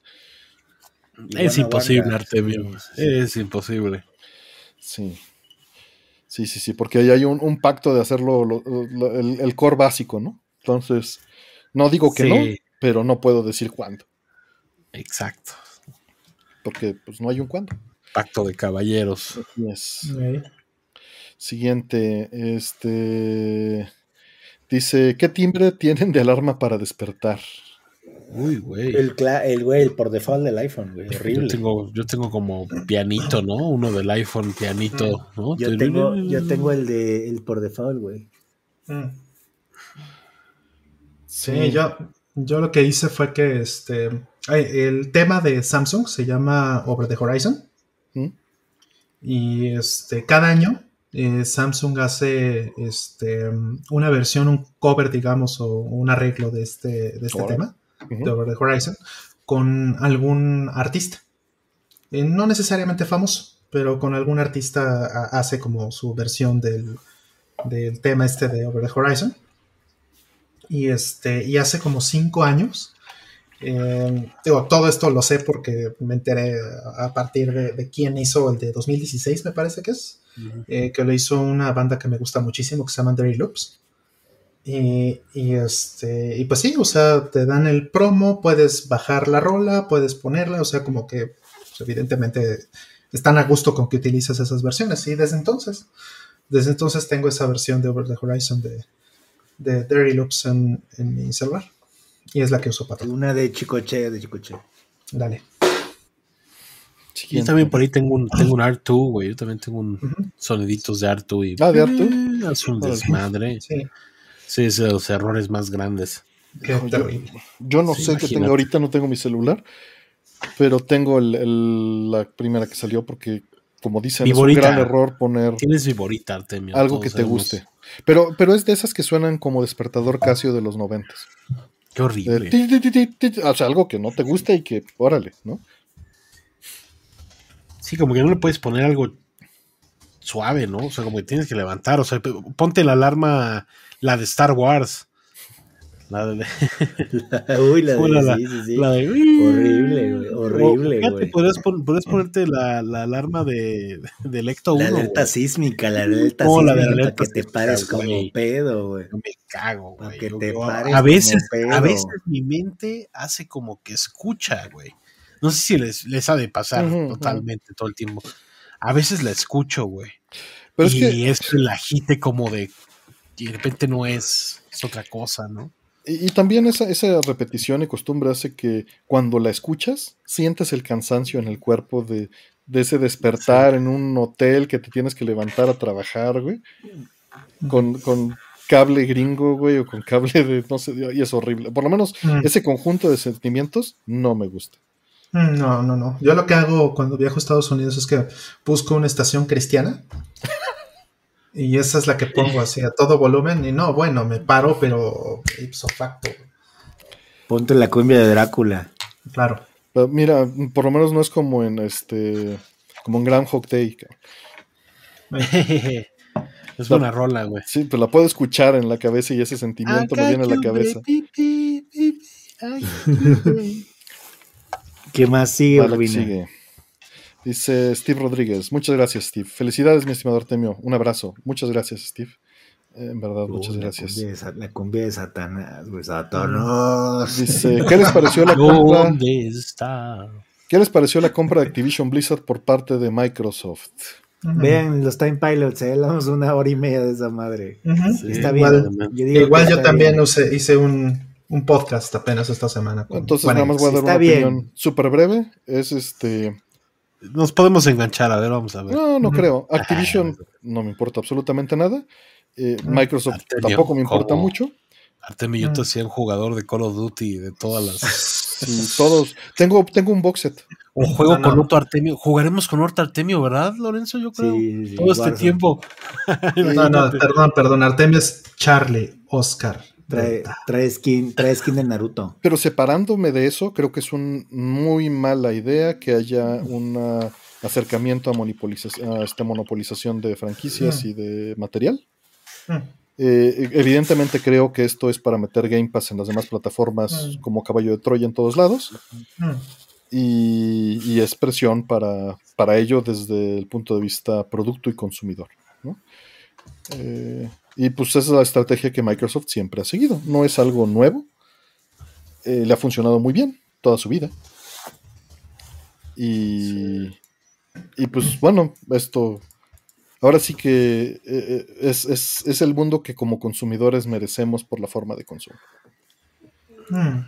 Es imposible. Artemio. Sí, sí. Es imposible. Sí. Sí, sí, sí, porque ahí hay un, un pacto de hacerlo lo- lo- el, el core básico, ¿no? Entonces, no digo que Sí. no, pero no puedo decir cuándo, Exacto. porque pues no hay un cuándo. Pacto de caballeros. Así es. Siguiente, este dice, ¿qué timbre tienen de alarma para despertar? Uy, güey. El, güey, el por default del iPhone, güey. Yo Horrible. tengo, yo tengo como pianito, ¿no? Uno del iPhone pianito, ¿no? Yo tengo, yo tengo el de el por default, güey. Mm. Sí, yo, yo lo que hice fue que este el tema de Samsung se llama Over the Horizon. ¿Mm? Y este, cada año eh, Samsung hace este, una versión, un cover, digamos, o un arreglo de este, de este tema, Ujú. de Over the Horizon, con algún artista. Eh, no necesariamente famoso, pero con algún artista ha- hace como su versión del, del tema este de Over the Horizon. Y, este, y hace como cinco años, eh, digo, todo esto lo sé porque me enteré a partir de, de quién hizo el de 2016, me parece que es, eh, que lo hizo una banda que me gusta muchísimo que se llama Derry Loops. Y, y, este, y pues sí, o sea, te dan el promo, puedes bajar la rola, puedes ponerla, o sea, como que pues, evidentemente están a gusto con que utilices esas versiones. Y desde entonces, desde entonces tengo esa versión de Over the Horizon de, de Derry Loops en, en mi celular. Y es la que uso para todo. Una de Chicoche, de Chicoche. Dale. Yo también por ahí tengo un, tengo un R2, güey. Yo también tengo un Ujú. soniditos de R2 y Ah, ¿de R2? Eh, hace un desmadre. Sí, Sí, es de los errores más grandes. qué Yo- no Sí, sé qué tengo ahorita, no tengo mi celular, pero tengo el- el- la primera que salió porque, como dicen, es un gran error poner Tienes viborita, Artemio. algo que te guste. Pero, pero es de esas que suenan como despertador Casio de los noventas. Qué horrible. ti, O sea, algo que no te gusta y que, órale, ¿no? Sí, como que no le puedes poner algo suave, ¿no? O sea, como que tienes que levantar. O sea, ponte la alarma, la de Star Wars. La de. [laughs] Uy, la de la- sí, sí, sí. la de- Horrible, güey. Horrible, Fíjate, güey. Podrías, pon- podrías ponerte la, la alarma de, del Ecto 1. La alerta sísmica, la alerta No, la de sísmica alerta para que te pares como pedo, güey. Me cago, güey. que Yo- te yo- pares a veces, como pedo. a veces mi mente hace como que escucha, güey. No sé si les, les ha de pasar totalmente todo el tiempo. A veces la escucho, güey. Pero es y que, es el agite como de. Y de repente no es, es otra cosa, ¿no? y, y también esa, esa repetición y costumbre hace que cuando la escuchas, sientes el cansancio en el cuerpo de, de ese despertar en un hotel que te tienes que levantar a trabajar, güey. Con, con cable gringo, güey, o con cable de no sé, y es horrible. Por lo menos Mm. ese conjunto de sentimientos no me gusta. Mm, No, no, no. Yo lo que hago cuando viajo a Estados Unidos es que busco una estación cristiana. [laughs] Y esa es la que pongo así a todo volumen. Y no, bueno, me paro, pero ipso facto. Ponte la cumbia de Drácula. Claro. Pero mira, por lo menos no es como en este, como en Day. cabrón. [laughs] es buena rola, güey. Sí, pues la puedo escuchar en la cabeza y ese sentimiento me viene a la cabeza. [laughs] ¿Qué más sigue, Vale, sigue. Dice Steve Rodríguez. Muchas gracias, Steve. Felicidades, mi estimado Artemio. Un abrazo. Muchas gracias, Steve. Eh, En verdad, muchas la gracias. cumbia de Sa- La cumbia de Satanás, güey. Satanás. Dice, ¿qué les pareció la [laughs] compra? ¿Dónde está? ¿Qué les pareció la compra de Activision Blizzard por parte de Microsoft? Vean los Time Pilots, eh, hablamos una hora y media de esa madre. Sí, está igual, bien. Yo digo igual yo también usé- hice un, un podcast apenas esta semana. con Entonces, nada más voy a dar una bien. opinión súper breve. Es este. Nos podemos enganchar, a ver, vamos a ver. No, no creo. Activision no me importa absolutamente nada. Eh, Microsoft Artemio, tampoco me importa ¿cómo? mucho. Artemio, yo te Mm. hacía un jugador de Call of Duty de todas las. [laughs] Sí, todos. Tengo, tengo un box set. Un juego No, no. con otro Artemio. Jugaremos con otro Artemio, ¿verdad, Lorenzo? Yo creo. Sí, sí, Todo este tiempo. [laughs] No, no, perdón, perdón. Artemis Charlie Oscar. Trae, trae skin, trae skin de Naruto. Pero separándome de eso, creo que es una muy mala idea que haya un acercamiento a, a esta monopolización de franquicias Mm. y de material. Mm. Eh, evidentemente creo que esto es para meter Game Pass en las demás plataformas Mm. como caballo de Troya en todos lados. Mm. y, y es presión para, para ello desde el punto de vista producto y consumidor. ¿no? Eh, y pues esa es la estrategia que Microsoft siempre ha seguido. No es algo nuevo. Eh, le ha funcionado muy bien toda su vida. Y, y pues bueno, esto ahora sí que eh, eh, es, es- es el mundo que como consumidores merecemos por la forma de consumo. Mm.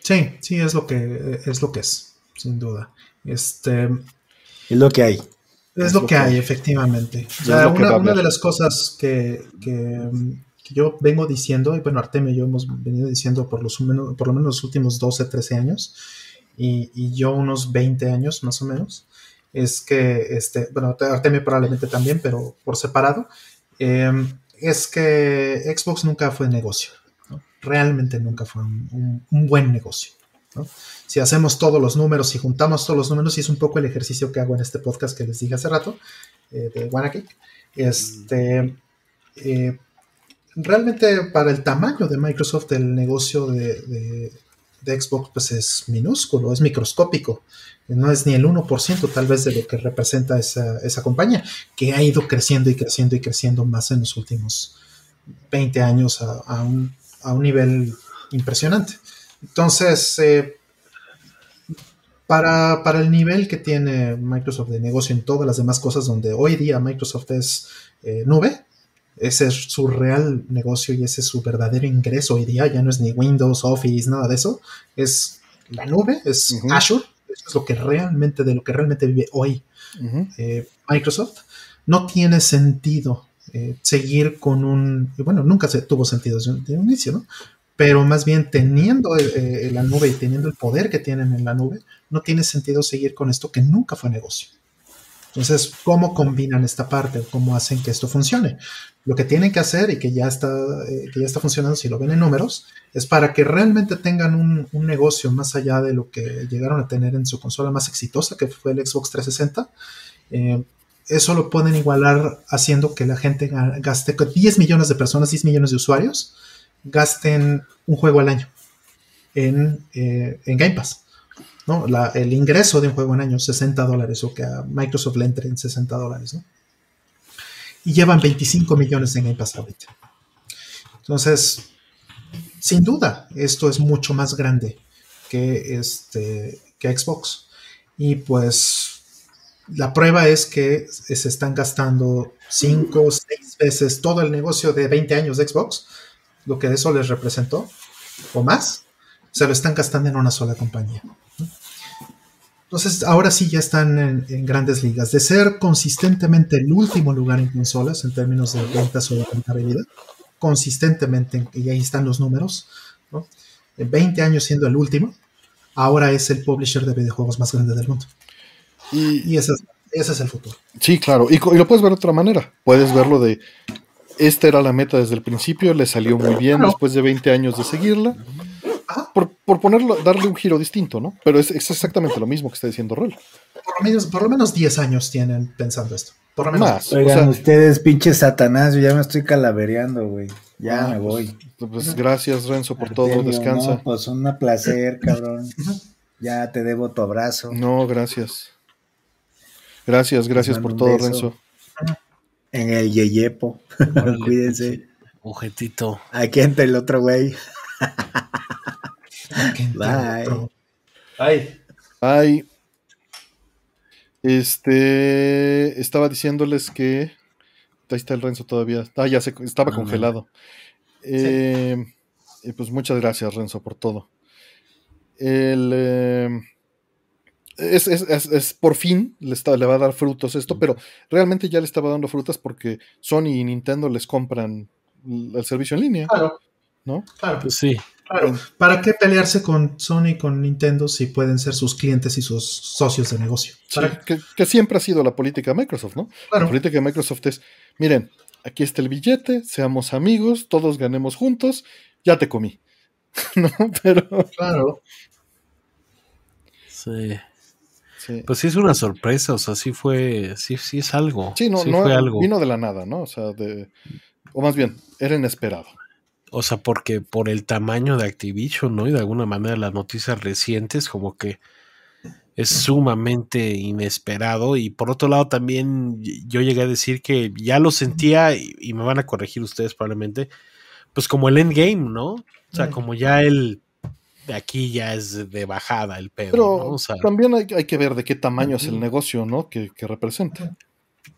Sí, sí, es lo que es lo que es, sin duda. Este Es lo que hay. Es lo que hay, efectivamente. O sea, una, de las cosas que, que, que yo vengo diciendo, y bueno, Artemio y yo hemos venido diciendo por, los, por lo menos los últimos 12, 13 años, y, y yo unos 20 años más o menos, es que, este, bueno, Artemio probablemente también, pero por separado, eh, es que Xbox nunca fue negocio. ¿no? Realmente nunca fue un, un- un buen negocio. Si hacemos todos los números, si juntamos todos los números, y es un poco el ejercicio que hago en este podcast que les dije hace rato, eh, de WannaCake, este, eh, realmente para el tamaño de Microsoft el negocio de, Xbox pues es minúsculo, es microscópico, no es ni el 1% tal vez de lo que representa esa, compañía, que ha ido creciendo y creciendo y creciendo más en los últimos 20 años a un nivel impresionante. Entonces, eh, para, para el nivel que tiene Microsoft de negocio en todas las demás cosas donde hoy día Microsoft es eh, nube, ese es su real negocio y ese es su verdadero ingreso hoy día, ya no es ni Windows, Office, nada de eso, es la nube, es. Azure, eso es lo que realmente, de lo que realmente vive hoy eh, Microsoft, no tiene sentido eh, seguir con un, bueno, nunca se tuvo sentido desde un, de un inicio, ¿no? Pero más bien teniendo eh, la nube y teniendo el poder que tienen en la nube, no tiene sentido seguir con esto que nunca fue negocio. Entonces, ¿cómo combinan esta parte? ¿Cómo hacen que esto funcione? Lo que tienen que hacer y que ya está, eh, que ya está funcionando, si lo ven en números, es para que realmente tengan un, un negocio más allá de lo que llegaron a tener en su consola más exitosa, que fue el Xbox 360. Eh, eso lo pueden igualar haciendo que la gente ga- gaste, que 10 millones de personas, 10 millones de usuarios, gasten un juego al año en, eh, en Game Pass. ¿no? El ingreso de un juego en año, 60 dólares, o que a Microsoft le entre en 60 dólares. ¿no? Y llevan 25 millones en Game Pass ahorita. Entonces, sin duda, esto es mucho más grande que, este, que Xbox. Y pues la prueba es que se están gastando 5 o 6 veces todo el negocio de 20 años de Xbox, lo que eso les representó, o más, se lo están gastando en una sola compañía. Entonces, ahora sí ya están en, en grandes ligas. De ser consistentemente el último lugar en consolas en términos de ventas o de rentabilidad, consistentemente, y ahí están los números, ¿no? En 20 años siendo el último, ahora es el publisher de videojuegos más grande del mundo. Y, Y ese es, ese es el futuro. sí, claro. Y, y lo puedes ver de otra manera. Puedes verlo de. Esta era la meta desde el principio, le salió muy bien después de 20 años de seguirla. Por, por ponerlo, darle un giro distinto, ¿no? Pero es, es exactamente lo mismo que está diciendo Rol. Por lo, menos, por lo menos 10 años tienen pensando esto. Por lo menos. Más. O Oigan, sea- ustedes, pinche Satanás, yo ya me estoy calavereando, güey. Ya Ah, me pues, voy. Pues gracias, Renzo, por todo. Descansa. No, pues un placer, cabrón. Ya te debo tu abrazo. No, gracias. Gracias, gracias por todo, beso. Renzo. En el Yeyepo. Órale, [laughs] Cuídense. Ojetito. Aquí entra el otro güey. [laughs] Bye. otro. Ay. Ay. Este. Estaba diciéndoles que. Ahí está el Renzo todavía. Ah, ya se estaba Ah, congelado. Eh, y pues muchas gracias, Renzo, por todo. El. eh, es, es- es- es por fin le, está- le va a dar frutos esto, pero realmente ya le estaba dando frutas porque Sony y Nintendo les compran el servicio en línea, Claro, ¿no? claro, Pues sí. claro. ¿Para qué pelearse con Sony y con Nintendo si pueden ser sus clientes y sus socios de negocio? Que, que siempre ha sido la política de Microsoft, ¿no? La Claro. política de Microsoft es, miren, aquí está el billete, seamos amigos, todos ganemos juntos, ya te comí. [laughs] ¿No? Pero Claro. Sí. Sí, Pues sí es una sorpresa, o sea, sí fue, sí, sí es algo. Sí, no, sí no fue algo. vino de la nada, ¿no? O sea, de o más bien, era inesperado. O sea, porque por el tamaño de Activision, ¿no? Y de alguna manera las noticias recientes, como que es sumamente inesperado. Y por otro lado, también yo llegué a decir que ya lo sentía, y, y me van a corregir ustedes probablemente, pues como el endgame, ¿no? O sea, Mm. como ya el de aquí ya es de bajada el pedo, Pero ¿no? O sea, también hay, hay que ver de qué tamaño es el negocio, ¿no? Que, que representa.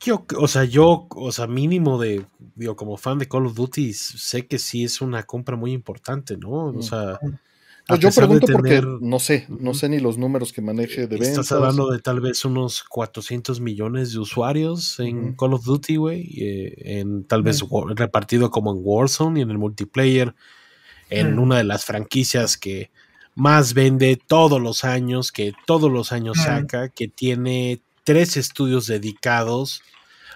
yo, o sea, yo, o sea, mínimo de, digo, como fan de Call of Duty, sé que sí es una compra muy importante, ¿no? O Mm. sea, a Pues yo pesar de pregunto porque tener- no sé, no sé ni los números que maneje de ventas. Estás hablando de tal vez unos 400 millones de usuarios en. Call of Duty, güey. eh, en tal vez repartido como en Warzone y en el multiplayer. En una de las franquicias que más vende todos los años, que todos los años saca, que tiene tres estudios dedicados,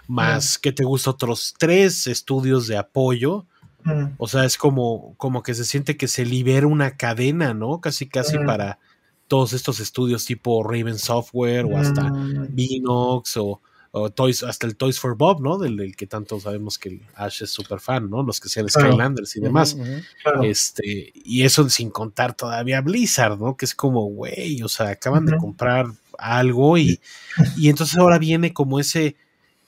más que te gusta otros tres estudios de apoyo. Mm, O sea, es como, como que se siente que se libera una cadena, ¿no? Casi, casi para todos estos estudios tipo Raven Software o hasta mm, Binox o, o Toys, hasta el Toys for Bob, ¿no? Del, del que tanto sabemos que el Ash es súper fan, ¿no? Los que sean Claro. Skylanders y demás. Claro. Este, y eso sin contar todavía Blizzard, ¿no? Que es como, güey, o sea, acaban de comprar algo y, y entonces ahora viene como ese,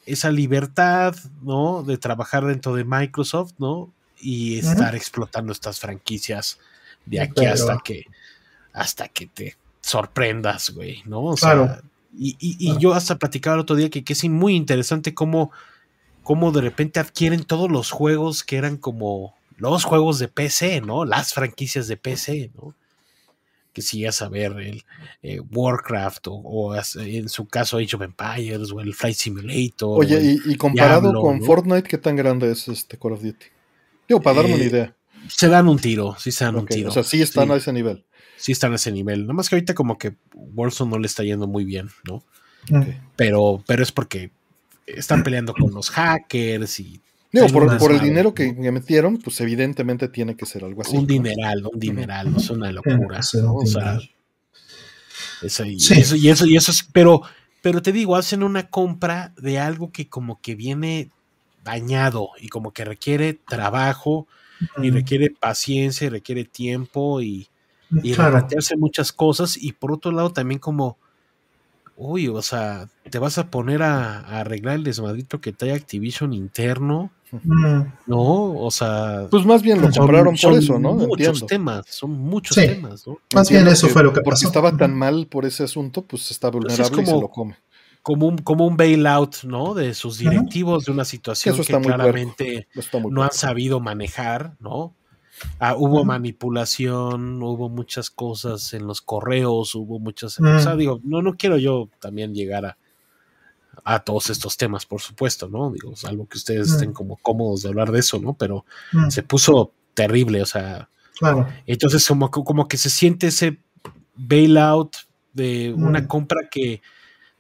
esa libertad, ¿no? De trabajar dentro de Microsoft, ¿no? Y estar explotando estas franquicias de aquí Pero- hasta que, hasta que te sorprendas, güey, ¿no? O sea, Claro. Y, y- yo hasta platicaba el otro día que, que es muy interesante cómo, cómo de repente adquieren todos los juegos que eran como los juegos de PC, ¿no? Las franquicias de PC, ¿no? Que si ya saber el eh, Warcraft o, en su caso Age of Empires o el Flight Simulator. Oye, y, y comparado Diablo, con ¿no? Fortnite, ¿qué tan grande es este Call of Duty? Digo, para darme una Eh, idea. se dan un tiro, sí se dan un tiro. O sea, sí están sí, a ese nivel. Sí están a ese nivel. Nada más que ahorita como que Warzone no le está yendo muy bien, ¿no? mm. Pero, pero es porque están peleando con los hackers y Digo, Sí, por, por el dinero que, metieron, pues evidentemente tiene que ser algo así. un ¿no? dineral, un dineral, no es una locura. Sí, ¿no? un O sea, eso, y, Sí. eso, y eso, y eso es, pero, pero te digo, hacen una compra de algo que como que viene dañado y como que requiere trabajo y requiere paciencia y requiere tiempo y, y claro. replantearse muchas cosas y por otro lado también como uy, o sea, te vas a poner a, a arreglar el desmadrito que trae Activision interno, Mm, ¿no? O sea, Pues más bien lo son- compraron por eso, ¿no? Muchos Entiendo. temas, son muchos Sí. temas, ¿no? Más bien eso fue lo que Porque pasó. estaba tan mal por ese asunto, pues está Pues es vulnerable y se como- lo come. Como un, como un bailout, ¿no? De sus directivos de una situación que claramente no han sabido manejar, ¿no? Ah, hubo manipulación, hubo muchas cosas en los correos, hubo muchas... Mm. O sea, digo, no, no quiero yo también llegar a, a todos estos temas, por supuesto, ¿no? Digo, salvo que ustedes Mm. estén como cómodos de hablar de eso, ¿no? Pero Mm, se puso terrible, o sea, claro. entonces como, que- como que se siente ese bailout de una Mm. compra que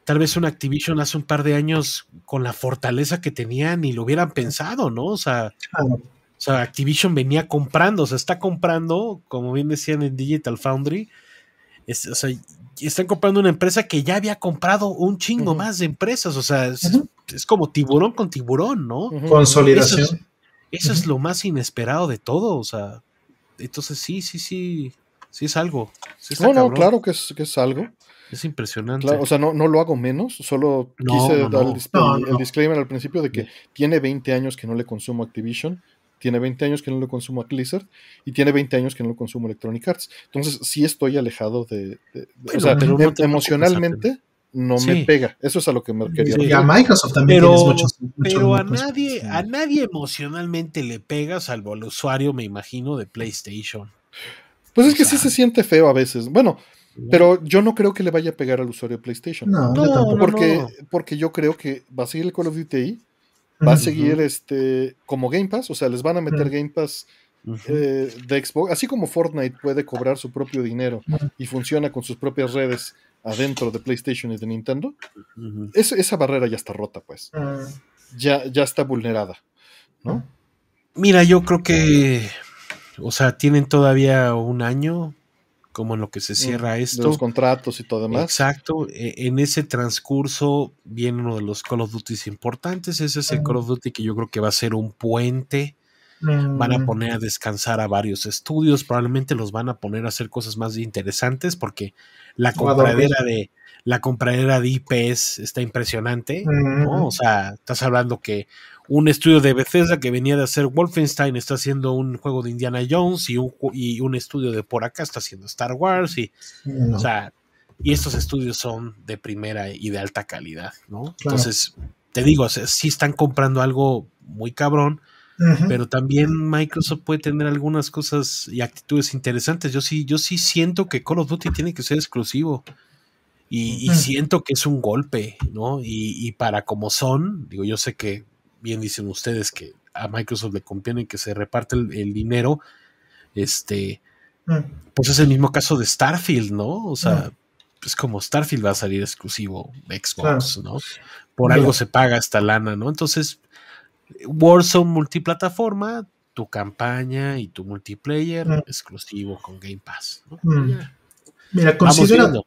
tal vez una Activision hace un par de años con la fortaleza que tenían ni lo hubieran pensado, ¿no? O sea, claro. O sea, Activision venía comprando, o sea, está comprando, como bien decían en Digital Foundry, es- o sea, están comprando una empresa que ya había comprado un chingo más de empresas, o sea, es, como tiburón con tiburón, ¿no? Consolidación. Eso es, eso es Ujú. lo más inesperado de todo, o sea, entonces sí, sí, sí, sí es algo. sí está No, no, cabrón, claro que es, que es algo. Es impresionante. Claro, o sea, no, no lo hago menos, solo No, quise no, dar no. el, dis- No, el- no. el disclaimer al principio de que tiene 20 años que no le consumo Activision, tiene 20 años que no le consumo a Blizzard y tiene 20 años que no le consumo Electronic Arts. Entonces, sí estoy alejado de... de- de- Bueno, o sea, pero no em- emocionalmente no Sí. me pega. Eso es a lo que me quería Sí. A Microsoft también Pero, tienes muchos. muchos pero a nadie, Sí. a nadie emocionalmente le pega, salvo al usuario, me imagino, de PlayStation. Pues es o que sí se siente feo a veces. Bueno, pero yo no creo que le vaya a pegar al usuario de PlayStation. No, No, yo tampoco. porque, no. porque yo creo que va a seguir el Call of Duty ahí, va a seguir este como Game Pass, o sea, les van a meter. Game Pass eh, de Xbox, así como Fortnite puede cobrar su propio dinero y funciona con sus propias redes adentro de PlayStation y de Nintendo, es- esa barrera ya está rota, pues, Mm, ya, ya está vulnerada, ¿no? Mira, yo creo que, o sea, tienen todavía un año, como en lo que se cierra Mm, De esto. los contratos y todo demás. Exacto. e- En ese transcurso viene uno de los Call of Duty importantes. Ese es el Ujú. Call of Duty que yo creo que va a ser un puente. mm, Van a poner a descansar a varios estudios. Probablemente los van a poner a hacer cosas más interesantes porque la compradera de la compradera de IPs está impresionante. mm, ¿no? O sea, estás hablando que un estudio de Bethesda que venía de hacer Wolfenstein está haciendo un juego de Indiana Jones y un, y un estudio de por acá está haciendo Star Wars y, no. o sea, y estos estudios son de primera y de alta calidad, ¿no? Claro. Entonces, te digo, o sea, sí están comprando algo muy cabrón, pero también Microsoft puede tener algunas cosas y actitudes interesantes. Yo sí, yo sí siento que Call of Duty tiene que ser exclusivo. Y, siento que es un golpe, ¿no? Y, y para como son, digo, yo sé que bien dicen ustedes que a Microsoft le conviene que se reparte el, el dinero, este, Mm, pues es el mismo caso de Starfield, ¿no? O sea, es como Starfield va a salir exclusivo de Xbox, ¿no? Por Mira. algo se paga esta lana, ¿no? Entonces, Warzone multiplataforma, tu campaña y tu multiplayer Mm. exclusivo con Game Pass. ¿no? Mm. Mira, considera, viendo.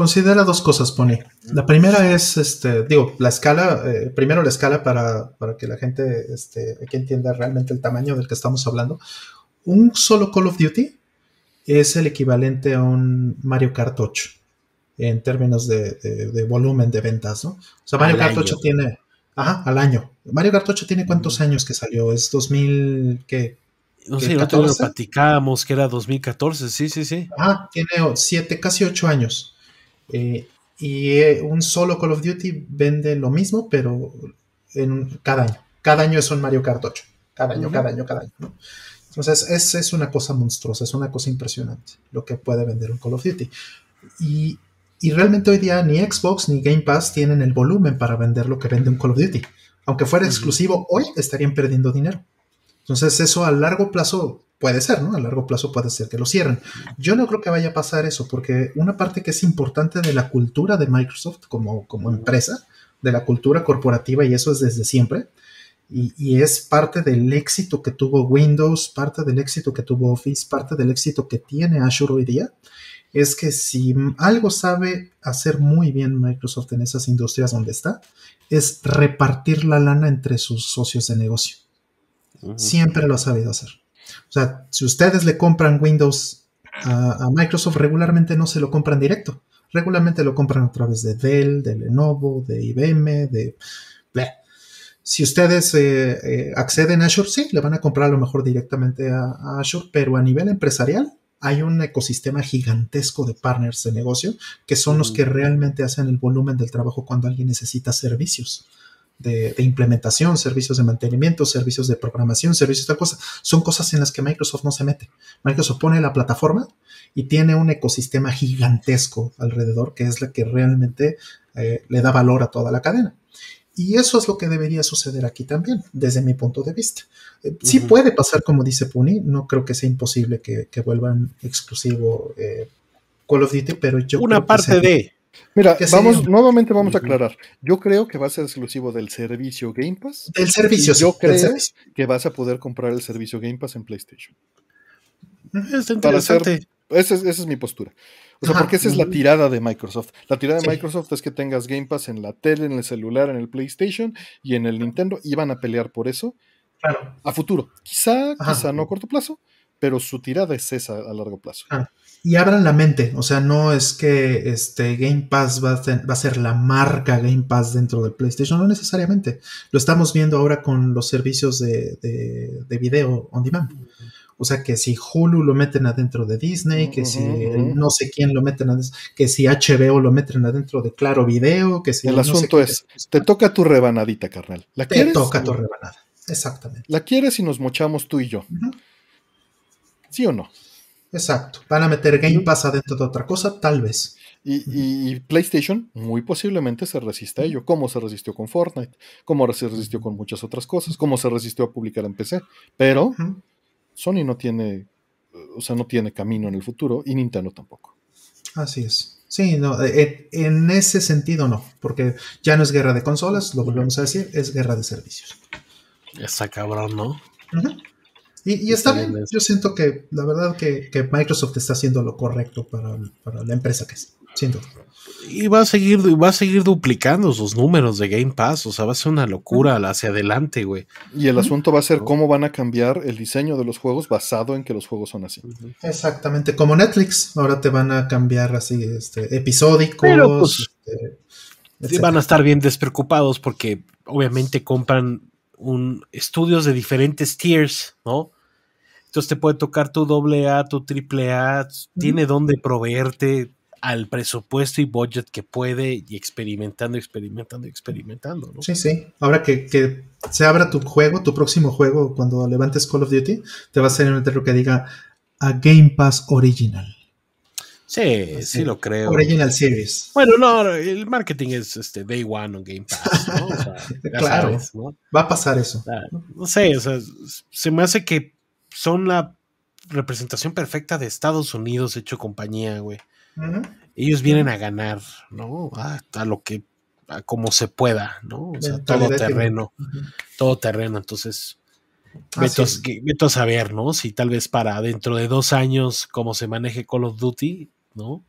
Considera dos cosas, Pone. La primera es, este, digo, la escala, eh, primero la escala para, para que la gente este, aquí entienda realmente el tamaño del que estamos hablando. Un solo Call of Duty es el equivalente a un Mario Kart 8 en términos de, de- de volumen de ventas, ¿no? O sea, Mario Al Kart año. 8 tiene, ajá, al año. Mario Kart 8 tiene cuántos años que salió? Es 2000, ¿qué? No ¿Qué, sé, el otro lo 14? platicábamos que era 2014, sí, sí, sí. Ajá, tiene siete, casi ocho años. Eh, y eh, un solo Call of Duty vende lo mismo, pero en cada año. Cada año es un Mario Kart 8. Cada año, cada año, cada año. ¿no? Entonces, es, es una cosa monstruosa, es una cosa impresionante lo que puede vender un Call of Duty. Y, y realmente hoy día ni Xbox ni Game Pass tienen el volumen para vender lo que vende un Call of Duty. Aunque fuera exclusivo, hoy estarían perdiendo dinero. Entonces, eso a largo plazo puede ser, ¿no? A largo plazo puede ser que lo cierren. Yo no creo que vaya a pasar eso, porque una parte que es importante de la cultura de Microsoft como, como empresa, de la cultura corporativa, y eso es desde siempre, y, y es parte del éxito que tuvo Windows, parte del éxito que tuvo Office, parte del éxito que tiene Azure hoy día, es que si algo sabe hacer muy bien Microsoft en esas industrias donde está, es repartir la lana entre sus socios de negocio. Siempre lo ha sabido hacer. O sea, si ustedes le compran Windows a, a Microsoft, regularmente no se lo compran directo. Regularmente lo compran a través de Dell, de Lenovo, de IBM, de... bleh. Si ustedes eh, eh, acceden a Azure, sí, le van a comprar a lo mejor directamente a, a Azure, pero a nivel empresarial hay un ecosistema gigantesco de partners de negocio que son los que realmente hacen el volumen del trabajo cuando alguien necesita servicios. De, de implementación, servicios de mantenimiento, servicios de programación, servicios de tal cosa. Son cosas en las que Microsoft no se mete. Microsoft pone la plataforma y tiene un ecosistema gigantesco alrededor que es la que realmente eh, le da valor a toda la cadena. Y eso es lo que debería suceder aquí también, desde mi punto de vista. Eh, sí puede pasar, como dice Puni, no creo que sea imposible que, que vuelvan exclusivo eh, Call of Duty, pero yo Una creo que parte de. Mira, ¿Qué vamos, sería? nuevamente vamos a aclarar. Yo creo que va a ser exclusivo del servicio Game Pass, del servicio, yo sí, creo- servicio. que vas a poder comprar el servicio Game Pass en PlayStation. Es Para ser- interesante. Esa es, esa es mi postura. O sea, Ajá. porque esa es la tirada de Microsoft. La tirada de Sí. Microsoft es que tengas Game Pass en la tele, en el celular, en el PlayStation y en el Nintendo. Y van a pelear por eso Claro. a futuro. Quizá, Ajá. quizá no a corto plazo, pero su tirada es esa a largo plazo. Y abran la mente, o sea, no es que este Game Pass va a, ser, va a ser la marca Game Pass dentro del PlayStation, no necesariamente. Lo estamos viendo ahora con los servicios de, de- de video on demand. O sea, que si Hulu lo meten adentro de Disney, que si no sé quién lo meten adentro, que si HBO lo meten adentro de Claro Video, que si El no asunto es, Te toca tu rebanadita, carnal. ¿La te quieres? toca tu rebanada. Exactamente. ¿La quieres y nos mochamos tú y yo? ¿Sí o no? Exacto. ¿Van a meter Game Pass adentro de otra cosa? Tal vez. Y, y- y PlayStation muy posiblemente se resista a ello, como se resistió con Fortnite, como se resistió con muchas otras cosas, como se resistió a publicar en PC. Pero. Sony no tiene, o sea, no tiene camino en el futuro y Nintendo tampoco. Así es. Sí, no, eh, en ese sentido no, porque ya no es guerra de consolas, lo volvemos a decir, es guerra de servicios. Está cabrón, ¿no? Ujú. Y, y está bien, yo siento que la verdad que, que Microsoft está haciendo lo correcto para, para la empresa que es, sin duda. Y va a seguir, va a seguir duplicando sus números de Game Pass. O sea, va a ser una locura hacia adelante, güey. Y el asunto va a ser cómo van a cambiar el diseño de los juegos basado en que los juegos son así. Exactamente, como Netflix, ahora te van a cambiar así, este, episódicos. Pero, pues, este, van a estar bien despreocupados porque obviamente compran un estudios de diferentes tiers, ¿no? Entonces te puede tocar tu doble A, tu triple A, tiene donde proveerte al presupuesto y budget que puede y experimentando, experimentando, experimentando, ¿no? Sí, sí. Ahora que, que se abra tu juego, tu próximo juego, cuando levantes Call of Duty, te va a salir un letrero que diga a Game Pass Original. Sí, sí lo creo. Original Series. Bueno, no, el marketing es este Day One on Game Pass, ¿no? O sea, [laughs] ya Claro. sabes, ¿no? Va a pasar eso. No sé, o sea, se me hace que son la representación perfecta de Estados Unidos hecho compañía, güey. Ellos vienen a ganar, ¿no? A, a lo que, a como se pueda, ¿no? O sea, todo terreno, todo terreno. Entonces, veto, a saber, ¿no? Si tal vez para dentro de dos años, como se maneje Call of Duty, ¿no?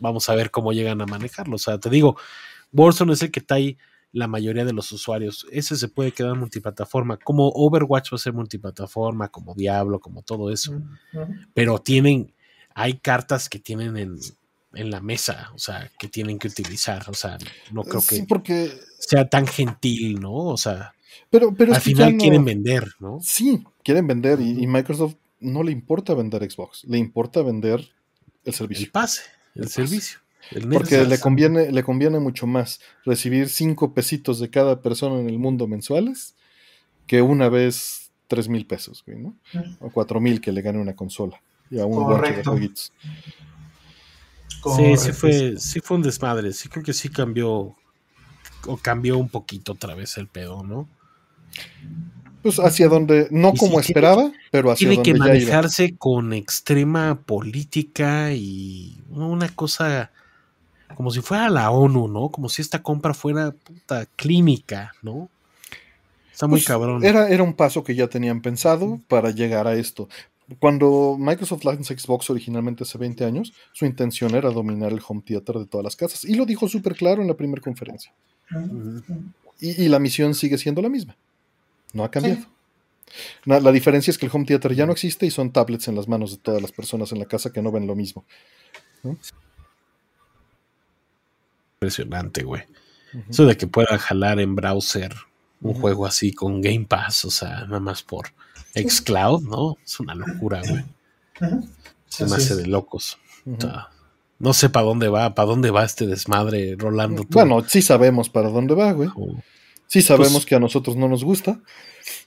Vamos a ver cómo llegan a manejarlo. O sea, te digo, Warzone es el que trae la mayoría de los usuarios. Ese se puede quedar multiplataforma. Como Overwatch va a ser multiplataforma, como Diablo, como todo eso. Pero tienen, hay cartas que tienen en, en la mesa, o sea, que tienen que utilizar. O sea, no creo Sí, que porque. sea tan gentil, ¿no? O sea, Pero, pero al final no- quieren vender, ¿no? Sí, quieren vender y, y Microsoft no le importa vender Xbox, le importa vender el El servicio. pase, el, El pase. servicio. el Porque le conviene, le conviene mucho más recibir cinco pesitos de cada persona en el mundo mensuales que una vez tres mil pesos, güey, ¿no? O cuatro mil que le gane una consola y a un guacho de Correcto. jueguitos. Sí, sí fue, sí fue un desmadre. Sí creo que sí cambió o cambió un poquito otra vez el pedo, ¿no? Pues hacia donde, no Y como sí, esperaba, pero hacia Tiene donde que ya iba. manejarse con extrema política y una cosa como si fuera la ONU, ¿no? Como si esta compra fuera puta clínica, ¿no? Está muy Pues, cabrón. Era, era un paso que ya tenían pensado para llegar a esto. Cuando Microsoft lanzó Xbox originalmente hace 20 años, su intención era dominar el home theater de todas las casas. Y lo dijo súper claro en la primera conferencia. Y, y la misión sigue siendo la misma. No ha cambiado. La, diferencia es que el home theater ya no existe y son tablets en las manos de todas las personas en la casa que no ven lo mismo. Impresionante, güey. Eso de que pueda jalar en browser un juego así con Game Pass, o sea, nada más por Xcloud, ¿no? Es una locura, güey. Se me hace de locos. Ujú. O sea, no sé para dónde va, para dónde va este desmadre rolando. tú. Bueno, sí sabemos para dónde va, güey. Sí sabemos Pues- que a nosotros no nos gusta.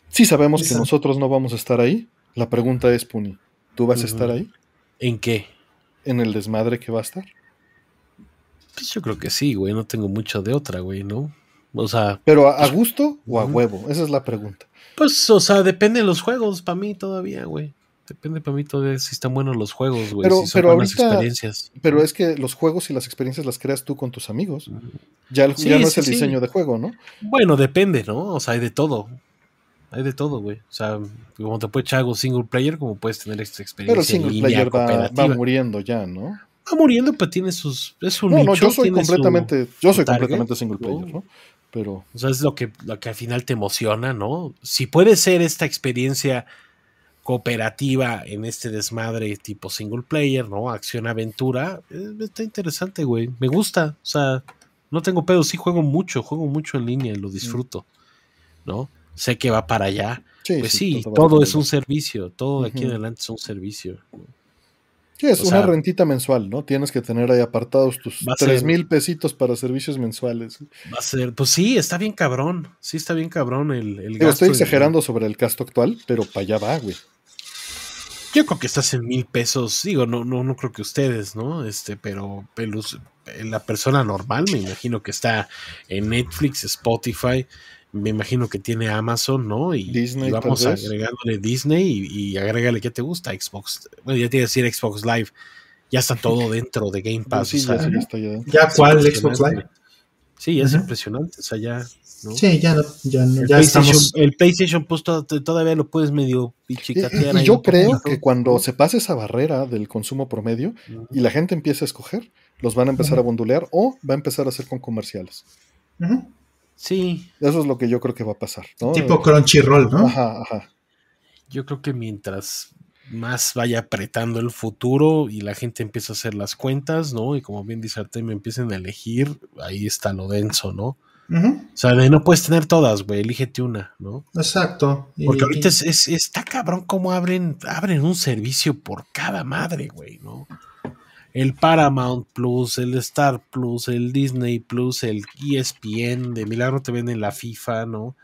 Sí sabemos que nosotros no vamos a estar ahí. La pregunta es, Puni, ¿tú vas a estar ahí? ¿En qué? ¿En el desmadre que va a estar? Pues yo creo que sí, güey. No tengo mucho de otra, güey, ¿no? O sea, ¿Pero a, a gusto o a huevo? Esa es la pregunta. pues, o sea, depende de los juegos para mí todavía, güey. Depende para mí todavía si están buenos los juegos, güey. Pero- si son pero buenas ahorita- experiencias. Pero es que los juegos y las experiencias las creas tú con tus amigos. Ya, el- Sí, ya no es el sí. diseño de juego, ¿no? Bueno, depende, ¿no? O sea, hay de todo. Hay de todo, güey. O sea, como te puede echar algo single player, como puedes tener esta experiencia Pero el single línea player va, va muriendo ya, ¿no? Va muriendo, pero tiene sus. Es un No, no, yo soy su- completamente, yo soy target, completamente single player, ¿no? Pero O sea, es lo que, lo que al final te emociona, ¿no? Si puede ser esta experiencia cooperativa en este desmadre tipo single player, ¿no? Acción-aventura, eh, está interesante, güey. Me gusta. O sea, no tengo pedo. Sí juego mucho, juego mucho en línea y lo disfruto, ¿no? Sé que va para allá. sí, Pues sí, todo es un servicio. Todo de aquí en adelante es un servicio. Sí, es o una sea- rentita mensual, ¿no? Tienes que tener ahí apartados tus tres mil pesitos para servicios mensuales. Va a ser, pues sí, está bien cabrón. Sí, está bien cabrón el, el Digo, gasto estoy exagerando sobre el casto actual, pero para allá va, güey. Yo creo que estás en mil pesos. Digo, no, no, no creo que ustedes, ¿no? Este, pero pelus- la persona normal, me imagino que está en Netflix, Spotify, me imagino que tiene Amazon, ¿no? Y, Disney, y vamos agregándole Disney y, y agrégale qué te gusta, Xbox. Bueno, ya te iba a decir Xbox Live. Ya está todo [laughs] dentro de Game Pass. sí, o sea, ya, sí, ya está ya. ¿Ya es cuál Xbox. Live? Sí, es impresionante. O sea, ya. ¿No? Sí, ya, no, ya, no, El, ya PlayStation, estamos. el PlayStation Plus to- todavía lo puedes medio pichicatear y- y yo creo poquito. que cuando se pase esa barrera del consumo promedio y la gente empiece a escoger, los van a empezar a bondulear o va a empezar a hacer con comerciales. Sí, Eso es lo que yo creo que va a pasar. ¿no? Tipo Crunchyroll, ¿no? Ajá, ajá. Yo creo que mientras más vaya apretando el futuro y la gente empieza a hacer las cuentas, ¿no? Y como bien dice Artemio, empiecen a elegir, ahí está lo denso, ¿no? O sea, de no puedes tener todas, güey, elígete una, ¿no? Exacto. Y- Porque ahorita es, es- está cabrón cómo abren, abren un servicio por cada madre, güey, ¿no? El Paramount Plus, el Star Plus, el Disney Plus, el ESPN, de milagro te venden la FIFA, ¿no?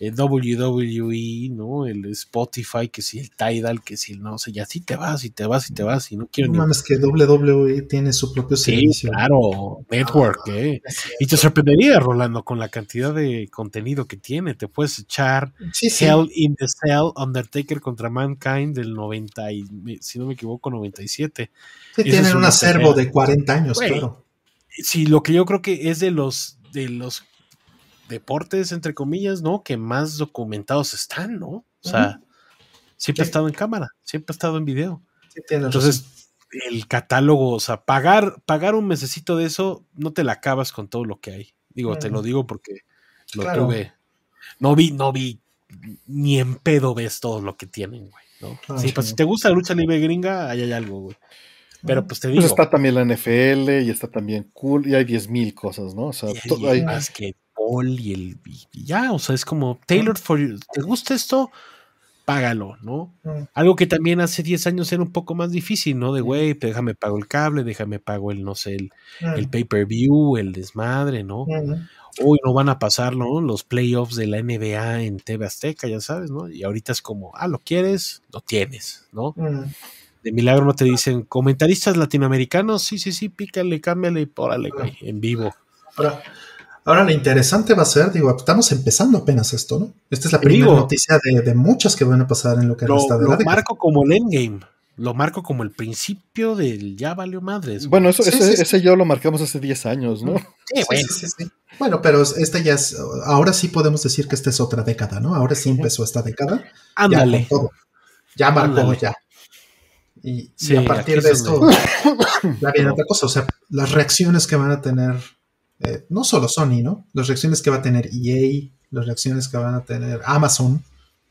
El WWE, ¿no? El Spotify, que si el Tidal, que si el no sé, y así te vas y te vas y te vas y no quiero No ni... mames, que WWE tiene su propio Sí, servicio. claro, Network, ¿eh? Y te sorprendería, Rolando, con la cantidad de contenido que tiene. Te puedes echar Sí, sí. Hell in the Cell, Undertaker contra Mankind del 90, y, si no me equivoco, 97. Sí, ese tienen un acervo de 40 años, Güey. claro. Sí, lo que yo creo que es de los, de los deportes, entre comillas, ¿no? Que más documentados están, ¿no? O sea, siempre ha estado en cámara, siempre ha estado en video. Sí, Entonces, el catálogo, o sea, pagar, pagar un mesecito de eso, no te la acabas con todo lo que hay. Digo, te lo digo porque lo Claro. tuve. No vi, no vi, ni en pedo ves todo lo que tienen, güey. ¿no? Ah, sí, sí. pues si te gusta la lucha libre gringa, ahí hay algo, güey. Pero pues te digo, Pues está también la NFL y está también cool y hay 10.000 cosas, ¿no? O sea, y hay to- hay- basquetbol y el y- ya, o sea, es como tailored for you. ¿Te gusta esto? Págalo, ¿no? Mm. Algo que también hace 10 años era un poco más difícil, ¿no? De, güey, déjame pago el cable, déjame pago el, no sé, el, Mm. el pay-per-view, el desmadre, ¿no? Mm. Hoy no van a pasar, ¿no? Los playoffs de la NBA en TV Azteca, ya sabes, ¿no? Y ahorita es como, ah, lo quieres, lo tienes, ¿no? De milagro no te dicen, comentaristas latinoamericanos, sí, sí, sí, pícale, cámbiale y órale, güey, en vivo. Ahora, ahora lo interesante va a ser, digo, estamos empezando apenas esto, ¿no? Esta es la primera digo. noticia de, de muchas que van a pasar en lo que Lo, resta de lo la década. marco como el endgame, lo marco como el principio del ya valió madres. güey. bueno, eso, Sí, ese, sí, sí. ese ya lo marcamos hace 10 años, ¿no? Sí, Sí, bueno. sí, sí, sí. Bueno, pero esta ya es, ahora sí podemos decir que esta es otra década, ¿no? Ahora sí empezó esta década. Ya Ándale. con todo. Ya marcó, Ándale. ya. Y, y Sí, a partir de es esto, [coughs] ya viene otra cosa. O sea, las reacciones que van a tener, eh, no solo Sony, ¿no? Las reacciones que va a tener EA, las reacciones que van a tener Amazon,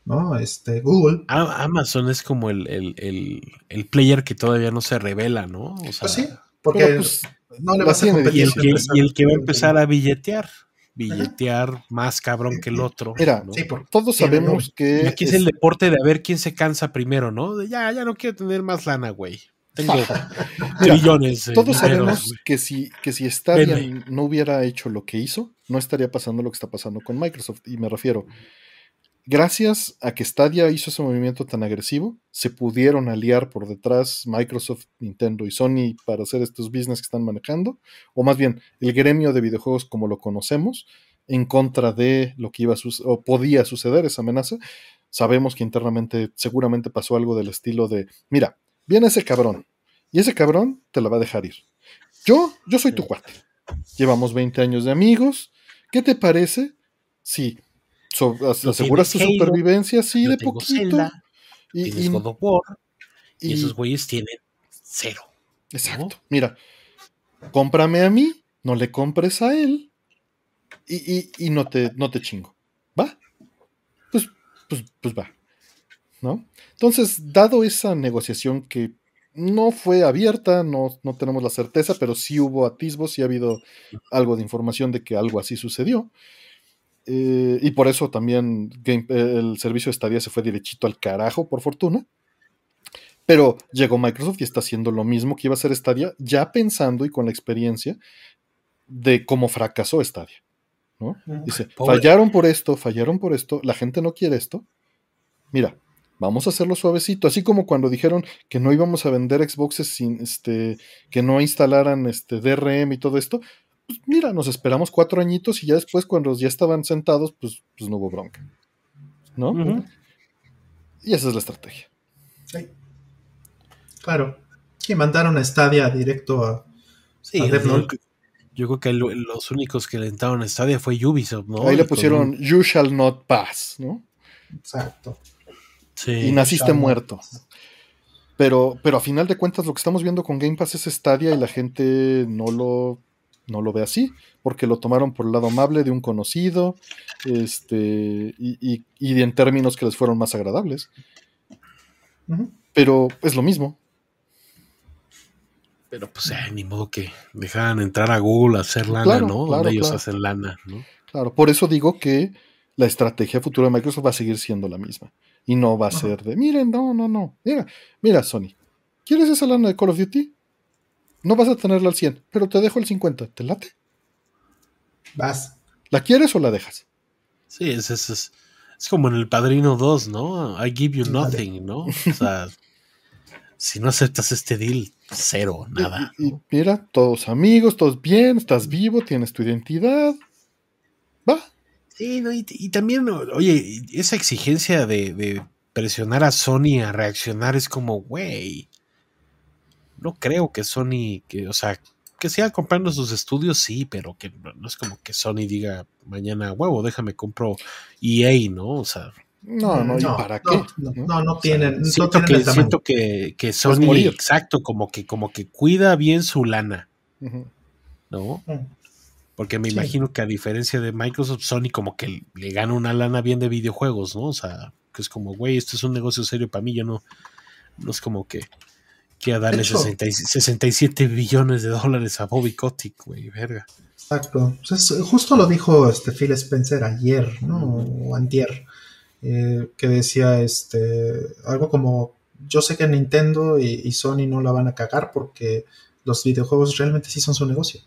¿no? Este, Google. A- Amazon es como el, el, el, el player que todavía no se revela, ¿no? O sea, Pues sí, porque pues, no le vas a competir. y, el que, y el que va a empezar a billetear, billetear más cabrón que el otro. Mira, ¿no? Sí, por- todos sabemos Y que... aquí es el deporte de a ver quién se cansa primero, ¿no? De ya, ya no quiero tener más lana, güey. Tengo [laughs] trillones. de Todos sabemos que si, que si Stadia no hubiera hecho lo que hizo, no estaría pasando lo que está pasando con Microsoft. Y me refiero, gracias a que Stadia hizo ese movimiento tan agresivo, se pudieron aliar por detrás Microsoft, Nintendo y Sony para hacer estos business que están manejando, o más bien el gremio de videojuegos como lo conocemos, en contra de lo que iba a o podía suceder, esa amenaza. Sabemos que internamente seguramente pasó algo del estilo de, mira, viene ese cabrón, y ese cabrón te la va a dejar ir. Yo, yo soy tu cuate. Llevamos 20 años de amigos. ¿Qué te parece si aseguras tu supervivencia así de poquito? y, y, God of War, y, esos güeyes tienen cero. Exacto. Mira, cómprame a mí, no le compres a él y, no, te, no te chingo. ¿Va? Pues, pues, pues va. ¿No? Entonces, dado esa negociación que no fue abierta, no, no, tenemos la certeza, pero sí hubo atisbos, sí ha habido algo de información de que algo así sucedió. Eh, y por eso también el servicio de estadía se fue derechito al carajo, por fortuna. Pero llegó Microsoft y está haciendo lo mismo que iba a hacer Stadia, ya pensando y con la experiencia de cómo fracasó Stadia. ¿no? Dice, fallaron por esto, fallaron por esto, la gente no quiere esto. Mira, vamos a hacerlo suavecito, así como cuando dijeron que no íbamos a vender Xboxes sin este, que no instalaran este DRM y todo esto, pues mira, nos esperamos cuatro añitos y ya después cuando ya estaban sentados, pues, pues no hubo bronca. ¿No? Y esa es la estrategia. Sí. Claro. Que mandaron a Stadia directo a, sí, Yo creo que los únicos que le entraron a Stadia fue Ubisoft, ¿no? Ahí le pusieron You shall not pass, ¿no? Exacto y naciste muerto. Pero, pero a final de cuentas lo que estamos viendo con Game Pass es Stadia y la gente no lo, no lo ve así, porque lo tomaron por el lado amable de un conocido, este, y, en términos que les fueron más agradables. Pero es lo mismo. Pero pues ni modo que dejaran entrar a Google a hacer lana, ¿no? Donde ellos hacen lana, ¿no? Claro, por eso digo que la estrategia futura de Microsoft va a seguir siendo la misma. Y no va a ser de, miren, no, no, no. Mira, mira, Sony, ¿quieres esa lana de Call of Duty? No vas a tenerla al 100, pero te dejo el 50. ¿Te late? Vas. ¿La quieres o la dejas? Sí, es, es, es, como en el Padrino 2, ¿no? I give you nothing, ¿no? O sea, [laughs] si no aceptas este deal, cero, nada. Y, mira, todos amigos, todos bien, estás vivo, tienes tu identidad. Va, Sí, no, y, también, oye, esa exigencia de, presionar a Sony a reaccionar es como, güey, no creo que Sony, que, o sea, que siga comprando sus estudios, sí, pero que no es como que Sony diga mañana, huevo, déjame compro EA, ¿no? O sea. No, no, no ¿para qué? No, no, tienen. siento, que, siento que, que Sony, exacto, como que, como que cuida bien su lana. ¿No? Mm. Porque me imagino que a diferencia de Microsoft, Sony como que le gana una lana bien de videojuegos, ¿no? O sea, que es como, güey, esto es un negocio serio para mí, yo no, no es como que quiera darle 67 billones de dólares a Bobby Kotick, güey, verga. Exacto. Pues justo lo dijo este Phil Spencer ayer, ¿no? O antier, eh, que decía este algo como, yo sé que Nintendo y Sony no la van a cagar porque los videojuegos realmente sí son su negocio.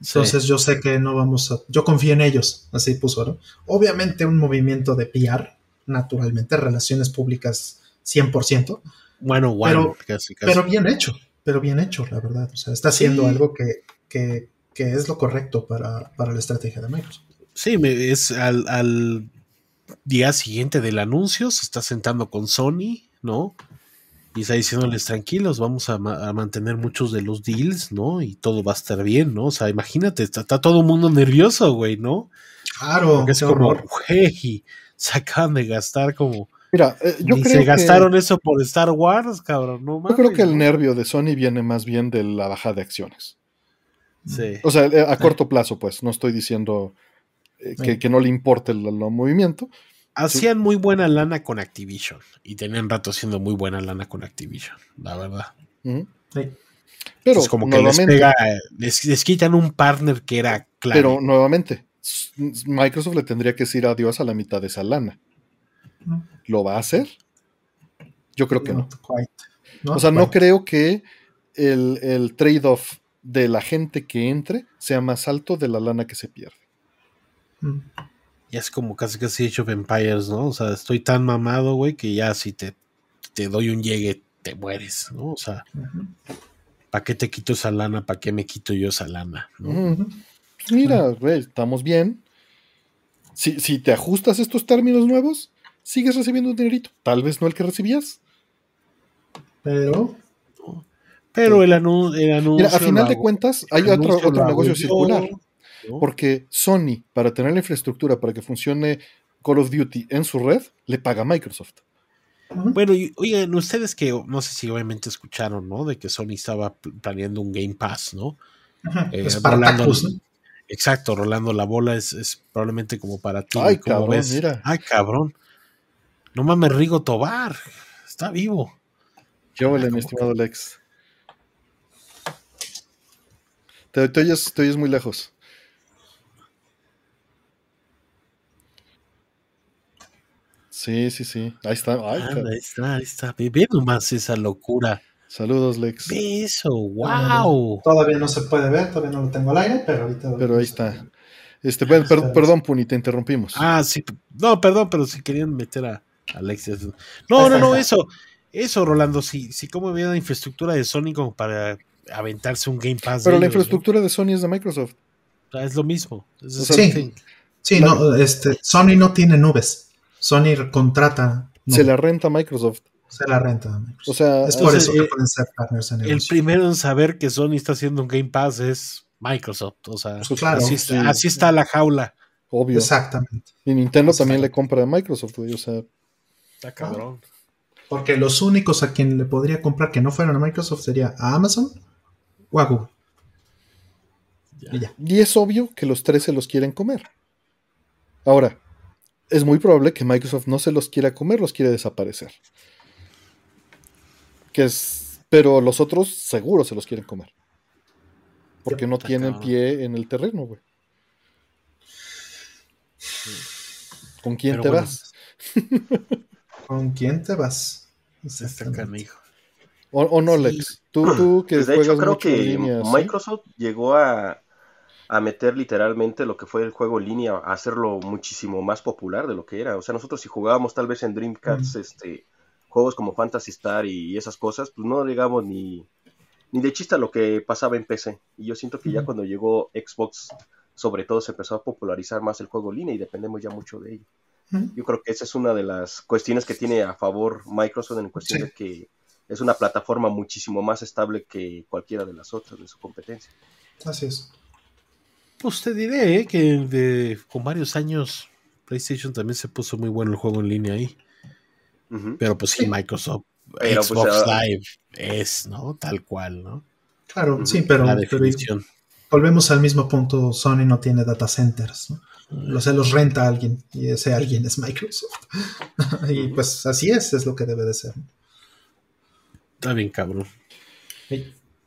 Entonces yo sé que no vamos a... Yo confío en ellos, así puso, ¿no? Obviamente un movimiento de PR, naturalmente, relaciones públicas 100%. Bueno, bueno, pero, pero bien hecho, pero bien hecho, la verdad. O sea, está haciendo algo que, que, que, es lo correcto para, para, la estrategia de Microsoft. Sí, es al, al día siguiente del anuncio, se está sentando con Sony, ¿no? Y está diciéndoles tranquilos, vamos a, mantener muchos de los deals, ¿no? Y todo va a estar bien, ¿no? O sea, imagínate, está, todo el mundo nervioso, güey, ¿no? Claro. Porque es como, güey, se acaban de gastar como... Mira, eh, yo creo se gastaron eso por Star Wars, cabrón, no Yo creo que el nervio de Sony viene más bien de la baja de acciones. Sí. O sea, eh, a corto plazo, pues, no estoy diciendo eh, que, que, no le importe el movimiento, hacían muy buena lana con Activision y tenían rato haciendo muy buena lana con Activision, la verdad. Pero es como que les, pega, les, quitan un partner que era claro. Pero nuevamente, Microsoft le tendría que decir adiós a la mitad de esa lana. ¿Lo va a hacer? Yo creo que no. o sea, no creo que el, el trade-off de la gente que entre sea más alto de la lana que se pierde. Ya es como casi casi Age of Empires, ¿no? O sea, estoy tan mamado, güey, que ya si te, te doy un llegue, te mueres, ¿no? O sea. ¿para qué te quito esa lana? ¿Para qué me quito yo esa lana? mira, güey, estamos bien. Si, si te ajustas estos términos nuevos, sigues recibiendo un dinerito. Tal vez no el que recibías. Pero Pero el, anu- el anuncio. Mira, a final de cuentas, hay otro, otro negocio yo, circular. ¿No? Porque Sony, para tener la infraestructura para que funcione Call of Duty en su red, le paga a Microsoft. Bueno, y, oigan, ustedes que no sé si obviamente escucharon, ¿no? De que Sony estaba pl- planeando un Game Pass, ¿no? ujú, Eh, Spartacus, Rolando- Exacto, Rolando, la bola es, es probablemente como para ti. Ay, ¿cómo cabrón, ves? mira. Ay, cabrón. No mames, Rigo Tobar. Está vivo. Yo, mi ¿cómo estimado Lex. Te, te oyes, te oyes muy lejos. Sí, sí, sí. Ahí está. Ay, Anda, cabrón. ahí está, ahí está. Ve, nomás esa locura. Saludos, Lex. Ve eso, wow. Todavía no se puede ver, todavía no lo tengo al aire, pero ahorita. Pero ahí está. Este, bueno, per- Está- perdón, Puni, te interrumpimos. Ah, sí. No, perdón, pero si querían meter a Alexis. No, no, no, eso. Eso, Rolando, sí, sí, como había la infraestructura de Sony como para aventarse un Game Pass. Pero de la ellos, ¿no? infraestructura de Sony es de Microsoft. O sea, es lo mismo. Es sí. Sí, no, este, Sony no tiene nubes. Sony contrata. Se la renta a Microsoft. se la renta. O sea, es por eso que eh, pueden ser partners en El negocio. primero en saber que Sony está haciendo un Game Pass es Microsoft. O sea, Pues claro, así, está, sí. así está la jaula. obvio. Exactamente. Y Nintendo también le compra a Microsoft, güey. O sea, Está cabrón. Porque los únicos a quien le podría comprar que no fueran a Microsoft sería a Amazon o a Google. Ya. Y ya. y es obvio que los tres se los quieren comer. Ahora, es muy probable que Microsoft no se los quiera comer, los quiere desaparecer. Que es, pero los otros seguro se los quieren comer. Porque no tienen cabrón. pie en el terreno, güey. ¿Con quién Pero te bueno, vas? [laughs] ¿Con quién te vas? Está Exactamente. canijo. O, o no, Sí. Lex. Tú, tú [clears throat] que Pues de juegas hecho, creo mucho que. Microsoft llegó a, a meter literalmente lo que fue el juego en línea, a hacerlo muchísimo más popular de lo que era. O sea, nosotros si jugábamos tal vez en Dreamcast este, juegos como Fantasy Star y esas cosas, pues no llegamos ni, ni de chiste a lo que pasaba en PC. Y yo siento que ya cuando llegó Xbox, sobre todo se empezó a popularizar más el juego en línea y dependemos ya mucho de ello. Yo creo que esa es una de las cuestiones que tiene a favor Microsoft en cuestión Sí. de que es una plataforma muchísimo más estable que cualquiera de las otras de su competencia. Así es. Pues te diré eh, que de- con varios años PlayStation también se puso muy bueno el juego en línea ahí. Pero pues sí. Microsoft, Pero, pues, Xbox ah, Live es, ¿no? Tal cual, ¿no? Claro, sí, pero, la pero volvemos al mismo punto. Sony no tiene data centers. ¿no? Lo se los renta a alguien y ese alguien es Microsoft. [laughs] y pues así es, es lo que debe de ser. Está bien, cabrón.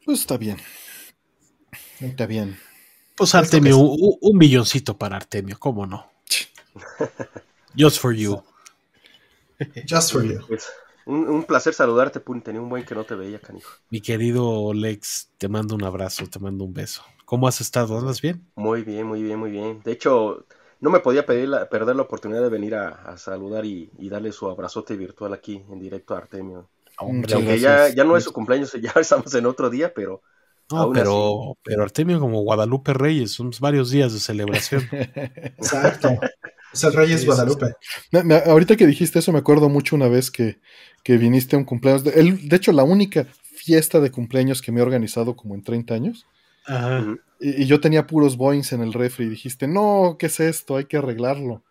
Pues está bien. Está bien. Pues Esto Artemio, un, un milloncito para Artemio, ¿cómo no? [laughs] Just for you. [laughs] Just for you. Pues, un, un placer saludarte, Puni. Tenía un buen que no te veía, canijo. Mi querido Lex, te mando un abrazo, te mando un beso. ¿Cómo has estado? ¿Andas bien? Muy bien, muy bien, muy bien. De hecho, no me podía pedir la- perder la oportunidad de venir a, a saludar y, y darle su abrazote virtual aquí en directo a Artemio. Y aunque ya, ya no es su cumpleaños, [laughs] ya estamos en otro día, pero No, pero, pero Artemio como Guadalupe Reyes, son varios días de celebración. [laughs] Exacto. Es el Reyes Sí, sí, Guadalupe. Me- me- ahorita que dijiste eso, me acuerdo mucho una vez que, que viniste a un cumpleaños. De, el- de hecho, la única fiesta de cumpleaños que me he organizado como en 30 años. Ajá. Y, y yo tenía puros Boeings en el refri y dijiste, no, ¿qué es esto? Hay que arreglarlo.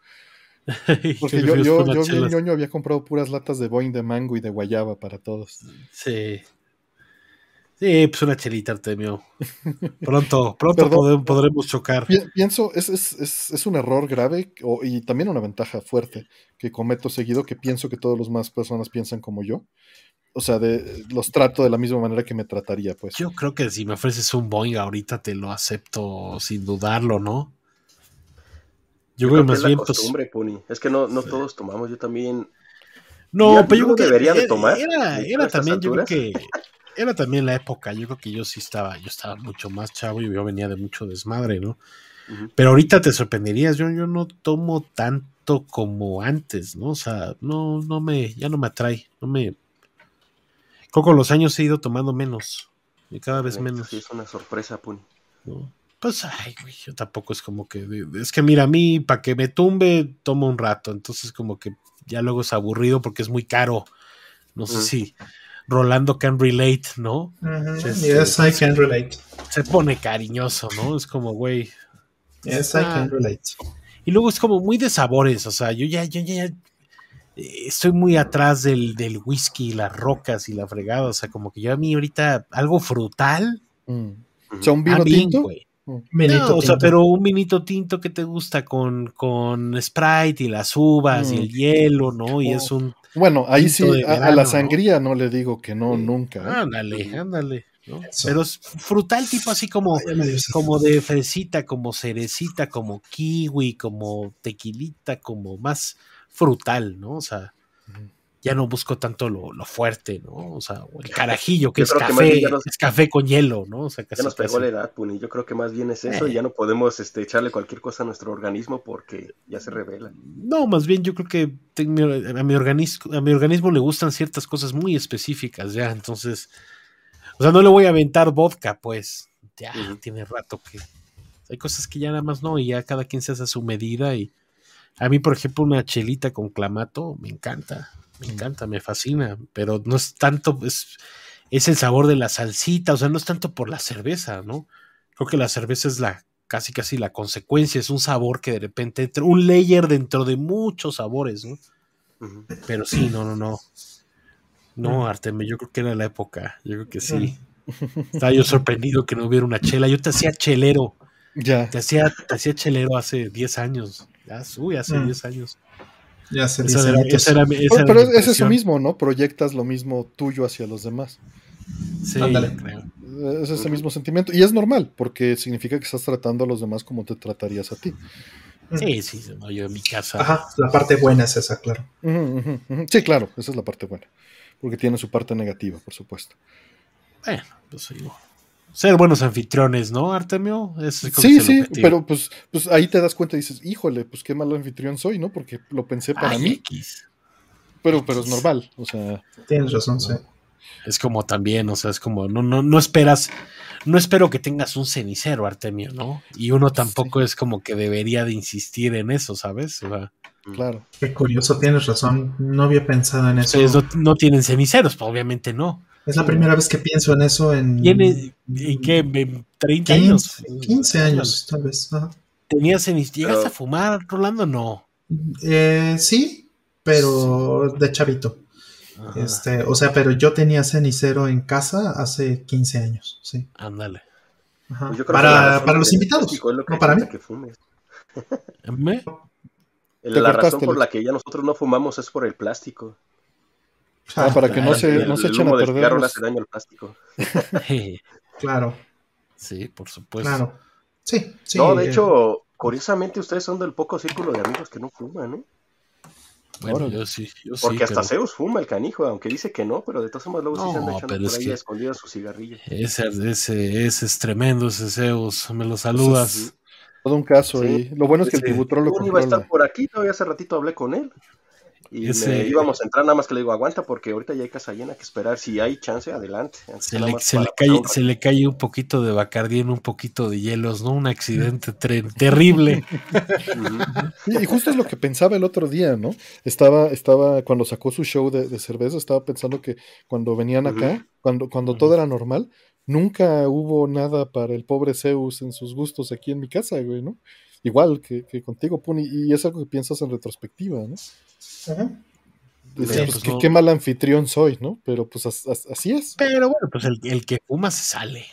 [laughs] Porque yo, yo, yo ñoño había comprado puras latas de Boeing de mango y de guayaba para todos. Sí. Sí, pues una chelita, Artemio. [laughs] Pronto, pronto Perdón. podremos chocar. Pi- Pienso, es, es, es, es un error grave o- y también una ventaja fuerte que cometo seguido, que pienso que todas las más personas piensan como yo. O sea, de, los trato de la misma manera que me trataría, pues. Yo creo que si me ofreces un Boeing ahorita te lo acepto sin dudarlo, ¿no? Yo, Yo creo que más es la bien, pues. costumbre, Puni. Es que no, no todos tomamos, yo también. No, pero yo creo que debería de tomar, Era, también, yo creo que era también la época. Yo creo que yo sí estaba, yo estaba mucho más chavo y yo venía de mucho desmadre, ¿no? Pero ahorita te sorprenderías, yo, yo no tomo tanto como antes, ¿no? O sea, no, no me, ya no me atrae, no me... Creo que con los años he ido tomando menos, y cada vez menos. Sí, es una sorpresa, Puni. ¿no? Pues, ay, güey, yo tampoco es como que. Es que mira, a mí, para que me tumbe, tomo un rato. Entonces, como que ya luego es aburrido porque es muy caro. No sé si Rolando can relate, ¿no? Yes, I can relate. Se pone cariñoso, ¿no? Es como, güey. Yes, I Ah. can relate. Y luego es como muy de sabores. O sea, yo ya, yo ya. eh, Estoy muy atrás del, del whisky, las rocas y la fregada. O sea, como que yo a mí ahorita algo frutal. Mm. O sea, un ah, vino tinto. Vinito No, o sea, tinto. pero un vinito tinto que te gusta con, con Sprite y las uvas y Mm. el hielo, ¿no? Y Oh. es un. Bueno, ahí sí, a, la sangría ¿no? le digo que no, nunca. ¿eh? Ándale, ándale. Pero es frutal, tipo así como, como de fresita, como cerecita, como kiwi, como tequilita, como más frutal, ¿no? O sea. Ya no busco tanto lo, lo fuerte, ¿no? O sea, o el carajillo, que es que café, ya nos- es café con hielo, ¿no? O sea, Ya casi, nos pegó la edad, Puni. Yo creo que más bien es eso. Eh. Y ya no podemos este, echarle cualquier cosa a nuestro organismo porque ya se revela. No, más bien yo creo que a mi, organismo, a mi organismo le gustan ciertas cosas muy específicas ya, entonces, o sea, no le voy a aventar vodka, pues, ya tiene rato que hay cosas que ya nada más no, y ya cada quien se hace a su medida y a mí, por ejemplo, una chelita con clamato me encanta, me encanta, me fascina, pero no es tanto, es, es el sabor de la salsita, o sea, no es tanto por la cerveza, ¿no? Creo que la cerveza es la casi casi la consecuencia, es un sabor que de repente entra, un layer dentro de muchos sabores, ¿no? Pero sí, no, no, no. No, Artemio, yo creo que era la época, yo creo que sí. Estaba yo sorprendido que no hubiera una chela. Yo te hacía chelero, Ya. te hacía, te hacía chelero hace 10 años. Ya, uy, hace Mm. 10 años. Ya se Esa dice. era, esa era mi- esa Pero, es, es eso mismo, ¿no? Proyectas lo mismo tuyo hacia los demás. Sí, Ándale. creo. Es ese mismo sentimiento. Y es normal, porque significa que estás tratando a los demás como te tratarías a ti. Sí, sí, no, yo en mi casa. Ajá, la parte buena es esa, claro. Sí, claro, esa es la parte buena. Porque tiene su parte negativa, por supuesto. Bueno, pues digo. Ser buenos anfitriones, ¿no, Artemio? Sí, sí, pero pues, pues ahí te das cuenta y dices, híjole, pues qué malo anfitrión soy, ¿no? Porque lo pensé para Ay, mí, X. pero, pero es normal. O sea, Tienes razón, sí. Es como también, o sea, es como, no, no, no esperas, no espero que tengas un cenicero, Artemio, ¿no? Y uno tampoco es como que debería de insistir en eso, ¿sabes? O sea, claro. Qué curioso, tienes razón. No había pensado en eso. ustedes no, no tienen ceniceros, pues obviamente no. Es la primera vez que pienso en eso en. ¿Tiene, ¿En qué? ¿En 30 15, años? 15 años, tal vez. Ajá. ¿Tenías? ¿Llegaste Pero- a fumar, Rolando? No. Eh, sí, pero de chavito. Ajá, Este, o sea, pero yo tenía cenicero en casa hace 15 años, sí. Ándale. Ajá. Pues Para, para los invitados, lo no para mí. evita que fumes. ¿Me? La razón por la que ya nosotros no fumamos es por el plástico. Ah, para que no claro. se, no se echen a perder. los- hace daño al plástico. [laughs] Claro, sí, por supuesto. claro. Sí, sí. no, de eh, hecho, curiosamente ustedes son del poco círculo de amigos que no fuman, ¿eh? Bueno, yo sí, yo sí. Porque hasta pero- Zeus fuma el canijo, aunque dice que no, pero de todas formas luego sí se anda No, echando por es ahí que- a escondidas su cigarrillo. Ese, ese, ese es tremendo, ese Zeus. Me lo saludas. sí. Todo un caso. Sí. Y lo bueno es que el Sí. Tibutrón lo Kun iba a estar por aquí, todavía hace ratito hablé con él. Y Ese- me íbamos a entrar, nada más que le digo, aguanta, porque ahorita ya hay casa llena que esperar. Si hay chance, adelante. Se le, se, le cae, un se le cae un poquito de Bacardí en un poquito de hielos, ¿no? Un accidente terrible. Y justo es lo que pensaba el otro día, ¿no? Estaba, estaba, cuando sacó su show de, de cerveza, estaba pensando que cuando venían acá, cuando, cuando todo era normal, nunca hubo nada para el pobre Zeus en sus gustos aquí en mi casa, güey, ¿no? Igual que, que contigo, Puni, y es algo que piensas en retrospectiva, ¿no? Ajá. Dices, Sí, pues, pues qué, no. qué mal anfitrión soy, ¿no? Pero pues as- as- así es. Pero bueno, pues el, el que fuma se sale,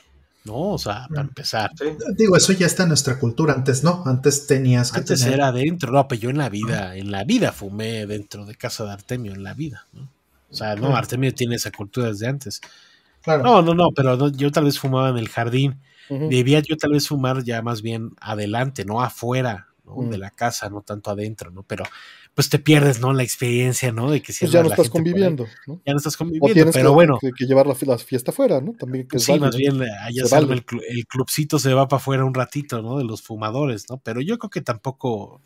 ¿no? O sea, para empezar. Sí. Digo, eso ya está en nuestra cultura. Antes no, antes tenías que Antes tener. era adentro, no, pero yo en la vida, en la vida fumé dentro de casa de Artemio, en la vida, ¿no? O sea, no. Artemio tiene esa cultura desde antes. Claro. No, no, no, pero no, yo tal vez fumaba en el jardín. Debía yo tal vez fumar ya más bien adelante, no afuera, ¿no? Mm. De la casa, no tanto adentro, ¿no? Pero pues te pierdes, ¿no? La experiencia, ¿no? De que si Pues ya no estás conviviendo, ¿no? Ya no estás O conviviendo, tienes pero que, bueno. que- que llevar la, fi- la fiesta afuera, ¿no? También que es Sí, más bien allá Se vale. el, el clubcito se va para afuera un ratito, ¿no? De los fumadores, ¿no? Pero yo creo que tampoco.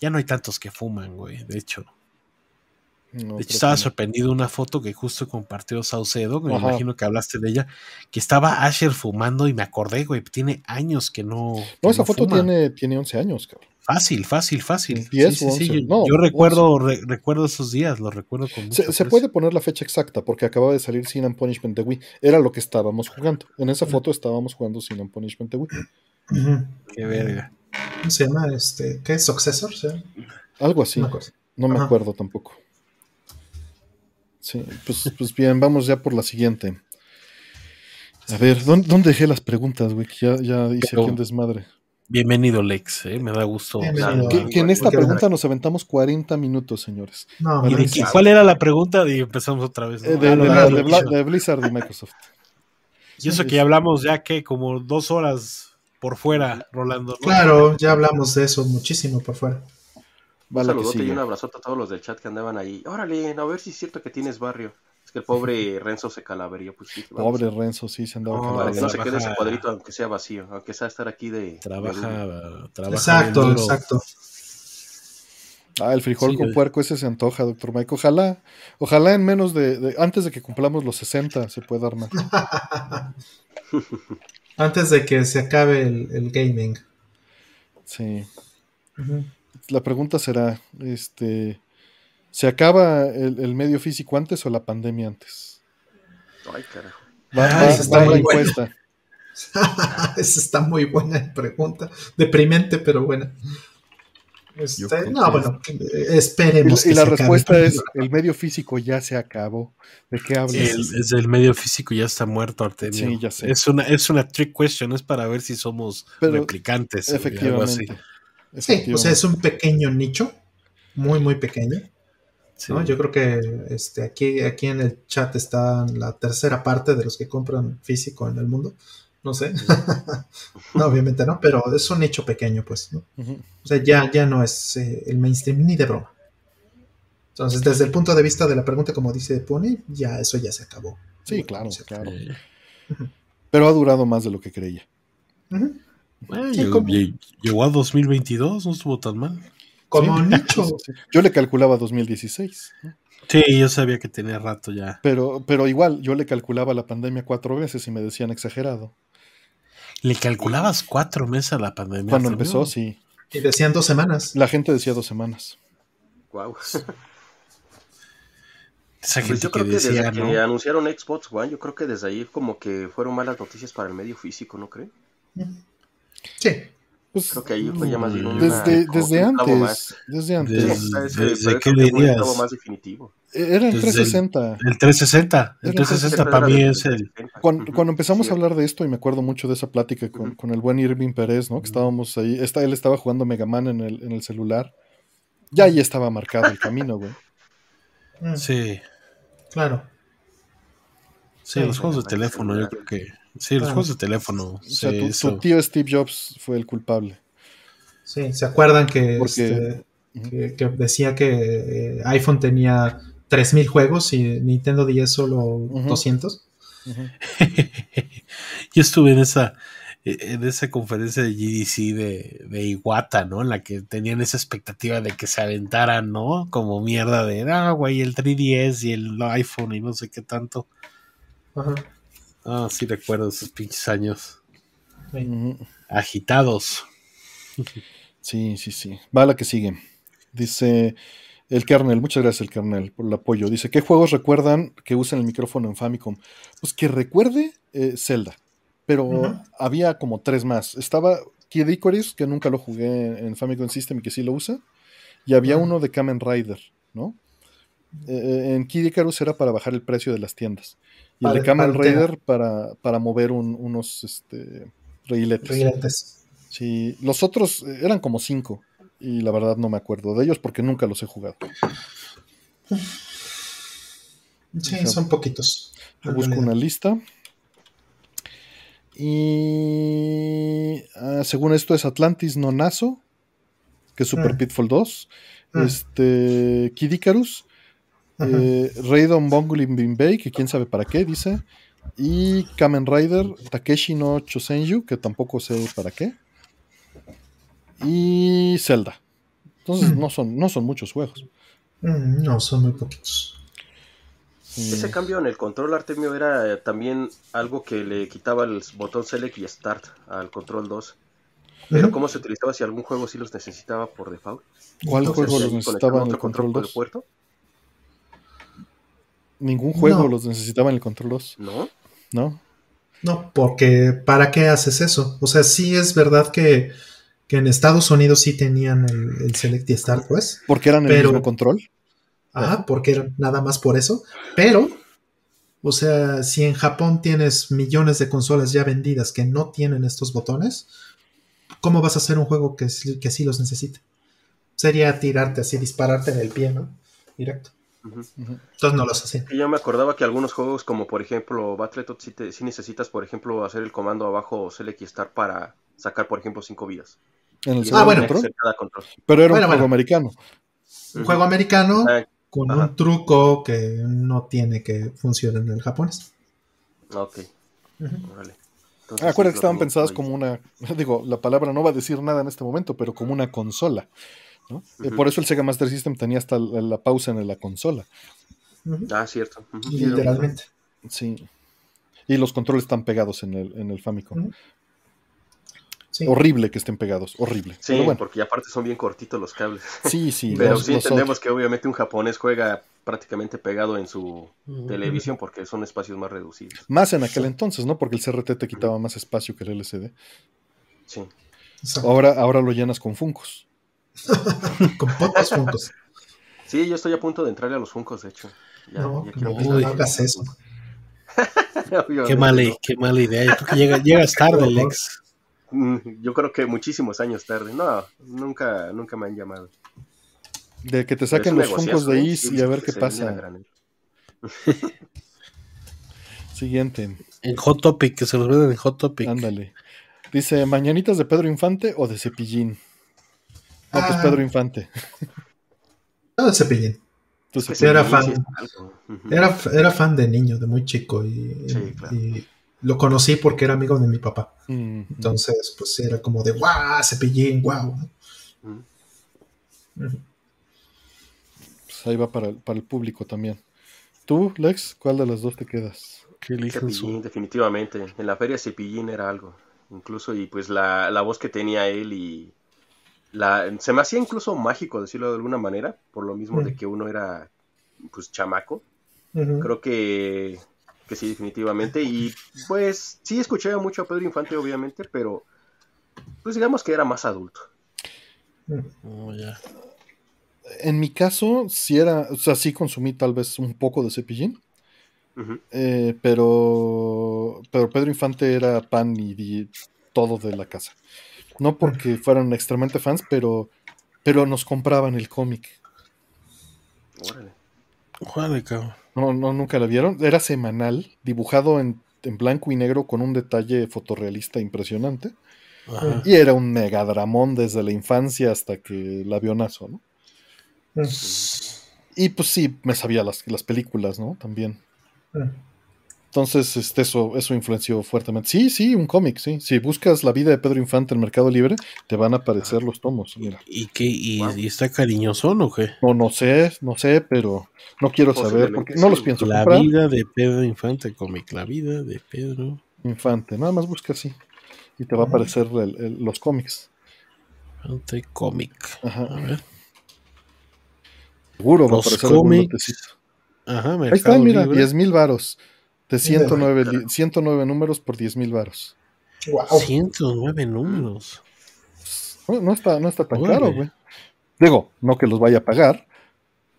Ya no hay tantos que fuman, güey. De hecho, No, de hecho estaba no. sorprendido una foto que justo compartió Saucedo. Me Ajá. imagino que hablaste de ella. Que estaba Asher fumando y me acordé, güey. Tiene años que no. que No, esa foto fuma. tiene, tiene 11 años, cabrón. Fácil, fácil, fácil. 10 Sí, o sí, sí, 11. Yo, No, yo recuerdo, re- recuerdo esos días, los recuerdo con mucho Se, puede poner la fecha exacta porque acababa de salir Sin and Punishment de Wii. Era lo que estábamos jugando. En esa foto estábamos jugando Sin and Punishment de Wii. Qué verga. ¿Cómo se llama? Este, ¿Qué es? ¿Successor? ¿Sí? Algo así. No me acuerdo. No me Ajá. acuerdo tampoco. Sí, pues, pues bien, vamos ya por la siguiente. A ver, ¿dónde, dónde dejé las preguntas, güey? Ya, ya hice Pero- aquí un desmadre. Bienvenido, Lex. ¿eh? Me da gusto. Que, que en esta pregunta nos aventamos 40 minutos, señores. No, ¿Y de qué- ¿Cuál era la pregunta? Y empezamos otra vez. ¿no? Eh, de, Ah, de la- Blizzard. Bla- de Blizzard y Microsoft. Y eso que ya hablamos ya que como dos horas por fuera, Rolando. ¿no? Claro, ya hablamos de eso muchísimo por fuera. Va Un saludote y un abrazote a todos los del chat que andaban ahí. Órale, a ver si es cierto que tienes barrio. Es que el pobre [laughs] Renzo se calaverió. Pues sí. Pobre Renzo, sí, se andaba No, Para que calando. no se quede ese cuadrito, aunque sea vacío, aunque sea estar aquí de. de Trabaja, duro. trabaja. Exacto, exacto. Ah, el frijol Sí, con puerco, ese se antoja, doctor Mike. Ojalá, ojalá en menos de, de- antes de que cumplamos los 60 se pueda armar. [laughs] [laughs] Antes de que se acabe el, el gaming. Sí. Ujú. La pregunta será, este, ¿se acaba el, el medio físico antes o la pandemia antes? Ay, carajo. Va, Ah, está va la muy buena. encuesta. [laughs] Esa está muy buena pregunta. Deprimente, pero buena. Este, no, que bueno, esperemos. Y, la acabe respuesta es, el medio físico ya se acabó. ¿De qué hablas? El, es el medio físico ya está muerto, Artemio. Sí, ya sé. Es una, es una trick question, es para ver si somos Pero- replicantes. o algo así. Sí, o sea, es un pequeño nicho, muy, muy pequeño. Sí. ¿no? Yo creo que este, aquí, aquí en el chat está la tercera parte de los que compran físico en el mundo. No sé. [laughs] no, obviamente no, pero es un nicho pequeño, pues. ¿no? O sea, ya, ya no es eh, el mainstream ni de broma. Entonces, desde el punto de vista de la pregunta, como dice Pony, ya eso ya se acabó. Sí, claro, Se acabó. claro. Pero ha durado más de lo que creía. Ujú. Bueno, Sí, llegó, a 2022, no estuvo tan mal. Como Sí. nicho. Sí. Yo le calculaba 2016. ¿no? Sí, yo sabía que tenía rato ya. Pero, pero igual, yo le calculaba la pandemia cuatro veces y me decían exagerado. ¿Le calculabas cuatro meses a la pandemia? Cuando empezó, sí. Y decían dos semanas. La gente decía dos semanas. Guau. Esa Pues yo que creo que decía, desde ¿no? que anunciaron Xbox One, yo creo que desde ahí como que fueron malas noticias para el medio físico, ¿no cree? Sí. Pues, Creo que ahí fue ya más bien una- desde, como desde antes. más. Desde antes. Desde- ese- ¿Desde qué dirías? clavo más definitivo. Era el- 360. El 360. El Era 360 Siempre para mí es el. 360. Cuando, empezamos a hablar de esto, y me acuerdo mucho de esa plática con, con el buen Irving Pérez, ¿no? Que estábamos ahí. Está, él estaba jugando Mega Man en el, en el celular. Ya ahí estaba marcado el camino, güey. Mm, Sí, Claro. sí, Sí, los juegos de teléfono, yo creo que. Sí, los Ah. juegos de teléfono. O sea, sí, tu, tío Steve Jobs fue el culpable. Sí, ¿se acuerdan que, Porque- este, que, que decía que eh, iPhone tenía 3000 juegos y Nintendo 10 solo Ujú. 200? Ujú. Yo estuve en esa, eh, en esa conferencia de GDC de, de Iwata, ¿no? En la que tenían esa expectativa de que se aventaran, ¿no? Como mierda de, ah, güey, el 3DS y el iPhone y no sé qué tanto. Ajá. Ah, sí recuerdo esos pinches años Sí. Agitados. Sí, sí, sí. Va a la que sigue. Dice el kernel, muchas gracias el kernel por el apoyo. Dice, ¿qué juegos recuerdan que usan el micrófono en Famicom? Pues que recuerde eh, Zelda, pero había como tres más. Estaba Kid Icarus, que nunca lo jugué en Famicom System y que sí lo usa, y había uno de Kamen Rider, ¿no? Eh, en Kid Icarus era para bajar el precio de las tiendas. Y el Para- Kamen para para, mover un- unos este, reiletes. Riletes. Sí, los otros eh, eran como cinco. Y la verdad no me acuerdo de ellos porque nunca los he jugado. Sí, son poquitos. Busco una lista. Y ah, según esto es Atlantis Nonazo. que es Super Mm. Pitfall 2. Mm. Este, Kid Icarus. Eh, Raidon Bongulin Binbei, que quién sabe para qué, dice. Y Kamen Rider Takeshi no Chosenju, que tampoco sé para qué. Y Zelda. Entonces Mm. no, son, no son muchos juegos. Mm, No, son muy poquitos. Ese cambio en el control Artemio era también algo que le quitaba el botón Select y Start al control 2. Pero. ¿cómo se utilizaba si algún juego sí los necesitaba por default? ¿Cuál Entonces, juego los necesitaba en el otro control por el 2? puerto? Ningún juego No. los necesitaba en el control 2, ¿No? ¿no? No, porque ¿para qué haces eso? O sea, sí es verdad que, que en Estados Unidos sí tenían el, el Select y Start, pues. Porque eran el mismo control. Ajá, porque era nada más por eso. Pero, o sea, si en Japón tienes millones de consolas ya vendidas que no tienen estos botones, ¿cómo vas a hacer un juego que, sí- que sí los necesite? Sería tirarte así, dispararte en el pie, ¿no? Directo. Entonces no los hacen. Y yo me acordaba que algunos juegos, como por ejemplo Battletoads, te- sí necesitas, por ejemplo, hacer el comando abajo Select y Start para sacar, por ejemplo, 5 vidas. En el Ah, bueno. control. Pero era Bueno, un juego bueno. americano. Un juego americano con ajá. un truco que no tiene que funcionar en el japonés. ok, Ujú. órale. Entonces, sí, acuerda que estaban pensadas ahí. como una, [laughs] digo, la palabra no va a decir nada en este momento, pero como una consola. ¿No? Eh, por eso el Sega Master System tenía hasta la, la pausa en la consola. Ah, cierto. Literalmente. Sí. Y los controles están pegados en el, en el Famicom. Sí. Horrible que estén pegados, horrible. Sí, Pero bueno, porque aparte son bien cortitos los cables. [laughs] sí, sí. Pero los- sí los entendemos que obviamente un japonés juega prácticamente pegado en su televisión porque son espacios más reducidos. Más en aquel entonces, ¿no? Porque el CRT te quitaba más espacio que el LCD. Sí. Ahora, ahora lo llenas con Funcos. [laughs] Con pocos puntos. Sí, yo estoy a punto de entrarle a los funcos, de hecho. Ya, No, ya quiero no, no hagas eso. [laughs] Qué mala, ¿no? qué mala idea. Llegas tarde, Lex. Mm, Yo creo que muchísimos años tarde. No, nunca, nunca me han llamado. De que te saquen los Funcos de ¿eh? Is Sí, y a ver qué pasa. [laughs] Siguiente. En Hot Topic, que se los venden en Hot Topic. Ándale. Dice, ¿mañanitas de Pedro Infante o de Cepillín? No, pues Ah. Pedro Infante. No, de Cepillín. Tú Es que Cepillín. era fan. Era, era fan de niño, de muy chico. Y, Sí, claro. y lo conocí porque era amigo de mi papá. Mm, Entonces, pues era como de ¡guau! Cepillín, guau. Ujú. pues ahí va para el, para el público también. ¿Tú, Lex? ¿Cuál de las dos te quedas? Su- Cepillín, definitivamente. En la feria Cepillín era algo. Incluso, y pues la, la voz que tenía él y la, se me hacía incluso mágico, decirlo de alguna manera, por lo mismo de Mm. que uno era pues chamaco. Creo que, que sí, definitivamente. Y pues sí escuché mucho a Pedro Infante, obviamente, pero pues digamos que era más adulto. Oh, ya. En mi caso, sí era, o sea, sí consumí tal vez un poco de Cepillín, eh, pero, pero Pedro Infante era pan y, di- todo de la casa. No porque fueran extremadamente fans, pero, pero nos compraban el cómic. Órale. Órale, cabrón. No, no, nunca la vieron. Era semanal, dibujado en, en blanco y negro con un detalle fotorrealista impresionante. Ajá. Y era un megadramón desde la infancia hasta que el avionazo, ¿no? Y pues sí, me sabía las, las películas, ¿no? También. Ujú. Entonces, este, eso, eso influenció fuertemente. Sí, sí, un cómic, sí. Si buscas la vida de Pedro Infante en Mercado Libre, te van a aparecer los tomos. Mira. ¿Y qué? ¿Y, Wow. y está cariñosón o qué? No, no sé, no sé, pero no quiero saber Posiblemente porque no los pienso La comprar. vida de Pedro Infante cómic. La vida de Pedro Infante, nada más busca así. Y te va a aparecer el- el- los cómics. Infante cómic. Ajá. A ver. Seguro va a Los aparecer cómics. Ajá, Ahí está, mira, Libre. 10 mil varos. De 109, caray. li- 109 números por 10 mil varos. Guau. 109 números. No, no está, no está tan Órale. caro, güey. Digo, no que los vaya a pagar,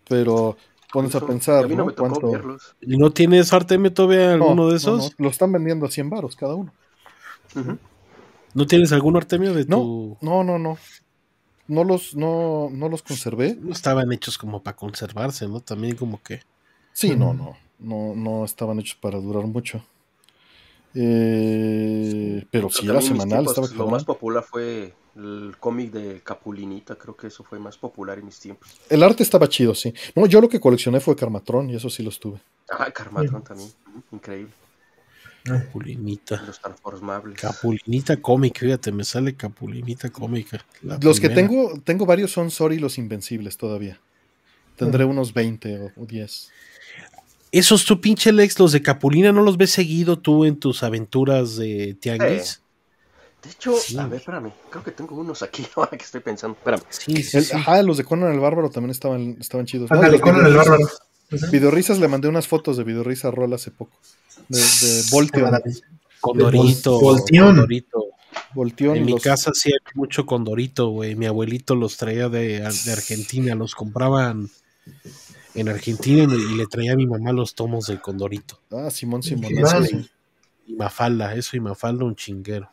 pero pones a Eso, pensar, a mí no, ¿no? me tocó ¿Cuánto- verlos. ¿Y no tienes Artemio todavía No, alguno no, de esos? no, lo están vendiendo a 100 varos cada uno. ¿No tienes alguno Artemio de No, tu...? no, no, no. No los, no, no los conservé. No estaban hechos como para conservarse, ¿no? También como que... Sí, no, no, no estaban hechos para durar mucho. Eh, pero si era semanal, tiempos, estaba Lo cabrón. más popular fue El cómic de Capulinita, creo que eso fue más popular en mis tiempos. El arte estaba chido, sí. No, yo lo que coleccioné fue Carmatrón y eso sí los tuve. Ah, Carmatrón también. Increíble. Capulinita. Los transformables. Capulinita cómic, fíjate, me sale Capulinita cómica. Los que tengo, tengo varios son Sorry los Invencibles todavía. Tendré unos 20 o, o 10. Esos tu pinche Lex, los de Capulina, ¿no los ves seguido tú en tus aventuras de Tianguis? De hecho, Sí. a ver, espérame. Creo que tengo unos aquí [laughs] ahora que estoy pensando. Espérame. Sí, sí, El- sí. Ajá, los de Conan el Bárbaro también estaban, estaban chidos. Ándale, los Conan el bárbaro. Videorrisas le mandé unas fotos de Videorrisa Roll hace poco. De, de Volteon. Condorito. Volteón. Condorito. Volteon En mi los- casa sí hay mucho condorito, güey. Mi abuelito los traía de, de Argentina, los compraban en Argentina y le traía a mi mamá los tomos de condorito. Ah, Simón Simón. Y Mafalda, eso y Mafalda un chinguero.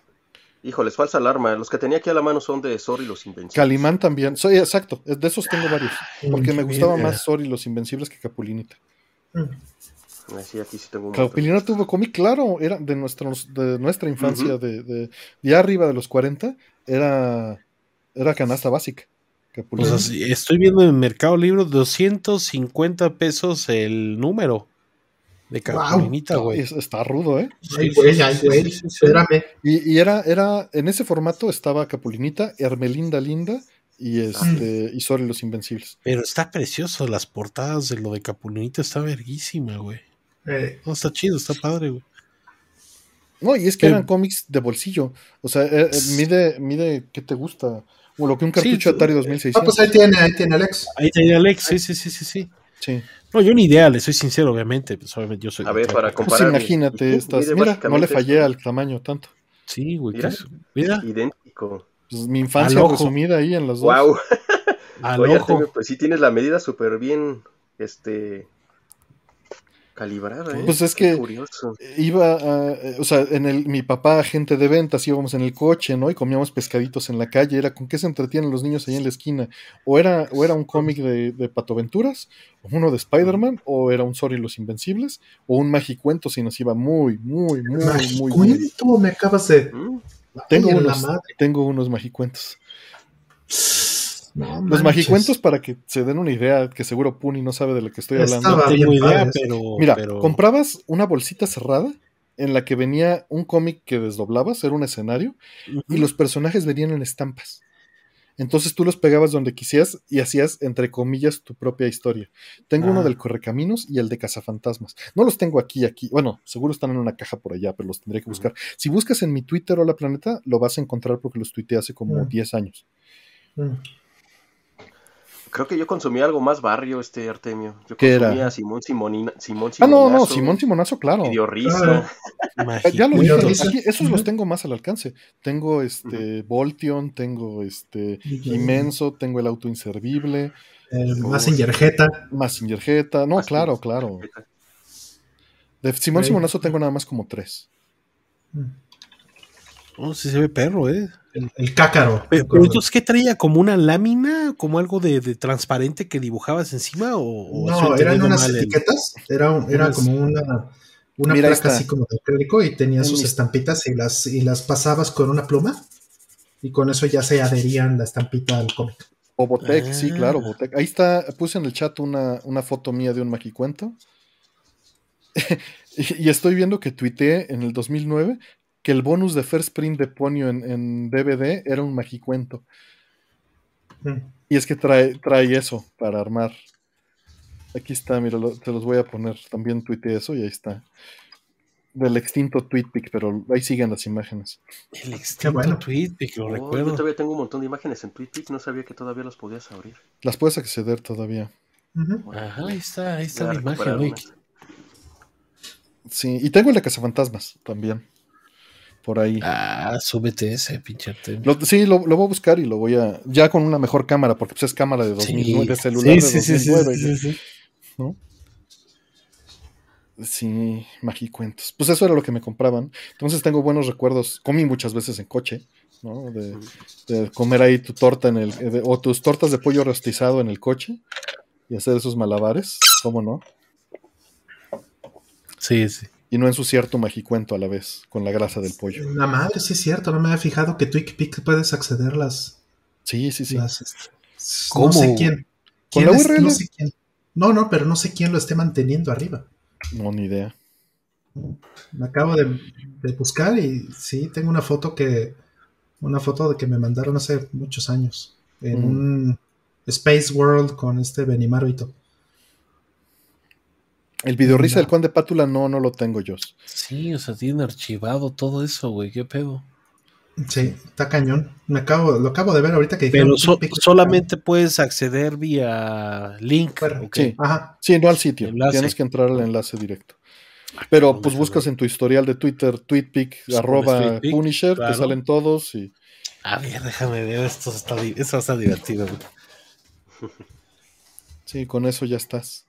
Híjoles, falsa alarma. Los que tenía aquí a la mano son de Sorry los Invencibles. Calimán también. Soy exacto. De esos tengo varios. Porque me gustaba más Sorry los Invencibles que Capulinita. Mm. Ah, Sí, aquí sí tengo un montón. Capulinita tuvo cómic, claro, era de, nuestros, de nuestra infancia, de, de, de arriba de los 40, era, era canasta básica. Pues así, estoy viendo en Mercado Libre 250 pesos el número de Capulinita, güey. Es- está rudo, ¿eh? Güey, güey. Sí, sí, sí. Espérame. Y, y era, era, en ese formato estaba Capulinita, Hermelinda Linda y este, y Sorry los Invencibles. Pero está precioso, las portadas de lo de Capulinita está verguísima, güey. Eh, No, está chido, está padre, güey. No, y es que eran cómics de bolsillo. O sea, eh, eh, mide, mide, ¿qué te gusta? O lo que un cartucho Sí, Atari ah, 2600. pues ahí tiene, ahí tiene Alex. Ahí está Alex, sí, sí, sí, sí, sí. Sí. No, yo ni idea, le soy sincero, obviamente. Pues obviamente yo soy. A ver, para Pues comparar. imagínate, Mide estas, mira, no le fallé al tamaño tanto. Sí, güey. Mira. que es- Mira, Idéntico. Pues, mi infancia resumida ahí en los dos. Wow. al Oye, ojo. Artemio, pues sí tienes la medida súper bien, este, calibrada, ¿eh? Pues es que- curioso. Iba a, eh, o sea, en el, mi papá, agente de ventas, íbamos en el coche, ¿no? Y comíamos pescaditos en la calle. Era con qué se entretienen los niños ahí en la esquina. O era, o era un cómic de, de Patoventuras, o uno de Spider-Man, o era un Sorry los Invencibles, o un Magicuento si nos iba muy, muy, muy, muy bien. Me acabas de. Mm, Tengo Ay, unos, madre. tengo unos magicuentos. No Los magicuentos, para que se den una idea, que seguro Puni no sabe de lo que estoy hablando. Estaba No tengo bien idea, pero. Mira, pero- comprabas una bolsita cerrada en la que venía un cómic que desdoblabas, era un escenario, y los personajes venían en estampas. Entonces tú los pegabas donde quisieras y hacías, entre comillas, tu propia historia. Tengo uno Ah. del Correcaminos y el de Cazafantasmas. No los tengo aquí, aquí. Bueno, seguro están en una caja por allá, pero los tendré que buscar. Si buscas en mi Twitter Hola Planeta, lo vas a encontrar porque los tuiteé hace como Mm. 10 años. Mm. Creo que yo consumía algo más barrio, este Artemio. Yo ¿Qué era? consumía Simón Simonina, Simón Ah, no, no, Simonazo, Simón Simonazo, claro. Rizo. Ah. Ya lo Bueno, dije, aquí, esos los tengo más al alcance. Tengo este Voltion, tengo este Inmenso, tengo el auto inservible, Eh, Mazinger Jetta. Massinger Jetta. No, claro, claro. De Simón. Simonazo tengo nada más como tres. No, sí se ve perro, ¿eh? El, el cácaro. Pero, pero entonces, ¿qué traía? ¿Como una lámina? ¿Como algo de, de transparente que dibujabas encima? ¿O, no, eran unas el- etiquetas. Era, era Unas- como una, una Mira, placa así como de acrílico y tenía En sus mis- estampitas y las, y las pasabas con una pluma. Y con eso ya se adherían la estampita al cómic. O Botec, sí, Ah. claro, Botec. Ahí está, puse en el chat una, una foto mía de un magicuento. [laughs] y, y estoy viendo que tuiteé en el 2009 que el bonus de First Print de Ponyo en, en DVD era un magicuento. Mm. Y es que trae, trae eso para armar. Aquí está, mira, lo- te los voy a poner. También tuiteé eso y ahí está. Del extinto TweetPic, pero ahí siguen las imágenes. El extinto bueno. lo Oh, yo recuerdo. todavía tengo un montón de imágenes en TweetPic, no sabía que todavía los podías abrir. Las puedes acceder todavía. Ajá, ahí está, ahí está la imagen. Sí, y tengo el de Cazafantasmas también. Por ahí. Ah, súbete ese, pinche. Lo- sí, lo, lo voy a buscar y lo voy a. Ya con una mejor cámara, porque pues es cámara de 2009, de celular sí, de sí, sí, 2009. sí, sí, sí. ¿no? Sí, magicuentos. Pues eso era lo que me compraban. Entonces tengo buenos recuerdos. Comí muchas veces en coche, ¿no? De, de comer ahí tu torta en el. de- o tus tortas de pollo rostizado en el coche y hacer esos malabares, ¿cómo no? Sí, sí. Y no ensuciar tu magicuento a la vez con la grasa del pollo. La madre, sí es cierto, no me había fijado que TwitchPic puedes acceder las. Sí, sí, sí. las, este, ¿Cómo? No sé quién. ¿Con quién la URL? no sé quién. No, no, pero no sé quién lo esté manteniendo arriba. No, ni idea. Me acabo de, de buscar y sí, tengo una foto que. Una foto de que me mandaron hace muchos años. En Mm. un Space World con este Benimaru Ito. El video risa No. del Conde Pátula no, no lo tengo yo. Sí, o sea, tienen archivado todo eso, güey. ¿Qué pedo? Sí, está cañón. Me acabo, lo acabo de ver ahorita que Pero so- solamente puedes acceder vía link. Sí. Ajá. Sí, no al sitio. Enlace. Tienes que entrar al enlace directo. Pero pues buscas en tu historial de Twitter, TweetPic, Pues, arroba TweetPic, Punisher, claro. te salen todos y A ver, déjame ver. Esto está, está divertido. güey. sí, con eso ya estás.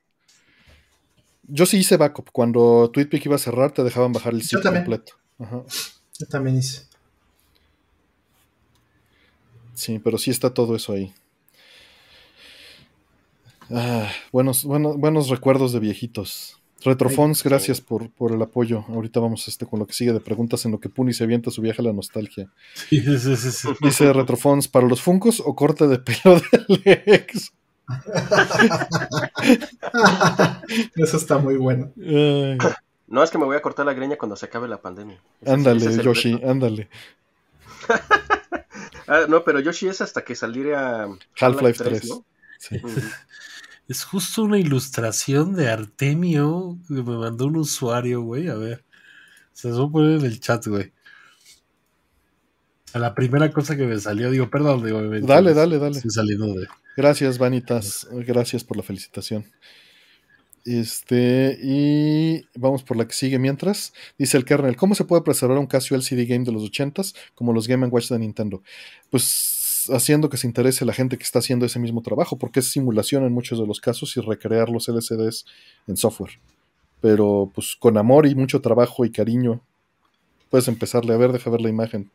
Yo sí hice backup. Cuando TweetPic iba a cerrar, te dejaban bajar el sitio completo. Ajá. Yo también hice. Sí, pero sí está todo eso ahí. Ah, buenos, buenos, buenos recuerdos de viejitos. Retrofons, gracias por, por el apoyo. Ahorita vamos este, con lo que sigue de preguntas en lo que Puni se avienta su viaje a la nostalgia. Sí, sí, sí, sí. Dice Retrofons, ¿para los Funcos o corte de pelo del ex? [laughs] Eso está muy bueno. Ay, No, es que me voy a cortar la greña cuando se acabe la pandemia. Ese ándale, ese Yoshi, reto. ándale. [laughs] Ah, no, pero Yoshi es hasta que saliera Half-Life 3. ¿no? Sí. Ujú. [laughs] Es justo una ilustración de Artemio que me mandó un usuario, güey. A ver. Se los voy a poner en el chat, güey. A la primera cosa que me salió, digo, perdón, digo, me Dale, dale, dale. Saliendo de. Gracias, Vanitas. Gracias por la felicitación. Este, y vamos por la que sigue mientras. Dice el kernel, ¿cómo se puede preservar un Casio LCD game de los 80s como los Game Watch de Nintendo? Pues haciendo que se interese la gente que está haciendo ese mismo trabajo, porque es simulación en muchos de los casos y recrear los LCDs en software. Pero pues con amor y mucho trabajo y cariño puedes empezarle a ver, deja ver la imagen.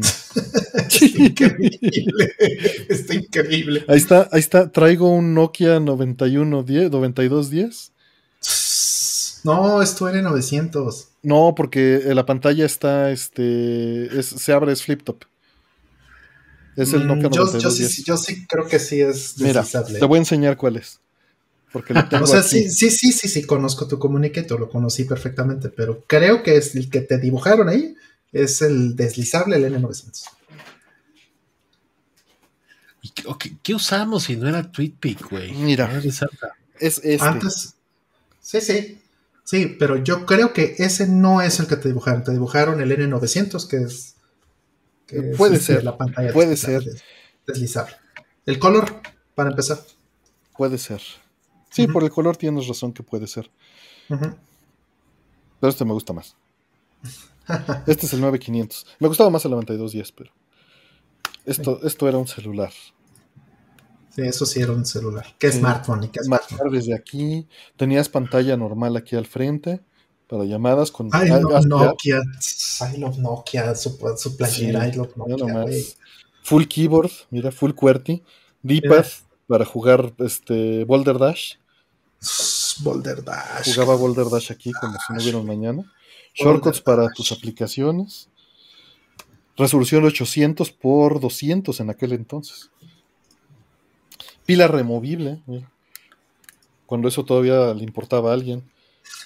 [laughs] Está increíble. Está increíble. Ahí está, ahí está. Traigo un Nokia 9110, 9210. No, esto era 900. No, porque la pantalla está, este, es- se abre, es flip top. Es el Mm, Nokia yo, yo, 9210. sí, yo sí creo que sí es Mira, deslizable. te voy a enseñar cuál es. Porque lo [laughs] tengo O sea, aquí. sí, sí, sí, sí, sí, conozco tu Communicator, lo conocí perfectamente, pero creo que es el que te dibujaron ahí, es el deslizable, el N900. ¿Y qué, o qué- qué usamos si no era TweetPic, güey? Mira. Es este. Antes, sí, sí, sí, pero yo creo que ese no es el que te dibujaron, te dibujaron el N900, que es... que es, Puede este, ser, La pantalla puede deslizable, Deslizable. El color, para empezar. Puede ser. Sí, por el color tienes razón que puede ser. Pero este me gusta más. [laughs] Este es el 9500. Me gustaba más el 9210, pero. Esto, esto era un celular. Sí, eso sí era un celular. ¿Qué Sí. smartphone y qué smartphone? Desde aquí. Tenías pantalla normal aquí al frente. Para llamadas con. I love Nokia. I love Nokia. Su, su playera. Sí, I love ya Nokia. nomás. güey. Full keyboard, mira, full QWERTY. D-pad para jugar este Boulder Dash. Boulder Dash. Jugaba Boulder Dash aquí como si no hubiera mañana. Shortcuts para tus aplicaciones. Resolución 800 por 200 en aquel entonces. Pila removible. mira. Cuando eso todavía le importaba a alguien.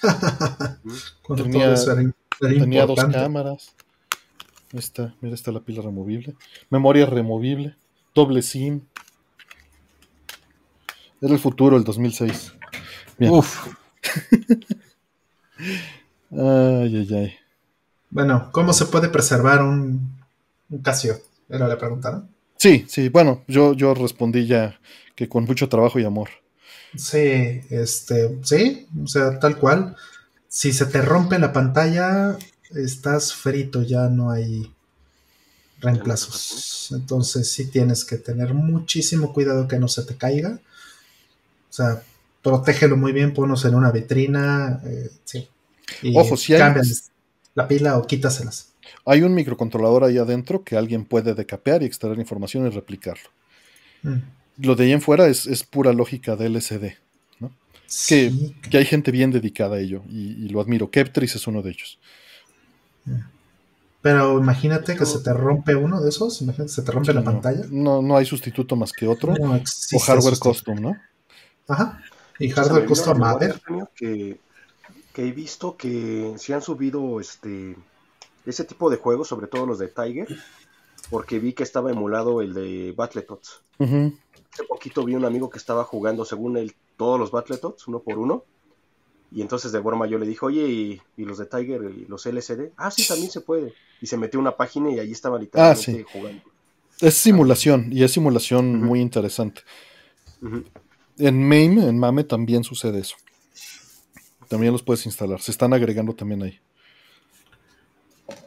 [laughs] Cuando tenía- todo eso era, era Tenía dos cámaras. Ahí está, mira, está la pila removible. Memoria removible. Doble SIM. Era el futuro, el 2006. Bien. Uf, [laughs] Ay, ay, ay. Bueno, ¿cómo se puede preservar un, un Casio? Era la pregunta, ¿no? Sí, sí, bueno, yo, yo respondí ya que con mucho trabajo y amor. Sí, este, sí, o sea, tal cual. Si se te rompe la pantalla, estás frito, ya no hay reemplazos. Entonces sí tienes que tener muchísimo cuidado que no se te caiga. O sea, protégelo muy bien, ponos en una vitrina, eh, sí. Y Ojo, si hay- cámbiales la pila o quítaselas. Hay un microcontrolador ahí adentro que alguien puede decapear y extraer información y replicarlo. Mm. Lo de ahí en fuera es, es pura lógica de LCD. ¿no? que, Sí, que hay gente bien dedicada a ello y, y lo admiro. Keptris es uno de ellos. Pero imagínate que se te rompe uno de esos, imagínate que se te rompe la No, pantalla. No, no hay sustituto más que otro. No existe o hardware sustituto. custom, ¿no? Ajá. Y me hardware custom, a ver. que, que he visto que se han subido este ese tipo de juegos, sobre todo los de Tiger, porque vi que estaba emulado el de Battletoads. Hace poquito vi un amigo que estaba jugando, según él, todos los Battletoads, uno por uno. Y entonces de broma yo le dije, oye, ¿y, y los de Tiger y los LCD? Ah, sí, también se puede. Y se metió una página y allí estaba literalmente sí. jugando. Es simulación y es simulación muy interesante. En MAME, en MAME también sucede eso. También los puedes instalar. Se están agregando también ahí.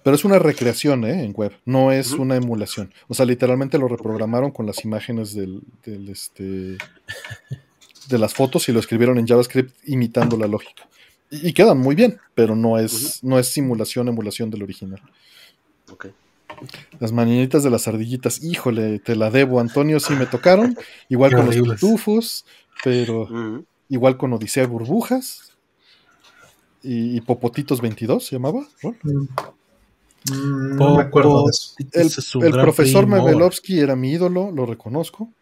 Pero es una recreación ¿eh? en web, no es una emulación. O sea, literalmente lo reprogramaron con las imágenes del, del, este, de las fotos y lo escribieron en JavaScript imitando la lógica. Y, y quedan muy bien, pero no es, no es simulación, emulación del original. Ok. Las mañanitas de las ardillitas, híjole, te la debo, Antonio, sí me tocaron. Igual Qué con horribles. los pitufos, pero igual con Odisea Burbujas. Y, y Popotitos 22 se llamaba. ¿no? Mm. Mm, no me acuerdo de eso. El, es profesor. Mevelovsky era mi ídolo, lo reconozco.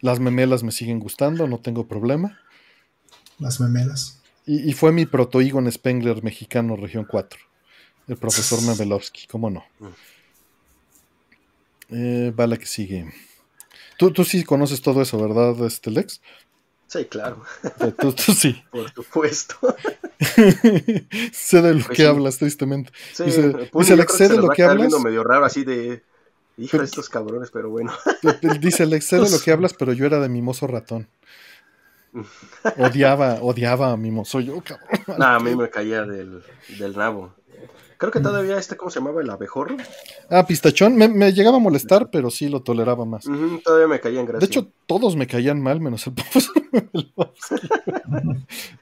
Las memelas me siguen gustando, no tengo problema. Las memelas. Y, y fue mi proto Egon Spengler mexicano, región 4. El profesor Mevelovsky, ¿cómo no? Eh, va la que sigue. Tú, tú sí conoces todo eso, ¿verdad, este Lex? Sí, claro, Tú, tú sí. [laughs] por supuesto. [laughs] sé de lo Pues que sí. hablas, tristemente. Sí, Dice- Puño dice Alex, sé de lo que hablas. [laughs] medio raro así de, hijo Pero- de estos cabrones, pero bueno. Dice Lex, sé de lo que hablas, pero yo era de mimoso ratón. Odiaba, odiaba a mimoso yo, cabrón. Nah, a mí me caía del, del nabo. Creo que todavía este, ¿cómo se llamaba? El abejorro. Ah, pistachón, me, me llegaba a molestar, pero sí lo toleraba más. Todavía me caía en De hecho, todos me caían mal, menos el. [laughs]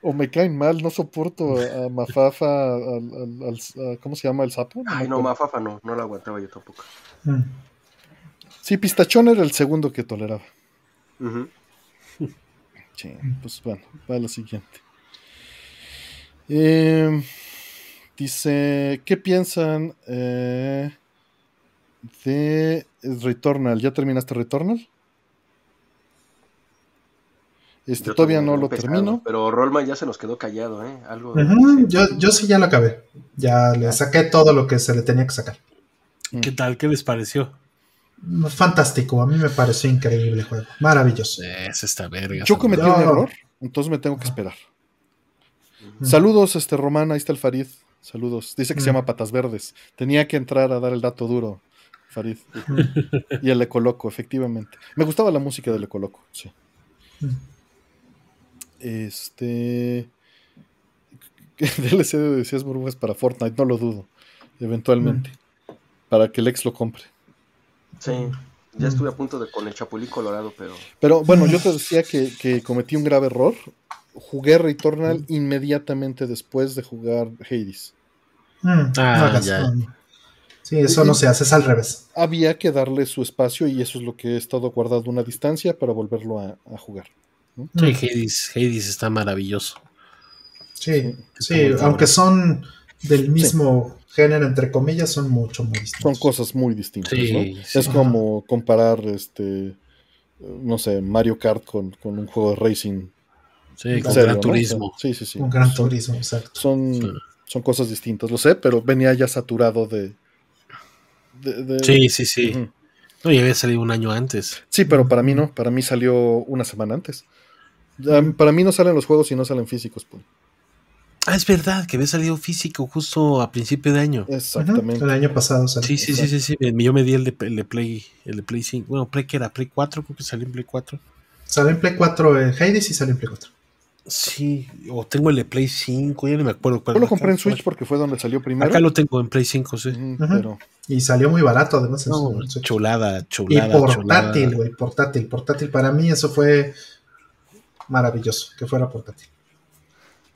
O me caen mal, no soporto a, a Mafafa, al, al- al- a- ¿cómo se llama el sapo? Ay, no. Mafafa no, no la aguantaba yo tampoco. Mm. Sí, Pistachón era el segundo que toleraba. Ujú. Sí, pues bueno, va a la siguiente. Eh, dice, ¿qué piensan eh, de Returnal? ¿Ya terminaste Returnal? Este, Yo todavía no lo termino. Pero Rollman ya se nos quedó callado, ¿eh? Algo. Yo, yo sí ya lo acabé. Ya le saqué todo lo que se le tenía que sacar. ¿Qué tal? ¿Qué les pareció? Fantástico, a mí me pareció increíble el juego. Maravilloso. Es esta verga. Yo cometí un error, entonces me tengo que esperar. Mm. Saludos, este Román, ahí está el Farid. Saludos. Dice que se Mm. llama Patas Verdes. Tenía que entrar a dar el dato duro, Farid. [laughs] y el Ecoloco, efectivamente. Me gustaba la música del Ecoloco, sí. Mm. Este. [laughs] DLC de decías burbujas para Fortnite, no lo dudo. Eventualmente. Para que el ex lo compre. Sí, ya estuve a punto de con el Chapulín Colorado, pero. Pero bueno, yo te decía que, que cometí un grave error. Jugué Returnal inmediatamente después de jugar Hades. Mm, Ah, no ya. Sí, eso no se hace, es al revés. Había que darle su espacio y eso es lo que he estado guardado a una distancia para volverlo a, a jugar. Sí, Hades, Hades está maravilloso. Sí, sí, Está aunque son del mismo género, entre comillas, son mucho, muy distintos. Son cosas muy distintas. Sí, ¿no? sí. Es como comparar este no sé, Mario Kart con, con un juego de racing. Sí, con serio, Gran ¿no? Turismo. Sí, sí, sí. Un gran Son- turismo, exacto. Son, Sí. Son cosas distintas, lo sé, pero venía ya saturado de. de- de- Sí, sí, sí. No, ya había salido un año antes. Sí, pero para mí no, para mí salió una semana antes. Para mí no salen los juegos y no salen físicos. pues. Ah, es verdad, que había salido físico justo a principio de año. Exactamente. El año pasado salió. Sí, sí, sí, sí, sí. Yo me di el de, el de Play, el de Play 5. Bueno, Play que era Play 4, creo que salió en Play 4. Salió en Play 4 en Hades y salió en Play 4. Sí, o tengo el de Play 5, ya no me acuerdo cuál. Yo lo Acá- compré en Switch porque fue donde salió primero. Acá lo tengo en Play 5, sí. Pero Y salió muy barato, además. en No, su- chulada, y chulada, portátil, chulada. güey, portátil, portátil. Para mí eso fue maravilloso, que fuera portátil.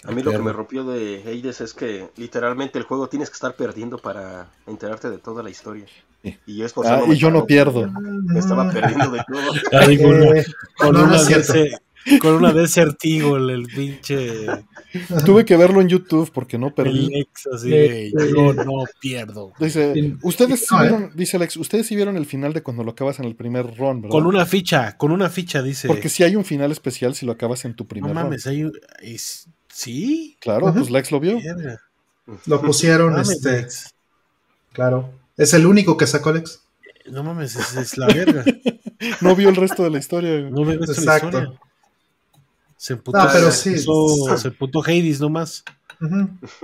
A mí lo que me rompió de Hades es que literalmente el juego tienes que estar perdiendo para enterarte de toda la historia. Sí. Y yo, Ah, y yo no pierdo. Me estaba perdiendo de todo. [laughs] Eh, con no, no una es cierto. ese- Con una Desert Eagle, el pinche. Tuve que verlo en YouTube porque no El perdí. ex así de, yo no pierdo. Dice, Sí. ustedes sí No, ¿eh? vieron, dice Alex, ustedes sí vieron el final de cuando lo acabas en el primer run, ¿verdad? Con una ficha, con una ficha, dice. Porque si hay un final especial si lo acabas en tu no primer mames, run. hay un- es- ¿Sí? Claro, pues Lex lo vio. Lo pusieron, [laughs] Mames, este, Lex. claro. Es el único que sacó Alex. No mames, es, es la verga. [laughs] No vio el resto de la historia. güey. No me ves la Exacto. historia. Se emputó. No, pero sí. puso- se emputó Hades nomás.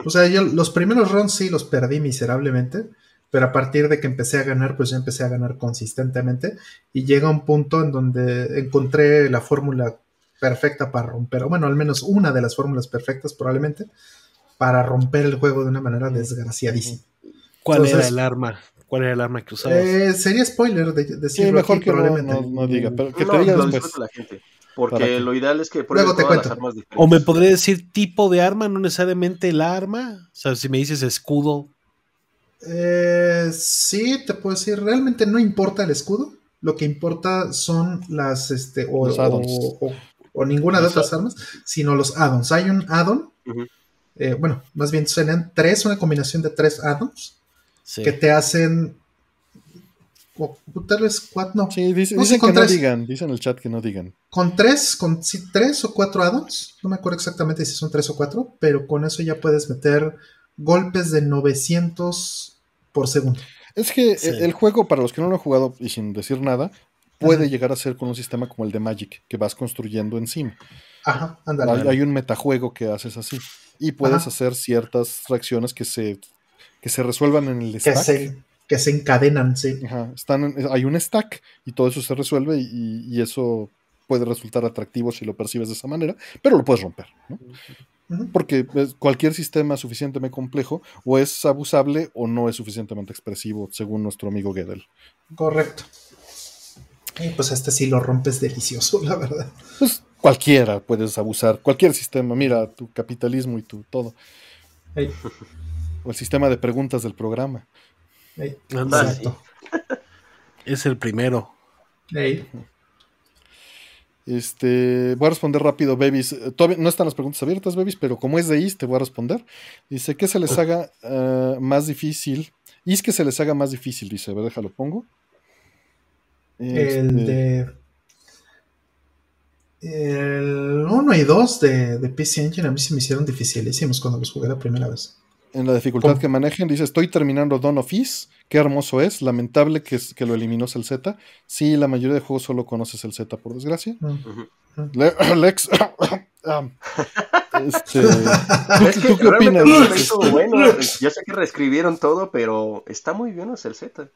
O sea, yo los primeros runs sí los perdí miserablemente, pero a partir de que empecé a ganar, pues ya empecé a ganar consistentemente y llega un punto en donde encontré la fórmula perfecta para romper, o bueno, al menos una de las fórmulas perfectas probablemente, para romper el juego de una manera desgraciadísima. ¿Cuál era el arma? ¿Cuál era el arma que usabas? Eh, sería spoiler de, decirlo mejor aquí, que no, probablemente. no- no diga, pero que no, te diga lo después. la gente. ¿Para Porque lo ideal es que pruebe Luego te todas las cuento. armas diferentes. ¿O me podría decir tipo de arma, no necesariamente el arma? O sea, si me dices escudo. Eh, sí, te puedo decir, realmente no importa el escudo, lo que importa son las, este, o, Los add-ons. o- o- o ninguna de Los otras armas, sino los add-ons. Hay un add-on, eh, bueno, más bien serían tres, una combinación de tres add-ons Sí. que te hacen, vez cuatro, no, Sí, dice- No, sí, dicen con que no digan, dicen en el chat que no digan. con tres, con sí, tres o cuatro add-ons, no me acuerdo exactamente si son tres o cuatro, pero con eso ya puedes meter golpes de 900 por segundo. Es que Sí. el, juego, para los que no lo han jugado y sin decir nada, puede Ajá. llegar a ser con un sistema como el de Magic, que vas construyendo encima. Ajá, ándale. Hay, hay un metajuego que haces así. Y puedes Ajá. hacer ciertas reacciones que se, que se resuelvan en el que stack. se, que se encadenan, sí. Ajá, están hay un stack y todo eso se resuelve y, y eso puede resultar atractivo si lo percibes de esa manera, pero lo puedes romper, ¿no? Porque cualquier sistema suficientemente complejo o es abusable o no es suficientemente expresivo, según nuestro amigo Gödel. Correcto. Y pues este sí lo rompes delicioso, [laughs] la verdad. Pues cualquiera puedes abusar, cualquier sistema, mira, tu capitalismo y tu todo, o el sistema de preguntas del programa. Exacto. [laughs] Es el primero. Ey, Este, voy a responder rápido, Babies. Eh, Todavía no están las preguntas abiertas, Babies, pero como es de Is, te voy a responder. Dice que se les haga eh, más difícil. Is que se les haga más difícil, dice. A ver, déjalo, pongo. Este, el de. El 1 y 2 de, de PC Engine a mí se me hicieron dificilísimos cuando los jugué la primera vez. En la dificultad ¿Cómo? que manejen, dice: Estoy terminando Dawn of Is. Qué hermoso es. Lamentable que, es- que lo eliminó el Z. Sí, la mayoría de juegos solo conoces el Z, por desgracia. Mm. Le- [coughs] Lex. [coughs] Este, Es [laughs] que ¿Tú qué opinas? bueno. Yo sé que reescribieron todo, pero está muy bien el Z.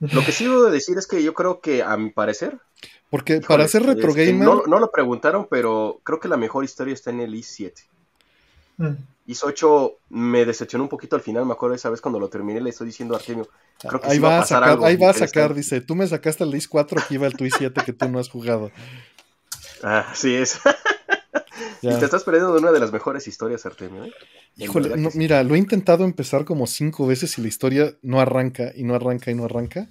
Lo que sí debo de decir es que yo creo que, a mi parecer, porque para ser retro este, gamer. no, no lo preguntaron, pero creo que la mejor historia está en el I7. Mm. IS 8 me decepcionó un poquito al final, me acuerdo esa vez cuando lo terminé, le estoy diciendo a Artemio, creo que Ahí sí va, va a sacar, algo ahí va a sacar, dice, tú me sacaste el DIS 4, aquí va el Twist 7 que tú no has jugado. [laughs] Ah, así es. Ya. Y te estás perdiendo de una de las mejores historias, Artemio. ¿eh? Híjole, verdad no, que sí. mira, lo he intentado empezar como cinco veces y la historia no arranca y no arranca y no arranca.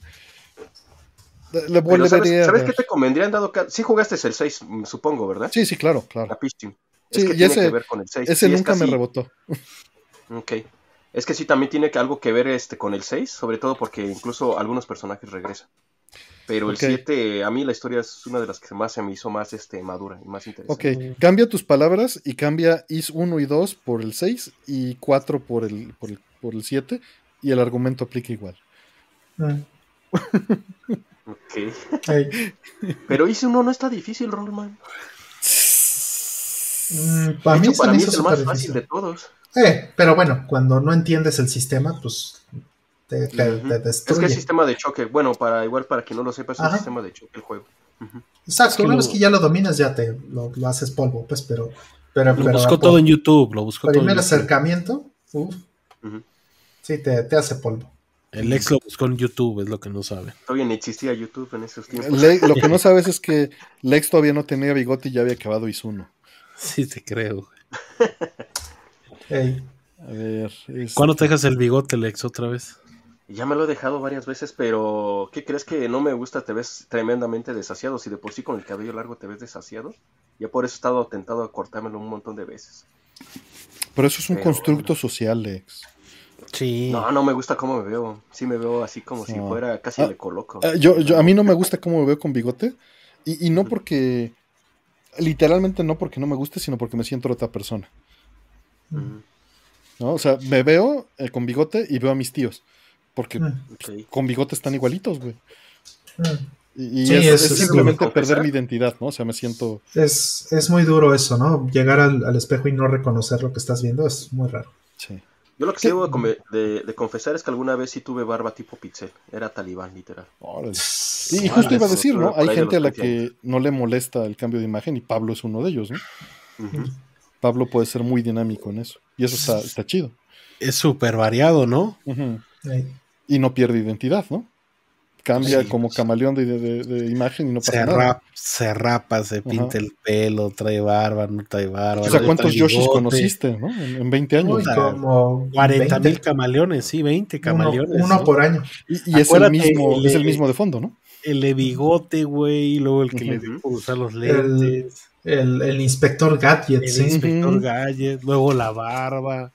Le Pero volveré ¿sabes, a ¿sabes dar. qué te convendría en dado caso? Sí jugaste el 6, mm, supongo, ¿verdad? Sí, sí, claro, claro. La Team. Sí, Es que y tiene ese- que ver con el 6. Ese Sí, es nunca me casi- rebotó. [laughs] Ok. Es que sí, también tiene que algo que ver este con el 6, sobre todo porque incluso algunos personajes regresan. Pero el Ok. 7, a mí la historia es una de las que más se me hizo más este, madura y más Ok, interesante. cambia tus palabras y cambia IS 1 y 2 por el 6 y 4 por el, por el, por el 7 y el argumento aplica igual. Mm. Ok. [laughs] Pero hice uno no está difícil, Rollman. Mm, para De mí hecho, para es el más fácil de todos. Eh, pero bueno, cuando no entiendes el sistema, pues te, te- te Es destruye. que es sistema de choque. Bueno, para igual para quien no lo sepa, es un Ajá. sistema de choque el juego. Ujú. Exacto, Es que una lo- vez que ya lo dominas, ya te lo, lo haces polvo, pues, pero. pero, Lo pero buscó todo por en YouTube. Lo buscó todo en primer acercamiento, uf, Ujú. sí, te, te hace polvo. El ex lo buscó en YouTube, es lo que no sabe. Todavía ni existía YouTube en esos tiempos. Le- lo que [laughs] no sabes es que Lex todavía no tenía bigote y ya había acabado 1. Sí, te creo. A ver. este, ¿Cuándo te dejas el bigote, Lex, otra vez? Ya me lo he dejado varias veces, pero ¿qué crees que no me gusta? Te ves tremendamente desasiado. Si de por sí con el cabello largo te ves desasiado, ya por eso he estado tentado a cortármelo un montón de veces. Pero eso es un Pero constructo social, Lex. Sí. No, no me gusta cómo me veo. Sí me veo así como si No. fuera casi Ah, le coloco. Ah, yo, yo- a mí no me gusta cómo me veo con bigote. Y, y no porque. Literalmente no porque no me guste, sino porque me siento otra persona. Mm, ¿no? O sea, me veo eh, con bigote y veo a mis tíos. Porque Mm, ok. con bigote están igualitos, güey. mm. Y, y Sí, es, es- es es simplemente perder mi identidad, ¿no? O sea, me siento. Es, es muy duro eso, ¿no? Llegar al, al espejo y no reconocer lo que estás viendo es muy raro. Sí. Yo lo que sí debo de, come- de- de confesar es que alguna vez sí tuve barba tipo pixel. Era talibán, literal. Órale. Y Sí, justo iba a decir, ¿no? Hay gente a la 20 que no le molesta el cambio de imagen y Pablo es uno de ellos, ¿no? Pablo puede ser muy dinámico en eso. Y eso está, está chido. Es súper variado, ¿no? Ahí. Y no pierde identidad, ¿no? Cambia Sí, como camaleón de, de- de imagen y no pasa Se, nada. rap- se rapa, se pinta el pelo, trae barba, no trae barba. O sea, ¿cuántos Yoshis bigote. conociste, no? En, en 20 años. Uy, como 40 mil 20. camaleones, sí, 20 Uno, camaleones. uno ¿no? por año. Y, y es, el mismo, el- es el mismo de fondo, ¿no? El de bigote, güey, y luego el que le dio por usar los El, lentes. el, el inspector Gadget, El, sí. inspector. Gadget, luego la barba.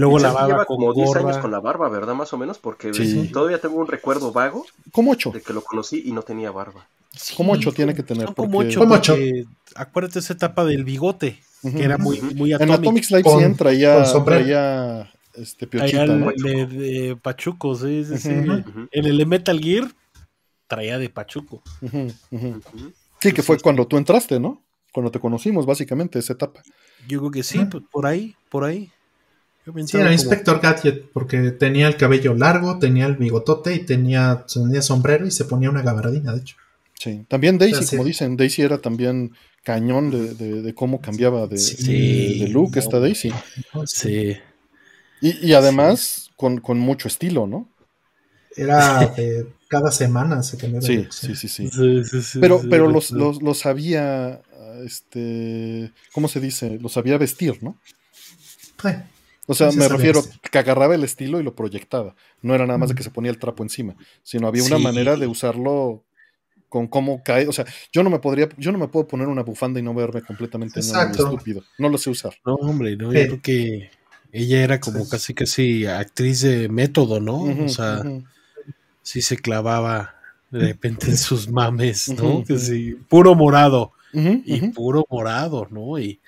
Luego la barba lleva como 10 años con la barba, ¿verdad? Más o menos, porque Sí. todavía tengo un recuerdo vago Como 8. de que lo conocí y no tenía barba. Como 8 tiene que tener. Porque- ocho, Como ocho. porque acuérdate esa etapa del bigote, que era muy, muy En atómico. Atomic Con- 100 traía, traía este, piochita, el ¿no? de, de Pachuco, sí, sí, sí. En el Metal Gear traía de Pachuco. Sí, que fue cuando tú entraste, ¿no? Cuando te conocimos, básicamente, esa etapa. Yo creo que sí, pues, por ahí, por ahí. Yo Sí, era como- inspector Gadget, porque tenía el cabello largo, tenía el bigotote y tenía, tenía sombrero y se ponía una gabardina, de hecho. Sí. También Daisy, como dicen, Daisy era también cañón de, de- de cómo cambiaba de, Sí. de look esta Daisy. Sí. Y, y además con, con mucho estilo, ¿no? Era de cada semana se cambiaba. Sí, de look, sí, sí, sí. Sí, sí, sí, Pero, sí, pero sí, los, sí. los, los sabía, este, ¿cómo se dice? Los sabía vestir, ¿no? Eh, O sea, Sí, me refiero que agarraba el estilo y lo proyectaba. No era nada más de que se ponía el trapo encima, sino había una Sí. manera de usarlo con cómo cae. O sea, yo no me podría, yo no me puedo poner una bufanda y no verme completamente Exacto. estúpido. No lo sé usar. No, hombre, no, Sí. yo creo que ella era como Sí. casi casi actriz de método, ¿no? O sea, sí se clavaba de repente en sus mames, ¿no? Que sí, puro morado y puro morado, ¿no? Y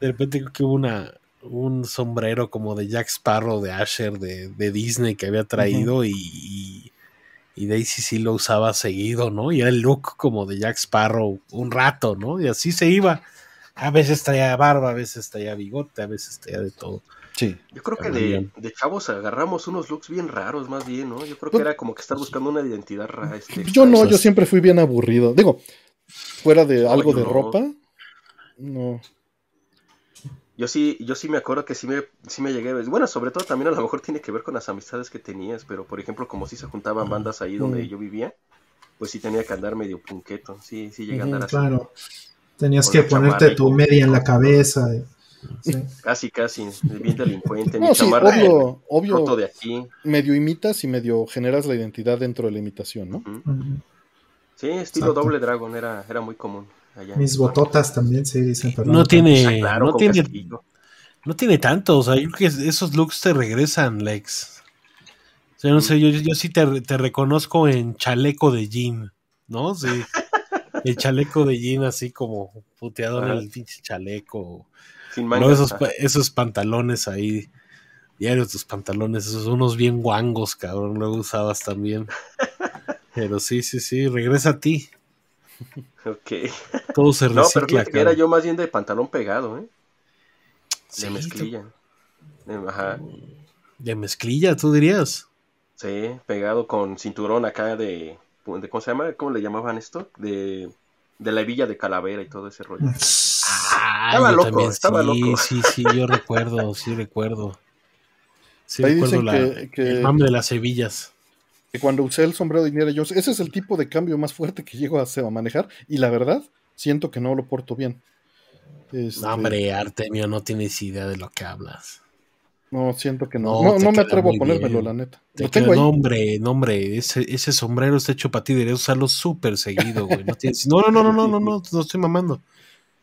de repente creo que hubo una un sombrero como de Jack Sparrow de Asher de, de Disney que había traído y, y, y Daisy sí lo usaba seguido, ¿no? Y era el look como de Jack Sparrow un rato, ¿no? Y así se iba. A veces traía barba, a veces traía bigote, a veces traía de todo. Sí. Yo creo que de, de chavos agarramos unos looks bien raros, más bien, ¿no? Yo creo Pues- que era como que estar buscando una identidad rara. Este, Yo no, yo siempre fui bien aburrido. Digo, fuera de algo de no. ropa, no. Yo sí, yo sí me acuerdo que sí me, sí me llegué. Bueno, sobre todo también a lo mejor tiene que ver con las amistades que tenías, pero por ejemplo, como si se juntaban bandas ahí donde Mm. yo vivía, pues sí tenía que andar medio punqueto. Sí, sí llegué a andar así. Claro. Tenías que ponerte tu media en la cabeza. sí. [laughs] Casi, casi, bien delincuente. No, mi sí, chamarra obvio, roto obvio, de aquí. medio imitas y medio generas la identidad dentro de la imitación, ¿no? Sí, estilo Exacto. doble dragon era, era muy común allá. Mis bototas también se dicen. pero No tiene, Ah, claro, no tiene, no tiene tanto, o sea, yo creo que esos looks te regresan, Lex. O sea, no sé, yo, yo sí te, te reconozco en chaleco de jean, ¿no? Sí. [laughs] El chaleco de jean así como puteado en el pinche chaleco. Sin mangas. esos, esos pantalones ahí, diarios tus pantalones, esos unos bien guangos, cabrón, luego usabas también. [laughs] Pero sí, sí, sí, regresa a ti. [laughs] Ok. Todo se [laughs] No, pero recicla, fíjate que era yo más bien de pantalón pegado, ¿eh? Sí, De mezclilla. De- Ajá. de mezclilla, tú dirías. Sí, pegado con cinturón acá de, de ¿cómo se llama? ¿Cómo le llamaban esto? De, de la hebilla de calavera y todo ese rollo. Ah, Estaba loco, también, estaba sí, loco. Sí, sí, yo recuerdo, sí recuerdo. Sí Ahí recuerdo la, que- que- el mame de las hebillas. Que cuando usé el sombrero de Indiana Jones, ese es el tipo de cambio más fuerte que llego a, hacer- a manejar. Y la verdad, siento que no lo porto bien. Este, No, hombre, Artemio, no tienes idea de lo que hablas. No, siento que No, no. No, te no me atrevo a ponérmelo, bien. la neta. Te Lo tengo ahí. no, hombre, no, hombre, ese, ese sombrero está hecho para ti, deberías usarlo súper seguido, güey. No, tienes- no, no, no, no, no, no, no, no estoy mamando.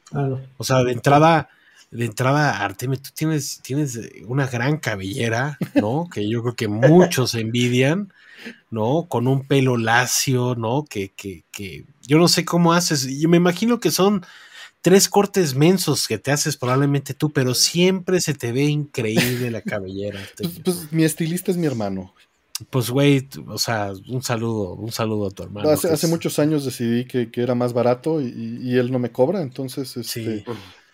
Claro. O sea, de entrada, de entrada, Artemio, tú tienes, tienes una gran cabellera, ¿no? Que yo creo que muchos envidian, ¿no? Con un pelo lacio, ¿no? Que, que, que yo no sé cómo haces. Yo me imagino que son tres cortes mensos que te haces probablemente tú, pero siempre se te ve increíble la cabellera. [laughs] Pues, pues, mi estilista es mi hermano. Pues, güey, o sea, un saludo, un saludo a tu hermano. hace, que hace es- muchos años decidí que, que era más barato y, y él no me cobra, entonces este, Sí.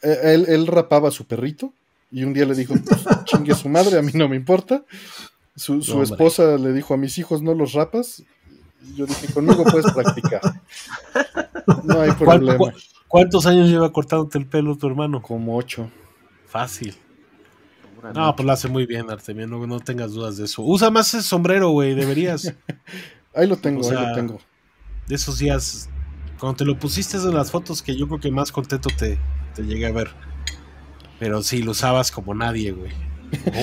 eh, él, él rapaba a su perrito y un día le dijo, pues, chingue su madre, a mí no me importa. Su, su No, esposa le dijo a mis hijos, no los rapas. Y yo dije, conmigo puedes practicar. No hay ¿Cuál- problema. cu- ¿Cuántos años lleva cortándote el pelo tu hermano? Como ocho. Fácil. No, pues lo hace muy bien, Artemio, no, no tengas dudas de eso. Usa más ese sombrero, güey, deberías. [laughs] Ahí lo tengo, O ahí lo tengo. De esos días, cuando te lo pusiste en las fotos que yo creo que más contento te, te llegué a ver. Pero sí, lo usabas como nadie, güey.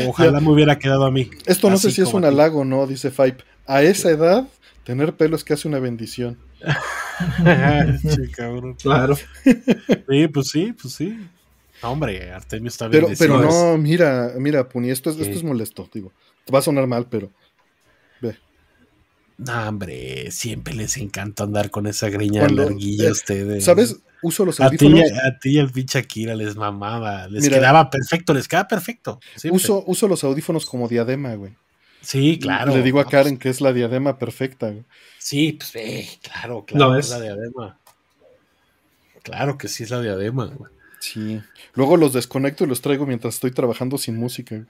Ojalá me hubiera quedado a mí. Esto no sé si es un halago, ¿no? Dice Fipe. A esa edad, tener pelo es casi una bendición. [laughs] Che, cabrón. Claro. Sí, pues sí, pues sí. No, hombre, Artemio está bien. Pero, no, mira, mira, Puni, esto es, ¿Qué? esto es molesto, digo. Te va a sonar mal, pero No, hombre, siempre les encanta andar con esa greña Cuando- larguilla a eh, ustedes. ¿sabes? Uso los A ti, audífonos. a ti y al pinche Akira les mamaba. Les Mira. quedaba perfecto, les quedaba perfecto. siempre. Uso, uso los audífonos como diadema, güey. Sí, claro. Le digo a Ah, Karen que es la diadema perfecta, güey. Sí, pues eh, claro, claro. Que es es. la diadema. Claro que sí es la diadema. güey. Sí. Luego los desconecto y los traigo mientras estoy trabajando sin música.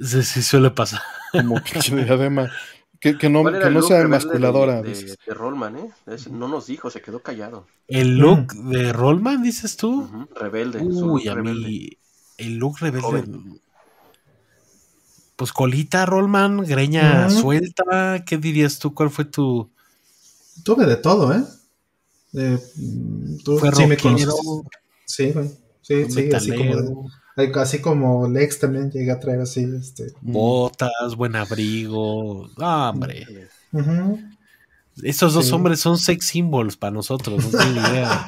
Sí, sí suele pasar. Como pinche diadema. [laughs] Que, que no, ¿Cuál era que no sea emasculadora. De, de, de Rollman, ¿eh? Es- no nos dijo, se quedó callado. El look de Rollman, dices tú. Rebelde. Uy, a rebelde. mí. El look rebelde. Joven. Pues colita, Rollman, greña suelta. ¿Qué dirías tú? ¿Cuál fue tu. Tuve de todo, ¿eh? Eh, mm, tú Fue sí me rockero, conoces. Sí, güey. Sí, sí, así como, metalero, de- ay, así como Lex también llegué a traer así, este. botas, buen abrigo. Ah, hombre. ujú. Estos dos Sí. hombres son sex symbols para nosotros, no tienen idea.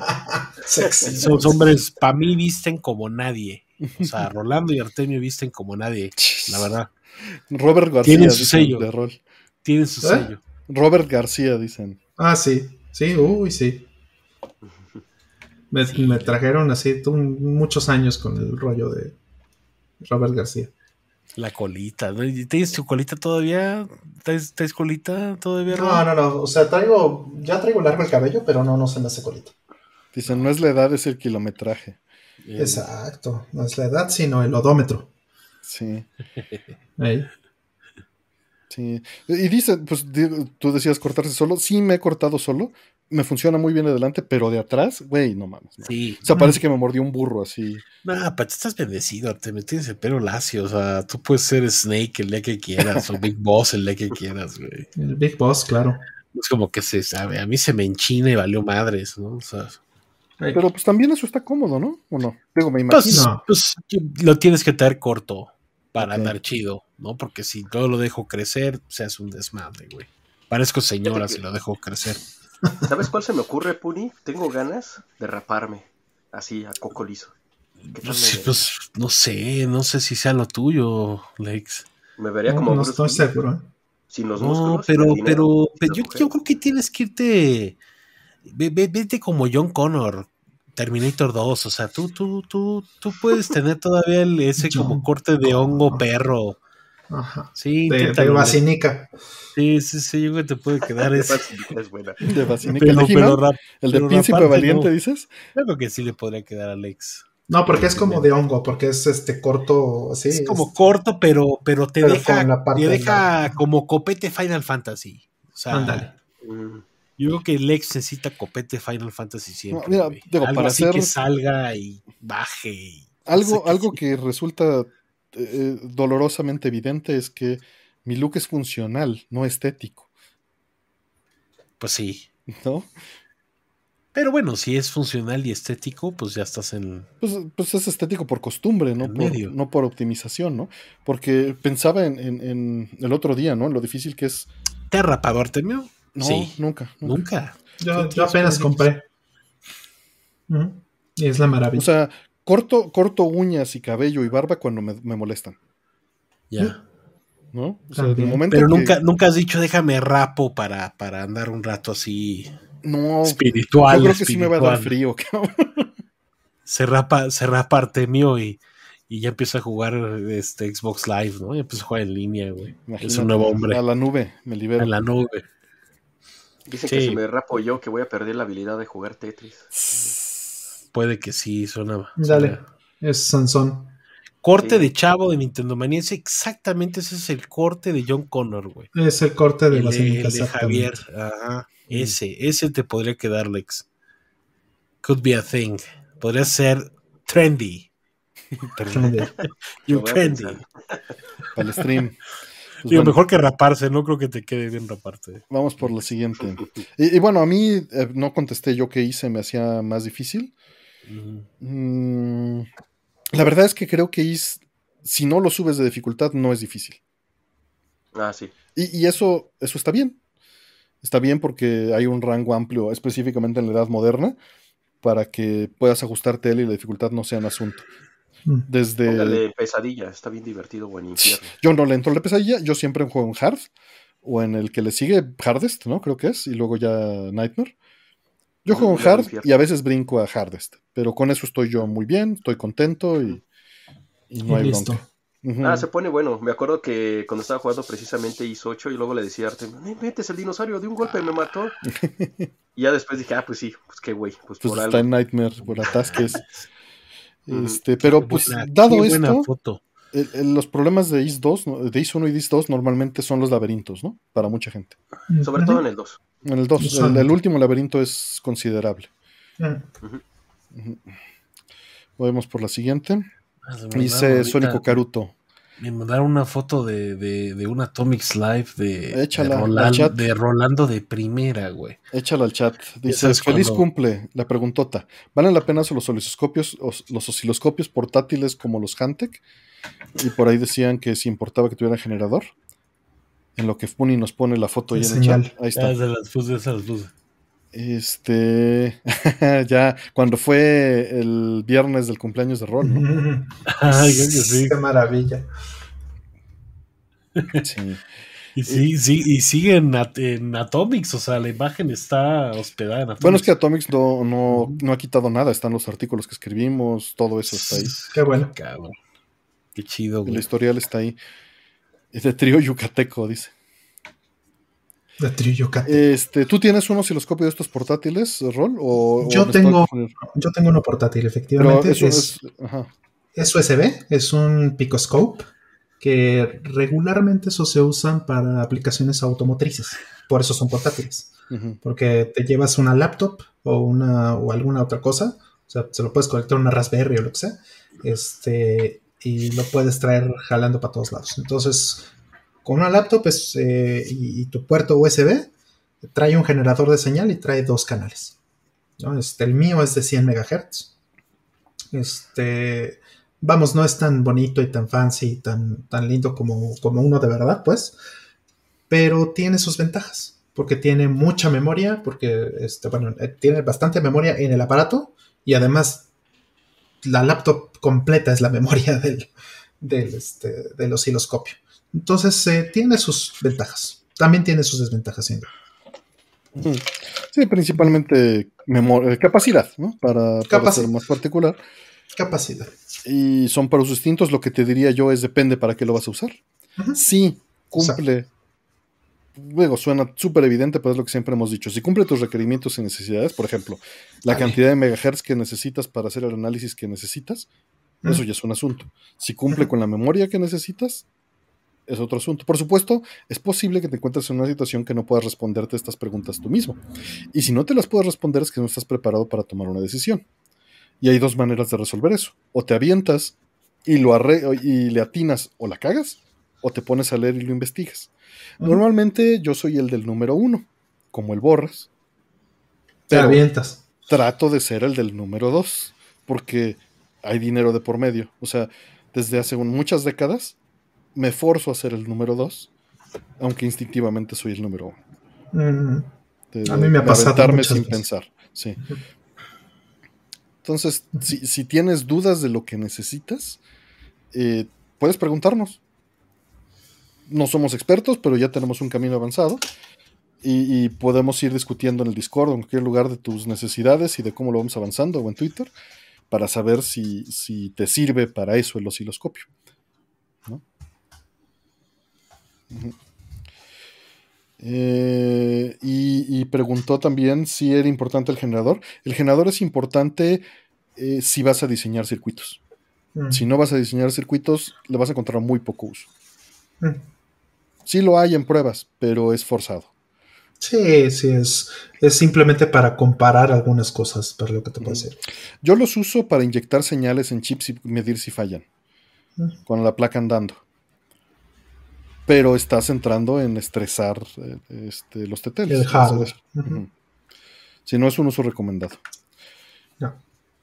[laughs] Sexy. Esos hombres, para mí, visten como nadie. O sea, Rolando y Artemio visten como nadie, la verdad. Robert García. Tienen su dicen, sello. de rol. Tienen su ¿Eh? sello. Robert García, dicen. Ah, sí. Sí, uy, sí. Me, me trajeron así muchos años con el rollo de Robert García. La colita. ¿no? ¿Y ¿Tienes tu colita todavía? ¿Traes, traes colita todavía? No, no, no. O sea, traigo, ya traigo largo el cabello, pero no, no se me hace colita. Dicen, no es la edad, es el kilometraje. Eh, Exacto. No es la edad, sino el odómetro. Sí. [laughs] Ahí. Sí. Y dice, pues tú decías cortarse solo. Sí, me he cortado solo. Me funciona muy bien adelante, pero de atrás, güey, no mames. no. Sí. O sea, parece que me mordió un burro así. No, pero tú estás bendecido, Artemio. Tienes el pelo lacio. O sea, tú puedes ser Snake el día que quieras o Big Boss el día que quieras, güey. El Big Boss, claro. Es como que se sabe. A mí se me enchina y valió madres, ¿no? O sea. Pero pues también eso está cómodo, ¿no? ¿O no? Digo, me pues, imagino. No. pues, lo tienes que traer corto para andar chido, ¿no? Porque si todo lo dejo crecer, se hace un desmadre, güey. Parezco señora si lo dejo crecer. ¿Sabes cuál se me ocurre, Puni? Tengo ganas de raparme. Así, a coco liso. ¿Qué tal Pues, no sé, no sé si sea lo tuyo, Lex. me vería No, como no estoy seguro. sin los No, músculos. pero, dinero, pero, pero las yo, yo creo que tienes que irte. ve- ve- Vete como John Connor, Terminator 2. O sea, tú, tú, tú, tú puedes tener todavía el- ese John como corte de hongo Connor. perro. Ajá. Sí, De, de inténtalo, Lex. Basinica. Sí, sí, sí, yo creo que te puede quedar [laughs] De ese. Es buena. De Basílica. Pero, ¿El de He-Man? pero rap, ¿El de pero Príncipe Valiente, no. dices? creo que sí le podría quedar a Alex. No, porque es como de hongo, porque es este corto así. es como corto, pero, pero te Pero deja, con la parte te de deja la- como copete Final Fantasy. O sea, Ándale. Mm, yo creo que Lex necesita copete Final Fantasy siempre. No, mira, güey. digo, algo para así hacer- que salga y baje. y- Algo, algo sí. que resulta eh, dolorosamente evidente es que mi look es funcional, no estético, Pues sí. ¿no? Pero bueno, si es funcional y estético, pues ya estás en. Pues, pues es estético por costumbre, no por, medio. no por optimización, ¿no? Porque pensaba en, en- en el otro día, ¿no? En lo difícil que es. ¿Te ha rapado Artemio? No, sí. nunca, nunca. Nunca. Yo, apenas compré. Y es la maravilla. O sea, corto, corto uñas y cabello y barba cuando me, me molestan, Ya. ¿no? O sea, También. el momento Pero que- nunca, nunca has dicho déjame rapo para, para andar un rato así No, espiritual. yo creo que sí me va a dar espiritual. frío, [laughs] cabrón. Se rapa, se rapa Artemio y, y ya empieza a jugar este Xbox Live, ¿no? Ya empieza a jugar en línea, güey. Es un nuevo hombre A la nube, me libero. en la nube. Dicen Sí. que si me rapo yo, que voy a perder la habilidad de jugar Tetris. Puede que sí, suena. Dale. Es Sansón. Corte Sí. de chavo de Nintendo Manía. Ese exactamente ese es el corte de John Connor, güey. Es el corte de El, las el de Javier. Ajá. Ese, ese te podría quedar, Lex. Could be a thing. Podría ser trendy. [laughs] [laughs] Lo You voy a trendy. Para el stream. Pues [laughs] Digo, bueno, mejor que raparse, no creo que te quede bien raparte. Vamos por la siguiente. Y, y bueno, a mí eh, no contesté yo qué hice, me hacía más difícil. Mm, la verdad es que creo que is, si no lo subes de dificultad, no es difícil. Ah, sí. Y, y eso, eso está bien. Está bien porque hay un rango amplio, específicamente en la edad moderna, para que puedas ajustarte a él y la dificultad no sea un asunto. Mm. Desde. Póngale pesadilla, está bien divertido o en infierno. Yo no le entro a la pesadilla, yo siempre juego en hard, o en el que le sigue hardest, ¿no? Creo que es, y luego ya nightmare. Yo juego hard infierno. y a veces brinco a hardest, pero con eso estoy yo muy bien, estoy contento y, y no Y hay listo. bronca. Ah, se pone bueno. Me acuerdo que cuando estaba jugando precisamente IS 8 y luego le decía a Arte, me metes el dinosaurio de un golpe me mató. [laughs] y ya después dije, ah, pues sí, pues qué güey, pues, Pues por está algo. en Nightmare, por atasques. [laughs] Este, pero pues Buena- dado qué buena esto, foto. el- el- los problemas de IS 2, ¿no? de IS 1 y IS 2 normalmente son los laberintos, ¿no? Para mucha gente. Sobre todo en el 2. En el 2, el, el último laberinto es considerable. Vamos por la siguiente. Ah, Dice Sónico Caruto. Me mandaron una foto de, de, de un Atomics Live de, Échala de, al Roland- chat. de Rolando de primera, güey. Échala al chat. Dice, feliz cuando- cumple. La preguntota. ¿Valen la pena los osciloscopios, os- los osciloscopios portátiles como los Hantec? Y por ahí decían que si importaba que tuvieran generador. En lo que Funi nos pone la foto ahí en el Señal. chat. Ahí está. Ah, se las puse, se las puse. Este. [laughs] ya, cuando fue el viernes del cumpleaños de Rol, ¿no? [laughs] Ay, creo que sí. Qué maravilla. Sí. Y sí, sí, y sigue en, At- en Atomics, o sea, la imagen está hospedada en Atomics. Bueno, es que Atomics no, no, no ha quitado nada. Están los artículos que escribimos, todo eso está ahí. Qué bueno. Cabrón. Qué chido, El güey. historial está ahí. Es de trío yucateco, dice. De trillo Cate. Este, ¿Tú tienes un osciloscopio de estos portátiles, Rol? O, Yo tengo- Yo tengo uno portátil, efectivamente. eso es, es. Ajá. es USB, es un Picoscope que regularmente eso se usan para aplicaciones automotrices. Por eso son portátiles. Porque te llevas una laptop o una o alguna otra cosa. O sea, se lo puedes conectar a una Raspberry o lo que sea. Este, y lo puedes traer jalando para todos lados. Entonces, con una laptop es, eh, y, y tu puerto USB trae un generador de señal y trae dos canales. ¿no? Este, el mío es de 100 MHz. Este, vamos, no es tan bonito y tan fancy y tan, tan lindo como, como uno de verdad, pues. Pero tiene sus ventajas. Porque tiene mucha memoria, porque este, bueno, eh, tiene bastante memoria en el aparato y además la laptop completa es la memoria [laughs] del, del, este, del osciloscopio. Entonces eh, tiene sus ventajas. También tiene sus desventajas, sin duda. Ujú. Sí, principalmente eh, capacidad, ¿no? Para, ser más particular. Capacidad. Y son para usos distintos. Lo que te diría yo es depende para qué lo vas a usar. Si cumple. Luego suena súper evidente, pero es lo que siempre hemos dicho. Si cumple tus requerimientos y necesidades, por ejemplo, la cantidad de megahertz que necesitas para hacer el análisis que necesitas, eso Mm. ya es un asunto. Si cumple con la memoria que necesitas, es otro asunto. Por supuesto, es posible que te encuentres en una situación que no puedas responderte estas preguntas tú mismo. Y si no te las puedes responder es que no estás preparado para tomar una decisión. Y hay dos maneras de resolver eso. O te avientas y, lo arre- y le atinas o la cagas, o te pones a leer y lo investigas. Normalmente yo soy el del número uno, como el borras. Te avientas. trato de ser el del número dos, porque hay dinero de por medio. O sea, desde hace muchas décadas me forzo a ser el número dos, aunque instintivamente soy el número uno. De- A mí me ha pasado muchas sin veces. pensar. Sí. Entonces, si, si tienes dudas de lo que necesitas, eh, puedes preguntarnos. No somos expertos, pero ya tenemos un camino avanzado y, y podemos ir discutiendo en el Discord o en cualquier lugar de tus necesidades y de cómo lo vamos avanzando o en Twitter para saber si, si te sirve para eso el osciloscopio. ¿no? Eh, y, y preguntó también si era importante el generador. El generador es importante eh, si vas a diseñar circuitos. mm, Si no vas a diseñar circuitos, le vas a encontrar muy poco uso. mm. Sí lo hay en pruebas, pero es forzado. Sí, sí, es, es simplemente para comparar algunas cosas, para lo que te puedo decir. Yo los uso para inyectar señales en chips y medir si fallan. Con la placa andando. Pero estás entrando en estresar eh, este, los teteles. El hardware. Si no es un uso recomendado. No.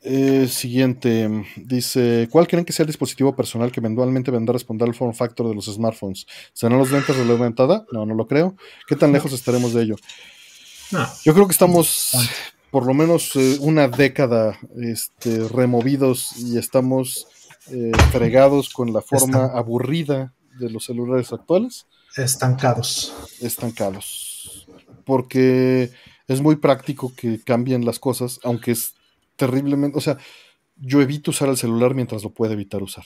Eh, siguiente, dice, ¿cuál creen que sea el dispositivo personal que eventualmente vendrá a responder al form factor de los smartphones? ¿Serán los lentes de realidad aumentada? No, no lo creo. ¿Qué tan lejos estaremos de ello? No, Yo creo que estamos por lo menos eh, una década este, removidos y estamos eh, fregados con la forma aburrida de los celulares actuales, estancados. estancados. Porque es muy práctico que cambien las cosas, aunque es terriblemente, o sea, yo evito usar el celular mientras lo puedo evitar usar.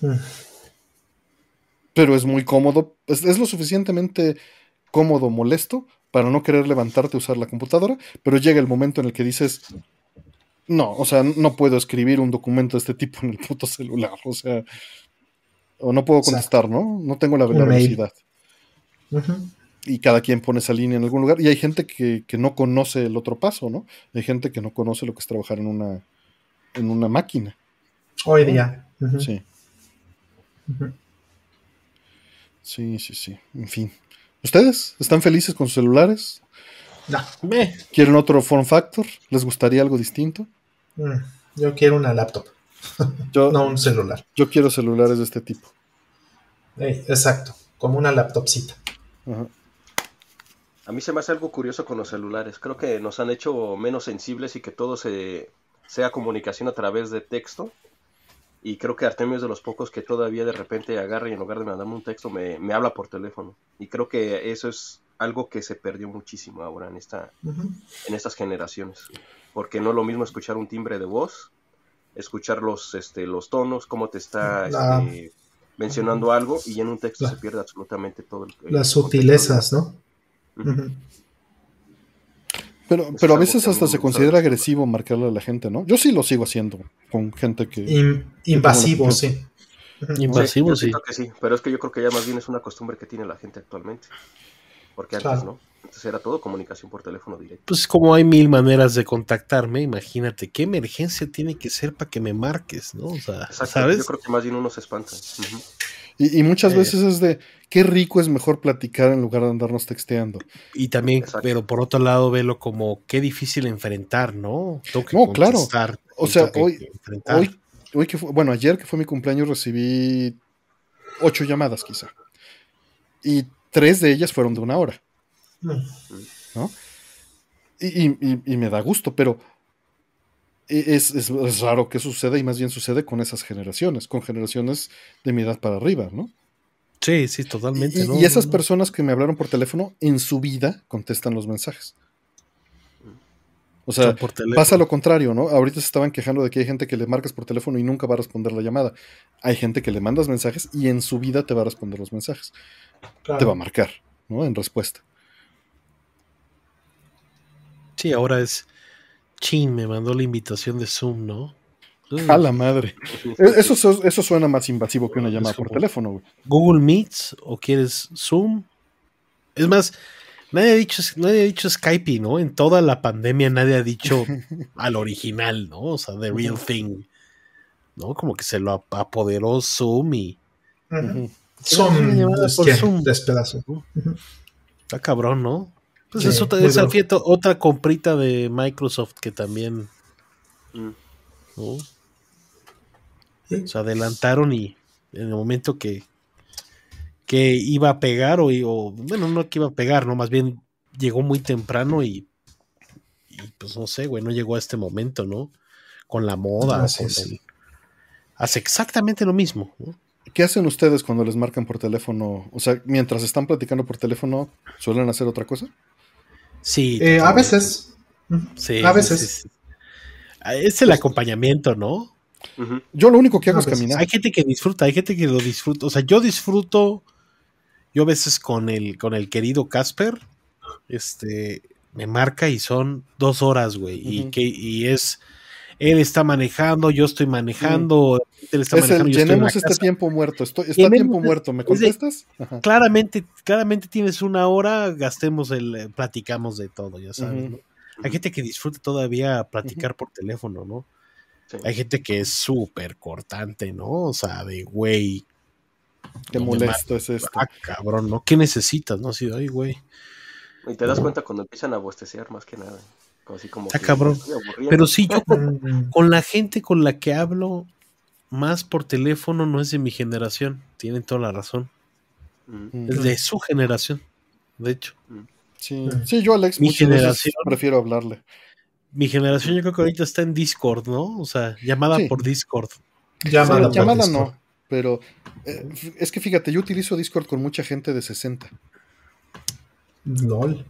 Mm, Pero es muy cómodo, es, es lo suficientemente cómodo, molesto, para no querer levantarte a usar la computadora, pero llega el momento en el que dices, no, o sea, no puedo escribir un documento de este tipo en el puto celular, o sea, o no puedo Exacto. contestar, ¿no? No tengo la, Un mail. Y cada quien pone esa línea en algún lugar, y hay gente que, que no conoce el otro paso, ¿no? Hay gente que no conoce lo que es trabajar en una, en una máquina, Hoy día. sí. Sí, sí, sí. En fin. ¿Ustedes están felices con sus celulares? No. ¿Quieren otro form factor? ¿Les gustaría algo distinto? mm, yo quiero una laptop, [laughs] Yo, no un celular. yo quiero celulares de este tipo. Exacto, como una laptopcita. Ajá. A mí se me hace algo curioso con los celulares. Creo que nos han hecho menos sensibles y que todo se, sea comunicación a través de texto. Y creo que Artemio es de los pocos que todavía de repente agarra y en lugar de mandarme un texto me, me habla por teléfono. Y creo que eso es algo que se perdió muchísimo ahora en, esta, Ujú. en estas generaciones. Porque no es lo mismo escuchar un timbre de voz, escuchar los, este, los tonos, cómo te está La- este, mencionando algo y en un texto La- se pierde absolutamente todo. el- el Las sutilezas, ¿no? Pero, pero a veces hasta se considera agresivo marcarle a la gente, ¿no? Yo sí lo sigo haciendo con gente que... In- invasivo, sí. Invasivo, sí. siento que sí, pero es que yo creo que ya más bien es una costumbre que tiene la gente actualmente. Porque antes Claro. no. Antes era todo comunicación por teléfono directo. Pues como hay mil maneras de contactarme, imagínate qué emergencia tiene que ser para que me marques, ¿no? O sea, Exacto. ¿sabes? Yo creo que más bien uno se espanta. Ujú. Y, y muchas Eh. veces es de, qué rico es mejor platicar en lugar de andarnos texteando. Y también, Exacto. pero por otro lado, velo como qué difícil enfrentar, ¿no? Tengo que No, claro. O sea, hoy- enfrentar. Hoy, hoy que fue, bueno, ayer que fue mi cumpleaños recibí ocho llamadas quizá. Y tres de ellas fueron de una hora. Mm. Y, y- y- me da gusto, pero es, es- es raro que suceda y más bien sucede con esas generaciones, con generaciones de mi edad para arriba, ¿no? Sí, sí, totalmente. Y, ¿no? y esas No, no. personas que me hablaron por teléfono en su vida contestan los mensajes. O sea, pasa lo contrario, ¿no? Ahorita se estaban quejando de que hay gente que le marcas por teléfono y nunca va a responder la llamada. Hay gente que le mandas mensajes y en su vida te va a responder los mensajes. Claro. Te va a marcar, ¿no? En respuesta. Sí, ahora es. Chin, me mandó la invitación de Zoom, ¿no? A la madre. [laughs] Eso, eso suena más invasivo que una llamada por teléfono, güey. Google Meets o quieres Zoom. Es más, nadie ha dicho, nadie ha dicho Skype, ¿no? En toda la pandemia nadie ha dicho [laughs] al original, ¿no? O sea, the real thing. ¿No? Como que se lo ap- apoderó Zoom y. Por ¿qué? Zoom. Ujú. Está cabrón, ¿no? Pues Sí, es, otra, muy es, otra comprita de Microsoft que también Mm. ¿no? Sí. se adelantaron y en el momento que, que iba a pegar, o, o, bueno, no que iba a pegar, no, más bien llegó muy temprano y, y pues no sé, güey, no llegó a este momento, ¿no? Con la moda, con el- hace exactamente lo mismo. ¿no? ¿Qué hacen ustedes cuando les marcan por teléfono? O sea, mientras están platicando por teléfono, ¿suelen hacer otra cosa? Sí. Eh, a veces. Sí, a veces. sí, sí. Ah, Es el acompañamiento, ¿no? Yo lo único que hago A es veces. caminar. Hay gente que disfruta, hay gente que lo disfruta. O sea, yo disfruto, yo a veces con el, con el querido Casper, este, me marca y son dos horas, güey. y, que, y es, él está manejando, yo estoy manejando, él está Es el manejando, yo estoy en este casa. tiempo muerto. Estoy, está Llenemos tiempo este- muerto. ¿Me contestas? Ajá. Claramente, claramente tienes una hora, gastemos el, eh, platicamos de todo, ya sabes. ¿no? Hay gente que disfruta todavía platicar por teléfono, ¿no? Sí. Hay gente que es súper cortante, ¿no? O sea, de güey, Qué molesto es esto. Ah, cabrón, ¿no? ¿Qué necesitas? No, así, ay, güey. Y te das cuenta cuando empiezan a bostecear más que nada. Así como Ah, que cabrón. Pero sí, yo con, Mm, [laughs] con la gente con la que hablo más por teléfono no es de mi generación. Tienen toda la razón. Mm. Mm. Es de su generación, de hecho. Sí, sí, yo, Alex, Mi generación- prefiero hablarle. Mi generación yo creo que ahorita está en Discord, ¿no? O sea, llamada Sí. por Discord. Llamada, Sí, por llamada Discord. no, pero eh, es que fíjate, yo utilizo Discord con mucha gente de 60. LOL.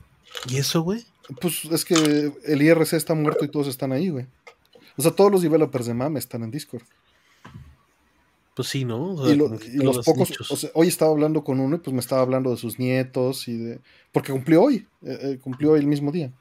¿Y eso, güey? Pues es que el IRC está muerto y todos están ahí, güey. O sea, todos los developers de MAME están en Discord. Pues sí, ¿no? O sea, Y, lo- los pocos, nichos. o sea, hoy estaba hablando con uno y pues me estaba hablando de sus nietos y de... Porque cumplió hoy, eh, eh, cumplió el mismo día.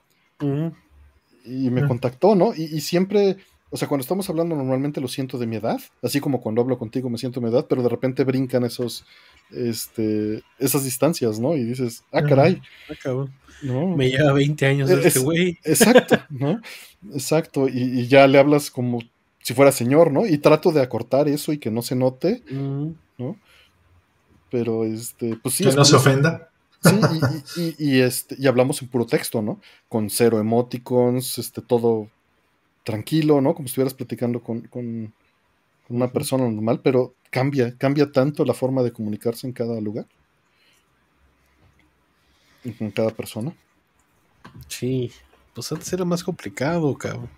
Y me contactó, ¿no? Y, y siempre, o sea, cuando estamos hablando normalmente lo siento de mi edad, así como cuando hablo contigo me siento de mi edad, pero de repente brincan esos, este, esas distancias, ¿no? Y dices, ah, caray, Ah, cabrón. ¿no? Me lleva 20 años Es- este güey. Exacto, ¿no? Exacto, y, y ya le hablas como si fuera señor, ¿no? Y trato de acortar eso y que no se note, Ujú. pero este, pues sí. que no se ofenda. Sí, y, y- y- y, este, y hablamos en puro texto, ¿no? Con cero emoticons, este, todo tranquilo, ¿no? Como si estuvieras platicando con, con- con una persona normal, pero cambia, cambia tanto la forma de comunicarse en cada lugar. Y con cada persona. Sí. Pues antes era más complicado, cabrón.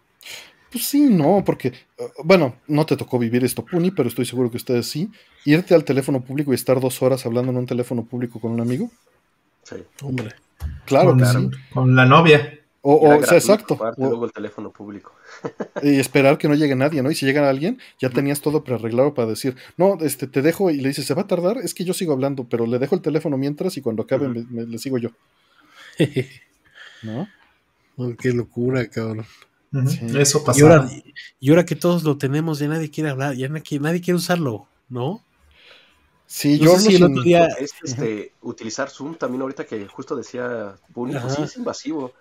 Pues sí, no, porque, eh, bueno, no te tocó vivir esto, Puni, pero estoy seguro que ustedes sí. Irte al teléfono público y estar dos horas hablando en un teléfono público con un amigo. Sí. Hombre. Claro con, que sí. con la novia. O, o sea, exacto. O- luego el teléfono público. [laughs] y esperar que no llegue nadie, ¿no? Y si llega alguien, ya tenías todo prearreglado para decir, no, este, te dejo y le dices, ¿se va a tardar? Es que yo sigo hablando, pero le dejo el teléfono mientras y cuando acabe me- me- le sigo yo, [laughs] ¿no? Oh, Qué locura, cabrón. Sí. Eso Y ahora, y ahora que todos lo tenemos, ya nadie quiere hablar, ya nadie, nadie quiere usarlo, ¿no? Sí, No yo sé si el otro día- Es este, utilizar Zoom también ahorita que justo decía Bunny, pues sí es invasivo.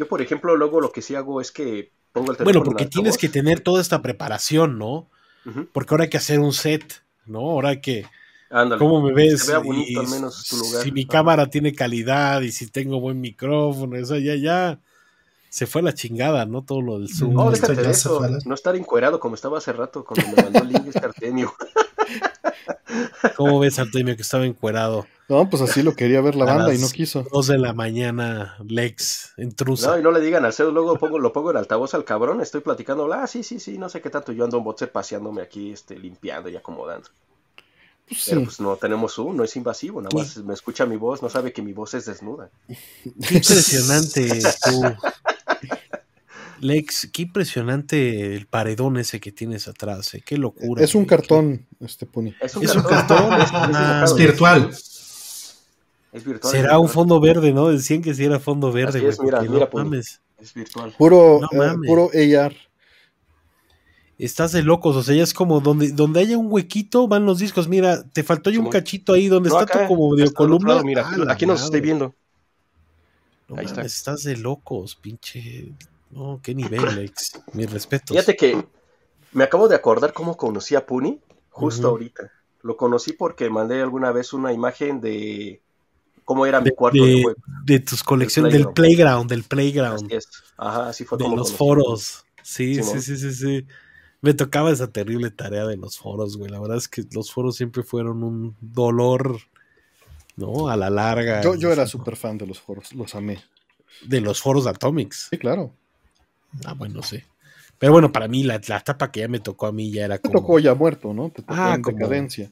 Yo, por ejemplo, luego lo que sí hago es que pongo el teléfono Bueno, en porque tienes que tener toda esta preparación, ¿no? Porque ahora hay que hacer un set, ¿no? Ahora hay que, Ándale. ¿cómo me ves? vea bonito Y al menos tu lugar. Si mi cámara tiene calidad y si tengo buen micrófono, eso ya, ya se fue a la chingada, ¿no? Todo lo del Zoom. No, esto déjate de eso. No estar encuerado como estaba hace rato cuando me mandó el link este Artemio. [laughs] ¿Cómo ves, Artemio, que estaba encuerado? No, pues así lo quería ver la A banda y no quiso. Dos de la mañana, Lex, intrusa. No, y no le digan al CEO, luego pongo, lo pongo en altavoz al cabrón, estoy platicando, ah, sí, sí, sí, no sé qué tanto, yo ando en boxer paseándome aquí, este, limpiando y acomodando. Pues Pero sí. pues no tenemos Zoom, no es invasivo, nada más me escucha mi voz, no sabe que mi voz es desnuda. Qué impresionante tú. Lex, qué impresionante el paredón ese que tienes atrás, eh. qué locura. Es un güey. cartón, este Puni. Es un ¿Es un cartón, cartón? es, Ah, Es virtual. Es virtual. Será un fondo verde, ¿no? Decían que sí era fondo verde, Así güey. es, mira, mira, no mames. Es virtual. Puro, No eh, puro AR. Estás de locos, o sea, ya es como donde, donde haya un huequito van los discos. Mira, te faltó ya un cachito ahí donde No, está acá, tu como de columna. lado, mira, Ah, aquí, nos estoy viendo. No Ahí mames, está. estás de locos, pinche. No, qué nivel, Lex. Mis respetos. Fíjate que me acabo de acordar cómo conocí a Puni, justo ahorita. Lo conocí porque mandé alguna vez una imagen de cómo era mi De, cuarto de, de- juego. de tus colecciones, del Playground. del playground, Así es. Ajá, así fue de como los conocí. foros. Sí, sí, sí, sí, sí. Me tocaba esa terrible tarea de los foros, güey. La verdad es que los foros siempre fueron un dolor, ¿no? A la larga. Yo, yo era súper fan de los foros, los amé. De los foros de Atomics. Sí, claro. Ah, bueno, sí. Pero bueno, para mí la, la etapa que ya me tocó a mí ya era Te como... tocó ya muerto, ¿no? Te tocó Ah, en como- decadencia.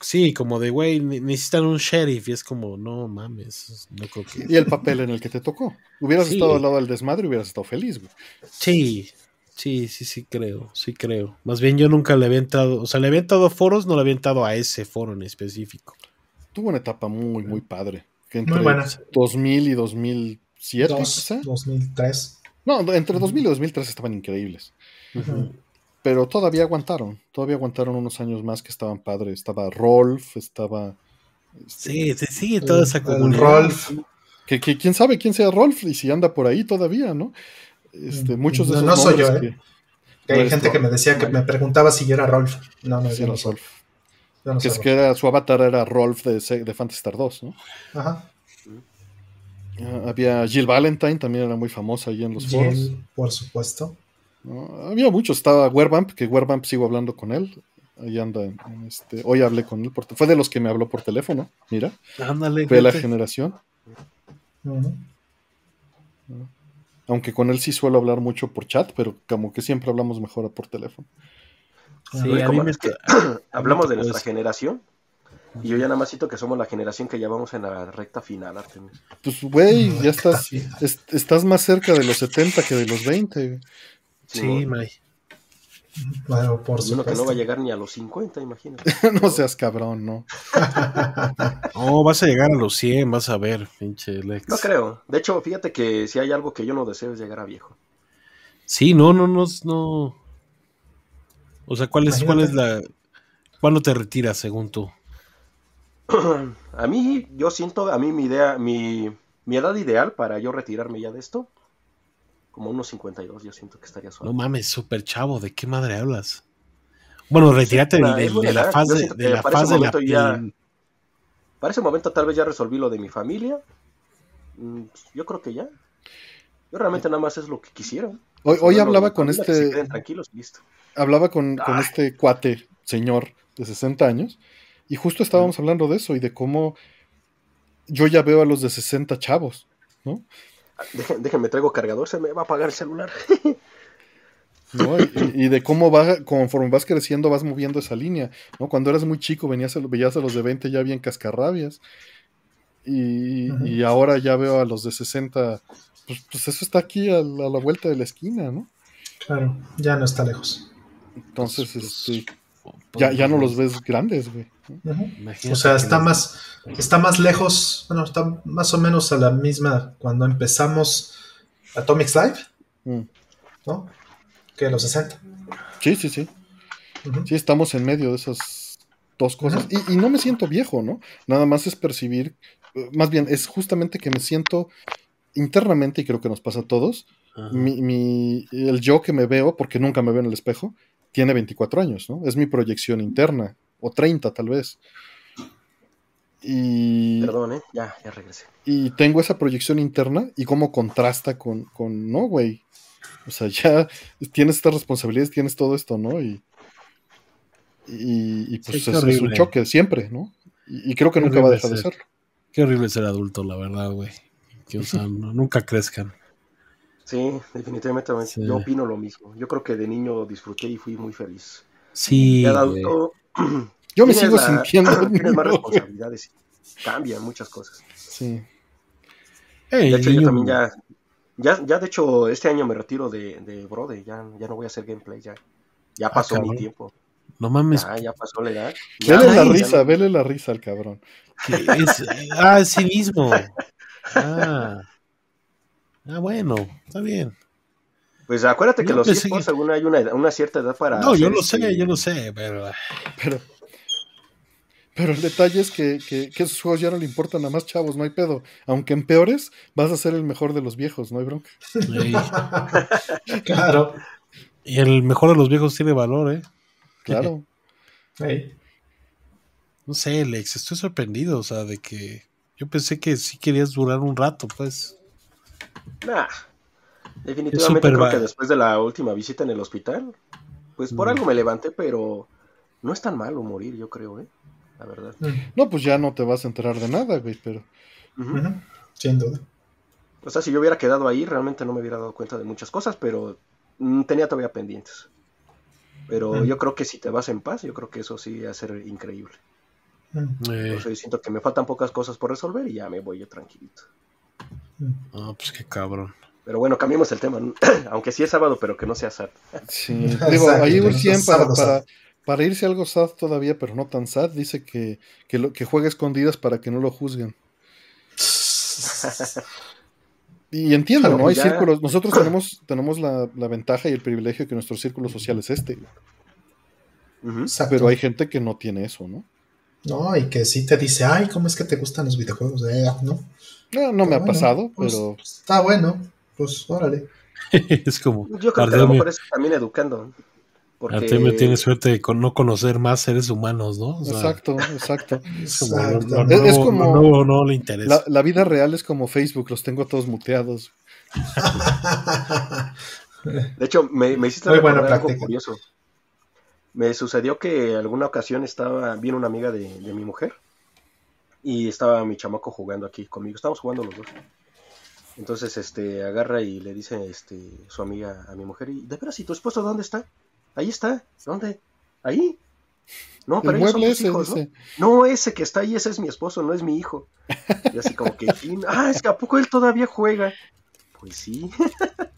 Sí, como de, güey, ne- necesitan un sheriff. Y es como, no mames, no creo que... Y el papel en el que te tocó. Hubieras Sí. estado al lado del desmadre y hubieras estado feliz, güey. Sí, sí, sí, sí creo, sí creo. Más bien yo nunca le había entrado, o sea, le había entrado a foros, no le había entrado a ese foro en específico. Tuvo una etapa muy, muy padre. Que Muy entre buena. 2000 y 2007, Dos, quizá. 2003. No, entre 2000 y 2003 estaban increíbles. Pero todavía aguantaron. Todavía aguantaron unos años más que estaban padres. Estaba Rolf, estaba. este, Sí, sí, sigue toda esa comunidad. Rolf. Que, que quién sabe quién sea Rolf y si anda por ahí todavía, ¿no? Este, muchos de No, esos no soy yo, ¿eh? que- Que hay No gente Rolf. que me decía que me preguntaba si yo era Rolf. No, no, sí yo era no soy. Rolf. yo no Que es que era, su avatar era Rolf de, de Phantasy Star 2, ¿no? Ajá. Había Jill Valentine, también era muy famosa ahí en los foros. Jill, por supuesto. ¿no? Había muchos, estaba Werbamp, que Werbamp sigo hablando con él. Ahí anda, en- en este, hoy hablé con él, por, fue de los que me habló por teléfono, mira, Ándale, fue la generación. Aunque con él sí suelo hablar mucho por chat, pero como que siempre hablamos mejor por teléfono. Sí, a como mí me es que to- [clears throat] Hablamos de nuestra eso. generación. Y yo ya nada más siento que somos la generación que ya vamos en la recta final, Artemis. Pues, güey, ya estás, Sí. es- estás más cerca de los 70 que de los 20. Sí, Simón. May. Bueno, por Y uno que no supuesto. va a llegar ni a los 50, imagínate. [laughs] no seas cabrón, ¿no? No, vas a llegar a los 100, vas a ver, pinche Lex. No creo. De hecho, fíjate que si hay algo que yo no deseo es llegar a viejo. Sí, no, no, no, no. O sea, ¿cuál es, cuál es la... ¿Cuándo te retiras, según tú? [clears throat] A mí, yo siento, a mí mi idea, mi, mi edad ideal para yo retirarme ya de esto, como unos 52, yo siento que estaría suave. No mames, súper chavo, ¿de qué madre hablas? Bueno, retírate Sí, de, la Yo de, la ese de la momento ya- Para ese momento tal vez ya resolví lo de mi familia. Mm, Yo creo que ya. Yo realmente nada más es lo que quisiera. Hoy, hablaba con se este, queden tranquilos y listo. hablaba con, este cuate, señor de 60 años, y justo estábamos hablando de eso y de cómo yo ya veo a los de 60 chavos, ¿no? Dejen- déjenme traigo cargador, se me va a apagar el celular. [laughs] ¿no? Y, y de cómo va, conforme vas creciendo, vas moviendo esa línea, ¿no? Cuando eras muy chico, venías a, veías a los de 20 ya bien cascarrabias, y, y ahora ya veo a los de 60, pues, pues eso está aquí a la, a la vuelta de la esquina, ¿no? Claro, ya no está lejos. Entonces, Pues, este, ya, ya no los ves grandes, güey. O sea, está más, está más lejos, bueno, está más o menos a la misma cuando empezamos Atomics Live, Mm. ¿no? Que los 60. Sí, sí, sí. Sí, estamos en medio de esas dos cosas. Y, y no me siento viejo, ¿no? Nada más es percibir, eh, más bien es justamente que me siento internamente, y creo que nos pasa a todos, mi, mi- el yo que me veo, porque nunca me veo en el espejo, tiene 24 años, ¿no? Es mi proyección interna, o 30 tal vez. Y, Perdón, ¿eh? Ya, ya regresé. y tengo esa proyección interna y cómo contrasta con, con no, güey. O sea, [laughs] ya tienes estas responsabilidades, tienes todo esto, ¿no? Y, y, y, pues Sí, es, es un choque siempre, ¿no? Y, y creo que Qué nunca va a horrible dejar de ser. serlo. Qué horrible ser adulto, la verdad, güey. Que, o sea, no- nunca crezcan. Sí, definitivamente Sí. yo opino lo mismo. Yo creo que de niño disfruté y fui muy feliz. Sí, de adulto [clears throat] Yo me sigo la- sintiendo. [clears throat] tienes más responsabilidades. Cambian muchas cosas. Sí. De hecho, yo también ya, ya, ya de hecho, este año me retiro de, de Brode, ya, ya no voy a hacer gameplay, ya, ya pasó mi tiempo, No mames. ya, ya pasó la edad. Ya, Vele la risa, no- vele la risa al cabrón. es, ah, sí mismo. Ah. Ah, bueno, está bien. Pues acuérdate que los eSports, que- según hay una, edad- una cierta edad para. No, yo lo sé, este- yo lo sé, pero. Pero, pero el detalle es que, que, que esos juegos ya no le importan a más chavos, no hay pedo. Aunque en peores, vas a ser el mejor de los viejos, no hay bronca. ey, [laughs] claro. Y el mejor de los viejos tiene valor, ¿eh? Claro. [laughs] Ey. No sé, Lex, estoy sorprendido, o sea, de que Yo pensé que sí querías durar un rato, pues. Nah. Definitivamente creo que después de la última visita en el hospital, pues por Mm. algo me levanté, pero no es tan malo morir, yo creo, ¿eh? La verdad. Mm, No, pues ya no te vas a enterar de nada, güey, pero ujú, Sin duda. O sea, si yo hubiera quedado ahí, realmente no me hubiera dado cuenta de muchas cosas, pero mm, tenía todavía pendientes. Pero Mm. yo creo que si te vas en paz, yo creo que eso sí va a ser increíble. Mm, Eh, Por eso yo siento que me faltan pocas cosas por resolver y ya me voy yo tranquilito. mm. no, pues qué cabrón. Pero bueno, cambiemos el tema. ¿no? [clears throat] Aunque sí es sábado, pero que no sea sad. sí. [laughs] Digo, ahí Urcien sea para, sábado, para, para irse algo sad todavía, pero no tan sad, dice que, que, lo, que juega escondidas para que no lo juzguen. [laughs] Y entiendo, ¿no? Hay ya- círculos. Nosotros [clears throat] tenemos, tenemos la, la ventaja y el privilegio que nuestro círculo social es este. Pero hay gente que no tiene eso, ¿no? No, y que sí te dice, ay, ¿cómo es que te gustan los videojuegos? Eh, no. No, no me ha Bueno, pasado, pues, pero Está bueno, pues órale. [laughs] es como. Yo creo que a lo mejor es también educando. Porque Artemio tiene suerte de con- no conocer más seres humanos, ¿no? O sea, exacto, exacto. es como lo- lo Exactamente. Es- es nuevo- como- lo nuevo no le interesa. La, la vida real es como Facebook, los tengo todos muteados. [laughs] De hecho, me, me hiciste Muy buena algo curioso. Me sucedió que alguna ocasión estaba, vino una amiga de, de mi mujer y estaba mi chamaco jugando aquí conmigo. Estábamos jugando los dos. Entonces, este, agarra y le dice, este, su amiga a mi mujer, y de veras, ¿y tu esposo dónde está? Ahí está. ¿Dónde? Ahí. No, pero El ellos son tus ese, hijos, ¿no? dice. No, ese que está ahí, ese es mi esposo, no es mi hijo. Y así como que, "Y- ah, es que a poco él todavía juega. Pues sí. [laughs]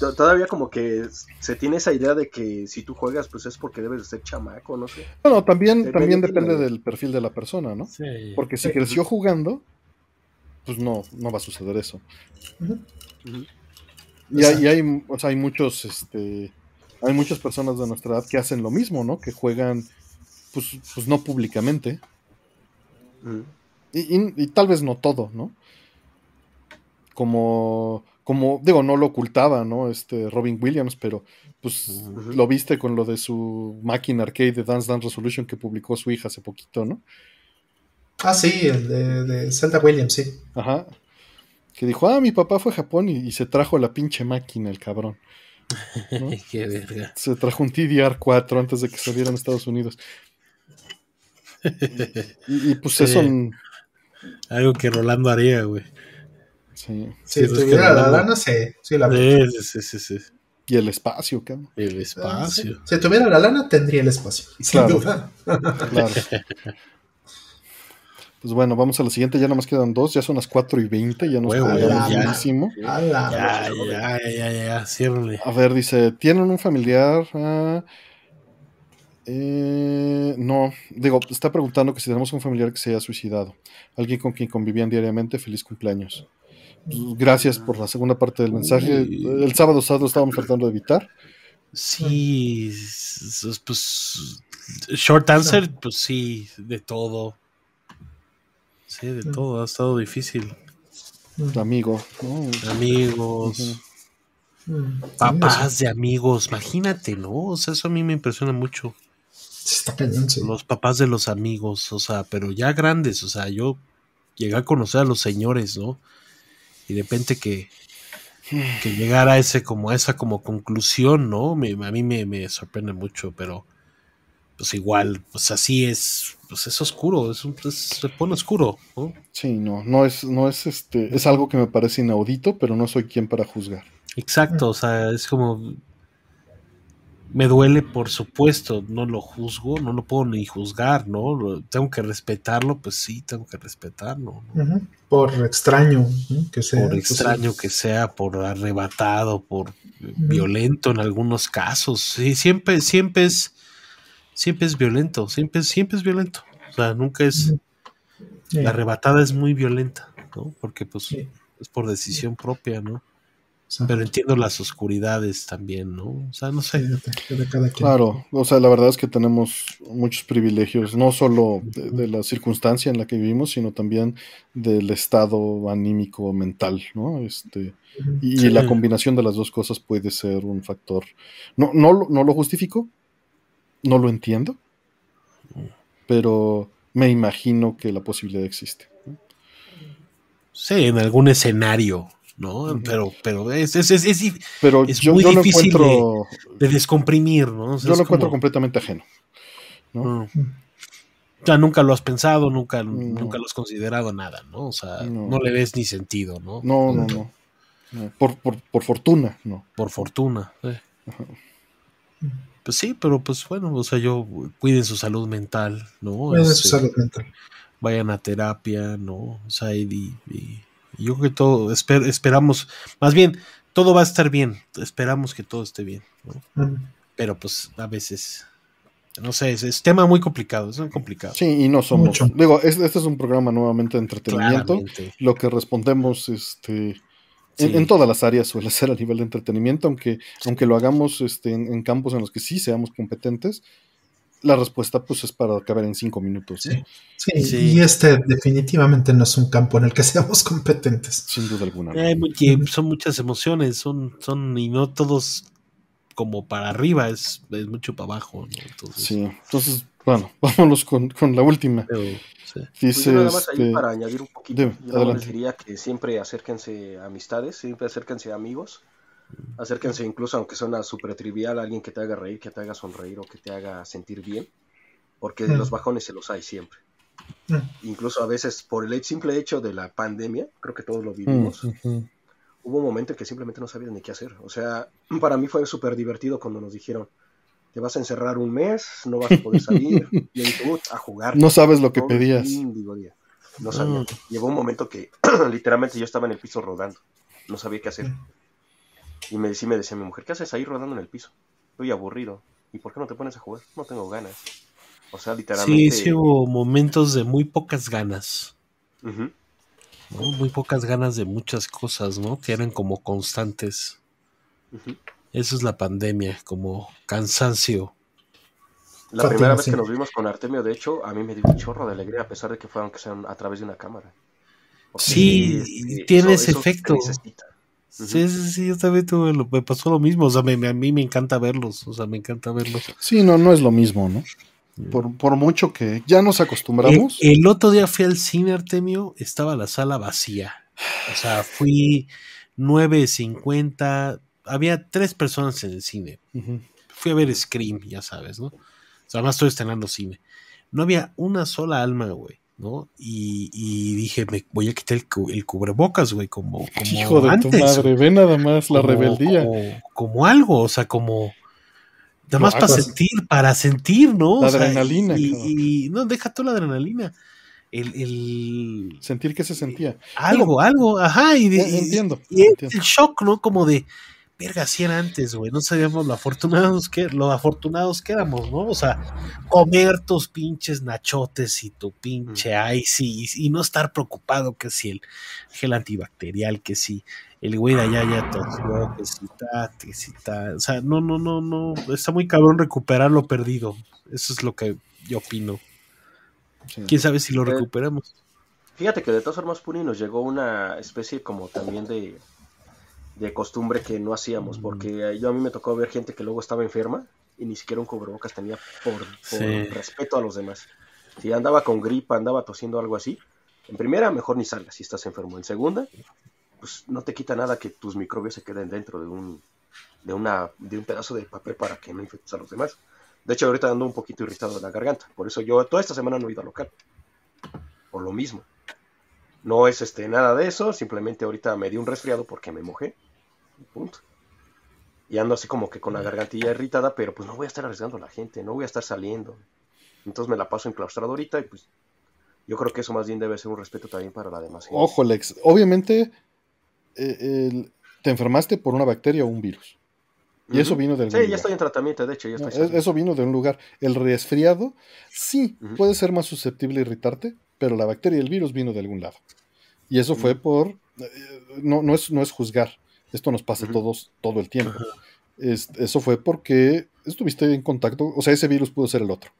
To- Todavía como que se tiene esa idea de que si tú juegas, pues es porque debes de ser chamaco, no sé. Bueno, también, Depende también de- depende del perfil de la persona, ¿no? Sí. Porque si Sí. creció jugando, pues no, no va a suceder eso. Y hay, y hay, o sea, hay muchos, este, hay muchas personas de nuestra edad que hacen lo mismo, ¿no? Que juegan, pues, pues no públicamente. Y, y- y tal vez no todo, ¿no? Como, como, digo, no lo ocultaba, ¿no? Este Robin Williams, pero pues lo viste con lo de su máquina arcade de Dance Dance Resolution que publicó su hija hace poquito, ¿no? Ah, sí, el de, de Zelda Williams, sí. Ajá. Que dijo, ah, mi papá fue a Japón y, y se trajo la pinche máquina, el cabrón. ¿no? [laughs] Qué verga. Se trajo un TDR4 antes de que saliera en Estados Unidos. Y, y, pues Sí. eso, Algo que Rolando haría, güey. sí. Si Sí, pues, tuviera la lana, sí, sí la Sí, sí, sí. Y el espacio, cabrón. El espacio. Si tuviera la lana, tendría el espacio. Sin Claro. duda. Claro. [laughs] Pues bueno, vamos a la siguiente. Ya nomás quedan dos. Ya son las 4 y 20. Ya nos Huevo, colgamos ya. Ya, ya, ya, ya, ya, ciérrale. A ver, dice: ¿Tienen un familiar? Ah, eh, no, digo, está preguntando que si tenemos un familiar que se haya suicidado. Alguien con quien convivían diariamente. Feliz cumpleaños. Pues, gracias por la segunda parte del mensaje. Uy. El sábado sábado lo estábamos tratando de evitar. Sí, pues. Short answer, pues sí, de todo. Sí, de Mm. todo, ha estado difícil. Amigo. ¿no? Amigos, Ujú. Mm, papás de amigos, imagínate, ¿no? O sea, eso a mí me impresiona mucho. Está. Los papás de los amigos, o sea, pero ya grandes, o sea, yo llegué a conocer a los señores, ¿no? Y de repente que, que llegara a ese como a esa como conclusión, ¿no? Me- a mí me, me sorprende mucho, pero pues igual, pues así es, pues es oscuro, es, un- es- se pone oscuro, ¿no? Sí, no, no es, no es este, es algo que me parece inaudito, pero no soy quien para juzgar. Exacto, o sea, es como me duele, por supuesto, no lo juzgo, no lo puedo ni juzgar, ¿no? Tengo que respetarlo, pues sí, tengo que respetarlo. Por extraño que sea. por pues, extraño que sea, por arrebatado, por violento en algunos casos. Sí, siempre, siempre es, siempre es violento, siempre, siempre es violento. O sea, nunca es. Sí. la arrebatada es muy violenta, ¿no? Porque pues Sí. es por decisión propia, ¿no? Pero entiendo las oscuridades también, ¿no? O sea, no sí, sé. de, de cada quien. Claro, o sea, la verdad es que tenemos muchos privilegios, no solo de, de la circunstancia en la que vivimos, sino también del estado anímico mental, ¿no? Este, y Sí. la combinación de las dos cosas puede ser un factor. No, no, lo- no lo justifico, no lo entiendo, pero me imagino que la posibilidad existe. Sí, en algún escenario, ¿no? Pero, pero es, es, es, es dif- Pero Es yo, muy yo lo difícil encuentro, de descomprimir, ¿no? O sea, yo lo encuentro como- completamente ajeno. ¿no? Mm. O sea, nunca lo has pensado, nunca, No. nunca lo has considerado nada, ¿no? O sea, No. no, le ves ni sentido, ¿no? No, no, no. No, Por, por, por fortuna, no. Por fortuna. eh. Ajá. Pues sí, pero pues bueno, o sea, yo cuiden su salud mental, ¿no? Cuiden su Este, salud mental. vayan a terapia, ¿no? O sea, y, y- y yo creo que todo, esper- esperamos, más bien, todo va a estar bien, esperamos que todo esté bien, ¿no? Pero pues a veces, no sé, es, es tema muy complicado, es muy complicado. Sí, y no somos. Mucho. Digo, es- este es un programa nuevamente de entretenimiento. Claramente. Lo que respondemos este, Sí. en todas las áreas suele ser a nivel de entretenimiento, aunque, aunque lo hagamos este, en, en campos en los que sí seamos competentes, la respuesta pues es para caber en cinco minutos, ¿no? Sí. Sí, Sí. y este definitivamente no es un campo en el que [laughs] seamos competentes. sin duda alguna. Que son muchas emociones, son, son, y no todos como para arriba, es, es mucho para abajo, ¿no? Entonces, Sí, entonces, bueno, [laughs] vámonos con, con la última. pero, sí. Pues Dice, yo nada más ahí este, para añadir un poquito, dime, yo les diría que siempre acérquense a amistades, siempre acérquense a amigos, acérquense incluso aunque suena súper trivial a alguien que te haga reír, que te haga sonreír o que te haga sentir bien, porque Mm. los bajones se los hay siempre. Mm. Incluso a veces por el simple hecho de la pandemia, creo que todos lo mm, vivimos, ujú. hubo un momento en que simplemente no sabías ni qué hacer. O sea, [clears throat] para mí fue súper divertido cuando nos dijeron, te vas a encerrar un mes, no vas a poder salir, [laughs] y "Ut, a jugar. No sabes lo que pedías. día. No sabía. Mm. Llegó un momento que [clears throat] literalmente yo estaba en el piso rodando. No sabía qué hacer. Y me decía, me decía mi mujer, ¿qué haces ahí rodando en el piso? Estoy aburrido. ¿Y por qué no te pones a jugar? No tengo ganas. O sea, Sí, literalmente. sí hubo momentos de muy pocas ganas. ¿no? Muy pocas ganas de muchas cosas, ¿no? Que eran como constantes. Ujú. Eso es la pandemia, como cansancio. La Fátima, primera vez sí. que nos vimos con Artemio, de hecho, a mí me dio un chorro de alegría, a pesar de que fue aunque sea a través de una cámara. Porque Sí, este, tiene eso- ese eso efecto. Sí, sí, sí, yo también tuve lo- me pasó lo mismo. O sea, me- me- a mí me encanta verlos. O sea, me encanta verlos. Sí, no, no es lo mismo, ¿no? Por, por mucho que ya nos acostumbramos. El, el otro día fui al cine, Artemio, estaba la sala vacía. O sea, fui 9.50, había tres personas en el cine. Fui a ver Scream, ya sabes, ¿no? O sea, además estoy estrenando cine. No había una sola alma, güey, ¿no? Y, y dije, me voy a quitar el, cu- el cubrebocas, güey, como, [laughs] como Hijo de tu madre, ve nada más la como- rebeldía. Como, como algo, o sea, como. Nada más para sentir, para sentir, ¿no? La O sea, adrenalina, Y, y- no, deja tú la adrenalina. El, el- Sentir que se sentía. algo, algo, ajá, y, de- y- entiendo, y entiendo. el shock, ¿no? Como de, verga, si era antes, güey, no sabíamos lo afortunados que, lo afortunados que éramos, ¿no? O sea, comer tus pinches nachotes y tu pinche ice y, y no estar preocupado que si el gel antibacterial, que si el güey de allá ya tosió, que si que si ta, o sea, no, no, no, no, está muy cabrón recuperar lo perdido, eso es lo que yo opino. Sí. ¿Quién sabe si lo Eh, recuperamos? Fíjate que de todas formas, Puni, nos llegó una especie como también de, de costumbre que no hacíamos, porque eh, yo a mí me tocó ver gente que luego estaba enferma y ni siquiera un cubrebocas tenía por, por Sí. respeto a los demás. Si andaba con gripa, andaba tosiendo algo así, en primera, mejor ni salgas si estás enfermo. En segunda, pues no te quita nada que tus microbios se queden dentro de un, de una, de un pedazo de papel para que no infectes a los demás. De hecho, ahorita ando un poquito irritado de la garganta, por eso yo toda esta semana no he ido al local. Por lo mismo. No es este nada de eso, simplemente ahorita me dio un resfriado porque me mojé. Punto. Y ando así como que con la gargantilla irritada, pero pues no voy a estar arriesgando a la gente, no voy a estar saliendo. Entonces me la paso enclaustrado ahorita y pues yo creo que eso más bien debe ser un respeto también para la demás gente. Ojo, Lex. Obviamente, eh, te enfermaste por una bacteria o un virus. Y eso vino del Sí, ya estoy en tratamiento, de hecho, ya No, estoy. es- eso vino de un lugar. El resfriado, sí, puede ser más susceptible a irritarte, pero la bacteria y el virus vino de algún lado. Y eso fue por. eh, No, no, es, no es juzgar. Esto nos pasa a todos todo el tiempo. Es- eso fue porque estuviste en contacto. O sea, ese virus pudo ser el otro.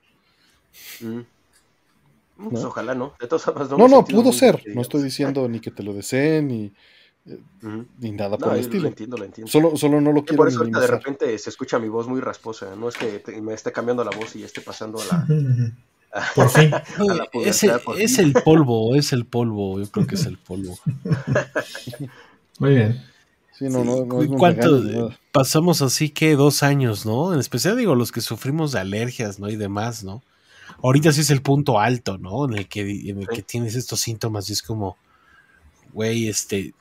Mm. Pues ¿No? ojalá no. De todas formas, No, no, sentido pudo ser. bien, No estoy diciendo ni que te lo deseen ni, Ujú. ni nada No, por el estilo. lo entiendo, lo entiendo. Solo, solo no lo Sí, quiero por eso ahorita de repente se escucha mi voz muy rasposa. No es que te- me esté cambiando la voz y esté pasando a la. [laughs] Por fin. [laughs] A la pubertad, Ese- por es fin. el polvo, es el polvo. Yo creo que es el polvo. [laughs] Muy bien. Sí, no, no, no es un ¿Cuánto regaño, nada. pasamos así que dos años, ¿no? En especial digo los que sufrimos de alergias, ¿no? Y demás, ¿no? Ahorita sí es el punto alto, ¿no? En el que, en el Sí. que tienes estos síntomas y es como, güey, este,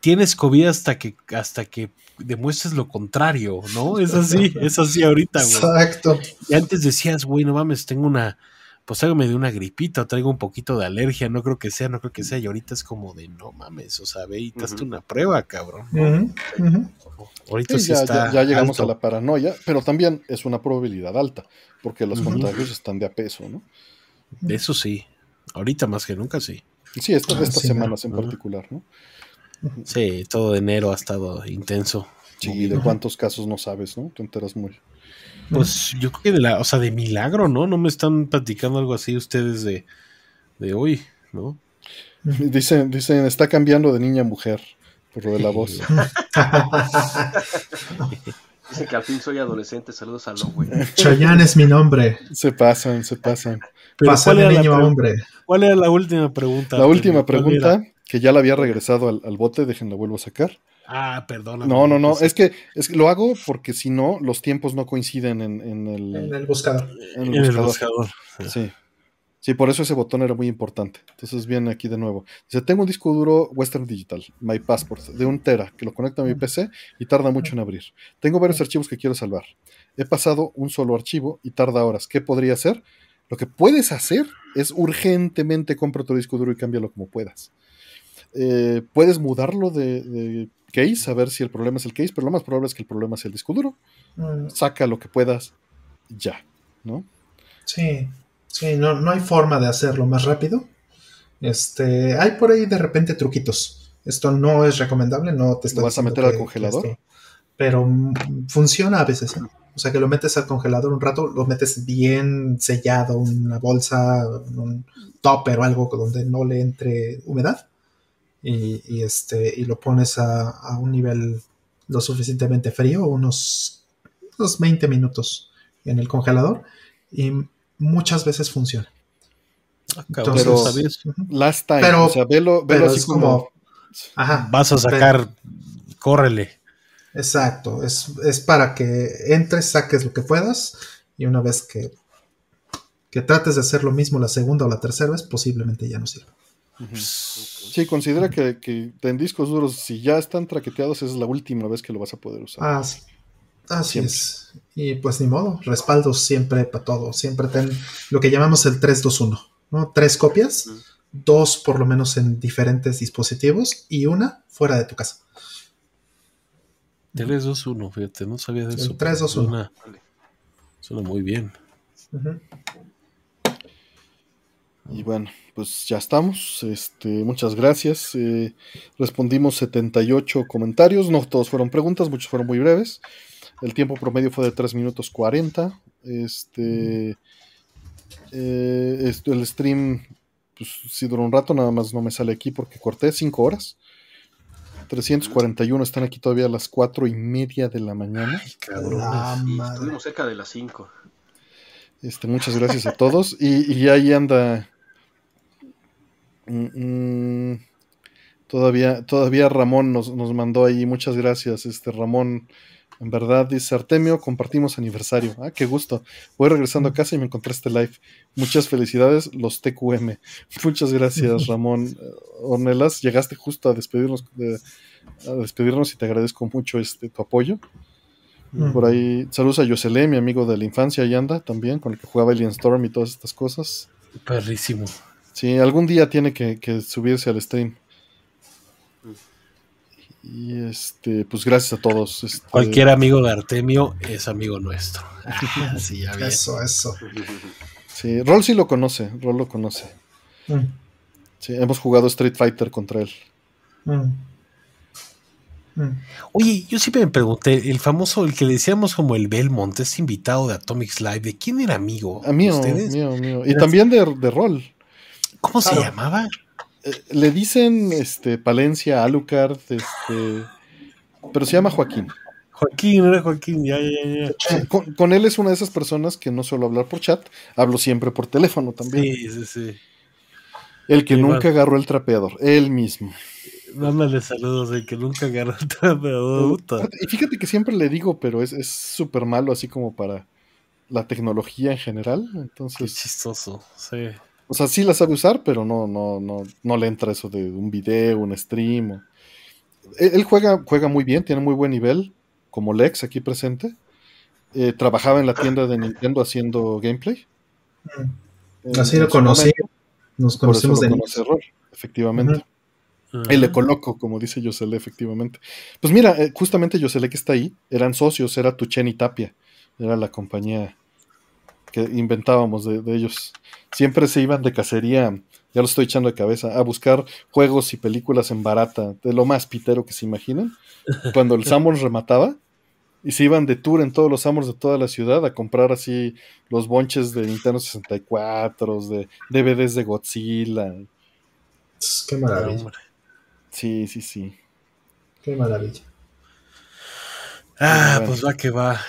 tienes COVID hasta que, hasta que demuestres lo contrario, ¿no? Es así, [laughs] es así ahorita, güey. Exacto. Y antes decías, güey, no mames, tengo una, pues hágame de una gripita, o traigo un poquito de alergia, no creo que sea, no creo que sea. Y ahorita es como de, no mames, o sea, ve y te hazte Ujú. una prueba, cabrón. Ahorita Sí, sí ya, está ya- ya llegamos alto. a la paranoia, pero también es una probabilidad alta, porque los contagios están de a peso, ¿no? Eso sí, ahorita más que nunca sí. Y sí, esta- Ah, estas sí, semanas en particular, ¿no? Sí, todo enero ha estado intenso. Sí, de cuántos casos no sabes, ¿no? Te enteras muy. Pues yo creo que de la, o sea, de milagro, ¿no? No me están platicando algo así ustedes de, de hoy, ¿no? [laughs] Dicen, dicen, está cambiando de niña a mujer, por lo de la voz. [laughs] Dicen que al fin soy adolescente. Saludos a Lo, güey. Chayanne es mi nombre. Se pasan, se pasan. Pero Pasa ¿cuál de niño a hombre. cuál era la última pregunta? La última ¿Cuál pregunta, que ya la había regresado al, al bote, déjenla vuelvo a sacar. Ah, perdón. No, no, no, es que, es que lo hago porque si no, los tiempos no coinciden en, en el, En el buscador. en en el el buscador. Sí. Sí, por eso ese botón era muy importante. Entonces viene aquí de nuevo. Dice, tengo un disco duro Western Digital, My Passport, de un tera, que lo conecto a mi PC y tarda mucho en abrir. Tengo varios archivos que quiero salvar. He pasado un solo archivo y tarda horas. ¿Qué podría hacer? Lo que puedes hacer es urgentemente compra tu disco duro y cámbialo como puedas. Eh, puedes mudarlo de, de case, a ver si el problema es el case, pero lo más probable es que el problema sea el disco duro. Mm, Saca lo que puedas ya, ¿no? Sí, sí, no, no hay forma de hacerlo más rápido. Este, hay por ahí de repente truquitos. Esto no es recomendable, no te ¿Lo vas a meter al congelador? esto- pero funciona a veces. ¿eh? O sea, que lo metes al congelador un rato, lo metes bien sellado, una bolsa, un topper o algo donde no le entre humedad. Y, y, este, y lo pones a, a un nivel lo suficientemente frío, unos, unos 20 minutos en el congelador. Y muchas veces funciona. Ah, Entonces. Ujú. Last time. Pero- o sea, velo, velo pero así es como. como- Ajá. Vas a sacar, córrele. Exacto. Es, es para que entres, saques lo que puedas. Y una vez que, que trates de hacer lo mismo la segunda o la tercera vez, posiblemente ya no sirva. Sí, considera que, que en discos duros, si ya están traqueteados, es la última vez que lo vas a poder usar. Ah, sí. Así Siempre. es. Y pues ni modo, respaldos siempre para todo. Siempre ten lo que llamamos el 321, ¿no? Tres copias, dos por lo menos en diferentes dispositivos y una fuera de tu casa. 3, 2, 1, fíjate, no sabía de El eso. 3, 2, 1. Suena, suena muy bien. Ujú. Y bueno, pues ya estamos. Este, muchas gracias. Eh, respondimos 78 comentarios. No todos fueron preguntas, muchos fueron muy breves. El tiempo promedio fue de 3 minutos 40. Este, eh, esto, el stream, pues sí duró un rato, nada más no me sale aquí porque corté 5 horas. 341 están aquí todavía a las 4 y media de la mañana. Cabrón. La Y madre. estuvimos cerca de las 5. Este, muchas gracias a todos. Y, y ahí anda. Mm, mm, todavía, todavía Ramón nos, nos mandó ahí. Muchas gracias, este Ramón. En verdad, dice Artemio, compartimos aniversario. Ah, qué gusto. Voy regresando a casa y me encontré este live. Muchas felicidades, los TQM. [laughs] Muchas gracias, Ramón eh, Ornelas. Llegaste justo a despedirnos, de- a despedirnos y te agradezco mucho este tu apoyo. Mm. Por ahí, saludos a Yoselé, mi amigo de la infancia, ahí anda también, con el que jugaba Alien Storm y todas estas cosas. Perrísimo. Sí, algún día tiene que, que subirse al stream. Y este, pues gracias a todos. este, Cualquier amigo de Artemio es amigo nuestro. [laughs] Ah, sí, ya bien. Eso, eso. Sí, Rol sí lo conoce, Rol lo conoce. Mm, Sí, hemos jugado Street Fighter contra él. mm. Mm. Oye, yo siempre me pregunté, el famoso, el que le decíamos como el Belmont, este invitado de Atomics Live, ¿de quién era amigo? A mío, ¿Ustedes? mío, mío. Y también de, de Rol. ¿Cómo se llamaba? Eh, le dicen este, Palencia, Alucard, este, pero se llama Joaquín. Joaquín, era Joaquín, ya, ya, ya. Con, con él es una de esas personas que no suelo hablar por chat, hablo siempre por teléfono también. Sí, sí, sí. El que nunca agarró el trapeador, él mismo. Mándale saludos de que nunca agarró el trapeador. puta. Y fíjate que siempre le digo, pero es es súper malo así como para la tecnología en general. Qué Entonces, chistoso, sí. O sea, sí la sabe usar, pero no, no, no, no le entra eso de un video, un stream. o- Él, él juega, juega muy bien, tiene muy buen nivel, como Lex aquí presente. Eh, trabajaba en la tienda de Nintendo haciendo gameplay. En- Así en lo conocí. momento, Nos por eso conocimos lo de Error, efectivamente. Ujú. Ajá. El Ecoloco, como dice Yosele, efectivamente. Pues mira, eh, justamente Yosele que está ahí, eran socios, era Tuchen y Tapia, era la compañía que inventábamos de, de ellos. Siempre se iban de cacería, ya lo estoy echando de cabeza, a buscar juegos y películas en barata, de lo más pitero que se imaginen. [laughs] Cuando el Sammons remataba, y se iban de tour en todos los Sammons de toda la ciudad a comprar así los bonches de Nintendo 64, de DVDs de Godzilla. Qué maravilla. Hombre. Sí, sí, sí. Qué maravilla. Ah, Bueno. pues va que va.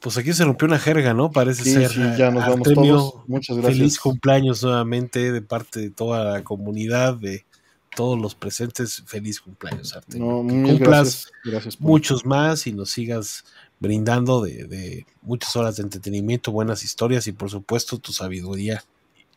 Pues aquí se rompió una jerga, ¿no? Parece Sí, ser. sí, ya nos vamos todos. Muchas gracias. Feliz cumpleaños nuevamente de parte de toda la comunidad, de todos los presentes. Feliz cumpleaños, Artemio. No, Que cumplas gracias. Muchos más y nos sigas brindando de, de muchas horas de entretenimiento, buenas historias y por supuesto tu sabiduría,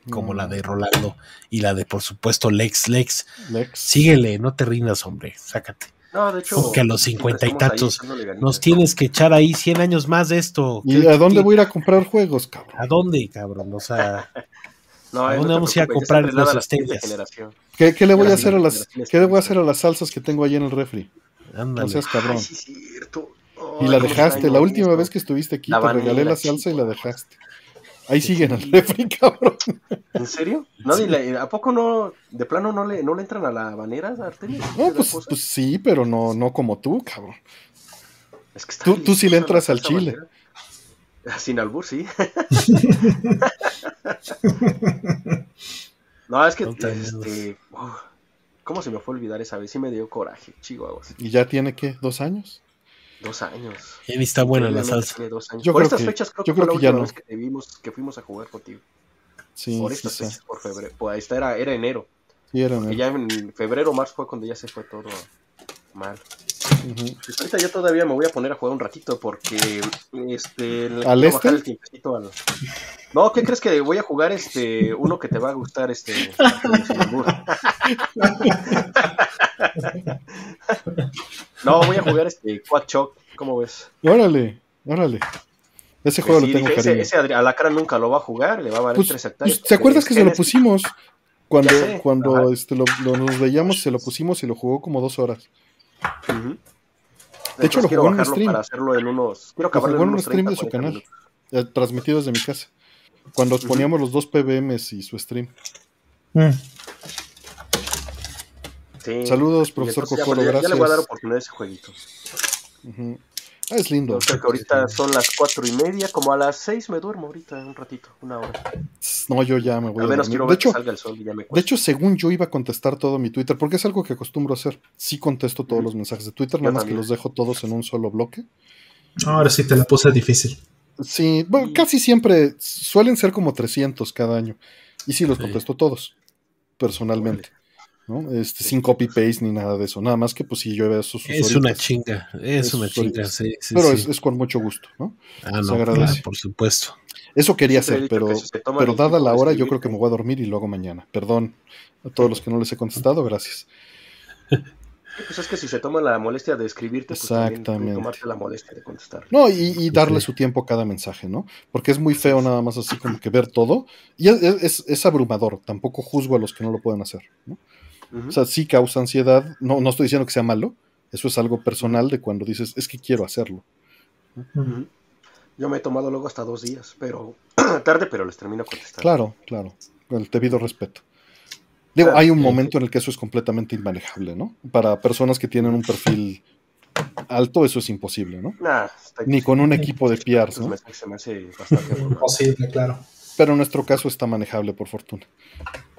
como Mm, la de Rolando y la de por supuesto Lex. Lex, Lex. síguele, no te rindas, hombre, sácate. No, de hecho. Porque a los 50 y tantos. Nos tienes que echar ahí 100 años más de esto. ¿Y ¿Qué- a dónde voy a ir a comprar juegos, cabrón? ¿A dónde, cabrón? O sea, [laughs] No, ¿A no dónde vamos a ir a comprar ya se arreglaba nuestras la siguiente telas? generación. ¿Qué, qué le voy a Las hacer a las qué le voy a hacer a las salsas que tengo ahí en el refri? No ándale. seas cabrón. Ay, sí, cierto. y la dejaste, la última vez que estuviste aquí La te regalé la salsa y la dejaste. Ahí sigue en el refri, [laughs] cabrón. ¿En serio? No, le- ¿A poco no, de plano no le, no le entran a la habanera, Artemio? ¿Te No, pues, pues sí, pero no, no como tú, cabrón. Es que está tú- tú sí le entras al chile. habanera. Sin albur, sí. [laughs] no, es que, No este, uf, ¿cómo se me fue a olvidar esa vez? Sí me dio coraje, chihuahuas. Y ya tiene, ¿qué? ¿Dos años? Dos años. Y ni está buena la salsa. tiene dos años. Yo por creo estas que- fechas creo yo que fue creo la que ya última no. vez que te vimos, que fuimos a jugar contigo. Sí, por sí, estas sí. fechas, por febrero. Pues esta era, era enero. Sí, era Que en ya en febrero o marzo fue cuando ya se fue todo mal. Pues ahorita yo todavía me voy a poner a jugar un ratito porque este le ¿Al este? bajar el tiempecito al- No, ¿qué crees que voy a jugar este uno que te va a gustar este? [laughs] No, voy a jugar este Quack Shock, ¿cómo ves? Órale, órale. Ese juego Pues Sí, lo tengo dije, ese, cariño. ese Adri- Alacrán nunca lo va a jugar, le va a valer Pues, tres hectáreas. pues, ¿Te acuerdas que se lo pusimos? Cuando, cuando este, lo, lo- nos veíamos, se lo pusimos y lo jugó como dos horas. De hecho, lo jugó en un stream. para hacerlo en unos. Quiero Lo jugó en un stream 30, de su 40 canal, eh, transmitido desde mi casa. Cuando Ujú. poníamos los dos PBMs y su stream. Mm. Sí. Saludos, profesor entonces ya, Cocolo, ya- le voy a dar gracias. oportunidad a ese jueguito. Ujú. Ah, es lindo. Entonces, que ahorita son las cuatro y media, como a las seis me duermo ahorita, un ratito, una hora. No, yo ya me voy Al a menos quiero De ver que hecho, salga el sol y ya me de hecho, según yo iba a contestar todo mi Twitter, porque es algo que acostumbro a hacer. Sí contesto todos los mensajes de Twitter, Yo nada más que los dejo todos en un solo bloque. Ahora sí te la puse difícil. Sí, bueno, casi siempre suelen ser como 300 cada año. Y sí los Sí. contesto todos, personalmente. ¿No? Este, sin copy-paste ni nada de eso. Nada más que pues sí llueve a sus Es una chinga, es Es una chinga, horitas. sí, sí, Pero sí. Es, es con mucho gusto, ¿no? ah, se no, agradece. claro, por supuesto. Eso quería he hacer, pero, si pero dada la hora, yo creo que me voy a dormir y luego mañana. Perdón a todos los que no les he contestado, gracias. Pues es que si se toma la molestia de escribirte, pues Exactamente. tomarte la molestia de contestar. No, y, y darle Sí. su tiempo a cada mensaje, ¿no? Porque es muy feo nada más así como que ver todo. Y es, es- es abrumador, tampoco juzgo a los que no lo pueden hacer, ¿no? O sea, sí causa ansiedad, no, no estoy diciendo que sea malo, eso es algo personal de cuando dices, es que quiero hacerlo. Yo me he tomado luego hasta dos días, pero [clears throat] tarde, pero les termino contestando. Claro, claro, con el debido respeto. Digo, Claro, hay un sí. momento en el que eso es completamente inmanejable, ¿no? Para personas que tienen un perfil alto, eso es imposible, ¿no? Nah, está Ni con un equipo de PRs, Estos ¿no? se me hace bastante. [laughs] Imposible, claro. Pero en nuestro caso está manejable, por fortuna.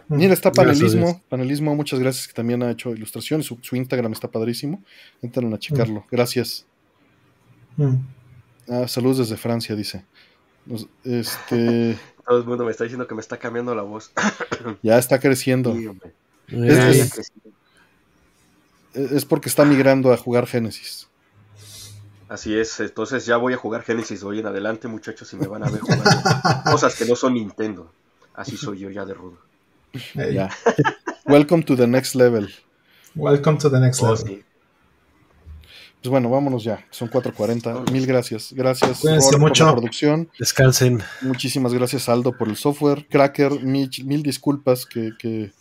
Mira, está panelismo. Panelismo, muchas gracias, que también ha hecho ilustraciones. Su, su Instagram está padrísimo. Entren a checarlo. Gracias. Mm. Ah, saludos desde Francia, dice. Este, [laughs] Todo el mundo me está diciendo que me está cambiando la voz. [coughs] ya está creciendo. Sí, hombre. Es- Ay, es- Es porque está migrando a jugar Genesis. Así es, entonces ya voy a jugar Genesis hoy en adelante, muchachos, y me van a ver jugando [laughs] cosas que no son Nintendo. Así soy yo ya de rudo. Hey, Ya. Welcome to the next level. Welcome to the next Oh, level. sí. Pues bueno, vámonos ya. Son 4.40. Mil gracias. Gracias Cuídense por la producción. Descansen. Muchísimas gracias Aldo por el software. Cracker, mil, mil disculpas que, que,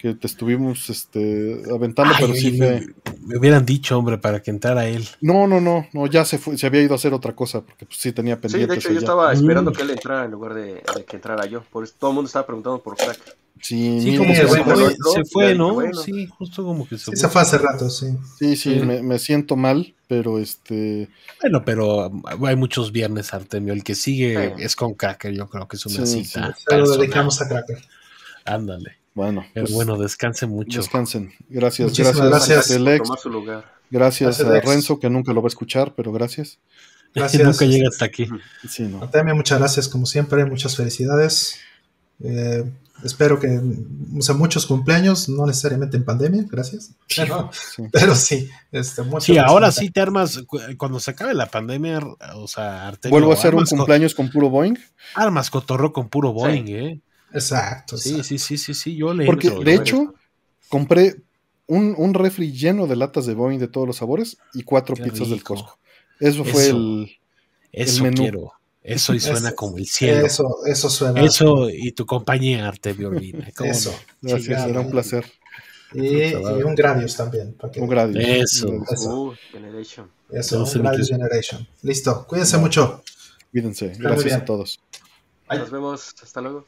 que te estuvimos este, aventando, Ay, pero sí me, me hubieran dicho, hombre, para que entrara él. No, no, no, no, ya se fue, se había ido a hacer otra cosa, porque pues, sí tenía Sí, pendientes. de hecho yo estaba esperando Mm. que él entrara en lugar de, de que entrara yo. Por eso todo el mundo estaba preguntando por Crack. Sí, Sí, como que se fue, ¿no? se fue, ¿no? bueno. Sí, justo como que se Sí, fue. se fue hace rato, sí. Sí, sí, Sí. Me, me siento mal, pero este... Bueno, pero hay muchos viernes, Artemio. El que sigue Sí. es con Cracker, yo creo que es una Sí, cita. Se lo dedicamos a Cracker. Ándale. Bueno, Pero pues, bueno, descanse mucho. descansen. Gracias, Muchísimas gracias, gracias. Telex. Tomar su lugar. Gracias Gracias, a Lex. Renzo, que nunca lo va a escuchar, pero gracias. [laughs] Gracias. Nunca llega hasta aquí. Sí, no. Artemio, muchas gracias como siempre, muchas felicidades. Eh, espero que, o sea, muchos cumpleaños, no necesariamente en pandemia, gracias. Pero Sí. pero sí, [laughs] este, Sí, ahora sí te armas, cu- cuando se acabe la pandemia, o sea, Artemio, Vuelvo a hacer un cumpleaños con puro Boeing, armas cotorro con puro Boeing, ¿eh? Exacto. Sí, exacto. sí, sí, sí, sí, yo le porque entro, de hecho compré un, un refri lleno de latas de Boeing de todos los sabores y cuatro Qué pizzas del. Costco. Eso fue Eso. el... Eso menú. quiero. Eso y suena Eso- como el cielo. Eso, Eso, eso suena. y tu compañía, Artemio Urbina. ¿cómo Eso. Gracias, era un placer. Y, y un Gradius también. para que- Un grado. Eso. Eso. Uh, Generation. Eso, Entonces, un Gradius que- Generation. Listo, cuídense mucho. Cuídense. Gracias a todos. Nos vemos. Hasta luego.